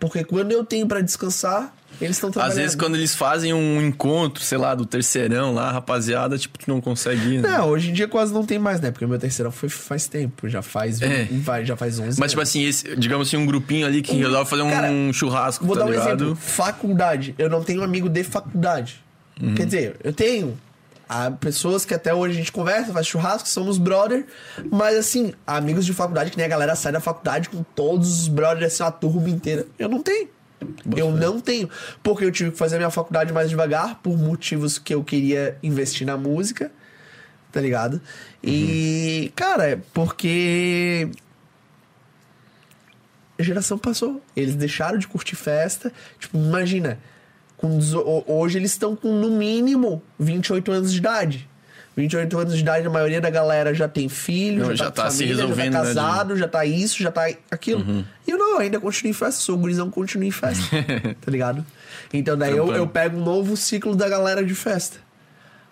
Porque quando eu tenho pra descansar, eles estão às trabalhando. vezes quando eles fazem um encontro, sei lá, do terceirão lá, rapaziada, tipo, tu não consegue ir, né? Não, hoje em dia quase não tem mais, né? Porque o meu terceirão foi faz tempo. Já faz, É. vai, já faz 11 Mas, tipo anos. assim, esse, digamos assim, um grupinho ali que Um- resolve fazer um Cara, churrasco, Vou tá dar um ligado? exemplo. Faculdade. Eu não tenho amigo de faculdade. Uhum. Quer dizer, eu tenho. Há pessoas que até hoje a gente conversa, faz churrasco, somos brother. Mas assim, amigos de faculdade, que nem a galera sai da faculdade com todos os brothers, assim, uma turma inteira. Eu não tenho. eu não tenho. Porque eu tive que fazer a minha faculdade mais devagar, por motivos que eu queria investir na música. Tá ligado? E, cara, é porque a geração passou. Eles deixaram de curtir festa. Tipo, imagina. Com, hoje eles estão com no mínimo 28 anos de idade. 28 anos de idade, a maioria da galera já tem filho, Não, já, já tá, tá com se família, resolvendo, já né, tá de- casado, já tá isso, já tá aquilo. E eu não, ainda continuo em festa, sou gurizão, continuo em festa. tá ligado? Então daí eu, eu pego um novo ciclo da galera de festa.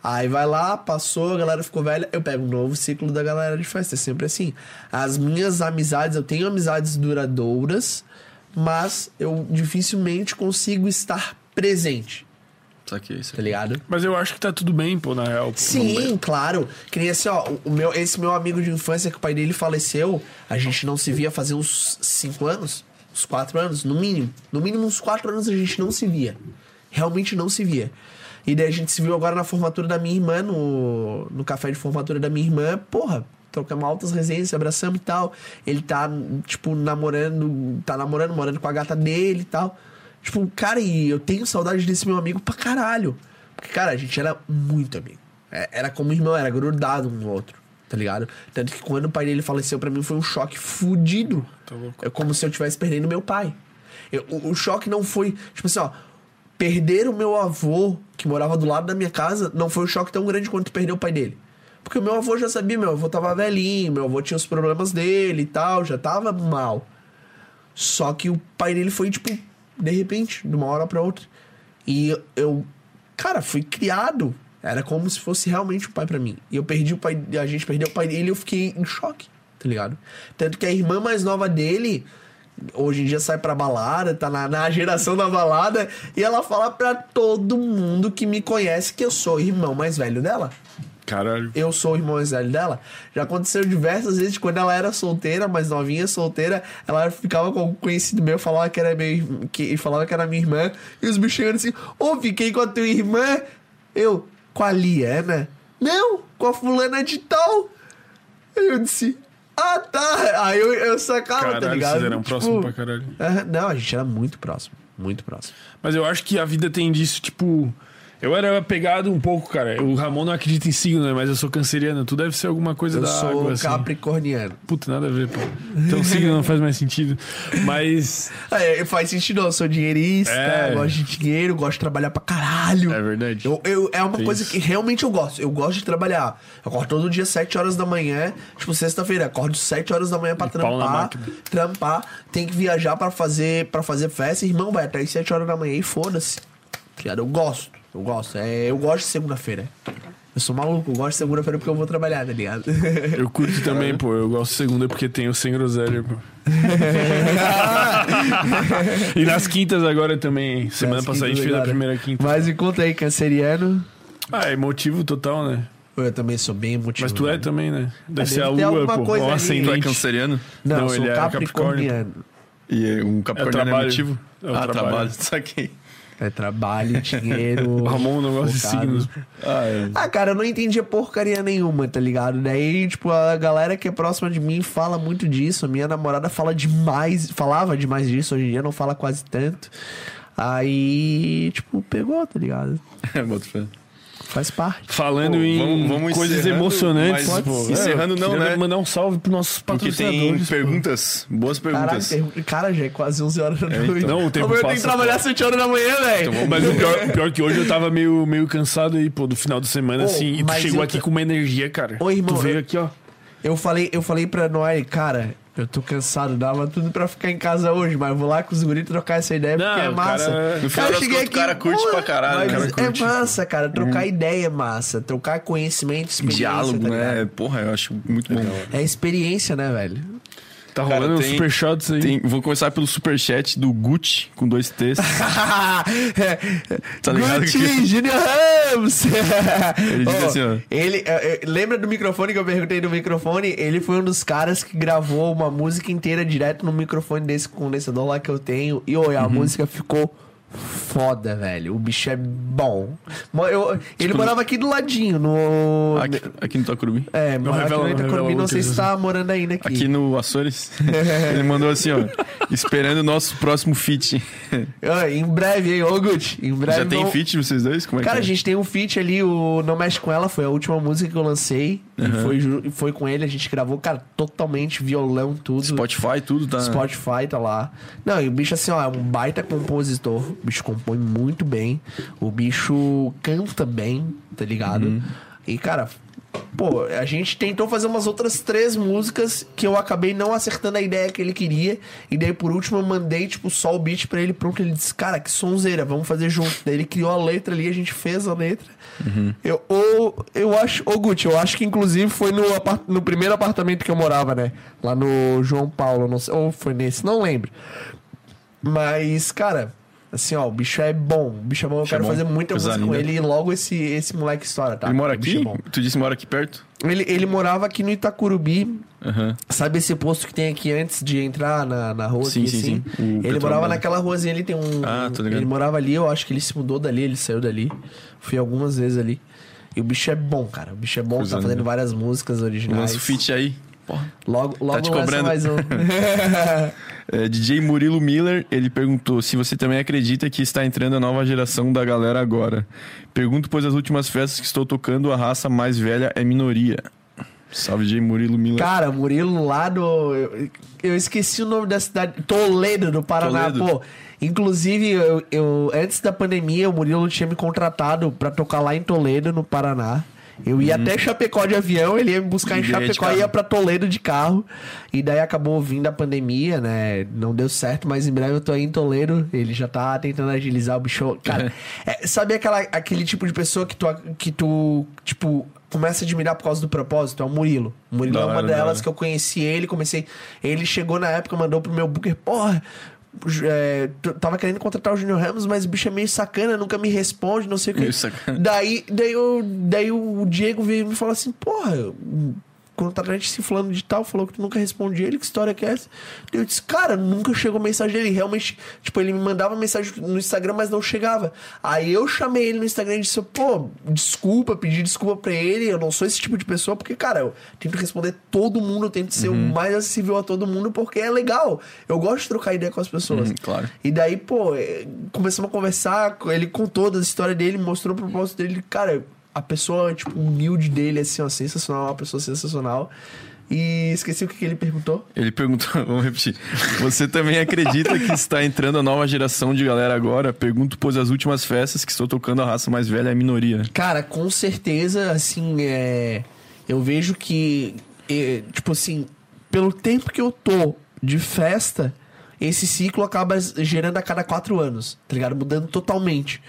Aí vai lá, passou, a galera ficou velha, eu pego um novo ciclo da galera de festa. É sempre assim. As minhas amizades, eu tenho amizades duradouras, mas eu dificilmente consigo estar presente, Só que isso tá ligado? Mas eu acho que tá tudo bem, pô, na real. pô. Sim, claro. Que nem assim, ó, o- meu, esse meu amigo de infância que o pai dele faleceu, a gente não se via fazer uns 5 anos, uns 4 anos, no mínimo. No mínimo uns 4 anos a gente não se via. Realmente não se via. E daí a gente se viu agora na formatura da minha irmã, no, no café de formatura da minha irmã, porra. Trocamos altas resenhas, se abraçamos e tal. Ele tá, tipo, namorando, tá namorando, morando com a gata dele e tal. Tipo, cara, e eu tenho saudade desse meu amigo pra caralho. Porque, cara, a gente era muito amigo. É, Era como irmão, era grudado um no outro, tá ligado? Tanto que quando o pai dele faleceu, pra mim foi um choque fudido. Tá. É como se eu estivesse perdendo meu pai. Eu- o, o choque não foi, tipo assim, ó. Perder o meu avô, que morava do lado da minha casa, não foi um choque tão grande quanto perder o pai dele. Porque o meu avô já sabia, meu avô tava velhinho, meu avô tinha os problemas dele e tal, já tava mal. Só que o pai dele foi, tipo, de repente, de uma hora pra outra. E eu, cara, fui criado. Era como se fosse realmente o pai pra mim. E eu perdi o pai, a gente perdeu o pai dele e eu fiquei em choque, tá ligado? Tanto que a irmã mais nova dele, hoje em dia sai pra balada, tá na, na geração da balada, e ela fala pra todo mundo que me conhece que eu sou o irmão mais velho dela Caralho. eu sou o irmão mais velho dela. Já aconteceu diversas vezes quando ela era solteira, mais novinha, solteira, ela ficava com um conhecido meu, falava que era meu que falava que era minha irmã, e os bichos chegando assim, ô, fiquei com a tua irmã. Eu, com a Liana? Não, com a fulana de tal. Aí eu disse, ah, tá. Aí eu, eu sacava, tá Caralho, ligado? vocês eram Tipo, próximos pra caralho. aham, não, a gente era muito próximo, muito próximo. Mas eu acho que a vida tem disso, tipo. Eu era apegado um pouco, cara. O Ramon não acredita em signo, né? Mas eu sou canceriano. Tu deve ser alguma coisa Eu da sou água, assim. capricorniano. Puta, nada a ver, pô. Então signo não faz mais sentido. Mas. É, faz sentido, eu sou dinheirista, É. gosto de dinheiro, gosto de trabalhar pra caralho. É verdade. Eu, eu- é uma coisa que realmente eu gosto. Eu gosto de trabalhar. Eu acordo todo dia 7 horas da manhã. Tipo, sexta-feira, acordo 7 horas da manhã pra E trampar. Trampar. Tem que viajar pra fazer, pra fazer festa. Irmão, vai até as 7 horas da manhã e foda-se. Cara, eu gosto. Eu gosto. É, eu gosto de segunda-feira. Eu sou maluco, eu gosto de segunda-feira porque eu vou trabalhar, tá ligado? Eu curto também, pô. Eu gosto de segunda porque tem o sem groselha, pô. e nas quintas agora também. hein? Semana Nas passada a gente fez a primeira quinta. Mas me conta aí, canceriano. Ah, é motivo total, né? Eu também sou bem emotivo. Mas tu é velho. também, né? Deve Ah, ser a deve lua, pô. coisa ali. Tu é canceriano? Não, Não, eu sou ele é capricorniano. E um É capricorniano é, trabalho. motivo? É o ah, trabalho. trabalho. Saquei. É trabalho, dinheiro. Ramon não gosta de signos. Ah, é. Ah, cara, eu não entendia porcaria nenhuma, tá ligado? Daí, tipo, a galera que é próxima de mim fala muito disso. A minha namorada fala demais, falava demais disso, hoje em dia não fala quase tanto. Aí, tipo, pegou, tá ligado? É, boto fé. Faz parte. Falando Pô, em vamos- vamos coisas emocionantes. mas pô, encerrando é, não, né? Mandar um salve pros nossos Porque tem patrocinadores. pô. perguntas, boas perguntas. tem- cara, já é quase 11 horas da noite. então. Não, o tempo Amanhã eu tenho que trabalhar 7 horas da manhã, velho. Então Mas o pior, o pior que hoje eu tava meio, meio cansado aí, pô, do final de semana, Ô, assim. E tu chegou eu aqui com uma energia, cara. Ô, irmão, Tu veio eu- aqui, ó. Eu falei, eu falei pra Noé, cara, eu tô cansado, dava tudo pra ficar em casa hoje, mas vou lá com os guris trocar essa ideia porque Não, é o massa. cara- No final eu das cheguei contas, o cara curte pra caralho, cara é curte. massa, cara, trocar ideia é massa, trocar conhecimento, experiência. Diálogo, tá né? Porra, eu acho muito bom. É experiência, né, velho? Tá Cara, rolando tem- super shots aí. Tem- vou começar pelo superchat do Gucci, com dois T's. Tá ligado Gucci, que- Junior Ramos! Ele diz Ó, assim, ó. Ele, é, lembra do microfone que eu perguntei do microfone? Ele foi um dos caras que gravou uma música inteira direto no microfone desse condensador lá que eu tenho. E Uhum. a música ficou foda, velho. O bicho é bom. Eu- ele Tipo, morava aqui do ladinho, no. Aqui, aqui no Tocurubi. É, morava aqui no revela não sei se tá morando ainda aqui. Aqui no Açores. Ele mandou assim, ó. Esperando o nosso próximo. Ah, em breve, hein, ô Gucci. Em breve. Já tem vão- feat vocês dois? Como é Cara, a que é? gente tem um feat ali, o Não Mexe Com Ela, foi a última música que eu lancei. E foi, foi com ele, a gente gravou, cara, totalmente violão, tudo. Spotify, tudo tá. Spotify tá lá. Não, e o bicho, assim, ó, é um baita compositor. O bicho compõe muito bem. O bicho canta bem, tá ligado? E, cara, pô, a gente tentou fazer umas outras três músicas que eu acabei não acertando a ideia que ele queria. E daí, por último, eu mandei, tipo, só o beat pra ele pronto. Ele disse, cara, que sonzeira, vamos fazer junto. Daí ele criou a letra ali, a gente fez a letra. Eu, ou, eu acho, ô Gucci, eu acho que inclusive foi no, no primeiro apartamento que eu morava, né? Lá no João Paulo, não sei, ou foi nesse, não lembro. Mas, cara, assim, ó, o bicho é bom. O bicho é bom, eu Bicho é quero fazer muita coisa música com ele e logo esse, esse moleque estoura, tá? Ele mora aqui? é. Tu disse que mora aqui perto? Ele, ele morava aqui no Itacurubi. Aham. Sabe esse posto que tem aqui antes de entrar na, na rua? Sim, aqui, sim, assim? sim. O Ele morava naquela ruazinha ali, tem um. Ah, tô ligado. Ele morava ali, eu acho que ele se mudou dali, ele saiu dali. Fui algumas vezes ali. E o bicho é bom, cara. O bicho é bom, Coisa tá fazendo linda. várias músicas originais. Lança o feat aí. Porra. Logo, logo te lança cobrando. mais um. É, DJ Murilo Miller, ele perguntou se você também acredita que está entrando a nova geração da galera agora. Pergunto, pois as últimas festas que estou tocando, a raça mais velha é minoria. Salve, DJ Murilo Miller. Cara, Murilo lá do. Eu, eu esqueci o nome da cidade. Toledo, do Paraná. Toledo. Pô, inclusive, eu, eu- antes da pandemia, o Murilo tinha me contratado pra tocar lá em Toledo, no Paraná. Eu ia até Chapecó de avião, ele ia me buscar em Chapecó ia pra Toledo de carro. E daí acabou vindo a pandemia, né? Não deu certo, mas em breve eu tô aí em Toledo. Ele já tá tentando agilizar o bicho. Cara, é, sabe aquela, aquele tipo de pessoa que tu, que tu, tipo, começa a admirar por causa do propósito? É o Murilo. O Murilo Da é uma da delas hora. que eu conheci ele, comecei. Ele chegou na época, mandou pro meu booker, porra. É, tava querendo contratar o Junior Ramos, mas o bicho é meio sacana, nunca me responde, não sei o que. Daí, daí, eu, daí o Diego veio me falar assim, porra, contratante esse fulano de tal falou que tu nunca respondia ele, que história que é essa? Eu disse, cara, nunca chegou mensagem dele. Realmente, tipo, ele me mandava mensagem no Instagram, mas não chegava. Aí eu chamei ele no Instagram e disse, pô, desculpa, pedi desculpa pra ele, eu não sou esse tipo de pessoa, porque, cara, eu tento responder todo mundo, eu tento ser o mais acessível a todo mundo, porque é legal. Eu gosto de trocar ideia com as pessoas. Uhum, claro. E daí, pô, eh, começamos a conversar, ele contou da história dele, mostrou o propósito dele. Cara, a pessoa, tipo, humilde dele, assim, ó, sensacional, uma pessoa sensacional. E esqueci o que, que ele perguntou. Ele perguntou, vamos repetir. Você também acredita que está entrando a nova geração de galera agora? Pergunto, pois as últimas festas que estou tocando a raça mais velha é a minoria. Cara, com certeza, assim, é. Eu vejo que, é, tipo assim, pelo tempo que eu tô de festa, esse ciclo acaba gerando a cada quatro anos, tá ligado? Mudando totalmente.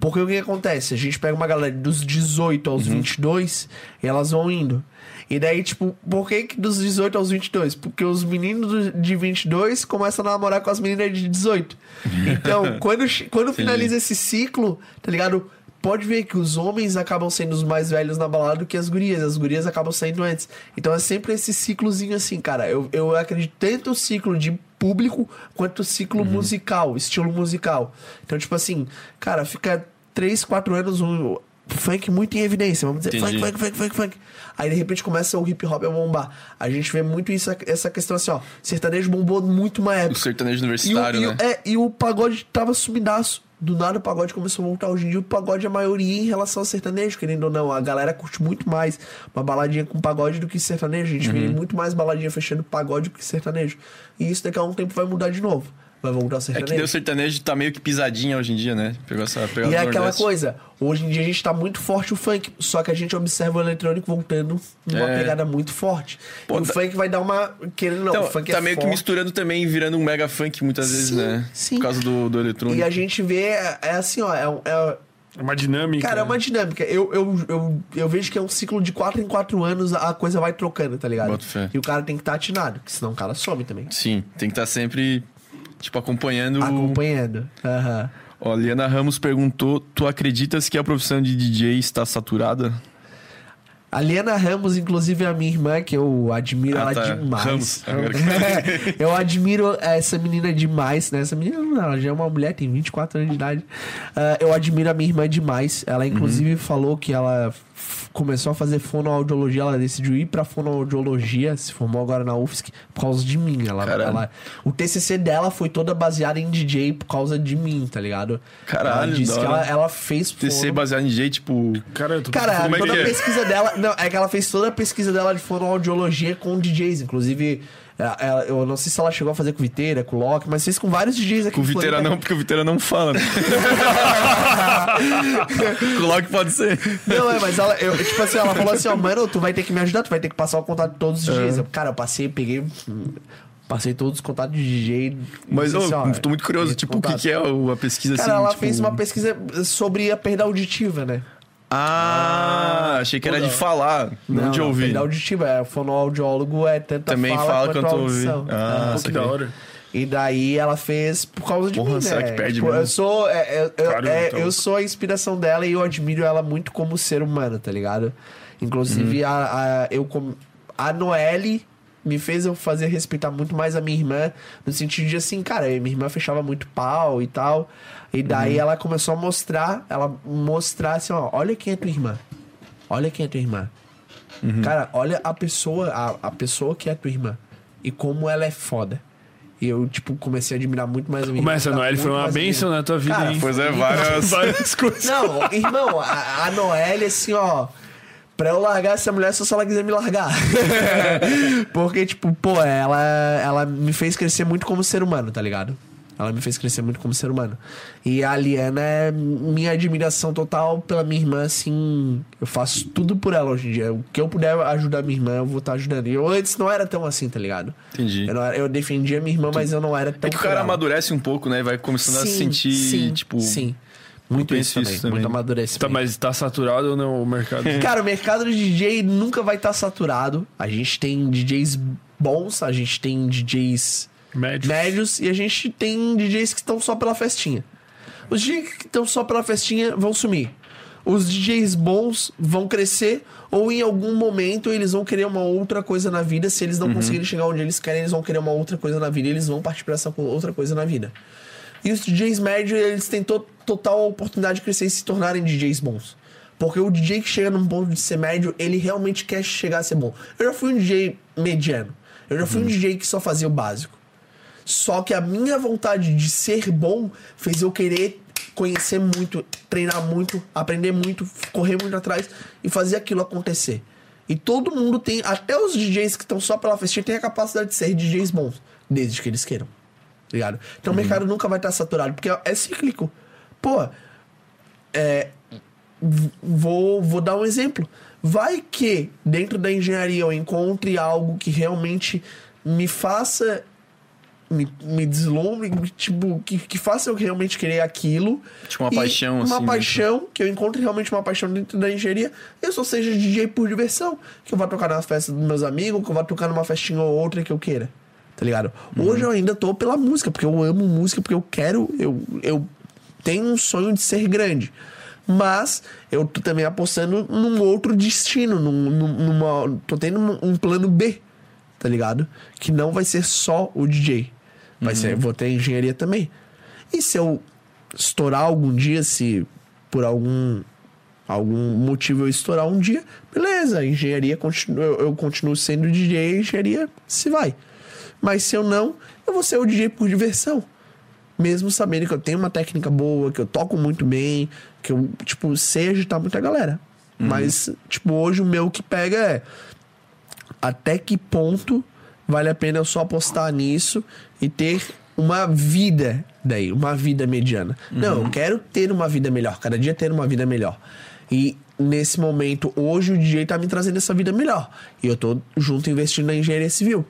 Porque o que acontece? A gente pega uma galera dos 18 aos 22 e elas vão indo. E daí, tipo, por que, que dos 18 aos 22? Porque os meninos de 22 começam a namorar com as meninas de 18. Então, quando, quando finaliza esse ciclo, tá ligado? Pode ver que os homens acabam sendo os mais velhos na balada do que as gurias. As gurias acabam saindo antes. Então é sempre esse ciclozinho assim, cara. Eu, eu acredito tanto o ciclo de público quanto o ciclo musical, estilo musical. Então, tipo assim, cara, fica 3, 4 anos um funk muito em evidência. Vamos dizer, Entendi. funk, funk, funk, funk, funk. Aí de repente começa o hip hop a bombar. A gente vê muito isso, essa questão assim, ó. Sertanejo bombou muito uma O época. sertanejo E o, universitário, e o- né? é, e o pagode tava sumidaço. Do nada o pagode começou a voltar. Hoje em dia o pagode é a maioria em relação ao sertanejo, querendo ou não. A galera curte muito mais uma baladinha com pagode do que sertanejo. A gente vê muito mais baladinha fechando pagode do que sertanejo. E isso daqui a um tempo vai mudar de novo. Vai voltar É sertanejo. que deu sertanejo tá meio que pisadinha hoje em dia, né? Pegou essa pegada E é aquela Nordeste. coisa, hoje em dia a gente tá muito forte o funk, só que a gente observa o eletrônico voltando numa É. pegada muito forte. Pô, e o tá- funk vai dar uma. Querendo não, Então, o funk tá é meio que forte. misturando também, virando um mega funk muitas vezes, Sim, né? sim. Por causa do, do eletrônico. E a gente vê, é, é assim, ó, é, um- é- É uma dinâmica. Cara, é uma dinâmica. Eu, eu, eu, eu vejo que é um ciclo de 4 em 4 anos a coisa vai trocando, tá ligado? Boto fé. E o cara tem que estar atinado, porque senão o cara some também. Sim, tem que estar sempre, tipo, acompanhando. Acompanhando. Aham. Ó, Liana Ramos perguntou: Tu acreditas que a profissão de DJ está saturada? A Liana Ramos, inclusive, é a minha irmã, que eu admiro Ah, ela tá. demais. Ramos. eu admiro essa menina demais, né? Essa menina, não, ela já é uma mulher, tem 24 anos de idade. Ah, eu admiro a minha irmã demais. Ela, inclusive, falou que ela começou a fazer fonoaudiologia. Ela decidiu ir pra fonoaudiologia, se formou agora na UFSC, por causa de mim. Ela, Caralho. ela- o TCC dela foi toda baseada em DJ por causa de mim, tá ligado? Caralho, ela disse que ela, ela fez TC fono- baseado em DJ, tipo. Cara, eu tô Cara, Como é toda que a é? pesquisa dela. Não, é que ela fez toda a pesquisa dela de fonoaudiologia com DJs. Inclusive, ela- ela- eu não sei se ela chegou a fazer com Viteira, com Loki, mas fez com vários DJs aqui Com o Viteira não, porque o Viteira não fala. Né? Coloque pode ser. Não, é, mas ela, eu, tipo assim, ela falou assim, ó, mano, tu vai ter que me ajudar, tu vai ter que passar o contato de todos os DJs. Eu, cara, eu passei, peguei. Passei todos os contatos de DJ. Mas ô, ó, tô muito curioso, tipo, o que, que é o- a pesquisa Cara, assim? ela tipo- fez uma pesquisa sobre a perda auditiva, né? Ah, achei que era de falar, não, de não, ouvir. Perda auditiva. É, fonoaudiólogo é tanto Também fala, fala quanto ouvir. audição. Ah, Pô, que da hora. E daí ela fez por causa de Porra, mim, será né? que perde Tipo, mesmo? eu sou. é, é, eu, Claro, é, então. eu sou a inspiração dela e eu admiro ela muito como ser humano, tá ligado? Inclusive, Uhum. a, a, eu, com- a Noelle me fez eu fazer respeitar muito mais a minha irmã, no sentido de assim, cara, minha irmã fechava muito pau e tal. E daí Uhum. ela começou a mostrar, ela mostrar assim, ó, olha quem é tua irmã. Olha quem é tua irmã. Uhum. Cara, olha a pessoa, a, a pessoa que é tua irmã. E como ela é foda. E eu, tipo, comecei a admirar muito mais a minha Ô, Mestre, a irmã, Noelle foi uma a bênção irmã. na tua vida, Cara, hein? Pois é, várias. Várias coisas. Não, irmão, a, a Noelle, assim, ó. Pra eu largar essa mulher só se ela quiser me largar. Porque, tipo, pô, ela, ela me fez crescer muito como ser humano, tá ligado? Ela me fez crescer muito como ser humano. E a Liana é minha admiração total pela minha irmã, assim. Eu faço tudo por ela hoje em dia. O que eu puder ajudar minha irmã, eu vou estar ajudando. E eu antes não era tão assim, tá ligado? Entendi. Eu, era- eu defendia minha irmã, mas eu não era tão. É que o cara ela. amadurece um pouco, né? Vai começando a se Sim, sentir, sim, tipo. Sim. Muito isso, também, isso também. Muito amadurecimento. Tá, mas tá saturado ou não o mercado? Cara, o mercado de DJ nunca vai estar saturado. A gente tem DJs bons, a gente tem DJs Médio. médios e a gente tem DJs que estão só pela festinha. Os DJs que estão só pela festinha vão sumir. Os DJs bons vão crescer ou em algum momento eles vão querer uma outra coisa na vida. Se eles não conseguirem chegar onde eles querem, eles vão querer uma outra coisa na vida e eles vão partir pra essa outra coisa na vida. E os DJs médios, eles têm to- total oportunidade de crescer e se tornarem DJs bons. Porque o DJ que chega num ponto de ser médio, ele realmente quer chegar a ser bom. Eu já fui um DJ mediano. Eu já fui um DJ que só fazia o básico. Só que a minha vontade de ser bom fez eu querer conhecer muito, treinar muito, aprender muito, correr muito atrás e fazer aquilo acontecer. E todo mundo tem, até os DJs que estão só pela festinha, tem a capacidade de ser DJs bons, desde que eles queiram. Ligado? Então o mercado nunca vai estar saturado, porque é cíclico. Pô, é, vou, vou dar um exemplo. Vai que dentro da engenharia eu encontre algo que realmente me faça. Me, me deslumbre, tipo, que, que faça eu realmente querer aquilo. Tipo, uma paixão, Uma assim, né? paixão, que eu encontre realmente uma paixão dentro da engenharia. Eu só seja DJ por diversão. Que eu vá tocar na festa dos meus amigos, que eu vá tocar numa festinha ou outra que eu queira. Tá ligado? Uhum. Hoje eu ainda tô pela música, porque eu amo música, porque eu quero. Eu, eu tenho um sonho de ser grande. Mas eu tô também apostando num outro destino, num, num- numa. Tô tendo um, plano B, tá ligado? Que não vai ser só o DJ. Vai ser, vou ter engenharia também. E se eu estourar algum dia, se por algum algum motivo eu estourar um dia, beleza, engenharia continua, eu, eu continuo sendo DJ, a engenharia se vai. Mas se eu não, eu vou ser o DJ por diversão. mesmo sabendo que eu tenho uma técnica boa, que eu toco muito bem, que eu, tipo, sei agitar muita galera. Mas, tipo, hoje o meu que pega é até que ponto vale a pena eu só apostar nisso e ter uma vida daí, uma vida mediana. Não, eu quero ter uma vida melhor, cada dia ter uma vida melhor. E nesse momento, hoje o DJ tá me trazendo essa vida melhor. E eu tô junto investindo na engenharia civil.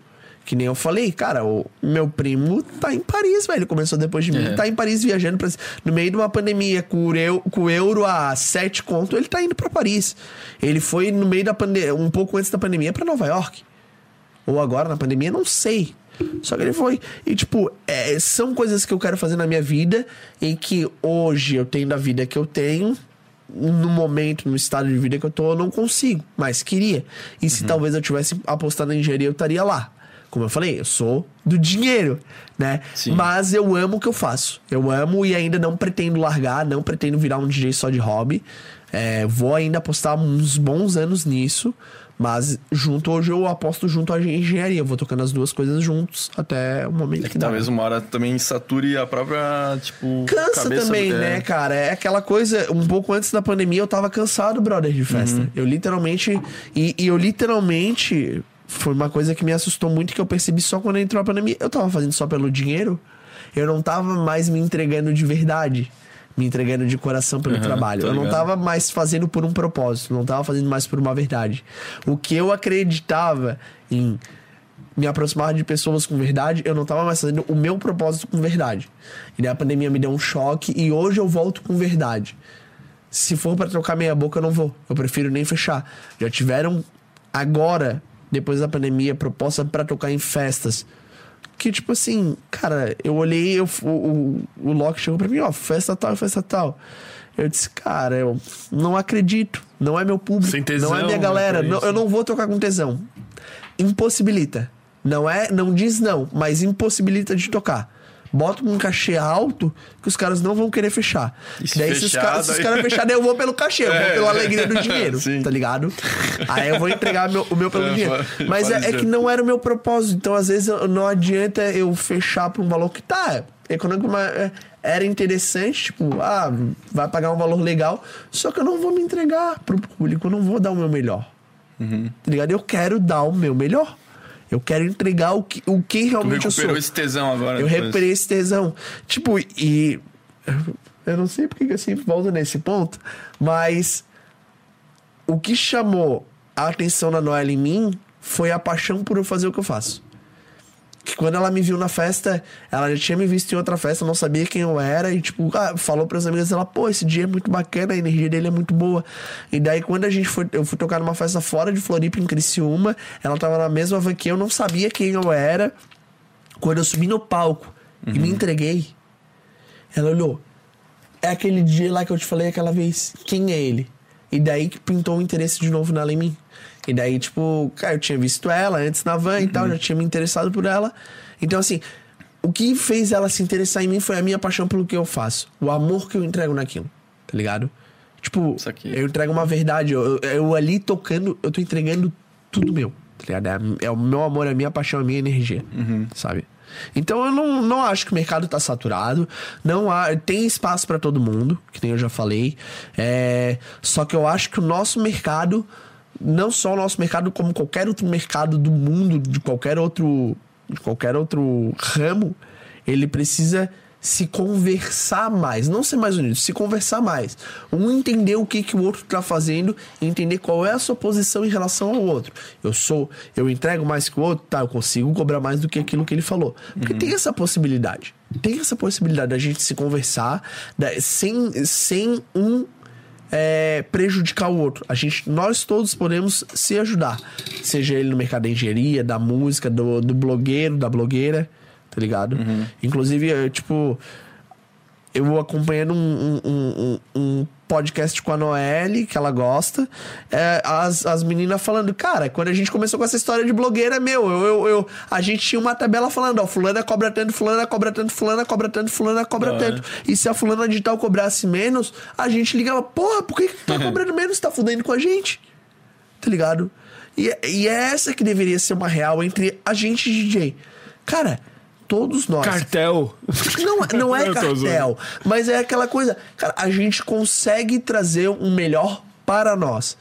Que nem eu falei, cara, o meu primo tá em Paris, velho. Começou depois de mim, É. tá em Paris viajando pra, no meio de uma pandemia, com o, eu, com o euro a 7 conto, ele tá indo pra Paris. Ele foi no meio da pandemia, um pouco antes da pandemia, pra Nova York. Ou agora na pandemia, não sei. Só que ele foi. E, tipo, é, são coisas que eu quero fazer na minha vida em que hoje eu tenho da vida que eu tenho. No momento, no estado de vida que eu tô, eu não consigo, mas queria. E se talvez eu tivesse apostado na engenharia, eu estaria lá. Como eu falei, eu sou do dinheiro, né? Sim. Mas eu amo o que eu faço. Eu amo e ainda não pretendo largar, não pretendo virar um DJ só de hobby. É, vou ainda apostar uns bons anos nisso. Mas junto, hoje eu aposto junto à engenharia. Eu vou tocando as duas coisas juntos até o momento É que, que talvez uma hora também sature a própria, tipo. Cansa também, né, cara? É aquela coisa, um pouco antes da pandemia eu tava cansado, brother, de festa. Uhum. Eu literalmente. E, e eu literalmente. Foi uma coisa que me assustou muito que eu percebi só quando entrou a pandemia. Eu tava fazendo só pelo dinheiro. Eu não tava mais me entregando de verdade. Me entregando de coração pelo Aham, trabalho. Eu não tava mais fazendo por um propósito. Não tava fazendo mais por uma verdade. O que eu acreditava em me aproximar de pessoas com verdade, eu não tava mais fazendo o meu propósito com verdade. E a pandemia me deu um choque e hoje eu volto com verdade. Se for pra trocar meia boca, eu não vou. Eu prefiro nem fechar. Já tiveram agora, depois da pandemia, proposta pra tocar em festas. Que tipo assim, cara, eu olhei, eu, o, o, o Loki chegou pra mim, ó, festa tal, festa tal. Eu disse, cara, eu não acredito. Não é meu público. Tesão, não é minha né, galera. não- eu não vou tocar com tesão. Impossibilita. Não é, não diz não, mas impossibilita de tocar. Bota um cachê alto que os caras não vão querer fechar. E se daí, se os fechar, caras, se os caras fecharem, eu vou pelo cachê, eu vou É. pela alegria do dinheiro, Sim. tá ligado? Aí eu vou entregar meu- o meu pelo É, dinheiro. Mas é, é isso. que não era o meu propósito. Então, às vezes, não adianta eu fechar pra um valor que tá. Econômico mas, é, era interessante, tipo, ah, vai pagar um valor legal. Só que eu não vou me entregar pro público, eu não vou dar o meu melhor. Tá ligado? Eu quero dar o meu melhor. Eu quero entregar o que, o que realmente eu sou. recuperou esse tesão agora. Eu depois. recuperei esse tesão. Tipo, e. Eu não sei porque que eu sempre volto nesse ponto, mas. O que chamou a atenção da Noelle em mim foi a paixão por eu fazer o que eu faço. Que quando ela me viu na festa, ela já tinha me visto em outra festa, não sabia quem eu era, e tipo, ah, falou pras amigas dela, pô, esse dia é muito bacana, a energia dele é muito boa. E daí, quando a gente foi, eu fui tocar numa festa fora de Floripa, em Criciúma, ela tava na mesma van que eu, não sabia quem eu era. Quando eu subi no palco e me entreguei, ela olhou. É aquele dia lá que eu te falei aquela vez. Quem é ele? E daí que pintou o interesse de novo nela em mim. E daí, tipo, cara, eu tinha visto ela antes na van e tal, já tinha me interessado por ela. Então, assim, o que fez ela se interessar em mim foi a minha paixão pelo que eu faço. O amor que eu entrego naquilo, tá ligado? Tipo, eu entrego uma verdade. Eu, eu- eu ali tocando, eu tô entregando tudo meu, tá ligado? É, é o meu amor, a minha paixão, a minha energia, sabe? Então eu não, não acho que o mercado tá saturado. Não há, tem espaço pra todo mundo, que nem eu já falei. É, só que eu acho que o nosso mercado, não só o nosso mercado, como qualquer outro mercado do mundo, de qualquer outro, de qualquer outro ramo, ele precisa se conversar mais, não ser mais unido, se conversar mais. Um entender o que, que o outro tá fazendo, entender qual é a sua posição em relação ao outro. Eu sou, eu entrego mais que o outro, tá, eu consigo cobrar mais do que aquilo que ele falou. Porque tem essa possibilidade. Tem essa possibilidade da gente se conversar da- sem, sem um é, prejudicar o outro. A gente, nós todos podemos se ajudar. Seja ele no mercado da engenharia, da música, do, do blogueiro, da blogueira, tá ligado? Inclusive, eu, tipo, eu acompanhando um, um- um- um podcast com a Noelle, que ela gosta, é, as, as meninas falando, cara, quando a gente começou com essa história de blogueira, meu, eu, eu, eu- a gente tinha uma tabela falando, ó, fulana cobra tanto, fulana cobra tanto, fulana cobra tanto, fulana cobra tanto. E se a fulana de tal cobrasse menos, a gente ligava, porra, por que, que tá cobrando menos? Tá fudendo com a gente? Tá ligado? E, e é essa que deveria ser uma real entre a gente e DJ. Cara, todos nós. Cartel. Não, não é cartel, mas é aquela coisa. Cara, a gente consegue trazer um melhor para nós.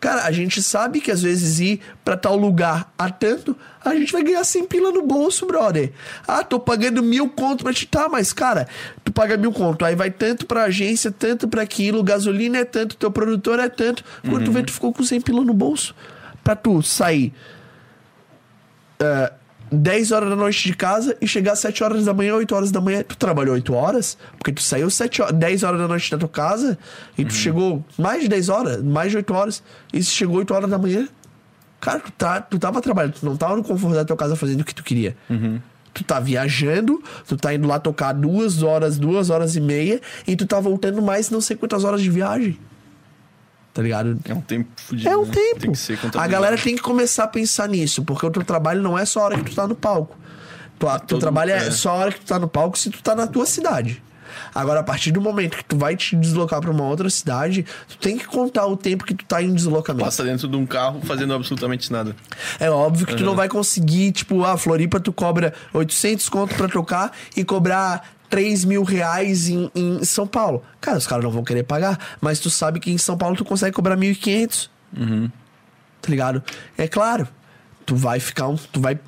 Cara, a gente sabe que às vezes ir pra tal lugar a tanto, a gente vai ganhar 100 pila no bolso, brother. Ah, tô pagando mil conto pra te tá, mas cara, tu paga mil conto, aí vai tanto pra agência, tanto pra aquilo, gasolina é tanto, teu produtor é tanto. Quando tu vê, tu ficou com 100 pila no bolso. Pra tu sair ah, 10 horas da noite de casa e chegar às 7 horas da manhã, 8 horas da manhã. Tu trabalhou 8 horas, porque tu saiu 7 horas, 10 horas da noite da tua casa e tu chegou mais de 10 horas, mais de 8 horas, e se chegou 8 horas da manhã, cara, tu, tá, tu tava trabalhando, tu não tava no conforto da tua casa fazendo o que tu queria. Tu tá viajando, tu tá indo lá tocar duas horas, duas horas e meia, e tu tá voltando mais não sei quantas horas de viagem. Tá ligado? É um tempo fudido. É um né? tempo. Tem que ser a galera tem que começar a pensar nisso, porque o teu trabalho não é só a hora que tu tá no palco. Tu, teu Todo trabalho é é. só a hora que tu tá no palco se tu tá na tua cidade. Agora, a partir do momento que tu vai te deslocar pra uma outra cidade, tu tem que contar o tempo que tu tá em deslocamento. Passa dentro de um carro fazendo absolutamente nada. É óbvio que tu não vai conseguir, tipo, a Floripa tu cobra 800 conto pra tocar e cobrar 3 mil reais em, em São Paulo. Cara, os caras não vão querer pagar, mas tu sabe que em São Paulo tu consegue cobrar 1.500. Tá ligado? É claro, tu vai ficar um. Tu vai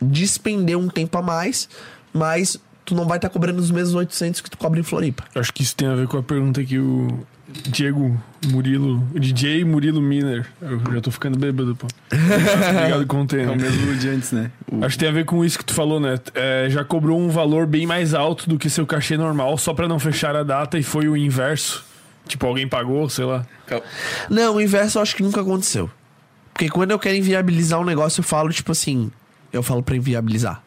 despender um tempo a mais, mas tu não vai estar cobrando os mesmos 800 que tu cobra em Floripa. Acho que isso tem a ver com a pergunta que o Diego Murilo, DJ Murilo Miner. Eu já tô ficando bêbado, pô. Obrigado com o É o mesmo de antes, né? O- Acho que tem a ver com isso que tu falou, né? É, já cobrou um valor bem mais alto do que seu cachê normal só pra não fechar a data e foi o inverso. Tipo, alguém pagou, sei lá. Não, o inverso eu acho que nunca aconteceu. Porque quando eu quero inviabilizar um negócio, eu falo, tipo assim, eu falo pra inviabilizar.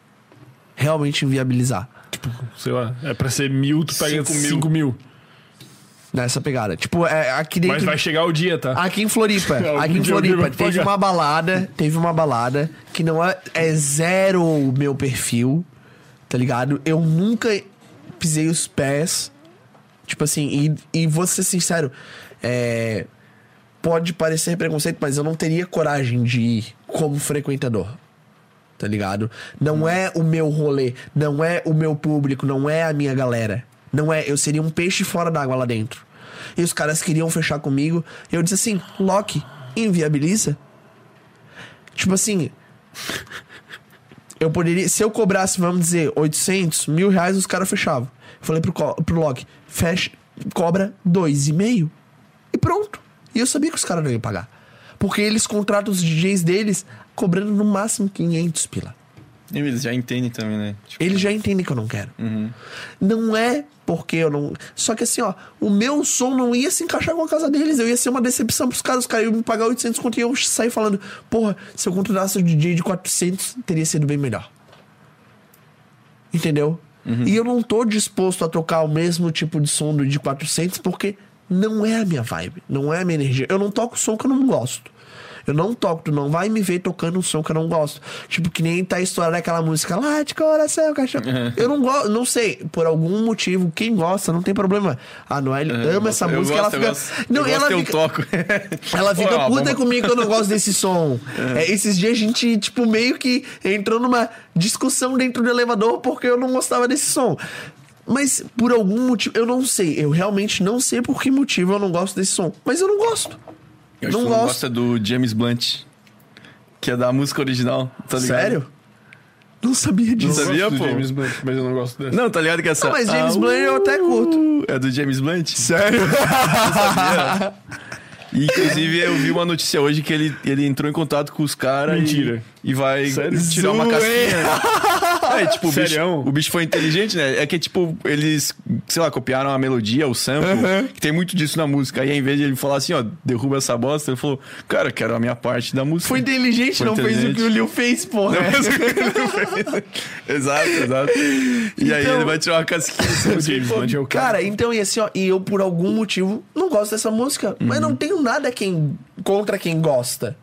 Realmente inviabilizar. Tipo, sei lá, é pra ser mil, tu pega Cinco mil. cinco mil. Nessa pegada. Tipo, é, aqui dentro. Mas vai chegar o dia, tá? Aqui em Floripa, Algum aqui em Floripa, teve uma balada, teve uma balada que não é, é zero o meu perfil, tá ligado? Eu nunca pisei os pés, tipo assim, e, e vou ser sincero, é, pode parecer preconceito, mas eu não teria coragem de ir como frequentador. Tá ligado? Não é o meu rolê, não é o meu público, não é a minha galera. Não é, eu seria um peixe fora d'água lá dentro. E os caras queriam fechar comigo. E eu disse assim: Loki, inviabiliza. Tipo assim. Eu poderia. Se eu cobrasse, vamos dizer, 800, mil reais, os caras fechavam. Eu falei pro, pro Loki: fecha, cobra dois e meio. E pronto. E eu sabia que os caras não iam pagar. Porque eles contratam os DJs deles cobrando no máximo 500 pila. Eles já entendem também, né? Tipo, Eles já entendem que eu não quero. uhum. Não é porque eu não. Só que assim, ó, o meu som não ia se encaixar com a casa deles. Eu ia ser uma decepção pros caras. Os caras iam me pagar 800 conto e eu sair falando, porra, se eu contratasse o DJ de 400, teria sido bem melhor. Entendeu? E eu não tô disposto a tocar o mesmo tipo de som do de 400 porque não é a minha vibe, não é a minha energia. Eu não toco som que eu não gosto. Eu não toco, tu não vai me ver tocando um som que eu não gosto. Tipo, que nem tá estourando aquela música lá de coração, cachorro. Eu não gosto, não sei, por algum motivo, quem gosta, não tem problema. A Noelle ama essa eu música, gosto, ela fica. não, ela gosto, eu fica. toco. Ela Pô, fica é uma puta comigo que eu não gosto desse som. É, esses dias a gente, tipo, meio que entrou numa discussão dentro do elevador porque eu não gostava desse som. Mas por algum motivo, eu não sei, eu realmente não sei por que motivo eu não gosto desse som. Mas eu não gosto. Eu não não gosto. gosta do James Blunt, que é da música original, tá ligado? Sério? Não sabia disso. sabia, gosto do pô? James Blunt, mas eu não gosto dessa. Não, tá ligado que essa... Não, mas James Ah, Blunt eu até curto. É do James Blunt? Sério? E, inclusive, eu vi uma notícia hoje que ele, ele entrou em contato com os caras Mentira. E, vai Sério? tirar uma casquinha. É, tipo, o bicho, o bicho foi inteligente, né? É que, tipo, eles, sei lá, copiaram a melodia, o sample, que tem muito disso na música. Aí, em vez de ele falar assim, ó, derruba essa bosta, ele falou, cara, quero a minha parte da música. Foi inteligente, Foi não fez o inteligente. que o Liu fez, porra. exato, exato. E aí Então- ele vai tirar uma casquinha. assim, O James Blunt é o cara. Cara, então, e assim, ó, e eu por algum motivo não gosto dessa música, mas não tenho nada quem, contra quem gosta.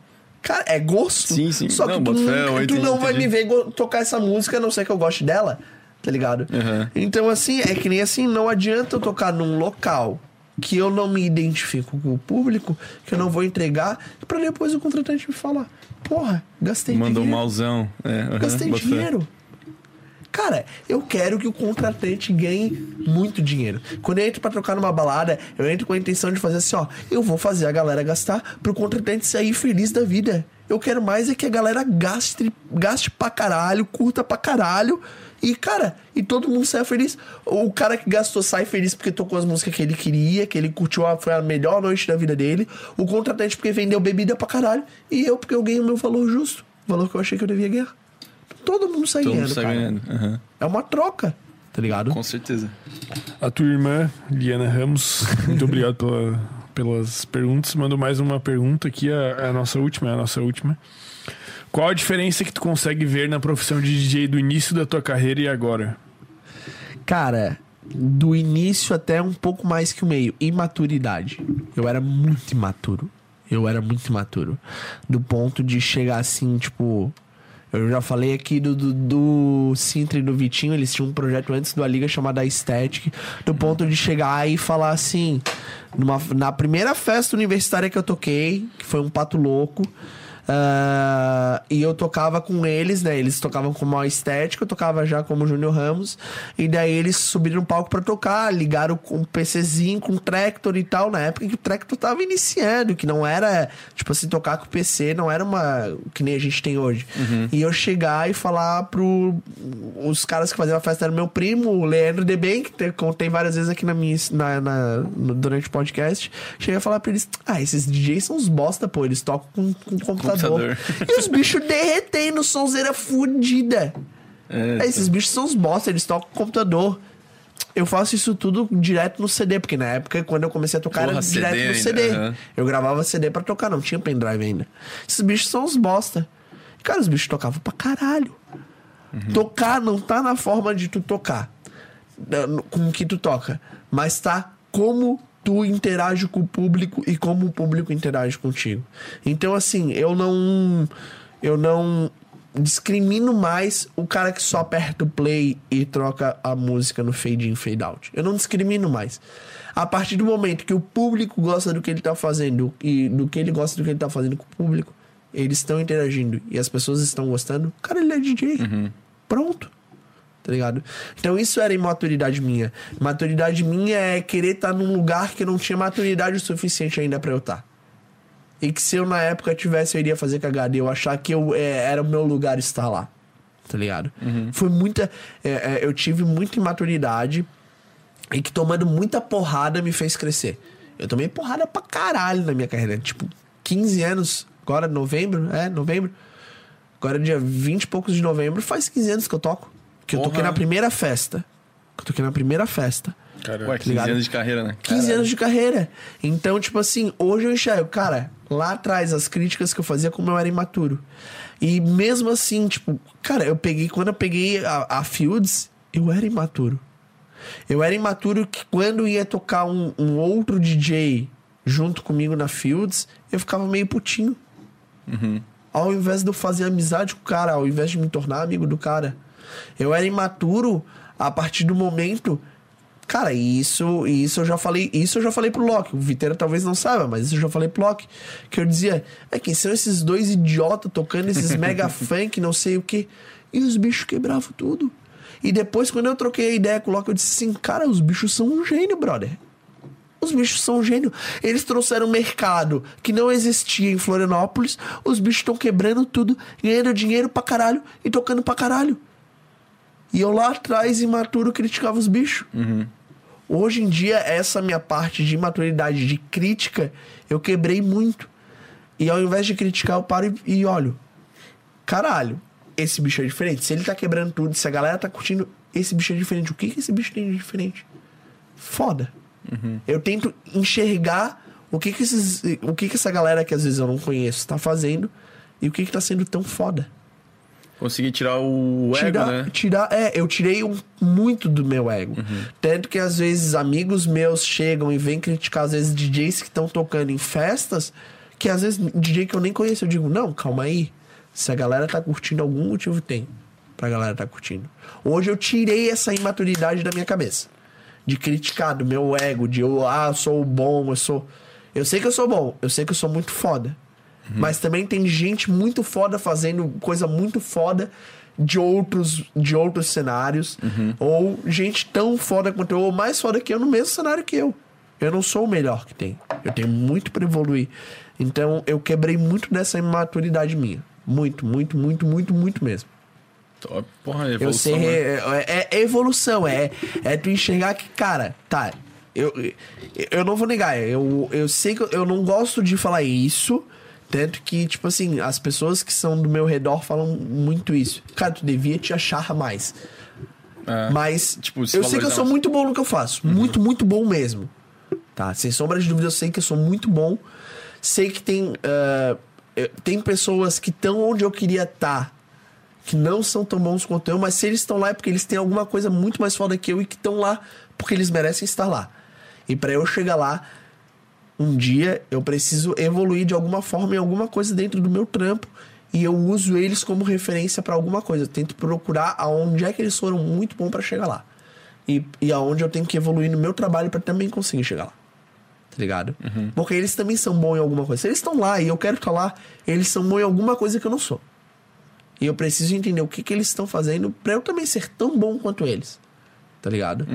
Cara, é gosto. Sim, sim. Só Não, que tu, fé, tu entendi, não vai entendi. me ver tocar essa música, a não ser que eu goste dela, tá ligado? Uhum. Então, assim, é que nem assim, não adianta eu tocar num local que eu não me identifico com o público, que eu não vou entregar, pra depois o contratante me falar, porra, gastei Mandou um dinheiro. mauzão. É, uhum, Gastei boto fé. Cara, eu quero que o contratante ganhe muito dinheiro. Quando eu entro pra trocar numa balada, eu entro com a intenção de fazer assim, ó, eu vou fazer a galera gastar pro contratante sair feliz da vida. Eu quero mais é que a galera gaste, gaste pra caralho, curta pra caralho. E, cara, e todo mundo saia feliz. O cara que gastou sai feliz porque tocou as músicas que ele queria, que ele curtiu, a- foi a melhor noite da vida dele. O contratante porque vendeu bebida pra caralho. E eu porque eu ganhei o meu valor justo. O valor que eu achei que eu devia ganhar. Todo mundo sai Todo mundo ganhando, sai cara. ganhando. Aham. É uma troca, tá ligado? Com certeza. A tua irmã, Liana Ramos, muito obrigado pela- pelas perguntas. Mandou mais uma pergunta aqui, a, a nossa última, é a nossa última. Qual a diferença que tu consegue ver na profissão de DJ do início da tua carreira e agora? Cara, do início até um pouco mais que o meio, imaturidade. Eu era muito imaturo. Eu era muito imaturo. Do ponto de chegar assim, tipo. Eu já falei aqui do, do, do Sintra e do Vitinho, eles tinham um projeto antes do A Liga chamado Aesthetic, do ponto de chegar e falar assim, numa, na primeira festa universitária que eu toquei, que foi um pato louco, ah, e eu tocava com eles, né? Eles tocavam como a estética, eu tocava já como Júnior Ramos. E daí eles subiram no palco pra tocar, ligaram com um PCzinho, com um Tractor e tal, na época que o Tractor tava iniciando, que não era, tipo assim, tocar com o PC não era uma. que nem a gente tem hoje. E eu chegar e falar pro. Os caras que faziam a festa era meu primo, o Leandro Deben, que te- contei várias vezes aqui na minha, na, na- durante o podcast. Cheguei a falar pra eles: ah, esses DJs são uns bosta, pô, eles tocam com, com computador. Computador. E os bichos derretendo, sonzeira fudida. É, É, esses bichos são os bosta, eles tocam com computador. Eu faço isso tudo direto no CD, porque na época, quando eu comecei a tocar, Porra, era direto CD no ainda, CD. aham. Eu gravava CD pra tocar, não tinha pendrive ainda. Esses bichos são os bosta. Cara, os bichos tocavam pra caralho. Tocar não tá na forma de tu tocar, com o que tu toca, mas tá como tu interage com o público e como o público interage contigo. Então, assim, eu não. Eu não discrimino mais o cara que só aperta o play e troca a música no fade in, fade out. Eu não discrimino mais. A partir do momento que o público gosta do que ele tá fazendo e do que ele gosta do que ele tá fazendo com o público, eles estão interagindo e as pessoas estão gostando, cara, ele é DJ. Pronto. Tá ligado? Então isso era imaturidade minha. Maturidade minha é querer estar num lugar que eu não tinha maturidade o suficiente ainda pra eu estar. E que se eu na época tivesse, eu iria fazer cagada. E eu achar que eu, é, era o meu lugar estar lá. Tá ligado? Foi muita. é, é, eu tive muita imaturidade e que tomando muita porrada me fez crescer. Eu tomei porrada pra caralho na minha carreira. Tipo, 15 anos, agora novembro, é, novembro. Agora dia 20 e poucos de novembro, faz 15 anos que eu toco. Que eu toquei Porra. na primeira festa. Que eu toquei na primeira festa. Cara, Ué, 15 ligado? anos de carreira, né? 15 anos de carreira. Então, tipo assim, hoje eu enxergo, cara, lá atrás, as críticas que eu fazia, como eu era imaturo. E mesmo assim, tipo, cara, eu peguei, quando eu peguei a, a Fields, eu era imaturo. Eu era imaturo que quando ia tocar um, um outro DJ junto comigo na Fields, eu ficava meio putinho. Ao invés de eu fazer amizade com o cara, ao invés de me tornar amigo do cara. Eu era imaturo a partir do momento. Cara, isso, isso eu já falei, isso eu já falei pro Loki. O Viteira talvez não saiba, mas isso eu já falei pro Loki. Que eu dizia, é quem são esses dois idiotas tocando esses mega funk, não sei o que. E os bichos quebravam tudo. E depois, quando eu troquei a ideia com o Loki, eu disse assim, cara, os bichos são um gênio, brother. Os bichos são um gênio. Eles trouxeram um mercado que não existia em Florianópolis. Os bichos estão quebrando tudo, ganhando dinheiro pra caralho e tocando pra caralho. E eu lá atrás, imaturo, criticava os bichos. Hoje em dia, essa minha parte de imaturidade, de crítica, eu quebrei muito. E ao invés de criticar, eu paro e, e olho. Caralho, esse bicho é diferente. Se ele tá quebrando tudo, se a galera tá curtindo, esse bicho é diferente. O que, que esse bicho tem de diferente? Foda. Eu tento enxergar o que que, esses, o que que essa galera que às vezes eu não conheço tá fazendo e o que que tá sendo tão foda. Consegui tirar o ego, tirar, né? tirar, é, eu tirei um- muito do meu ego. Tanto que às vezes amigos meus chegam e vêm criticar às vezes DJs que estão tocando em festas, que às vezes DJ que eu nem conheço, eu digo, não, calma aí. Se a galera tá curtindo, algum motivo tem pra galera tá curtindo. Hoje eu tirei essa imaturidade da minha cabeça. De criticar do meu ego, de eu, ah, eu sou bom, eu sou. Eu sei que eu sou bom, eu sei que eu sou muito foda. Mas também tem gente muito foda fazendo coisa muito foda de outros, de outros cenários, ou gente tão foda quanto eu, ou mais foda que eu no mesmo cenário que eu. Eu não sou o melhor que tem. Eu tenho muito pra evoluir. Então eu quebrei muito dessa imaturidade minha. Muito, muito, muito, muito, muito mesmo. Top. Porra, Eu evolução, sei, né? é, é- é evolução, é, é tu enxergar que, cara, tá, eu, eu não vou negar, eu, eu sei que eu, eu não gosto de falar isso, tanto que, tipo assim, as pessoas que são do meu redor falam muito isso. Cara, tu devia te achar mais. É. Mas Tipo, eu sei que eu sou muito bom no que eu faço. Muito, muito bom mesmo. Tá? Sem sombra de dúvida, eu sei que eu sou muito bom. Sei que tem, eh, tem pessoas que estão onde eu queria estar, que não são tão bons quanto eu, mas se eles estão lá é porque eles têm alguma coisa muito mais foda que eu e que estão lá porque eles merecem estar lá. E pra eu chegar lá, um dia eu preciso evoluir de alguma forma em alguma coisa dentro do meu trampo e eu uso eles como referência pra alguma coisa. Eu tento procurar aonde é que eles foram muito bons pra chegar lá. E, e aonde eu tenho que evoluir no meu trabalho pra também conseguir chegar lá. Tá ligado? Porque eles também são bons em alguma coisa. Se eles estão lá e eu quero estar lá, eles são bons em alguma coisa que eu não sou. E eu preciso entender o que, que eles estão fazendo pra eu também ser tão bom quanto eles. Tá ligado?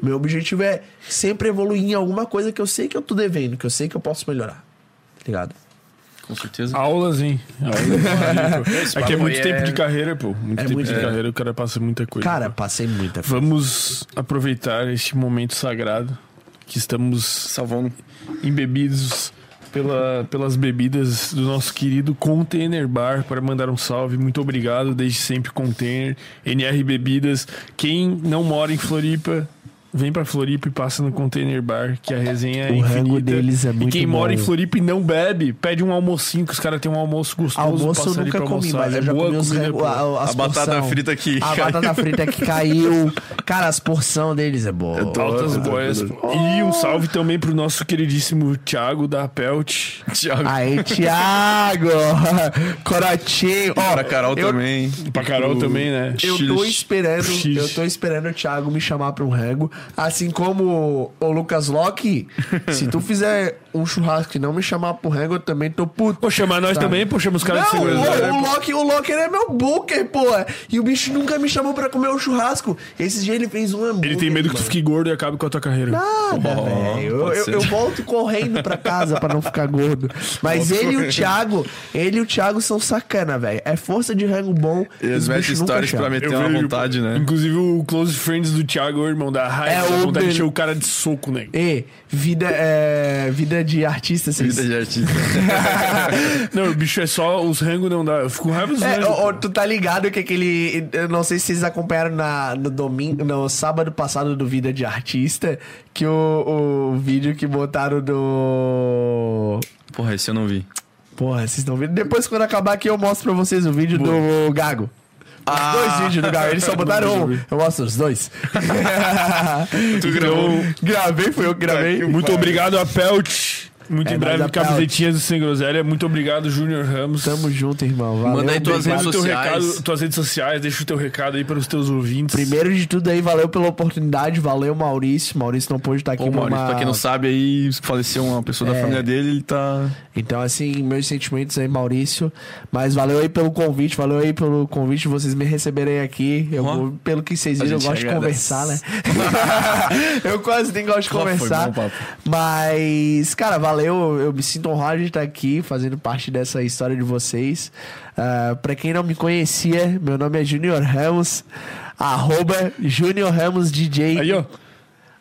O meu objetivo é sempre evoluir em alguma coisa que eu sei que eu tô devendo, que eu sei que eu posso melhorar. Tá ligado? Com certeza. Aulas, hein? Aulas. É que é papo muito tempo é- de carreira, pô. Muito É tempo muito de carreira, o cara passa muita coisa. Cara, pô. passei muita coisa. Vamos aproveitar este momento sagrado que estamos Salvando. embebidos pela, pelas bebidas do nosso querido Container Bar para mandar um salve. Muito obrigado, desde sempre Container, NR Bebidas. Quem não mora em Floripa, vem pra Floripa e passa no Container Bar, que a resenha é O rango infinita. deles é e muito quem mora em bom. Floripa e não bebe, pede um almocinho, que os caras têm um almoço gostoso. Almoço eu ali nunca pra comi, almoçar. mas é eu já boa comi os comida, rango, pô. a, as A batata porção. frita que A caiu. batata frita que caiu. Cara, as porção deles é boa. Altas boias. E um salve também pro nosso queridíssimo Thiago da Pelt. Thiago. Aí, Thiago! Corotinho! Ó, Pra Carol eu, também. Pra Carol também, né? Eu tô esperando, eu tô esperando o Thiago me chamar pra um rango. Assim como o Lucas Locke, se tu fizer um churrasco e não me chamar pro rango, eu também tô puto. Pô, chamar nós Tá. também, pô, chama os caras de Não, segurança. o, o Loki, o Loki ele é meu booker, pô. E o bicho nunca me chamou pra comer um churrasco. Esses dias ele fez um hambúrguer. Ele tem medo que tu mano. fique gordo e acabe com a tua carreira. Nada, Oh, velho. Eu, eu, eu volto correndo pra casa pra não ficar gordo. Mas ele e o Thiago, ele e o Thiago são sacana, velho. É força de rango bom. Eles metem stories pra meter uma vontade, né? Inclusive o Close Friends do Thiago, irmão, da raiva, É, vontade de encher o cara de soco, né? E vida, é, vida de artista, vocês... Vida de artista. não, o bicho é só os rangos não dá. Eu fico com raiva dos É, ô, tu tá ligado que aquele. Eu não sei se vocês acompanharam na, no domingo, no sábado passado do Vida de Artista, que o, o vídeo que botaram do. Porra, esse eu não vi. Porra, vocês estão vendo? Depois, quando acabar aqui, eu mostro pra vocês o vídeo do Gago. Os dois vídeos do Gago. Eles só botaram um. Eu mostro os dois. Tu gravou? Gravei, foi eu que gravei. Muito obrigado a Pelt. Muito É em breve, camisetinhas do Sem Groselha. Muito obrigado, Júnior Ramos. Tamo junto, irmão. Valeu, Manda aí tuas redes teu sociais. recado, tuas redes sociais, deixa o teu recado aí para os teus ouvintes. Primeiro de tudo aí, valeu pela oportunidade, valeu Maurício. Maurício não pôde estar aqui Ô, Maurício, uma... pra quem não sabe aí, faleceu uma pessoa da É. família dele, ele tá. Então, assim, meus sentimentos aí, Maurício. Mas valeu aí pelo convite, valeu aí pelo convite de vocês me receberem aqui. Eu, vou- pelo que vocês viram, eu gosto de agradece. conversar, né? eu quase nem gosto de conversar. bom. Mas, cara, valeu. Eu me sinto honrado de estar aqui fazendo parte dessa história de vocês. Ah, pra quem não me conhecia, meu nome é Junior Ramos. Arroba Junior Ramos DJ. Aí, ó.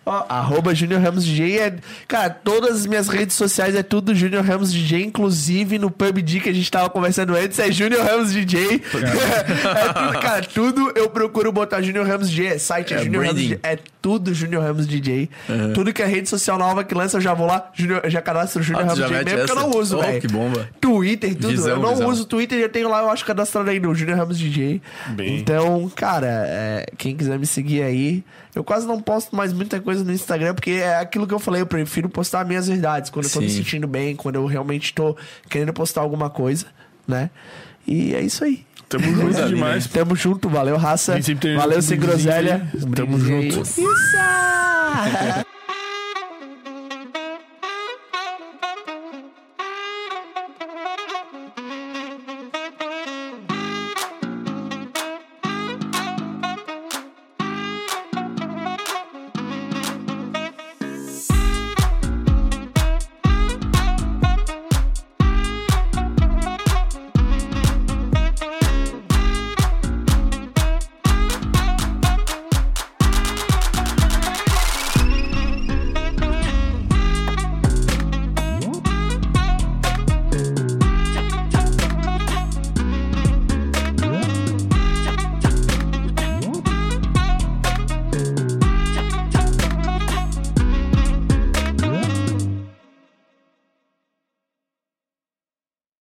Ó, arroba Junior Ramos DJ. É, cara, todas as minhas redes sociais é tudo Junior Ramos DJ, inclusive no PUBG que a gente tava conversando antes, é Junior Ramos DJ. é tudo, cara, tudo eu procuro botar Junior Ramos DJ. Site é, É Junior Ramos branding. DJ. É tudo Junior Ramos DJ. Tudo que é rede social nova que lança, eu já vou lá, Junior, já cadastro Junior Ah, Ramos DJ mesmo, porque eu não uso, Oh, velho. que bomba. Twitter, tudo. Visão, eu não visão. uso Twitter, eu tenho lá, eu acho cadastrado aí no Junior Ramos DJ. Bem. Então, cara, é, quem quiser me seguir aí, eu quase não posto mais muita coisa no Instagram, porque é aquilo que eu falei, eu prefiro postar minhas verdades, quando eu tô me Sim. sentindo bem, quando eu realmente tô querendo postar alguma coisa, né? E é isso aí. Tamo junto ali, demais. Tamo junto, valeu, raça. Valeu, sem groselha. Tamo junto. Isso!